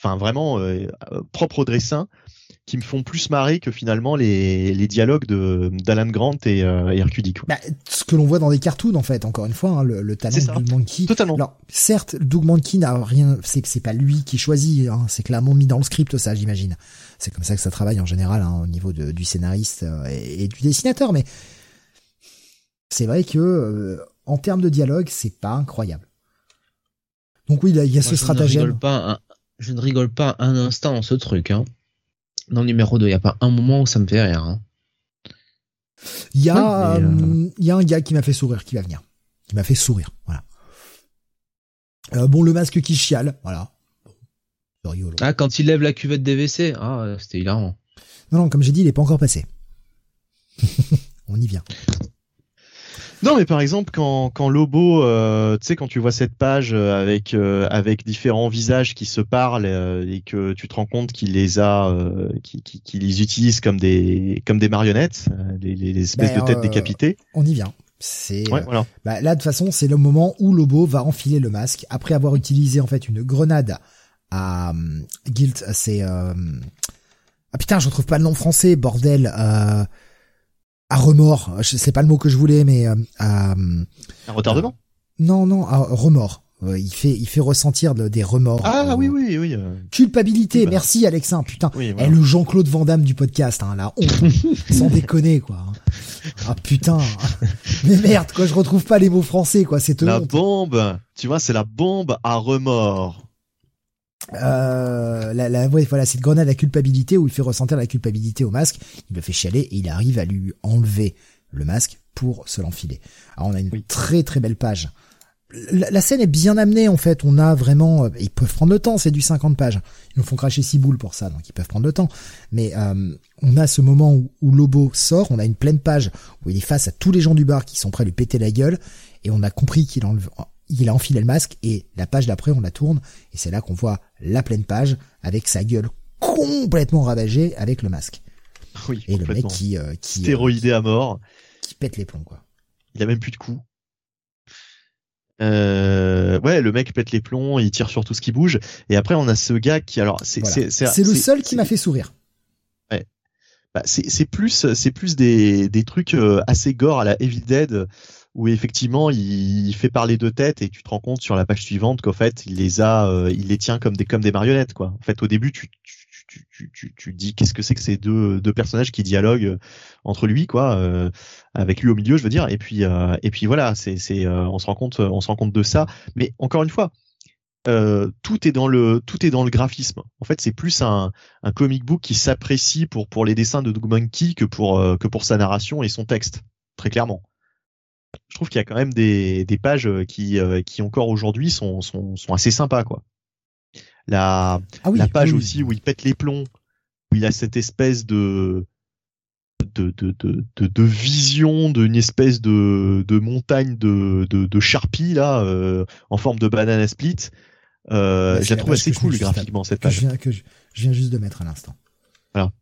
enfin vraiment euh, propres au dessin qui me font plus marrer que finalement les, les dialogues de d'Alan Grant et, euh, et Bah, ce que l'on voit dans des cartoons en fait, encore une fois, hein, le, le, talent de Doug Monkey. Totalement. Alors certes, Doug Monkey n'a rien, c'est que c'est pas lui qui choisit, hein, c'est clairement mis dans le script ça, j'imagine. C'est comme ça que ça travaille en général hein, au niveau de, du scénariste euh, et, du dessinateur, mais c'est vrai que euh, en termes de dialogue, c'est pas incroyable. Donc oui, il y a ce stratagème. pas je ne rigole pas un instant en ce truc. Hein dans le numéro 2. Il n'y a pas un moment où ça me fait rire. Hein. Il y a, il y a un gars qui m'a fait sourire, qui va venir, qui m'a fait sourire, voilà. bon, le masque qui chiale, voilà. Ah, quand il lève la cuvette DVC, ah, c'était hilarant. Non, non, comme j'ai dit, il est pas encore passé. <laughs> On y vient. Non, mais par exemple, quand, quand Lobo, euh, tu sais, quand tu vois cette page euh, avec euh, avec différents visages qui se parlent et que tu te rends compte qu'il les a, qu'il qui, les utilise comme des comme des marionnettes, les, les espèces de ben, têtes décapitées. On y vient. C'est voilà. bah, là de toute façon, c'est le moment où Lobo va enfiler le masque après avoir utilisé en fait une grenade à Guilt. C'est ah putain, je retrouve pas le nom français, bordel. Euh, à remords. C'est pas le mot que je voulais, mais euh, à, un retardement. non, non, à remords. il fait, il fait ressentir des remords. Ah oui, oui, oui. Euh. Culpabilité. Bah. Merci Alexin. Putain. Oui, eh, le Jean-Claude Van Damme du podcast. Hein, là, <laughs> sans déconner quoi. Ah putain. Mais merde, quoi. Je retrouve pas les mots français quoi. C'est la bombe. Tu vois, c'est la bombe à remords euh, la, la, voilà, cette grenade à culpabilité où il fait ressentir la culpabilité au masque, il le fait chialer et il arrive à lui enlever le masque pour se l'enfiler. Alors on a une très très belle page. La, scène est bien amenée en fait, on a vraiment, euh, ils peuvent prendre le temps, c'est du 50 pages. Ils nous font cracher six boules pour ça, donc ils peuvent prendre le temps. Mais euh, on a ce moment où, où, Lobo sort, on a une pleine page où il est face à tous les gens du bar qui sont prêts à lui péter la gueule, et on a compris qu'il enlève, il a enfilé le masque et la page d'après on la tourne et c'est là qu'on voit la pleine page avec sa gueule complètement ravagée avec le masque. Oui, et le mec qui, euh, qui stéroïdé à mort, qui pète les plombs quoi. Il a même plus de coups. Euh, ouais, le mec pète les plombs, il tire sur tout ce qui bouge. Et après, on a ce gars qui, alors, c'est c'est le seul qui m'a fait sourire. Ouais. Bah, c'est plus c'est plus des des trucs euh, assez gore à la Evil Dead où effectivement il, fait parler de tête et tu te rends compte sur la page suivante qu'en fait il les a, euh, il les tient comme des comme des marionnettes quoi. En fait au début tu tu, tu, tu, tu dis qu'est-ce que c'est que ces deux deux personnages qui dialoguent euh, entre lui quoi, euh, avec lui au milieu je veux dire et puis et puis voilà c'est c'est on se rend compte on se rend compte de ça. Mais encore une fois tout est dans le tout est dans le graphisme. En fait, c'est plus un, un comic book qui s'apprécie pour pour les dessins de Doug Monkey que pour que pour sa narration et son texte, très clairement je trouve qu'il y a quand même des, des pages euh, qui, euh, qui encore aujourd'hui sont, sont, sont assez sympas quoi. La, ah la page aussi où il pète les plombs, où il a cette espèce de de, de, de, de, vision d'une espèce de, de montagne de, de, de charpie là euh, en forme de banana split. Euh, je la trouve assez cool graphiquement cette page. Que je, viens, que je, viens juste de mettre à l'instant. Voilà.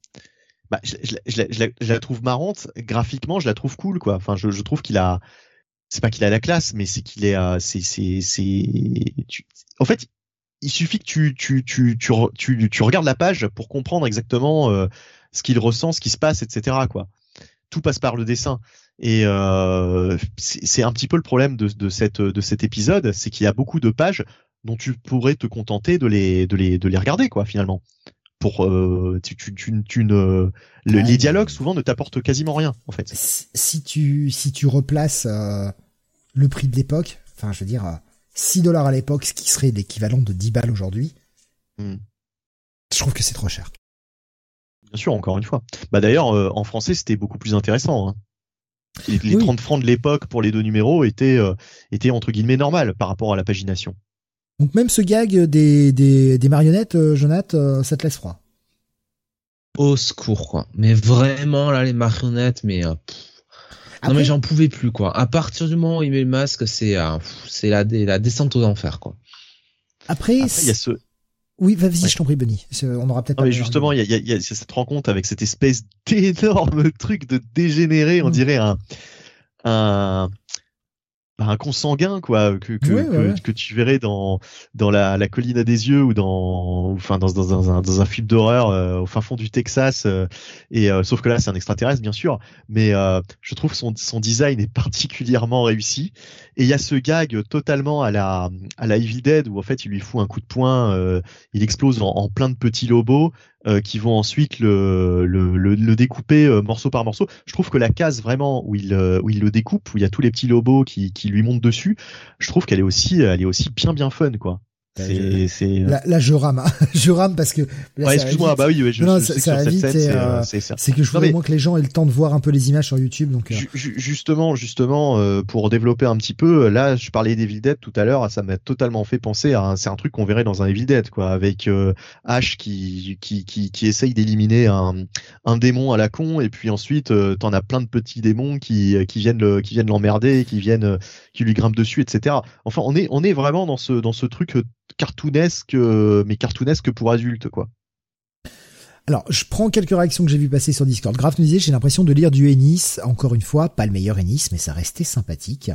Bah, je, je, je, je, la trouve marrante graphiquement, je la trouve cool quoi. Enfin, je trouve qu'il a c'est pas qu'il a la classe, mais c'est qu'il est, euh, c'est, c'est, c'est, en fait, il suffit que tu, tu, tu, tu, tu, tu regardes la page pour comprendre exactement euh, ce qu'il ressent, ce qui se passe, etc. Quoi. Tout passe par le dessin. Et euh, c'est un petit peu le problème de, de, cette, de cet épisode, c'est qu'il y a beaucoup de pages dont tu pourrais te contenter de les, de les, de les regarder, quoi, finalement. Pour, euh, tu, tu, tu, tu ne, les dialogues souvent ne t'apportent quasiment rien, en fait. Si tu, si tu replaces euh, le prix de l'époque, enfin je veux dire 6 dollars à l'époque, ce qui serait l'équivalent de 10 balles aujourd'hui, hmm. je trouve que c'est trop cher. Bien sûr, encore une fois. Bah d'ailleurs, euh, en français, c'était beaucoup plus intéressant. Hein. Les, 30 francs de l'époque pour les deux numéros étaient, euh, étaient entre guillemets normal par rapport à la pagination. Donc même ce gag des, des, des marionnettes, euh, Jonathan, ça te laisse froid? Au secours, quoi. Mais vraiment, là, les marionnettes, mais... Non mais j'en pouvais plus quoi. À partir du moment où il met le masque, c'est euh, c'est la, la descente aux enfers quoi. Après, il y a ce oui, vas-y, je t'en prie, Benny. On aura peut-être. mais justement, il y a, y a, cette rencontre avec cette espèce <laughs> d'énorme truc de dégénéré, on mm. dirait un, un, bah, un consanguin quoi que que, que, tu verrais dans dans la, la colline à des yeux ou dans enfin dans dans, dans un dans un film d'horreur euh, au fin fond du Texas euh, et euh, sauf que là c'est un extraterrestre bien sûr mais je trouve son son design est <laughs> particulièrement réussi et il y a ce gag totalement à la à la Evil Dead où en fait il lui fout un coup de poing il explose en, plein de petits lobos euh, qui vont ensuite le, le, le, découper euh, morceau par morceau. Je trouve que la case vraiment où il, euh, où il le découpe, où il y a tous les petits lobos qui, qui lui montent dessus, je trouve qu'elle est aussi, elle est aussi bien bien fun quoi. C'est, c'est. Là, là, je rame, hein. <laughs> je rame parce que. ouais, excuse-moi, bah oui, ouais, je, non, je ça, sais ça que sur cette scène, euh, euh, c'est, c'est- c'est que je voulais mais- moins que les gens aient le temps de voir un peu les images sur YouTube, donc. euh, Ju- ju- Justement, justement, euh, pour développer un petit peu, là, je parlais d'Evil Dead tout à l'heure, ça m'a totalement fait penser à, un- c'est un truc qu'on verrait dans un Evil Dead, quoi, avec euh, Ash qui, qui, qui, qui essaye d'éliminer un, un démon à la con, et puis ensuite, euh, t'en as plein de petits démons qui, qui viennent le, qui viennent l'emmerder, qui viennent, euh, qui lui grimpent dessus, etc. Enfin, on est, on est vraiment dans ce, dans ce truc euh, cartoonesque, euh, mais cartoonesque pour adultes, quoi. Alors, je prends quelques réactions que j'ai vu passer sur Discord. Graf nous disait, j'ai l'impression de lire du Ennis. Encore une fois, pas le meilleur Ennis, mais ça restait sympathique.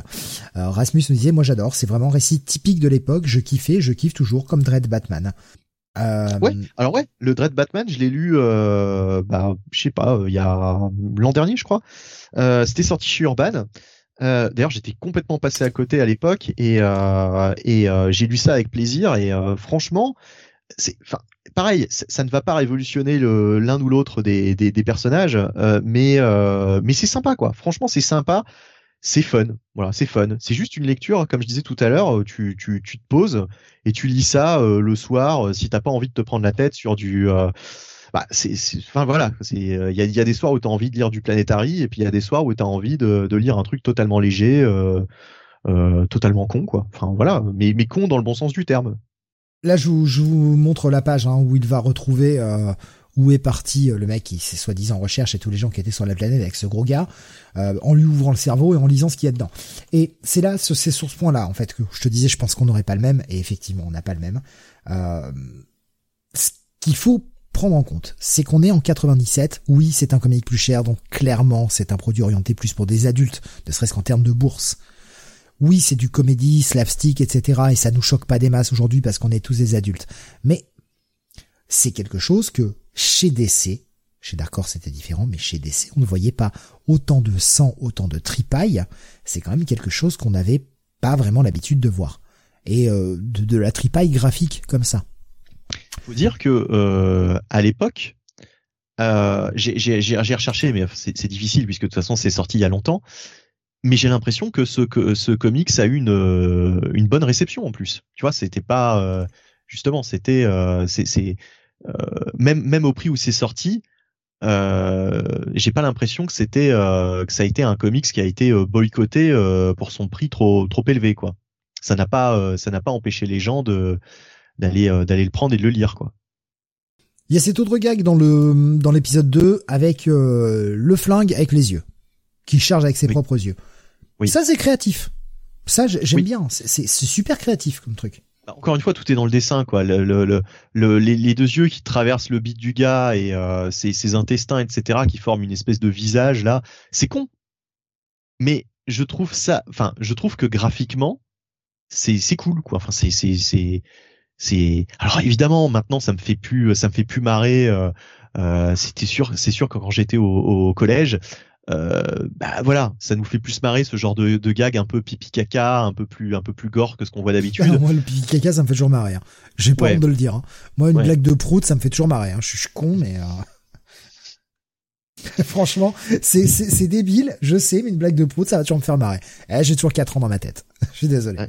Euh, Rasmus nous disait, moi j'adore, c'est vraiment un récit typique de l'époque. Je kiffais, je kiffe toujours, comme Dread Batman. Euh, Ouais. Alors ouais, le Dread Batman, je l'ai lu, euh, bah, je sais pas, il y a l'an dernier, je crois. C'était sorti chez Urban. Euh, D'ailleurs, j'étais complètement passé à côté à l'époque et, euh, euh, j'ai lu ça avec plaisir. Et euh, franchement, c'est, pareil, ça, ne va pas révolutionner l'un ou l'autre des, personnages, mais mais c'est sympa quoi. Franchement, c'est sympa. C'est fun, voilà, c'est fun. C'est juste une lecture, comme je disais tout à l'heure, tu, tu, te poses et tu lis ça le soir si t'as pas envie de te prendre la tête sur du bah c'est enfin voilà c'est il y a, y a des soirs où t'as envie de lire du Planetary et puis il y a des soirs où t'as envie de, lire un truc totalement léger euh, euh, totalement con quoi enfin voilà mais mais con dans le bon sens du terme Là, je vous, montre la page hein, où il va retrouver euh, où est parti euh, le mec qui s'est soi-disant en recherche et tous les gens qui étaient sur la planète avec ce gros gars, euh, en lui ouvrant le cerveau et en lisant ce qu'il y a dedans. Et c'est là, ce- c'est sur ce point-là, en fait, que je te disais, je pense qu'on n'aurait pas le même, et effectivement, on n'a pas le même. Euh, ce qu'il faut prendre en compte, c'est qu'on est en 97, oui, c'est un comic plus cher, donc clairement, c'est un produit orienté plus pour des adultes, ne serait-ce qu'en termes de bourse. Oui, c'est du comédie, slapstick, etc. Et ça nous choque pas des masses aujourd'hui parce qu'on est tous des adultes. Mais c'est quelque chose que chez DC, chez Dark c'était différent, mais chez DC on ne voyait pas autant de sang, autant de tripaille. C'est quand même quelque chose qu'on n'avait pas vraiment l'habitude de voir. Et euh, de, de la tripaille graphique comme ça. Faut dire que euh, à l'époque euh, j'ai recherché mais c'est difficile puisque de toute façon c'est sorti il y a longtemps. Mais j'ai l'impression que ce que ce comics a eu une euh, une bonne réception en plus. Tu vois c'était pas euh, justement c'était euh, c'est euh, même même au prix où c'est sorti euh, j'ai pas l'impression que c'était euh, que ça a été un comics qui a été boycotté euh, pour son prix trop trop élevé quoi. Ça n'a pas ça n'a pas empêché les gens de d'aller euh, d'aller le prendre et de le lire quoi Il y a cet autre gag dans le dans l'épisode 2 avec euh, le flingue avec les yeux, qui charge avec ses Oui. propres yeux. Oui. Ça c'est créatif. Ça j'ai- j'aime Oui. bien. C'est- super créatif comme truc. Bah, encore une fois, tout est dans le dessin, quoi. Le, le, le, le- les, les deux yeux qui traversent le bit du gars et euh, ses, ses intestins, etc., qui forment une espèce de visage là, c'est con. Mais je trouve ça, enfin, je trouve que graphiquement, c'est c'est cool, quoi. Enfin, c'est c'est. Alors évidemment, maintenant, ça me fait plus, ça me fait plus marrer. Euh, euh, C'était sûr, c'est sûr que quand j'étais au, au collège. Euh, bah voilà, ça nous fait plus marrer ce genre de, de gag un peu pipi caca, un peu plus un peu plus gore que ce qu'on voit d'habitude. Moi le pipi caca ça me fait toujours marrer. Hein. J'ai pas Ouais. honte de le dire. hein. Moi une Ouais. blague de prout ça me fait toujours marrer. Hein. Je, suis- con mais. <laughs> Franchement, c'est débile, je sais, mais une blague de prout, ça va toujours me faire marrer. Eh, j'ai toujours 4 ans dans ma tête. <laughs> Je suis désolé. Ouais.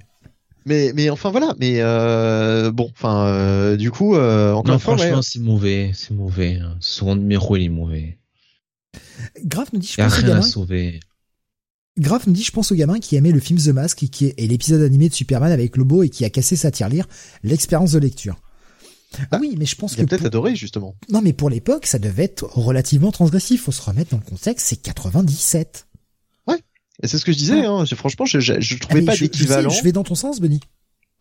Mais mais enfin voilà, mais euh, bon, enfin euh, du coup euh, encore Non, une fois, franchement, ouais, c'est mauvais, c'est mauvais. hein. Ce second numéro, il est mauvais. Grave nous dit, je Il y a pense au rien à gamin. sauver. Graf nous dit, je pense au gamin qui aimait le film The Mask et qui est, l'épisode animé de Superman avec Lobo et qui a cassé sa tirelire, l'expérience de lecture. Ah oui, mais je pense il a que peut-être pour- adoré justement. non, mais pour l'époque, ça devait être relativement transgressif. Faut se remettre dans le contexte, c'est 97. Et c'est ce que je disais. Hein, franchement, je, je, je trouvais Ah, pas je d'équivalent. je vais dans ton sens, Benny.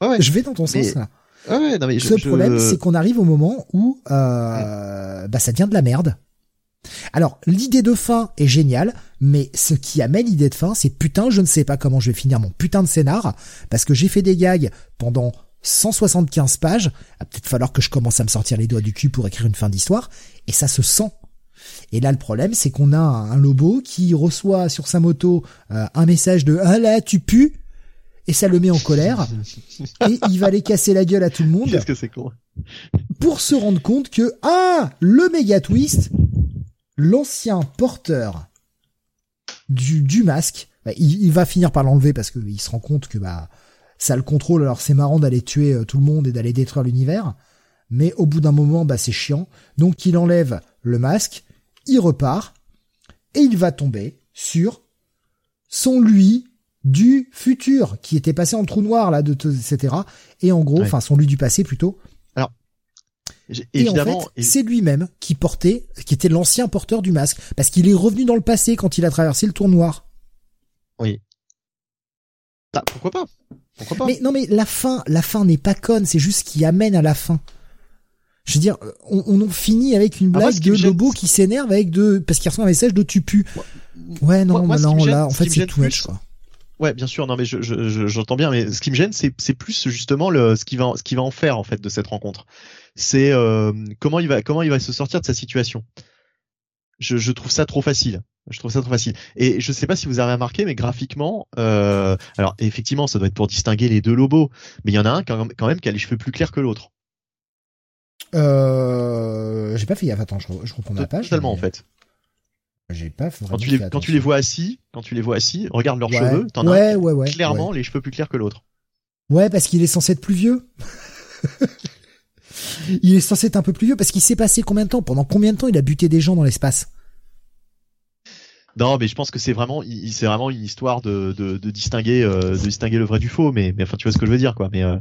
Ouais, ouais. Je vais dans ton Mais sens là. Ouais, non, mais je- Le je- problème, c'est qu'on arrive au moment où euh, bah, ça devient de la merde. Alors, l'idée de fin est géniale, mais ce qui amène l'idée de fin, c'est putain, je ne sais pas comment je vais finir mon putain de scénar, parce que j'ai fait des gags pendant 175 pages, va peut-être falloir que je commence à me sortir les doigts du cul pour écrire une fin d'histoire, et ça se sent. Et là, le problème, c'est qu'on a un lobo qui reçoit sur sa moto euh, un message de « Ah là, tu pues !» et ça le met en colère, <laughs> et il va aller casser la gueule à tout le monde Qu'est-ce que c'est con. pour se rendre compte que ah le méga twist l'ancien porteur du, du masque bah, il, il va finir par l'enlever parce qu'il se rend compte que bah ça le contrôle. Alors c'est marrant d'aller tuer tout le monde et d'aller détruire l'univers, mais au bout d'un moment, bah c'est chiant. Donc il enlève le masque, il repart et il va tomber sur son lui du futur qui était passé en trou noir là, de etc. Et en gros, enfin son lui du passé plutôt. Alors, et en fait, c'est lui-même qui portait, qui était l'ancien porteur du masque, parce qu'il est revenu dans le passé quand il a traversé le trou noir. Oui. Ah, pourquoi pas? Pourquoi pas? Mais non, mais la fin, la fin n'est pas conne, c'est juste ce qui amène à la fin. Je veux dire, on, on finit avec une blague de Lobo qui s'énerve avec de parce qu'il reçoit un message de tu pues. Ouais, non, non, là, en fait, c'est tout much, quoi. Ouais, bien sûr, non, mais je, j'entends bien, mais ce qui me gêne, c'est, c'est plus justement le, ce qui va, ce qui va en faire en fait de cette rencontre. C'est euh, comment il va, comment il va se sortir de sa situation. Je, je trouve ça trop facile. Je trouve ça trop facile. Et je sais pas si vous avez remarqué, mais graphiquement, euh, alors effectivement, ça doit être pour distinguer les deux lobos, mais il y en a un quand même qui a les cheveux plus clairs que l'autre. Euh, j'ai pas fait gaffe. Attends, je, je reprends la page. Totalement en fait. J'ai pas quand tu, les, quand tu les vois assis, quand tu les vois assis, regarde leurs cheveux, t'en as ouais, ouais, clairement les cheveux plus clairs que l'autre. Ouais, parce qu'il est censé être plus vieux. <laughs> il est censé être un peu plus vieux parce qu'il s'est passé combien de temps? Pendant combien de temps il a buté des gens dans l'espace? Non, mais je pense que c'est vraiment, c'est vraiment une histoire de, de, de distinguer, euh, de distinguer le vrai du faux. Mais, mais enfin, tu vois ce que je veux dire, quoi. Mais euh,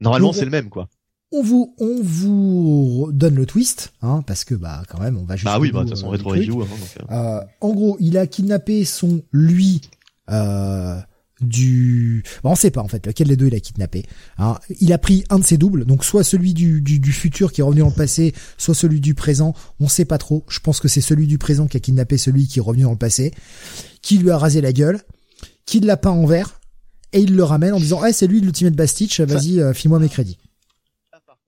normalement, c'est le même, quoi on vous on vous donne le twist hein, parce que bah quand même on va juste bah oui bah de toute façon rétro review hein, euh. euh, en gros il a kidnappé son lui euh, du bon, on sait pas en fait lequel des deux il a kidnappé hein. il a pris un de ses doubles donc soit celui du, du, du futur qui est revenu dans le passé soit celui du présent on sait pas trop je pense que c'est celui du présent qui a kidnappé celui qui est revenu dans le passé qui lui a rasé la gueule qui l'a peint en vert et il le ramène en disant eh c'est lui l'ultimate Bastich vas-y euh, file-moi mes crédits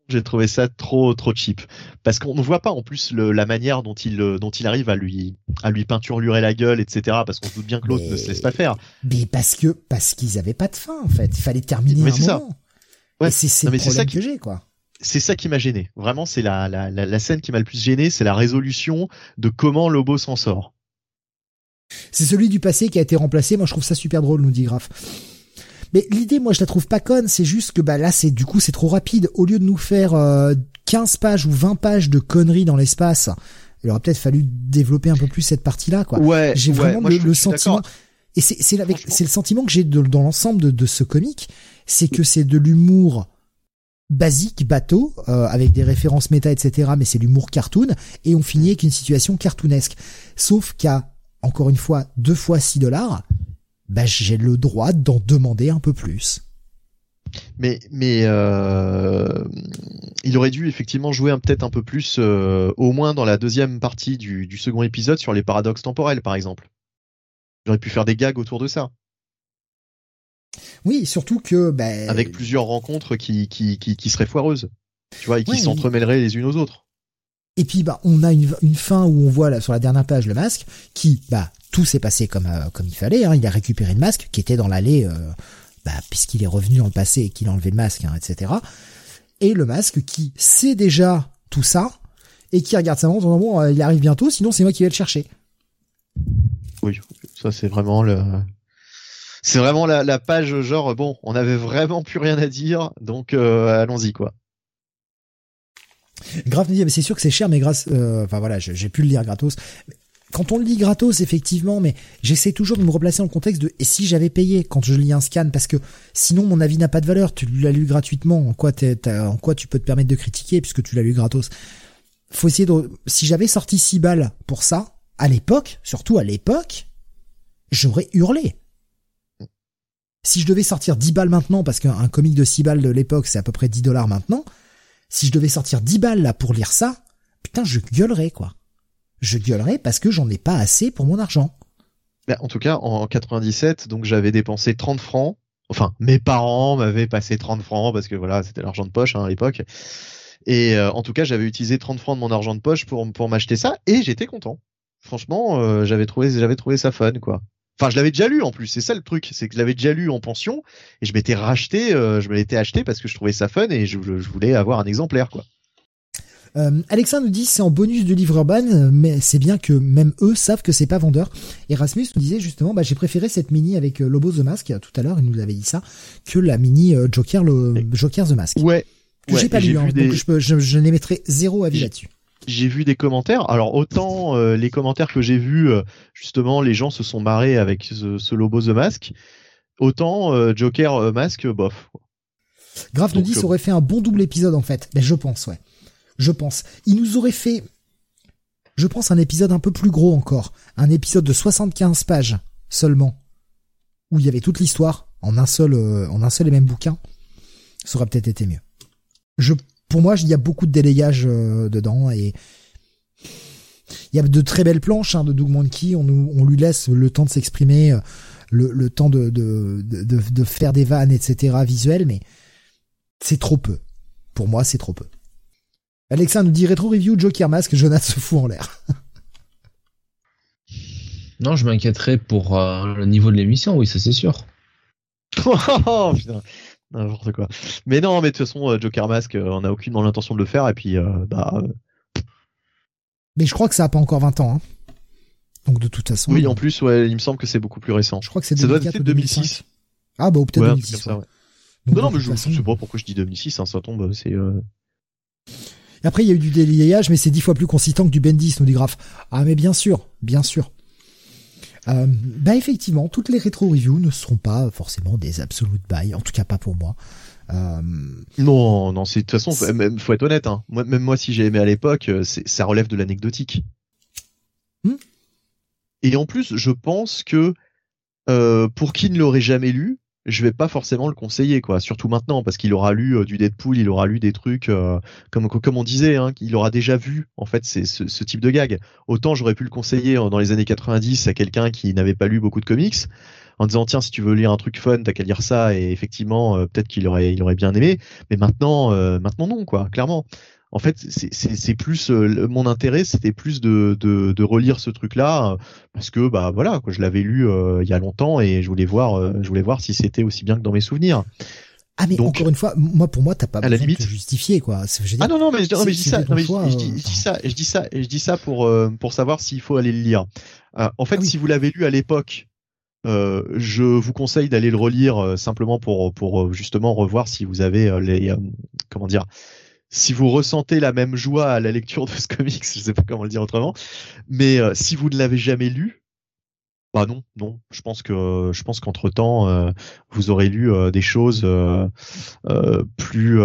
j'ai trouvé ça trop trop cheap. Parce qu'on ne voit pas en plus le, la manière dont il euh, dont il arrive à lui à lui peinturer la gueule etc parce qu'on se doute bien que l'autre ne se laisse pas faire. mais parce que parce qu'ils avaient pas de fin en fait. Il fallait terminer mais un moment. Ça. Ouais. c'est ça que j'ai quoi. C'est ça qui m'a gêné. Vraiment c'est la, la, la, la scène qui m'a le plus gêné c'est la résolution de comment Lobo s'en sort. C'est celui du passé qui a été remplacé. Moi je trouve ça super drôle nous dit Graf mais l'idée, moi, je la trouve pas conne. C'est juste que bah là, c'est du coup, c'est trop rapide. Au lieu de nous faire 15 euh, pages ou 20 pages de conneries dans l'espace, il aurait peut-être fallu développer un peu plus cette partie-là, quoi. Ouais. J'ai vraiment le, sentiment. Et c'est c'est c'est le sentiment que j'ai dans l'ensemble de, de ce comic, c'est que c'est de l'humour basique, bateau, euh, avec des références méta, etc. Mais c'est l'humour cartoon, et on finit avec une situation cartoonesque. Sauf qu'à encore une fois deux fois 6 dollars, bah, j'ai le droit d'en demander un peu plus. Mais mais euh, il aurait dû effectivement jouer peut-être un peu plus, euh, au moins dans la deuxième partie du, du, second épisode sur les paradoxes temporels, par exemple. J'aurais pu faire des gags autour de ça. Oui, surtout que bah, avec plusieurs rencontres qui qui, qui, qui seraient foireuses, tu vois, et qui s'entremêleraient les unes aux autres. Et puis bah on a une, une fin où on voit là, sur la dernière page le masque qui bah tout s'est passé comme euh, comme il fallait. Hein. Il a récupéré le masque qui était dans l'allée, euh, bah, puisqu'il est revenu dans le passé et qu'il a enlevé le masque, hein, etc. Et le masque qui sait déjà tout ça et qui regarde sa montre en disant bon, euh, il arrive bientôt, sinon c'est moi qui vais le chercher. Oui, ça c'est vraiment le. C'est vraiment la, la, page genre bon, on avait vraiment plus rien à dire, donc allons-y quoi. Grave mais c'est sûr que c'est cher, mais grâce, enfin voilà, j'ai pu le lire gratos quand on le lit gratos, effectivement, mais j'essaie toujours de me replacer en contexte de et si j'avais payé quand je lis un scan, parce que sinon mon avis n'a pas de valeur. Tu l'as lu gratuitement, en quoi, en quoi tu peux te permettre de critiquer puisque tu l'as lu gratos? Faut essayer de. Si j'avais sorti 6 balles pour ça, à l'époque, surtout à l'époque, j'aurais hurlé. Si je devais sortir 10 balles maintenant, parce qu'un comic de 6 balles de l'époque, c'est à peu près 10 dollars maintenant, si je devais sortir 10 balles là pour lire ça, putain, je gueulerais, quoi je gueulerai parce que j'en ai pas assez pour mon argent. Bah, en tout cas, en 97, donc j'avais dépensé 30 francs. Enfin, mes parents m'avaient passé 30 francs parce que voilà, c'était l'argent de poche hein, à l'époque. Et euh, en tout cas, j'avais utilisé 30 francs de mon argent de poche pour pour m'acheter ça et j'étais content. Franchement, euh, j'avais trouvé j'avais trouvé ça fun quoi. Enfin, je l'avais déjà lu en plus. C'est ça le truc, c'est que je l'avais déjà lu en pension et je m'étais racheté, euh, je me l'étais acheté parce que je trouvais ça fun et je, je voulais avoir un exemplaire quoi. Euh, Alexa nous dit c'est en bonus du livre urbain, mais c'est bien que même eux savent que c'est pas vendeur. Erasmus nous disait justement, bah, j'ai préféré cette mini avec euh, Lobo the Mask tout à l'heure, il nous avait dit ça, que la mini euh, Joker le Joker the Mask. Ouais. Que j'ai pas lu, hein, donc je, peux, je, je n'émettrai zéro avis là-dessus j'ai vu des commentaires. Alors autant les commentaires que j'ai vus, justement, les gens se sont marrés avec ce, ce Lobo the Mask. Autant Joker Mask, bof. Grave nous dit ça aurait fait un bon double épisode en fait. Ben, je pense, ouais. Je pense. Il nous aurait fait, je pense, un épisode un peu plus gros encore. Un épisode de 75 pages seulement. Où il y avait toute l'histoire en un seul, euh, en un seul et même bouquin. Ça aurait peut-être été mieux. Je, pour moi, il y a beaucoup de délégage euh, dedans et il y a de très belles planches hein, de Doug Monkey. On, on lui laisse le temps de s'exprimer, euh, le, temps de, de, de, de, faire des vannes, etc. visuelles, mais c'est trop peu. Pour moi, c'est trop peu. Alexa nous dit rétro review Joker Mask, Jonathan se fout en l'air. non, je m'inquiéterais pour euh, le niveau de l'émission, oui, ça c'est sûr. <laughs> oh putain, n'importe quoi. Mais non, mais de toute façon, euh, Joker Mask, euh, on n'a aucunement l'intention de le faire, et puis, bah. Mais je crois que ça a pas encore 20 ans. Hein. Donc de toute façon. Oui, en plus, ouais, il me semble que c'est beaucoup plus récent. Je crois que c'est Ça doit être 2006. Ah bah peut-être 2006. non, non, mais je, sais pas pourquoi je dis 2006, hein, ça tombe, c'est. Après, il y a eu du déliage, mais c'est dix fois plus consistant que du Bendis, nous dit Graf. Ah, mais bien sûr, bien sûr. Euh, bah effectivement, toutes les rétro-reviews ne seront pas forcément des absolute buy, en tout cas pas pour moi. Euh... Non, non, c'est de toute façon, faut être honnête. Hein. Moi, même moi, si j'ai aimé à l'époque, euh, ça relève de l'anecdotique. Hmm Et en plus, je pense que euh, pour qui ne l'aurait jamais lu, je vais pas forcément le conseiller quoi. Surtout maintenant parce qu'il aura lu euh, du Deadpool il aura lu des trucs euh, comme comme on disait hein, il aura déjà vu en fait ce, ce, type de gag. Autant j'aurais pu le conseiller euh, dans les années 90 à quelqu'un qui n'avait pas lu beaucoup de comics en disant tiens si tu veux lire un truc fun t'as qu'à lire ça et effectivement peut-être qu'il aurait il aurait bien aimé. Mais maintenant maintenant non quoi clairement en fait, c'est plus euh, mon intérêt, c'était plus de, de, de, relire ce truc-là euh, parce que bah voilà, quoi, je l'avais lu euh, il y a longtemps et je voulais voir, je voulais voir si c'était aussi bien que dans mes souvenirs. Ah mais encore une fois, moi pour moi t'as pas besoin de te justifier quoi. ah non non mais je, non, mais je dis ça, non, mais je, dis, ça, je dis ça, je dis ça pour pour savoir s'il faut aller le lire. en fait, ah si vous l'avez lu à l'époque, je vous conseille d'aller le relire simplement pour pour justement revoir si vous avez les comment dire si vous ressentez la même joie à la lecture de ce comics, je sais pas comment le dire autrement, mais euh, si vous ne l'avez jamais lu, bah non, non. Je pense que je pense qu'entre temps, euh, vous aurez lu euh, des choses plus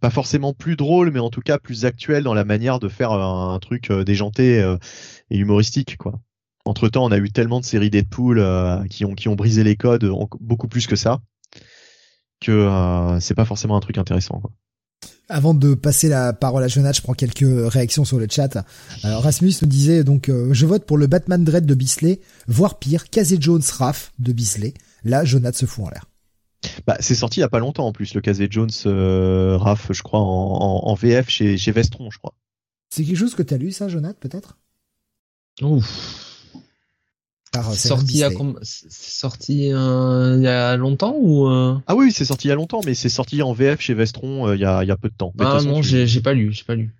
pas forcément plus drôles, mais en tout cas plus actuelles dans la manière de faire un, truc déjanté et humoristique, quoi. Entre temps, on a eu tellement de séries Deadpool qui ont qui ont brisé les codes, beaucoup plus que ça que euh, c'est pas forcément un truc intéressant. Quoi. Avant de passer la parole à Jonathan, je prends quelques réactions sur le chat. Alors Rasmus nous disait donc euh, je vote pour le Batman Dread de Bisley, voire pire, Casey Jones Raff de Bisley. Là, Jonathan se fout en l'air. Bah, c'est sorti il y a pas longtemps en plus le Casey Jones euh, Raff, je crois en, en, VF chez, chez Vestron, je crois. C'est quelque chose que t'as lu ça, Jonathan, peut-être? Ouf. C'est sorti, à sorti euh, il y a longtemps ou euh? Ah oui, c'est sorti il y a longtemps, mais c'est sorti en VF chez Vestron euh, il, y a, il y a peu de temps. ah non, j'ai pas lu, j'ai pas lu.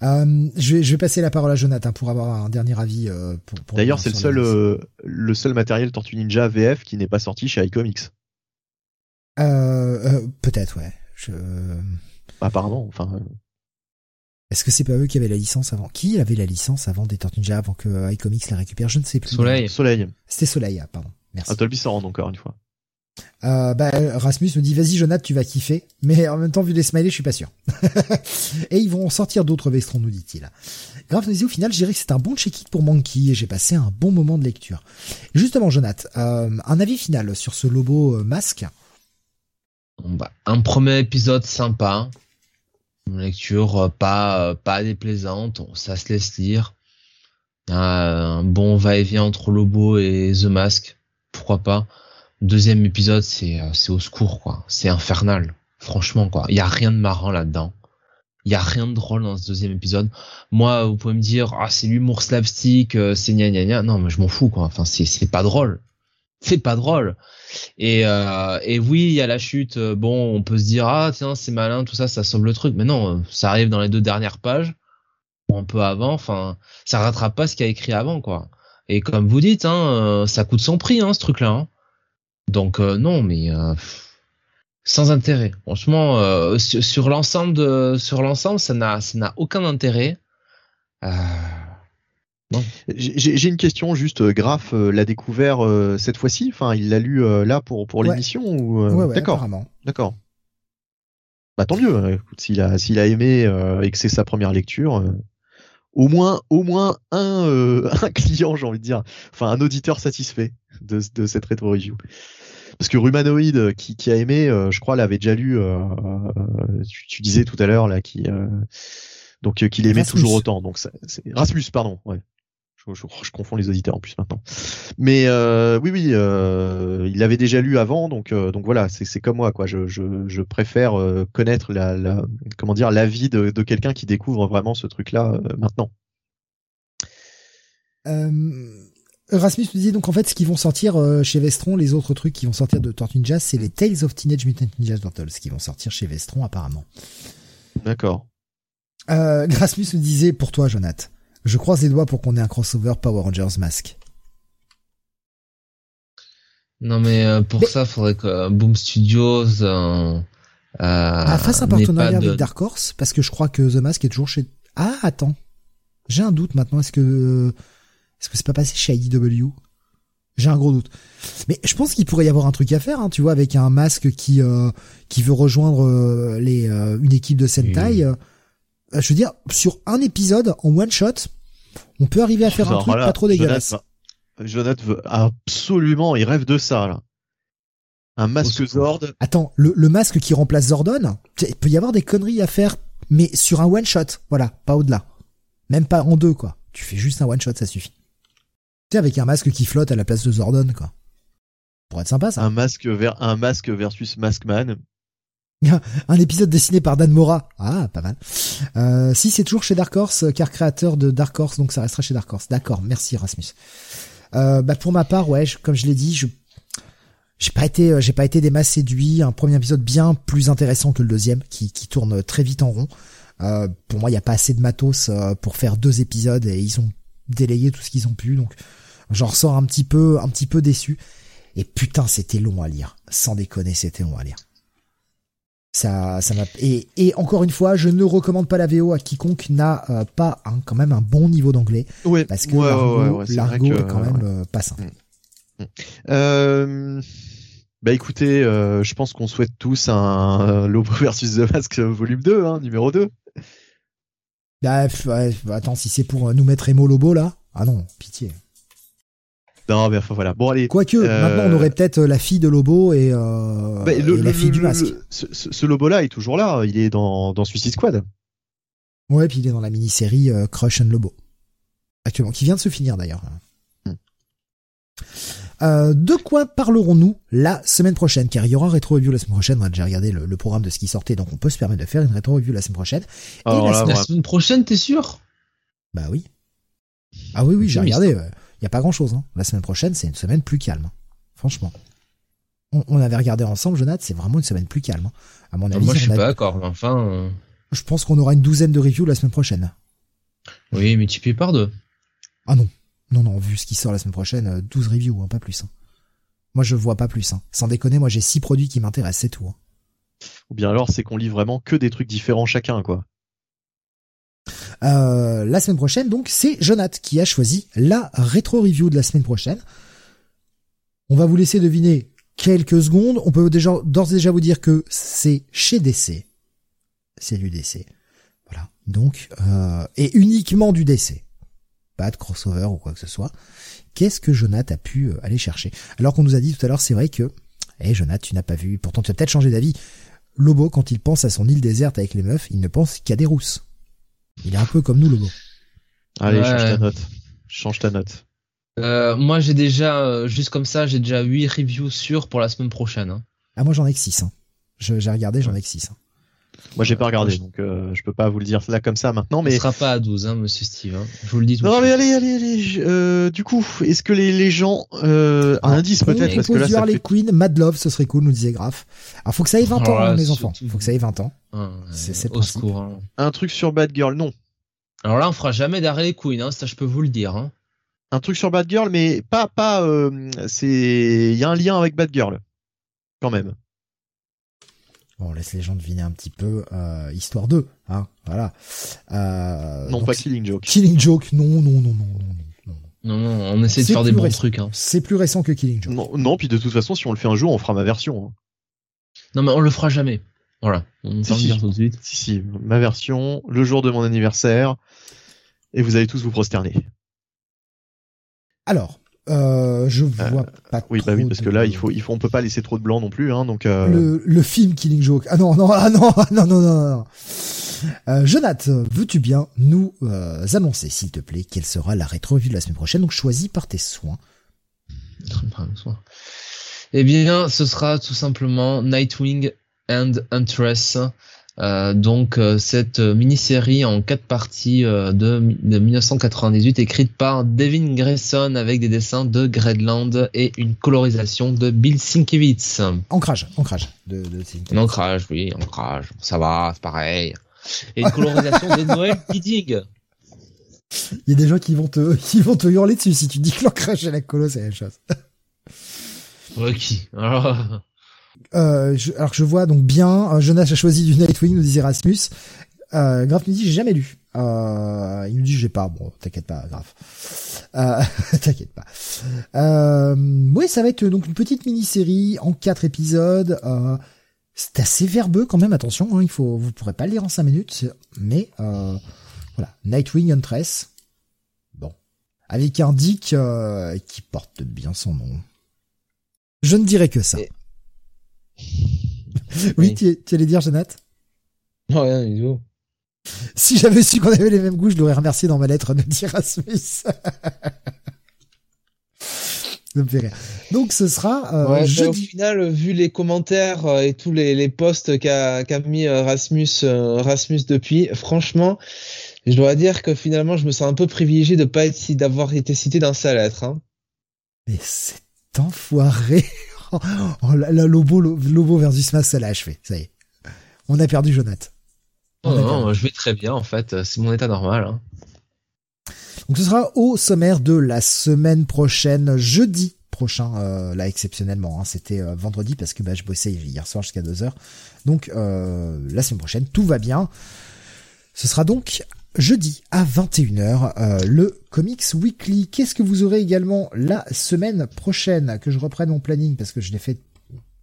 je, vais, je vais passer la parole à Jonathan pour avoir un dernier avis. pour, pour D'ailleurs, c'est le seul, le seul matériel Tortue Ninja VF qui n'est pas sorti chez iComics. Peut-être, ouais. Je... Apparemment, enfin. Est-ce que c'est pas eux qui avaient la licence avant Qui avait la licence avant des Tortues Ninja avant que iComics la récupère? Je ne sais plus. Soleil. Soleil. C'était Soleil, ah, pardon. Merci. Dolby Surround encore une fois. Euh, bah, Rasmus me dit vas-y Jonathan tu vas kiffer mais en même temps vu les smileys je suis pas sûr <laughs> et ils vont en sortir d'autres Vestron nous dit-il Grave nous dit au final je dirais que c'est un bon check-it pour Monkey et j'ai passé un bon moment de lecture justement Jonathan euh, un avis final sur ce Lobo euh, masque? Bah, un premier épisode sympa une lecture euh, pas euh, pas déplaisante, ça se laisse lire. Un bon va-et-vient entre Lobo et The Mask, pourquoi pas. Deuxième épisode, c'est euh, c'est au secours quoi, c'est infernal. Franchement quoi, il y a rien de marrant là-dedans. Il y a rien de drôle dans ce deuxième épisode. Moi, vous pouvez me dire ah c'est l'humour slapstick, c'est gna gna gna. Non, mais je m'en fous quoi. Enfin c'est c'est pas drôle. C'est pas drôle. Et, euh, et oui, il y a la chute. Bon, on peut se dire ah tiens c'est malin, tout ça, ça sauve le truc. Mais non, ça arrive dans les deux dernières pages, un peu avant. Enfin, ça rattrape pas ce qu'il y a écrit avant, quoi. Et comme vous dites, hein, ça coûte son prix, hein, ce truc-là. Hein. Donc non, mais sans intérêt. Franchement, euh, sur, l'ensemble sur l'ensemble, ça n'a, ça n'a aucun intérêt. Euh... J'ai une question juste, euh, Graf euh, l'a découvert cette fois-ci. Enfin, il l'a lu là pour pour l'émission ou ouais, D'accord. D'accord. Bah tant mieux. S'il a s'il a aimé et que c'est sa première lecture, au moins au moins un <laughs> un client, j'ai envie de dire, enfin un auditeur satisfait de de cette rétro review parce que Rumanoid euh, qui, qui a aimé, euh, je crois, l'avait déjà lu. Euh, tu, disais tout à l'heure là, qui donc qu'il aimait toujours autant. Donc c'est Rasmus, pardon. Ouais. Je, je, confonds les auditeurs en plus maintenant. Mais oui, oui, il l'avait déjà lu avant, donc donc voilà, c'est comme moi quoi. Je, je, préfère connaître la, la, comment dire l'avis de, de quelqu'un qui découvre vraiment ce truc-là maintenant. Rasmus nous disait donc en fait ce qui vont sortir euh, chez Vestron, les autres trucs qui vont sortir de Tortue Ninja, c'est les Tales of Teenage Mutant Ninja Turtles qui vont sortir chez Vestron apparemment. D'accord. Euh, Rasmus nous disait pour toi Jonathan, je croise les doigts pour qu'on ait un crossover Power Rangers Mask. Non mais euh, pour ça, faudrait que Boom Studios euh, ah, fasse un partenariat avec Dark Horse parce que je crois que The Mask est toujours chez. Ah attends, j'ai un doute maintenant. Est-ce que est-ce que c'est pas passé chez IDW J'ai un gros doute. Mais je pense qu'il pourrait y avoir un truc à faire, hein, tu vois, avec un masque qui euh, qui veut rejoindre euh, les euh, une équipe de Sentai. Je veux dire, sur un épisode en one shot, on peut arriver à faire un truc pas trop dégueulasse. Jonathan, veut absolument, il rêve de ça là. Un masque Zord. Attends, le, le masque qui remplace Zordon, il peut y avoir des conneries à faire, mais sur un one shot, voilà, pas au-delà. Même pas en deux, quoi. Tu fais juste un one shot, ça suffit avec un masque qui flotte à la place de Zordon, quoi. Pour être sympa, ça. Un masque vers un masque versus Maskman. <laughs> un épisode dessiné par Dan Mora. Ah, pas mal. Euh, si c'est toujours chez Dark Horse, car créateur de Dark Horse, donc ça restera chez Dark Horse. D'accord, merci Rasmus. Euh, bah pour ma part, ouais, comme je l'ai dit, je j'ai pas été euh, j'ai pas été des masses séduit. Un premier épisode bien plus intéressant que le deuxième, qui, qui tourne très vite en rond. Euh, pour moi, il y a pas assez de matos euh, pour faire deux épisodes et ils ont délayé tout ce qu'ils ont pu, donc J'en ressors un petit peu, un petit peu déçu. Et putain, c'était long à lire. Sans déconner, c'était long à lire. Ça, ça m'a et, et encore une fois, je ne recommande pas la VO à quiconque n'a euh, pas un, quand même un bon niveau d'anglais. Ouais. Parce que l'argot est, quand même euh, pas simple. Mm. Mm. Euh, bah écoutez, euh, je pense qu'on souhaite tous un Lobo <laughs> versus The Mask volume 2, hein, numéro 2. Bah, attends, si c'est pour nous mettre Emo Lobo là, ah non, pitié. Non, mais enfin voilà. Bon allez. Quoique, euh, maintenant on aurait peut-être euh, la fille de Lobo et, euh, bah, la fille du masque. ce, ce Lobo-là est toujours là. Il est dans, dans Suicide Squad. Ouais, puis il est dans la mini-série euh, Crush and Lobo actuellement, qui vient de se finir d'ailleurs. Hmm. Euh, de quoi parlerons-nous la semaine prochaine? Car il y aura un rétro review la semaine prochaine. On a déjà regardé le, programme de ce qui sortait, donc on peut se permettre de faire une rétro review la semaine prochaine. Et la, semaine prochaine, t'es sûr? Bah oui. Ah oui, oui, j'ai regardé y a pas grand chose. Hein. La semaine prochaine, c'est une semaine plus calme. Franchement. On, avait regardé ensemble, Jonathan, c'est vraiment une semaine plus calme. Hein. À mon avis, moi je suis pas d'accord. Enfin, euh. je pense qu'on aura une douzaine de reviews la semaine prochaine. Oui, mais tu peux par deux. Ah non, non, non. Vu ce qui sort la semaine prochaine, 12 euh, reviews, hein, pas plus. Hein. Moi, je vois pas plus. Hein. Sans déconner, moi j'ai six produits qui m'intéressent, c'est tout. Hein. Ou bien alors, c'est qu'on lit vraiment que des trucs différents chacun, quoi. Euh, la semaine prochaine, donc, c'est Jonath qui a choisi la rétro review de la semaine prochaine. On va vous laisser deviner quelques secondes. On peut déjà d'ores et déjà vous dire que c'est chez DC. C'est du DC. Voilà. Donc, euh, et uniquement du DC. Pas de crossover ou quoi que ce soit. Qu'est-ce que Jonath a pu euh, aller chercher? Alors qu'on nous a dit tout à l'heure, c'est vrai que, eh Jonath, tu n'as pas vu. Pourtant, tu as peut-être changé d'avis. Lobo, quand il pense à son île déserte avec les meufs, il ne pense qu'à des rousses. Il est un peu comme nous, Lobo. Allez, change ta note. Change ta note. Euh, moi, j'ai déjà, euh, juste comme ça, j'ai déjà 8 reviews sûrs pour la semaine prochaine. Hein. Ah, moi, j'en ai que 6. Hein. J'ai regardé, j'en ai que 6. Hein. Moi, j'ai pas regardé, donc euh, je peux pas vous le dire là comme ça maintenant. Mais ce sera pas à 12, hein, Monsieur Steve. Hein. Je vous le dis tout. Non, mais allez, allez, allez. Euh, du coup, est-ce que les, les gens euh, un indice peut-être? Parce que là, ça fait... Queen, Mad Love, ce serait cool, nous disait Graf. Alors, faut que ça ait 20 ans, hein, les enfants. Faut que ça ait 20 ans. Ah, c'est au secours. Hein. Un truc sur Bad Girl, non. Alors là, on fera jamais d'arrêt les Queen, hein, ça je peux vous le dire. Hein. Un truc sur Bad Girl, mais pas, pas. Euh, c'est, il y a un lien avec Bad Girl, quand même. Bon, on laisse les gens deviner un petit peu, euh, histoire 2, hein, voilà. Euh, non, pas Killing Joke. Killing Joke, non, non, non, non, non. Non, non, on essaie de faire des bons trucs. Hein. C'est plus récent que Killing Joke. Non, non, puis de toute façon, si on le fait un jour, on fera ma version. Hein. Non, mais on le fera jamais. Voilà, on si, si. tout de suite. Si, si, ma version, le jour de mon anniversaire, et vous allez tous vous prosterner. Alors, euh, je vois euh, pas. Oui, bah oui, parce que là, il faut, il faut, on peut pas laisser trop de blanc non plus, hein, donc. Euh... Le, le, film Killing Joke. Ah non, non, ah non, <laughs> non, non, non, non. Euh, Jonathan, veux-tu bien nous euh, annoncer, s'il te plaît, quelle sera la rétro-revue de la semaine prochaine Donc, choisis par tes soins. Eh bien, ce sera tout simplement Nightwing and Huntress. Euh, donc euh, cette mini-série en quatre parties euh, de, 1998 écrite par Devin Grayson avec des dessins de Gredland et une colorisation de Bill Sienkiewicz. Ancrage, ancrage de, de ancrage, oui, ancrage. Ça va, c'est pareil. Et une colorisation de Noël <laughs> Bidding. Il y a des gens qui vont te, qui vont te hurler dessus si tu dis que l'ancrage et la colo c'est la même chose. Ok. Alors... Euh, alors que je vois donc bien, euh, Jonas a choisi du Nightwing, nous dit Erasmus. Euh, Graf nous dit j'ai jamais lu. Euh, il nous dit j'ai pas. Bon, t'inquiète pas, Graf. <laughs> T'inquiète pas. Oui, ça va être donc une petite mini-série en quatre épisodes. C'est assez verbeux quand même. Attention, hein, il faut, vous pourrez pas le lire en cinq minutes, mais voilà, Nightwing Huntress. Bon, avec un Dick qui porte bien son nom. Je ne dirais que ça <laughs> oui, tu, allais dire, Jonathan Non, rien du tout. Si j'avais su qu'on avait les mêmes goûts, je l'aurais remercié dans ma lettre de dire Rasmus. Ça me fait rire. Donc ce sera euh, ouais, jeudi. Au final, vu les commentaires euh, et tous les, les posts qu'a qu mis euh, Rasmus, euh, Rasmus depuis, franchement, je dois dire que finalement, je me sens un peu privilégié de pas être d'avoir été cité dans sa lettre. Hein. Mais c'est enfoiré. <laughs> oh, la, Lobo, Lobo versus Smash, ça l'a achevé. Ça y est. On a perdu Jonathan. Oh non, je vais très bien en fait. C'est mon état normal. Hein. Donc ce sera au sommaire de la semaine prochaine, jeudi prochain, euh, là exceptionnellement. Hein. C'était euh, vendredi parce que bah, je bossais hier soir jusqu'à 2 heures. Donc euh, la semaine prochaine, tout va bien. Ce sera donc jeudi à 21h euh, le Comics Weekly. Qu'est-ce que vous aurez également la semaine prochaine? Que je reprenne mon planning parce que je l'ai fait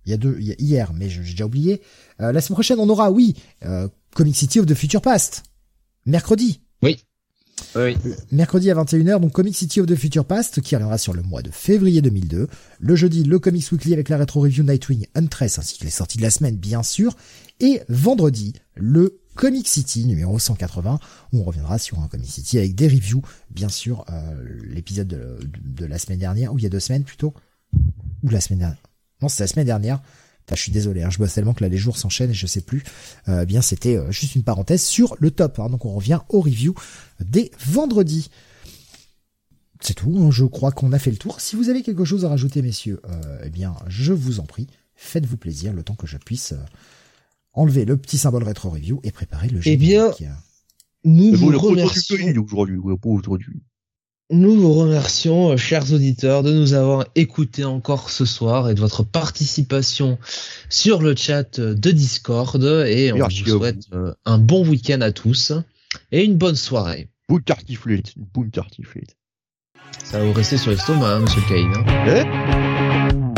il y a deux hier mais j'ai déjà oublié. Euh, la semaine prochaine on aura oui euh, Comic City of the Future Past mercredi. Oui. Oui. Mercredi à 21h, donc Comic City of the Future Past, qui arrivera sur le mois de février 2002. Le jeudi, le Comics Weekly avec la rétro review Nightwing Huntress, ainsi que les sorties de la semaine, bien sûr. Et vendredi, le Comic City numéro 180 où on reviendra sur un Comic City avec des reviews, bien sûr, euh, l'épisode de, la semaine dernière, ou il y a deux semaines plutôt, ou la semaine dernière. Non, c'est la semaine dernière. je suis désolé, hein, je bosse tellement que là les jours s'enchaînent et je sais plus. Euh, bien, c'était euh, juste une parenthèse sur le top. Hein. donc on revient aux reviews des vendredis. C'est tout, hein, je crois qu'on a fait le tour. Si vous avez quelque chose à rajouter, messieurs, eh bien, je vous en prie, faites-vous plaisir le temps que je puisse enlever le petit symbole rétro review et préparer le jeu. Eh bien, nous vous remercions. Nous vous remercions, euh, chers auditeurs, de nous avoir écoutés encore ce soir et de votre participation sur le chat de Discord. Et on vous souhaite euh, un bon week-end à tous et une bonne soirée. Boum tartiflette, boum tartiflette. Ça va vous rester sur l'estomac, hein, monsieur Kane. Hein. Eh?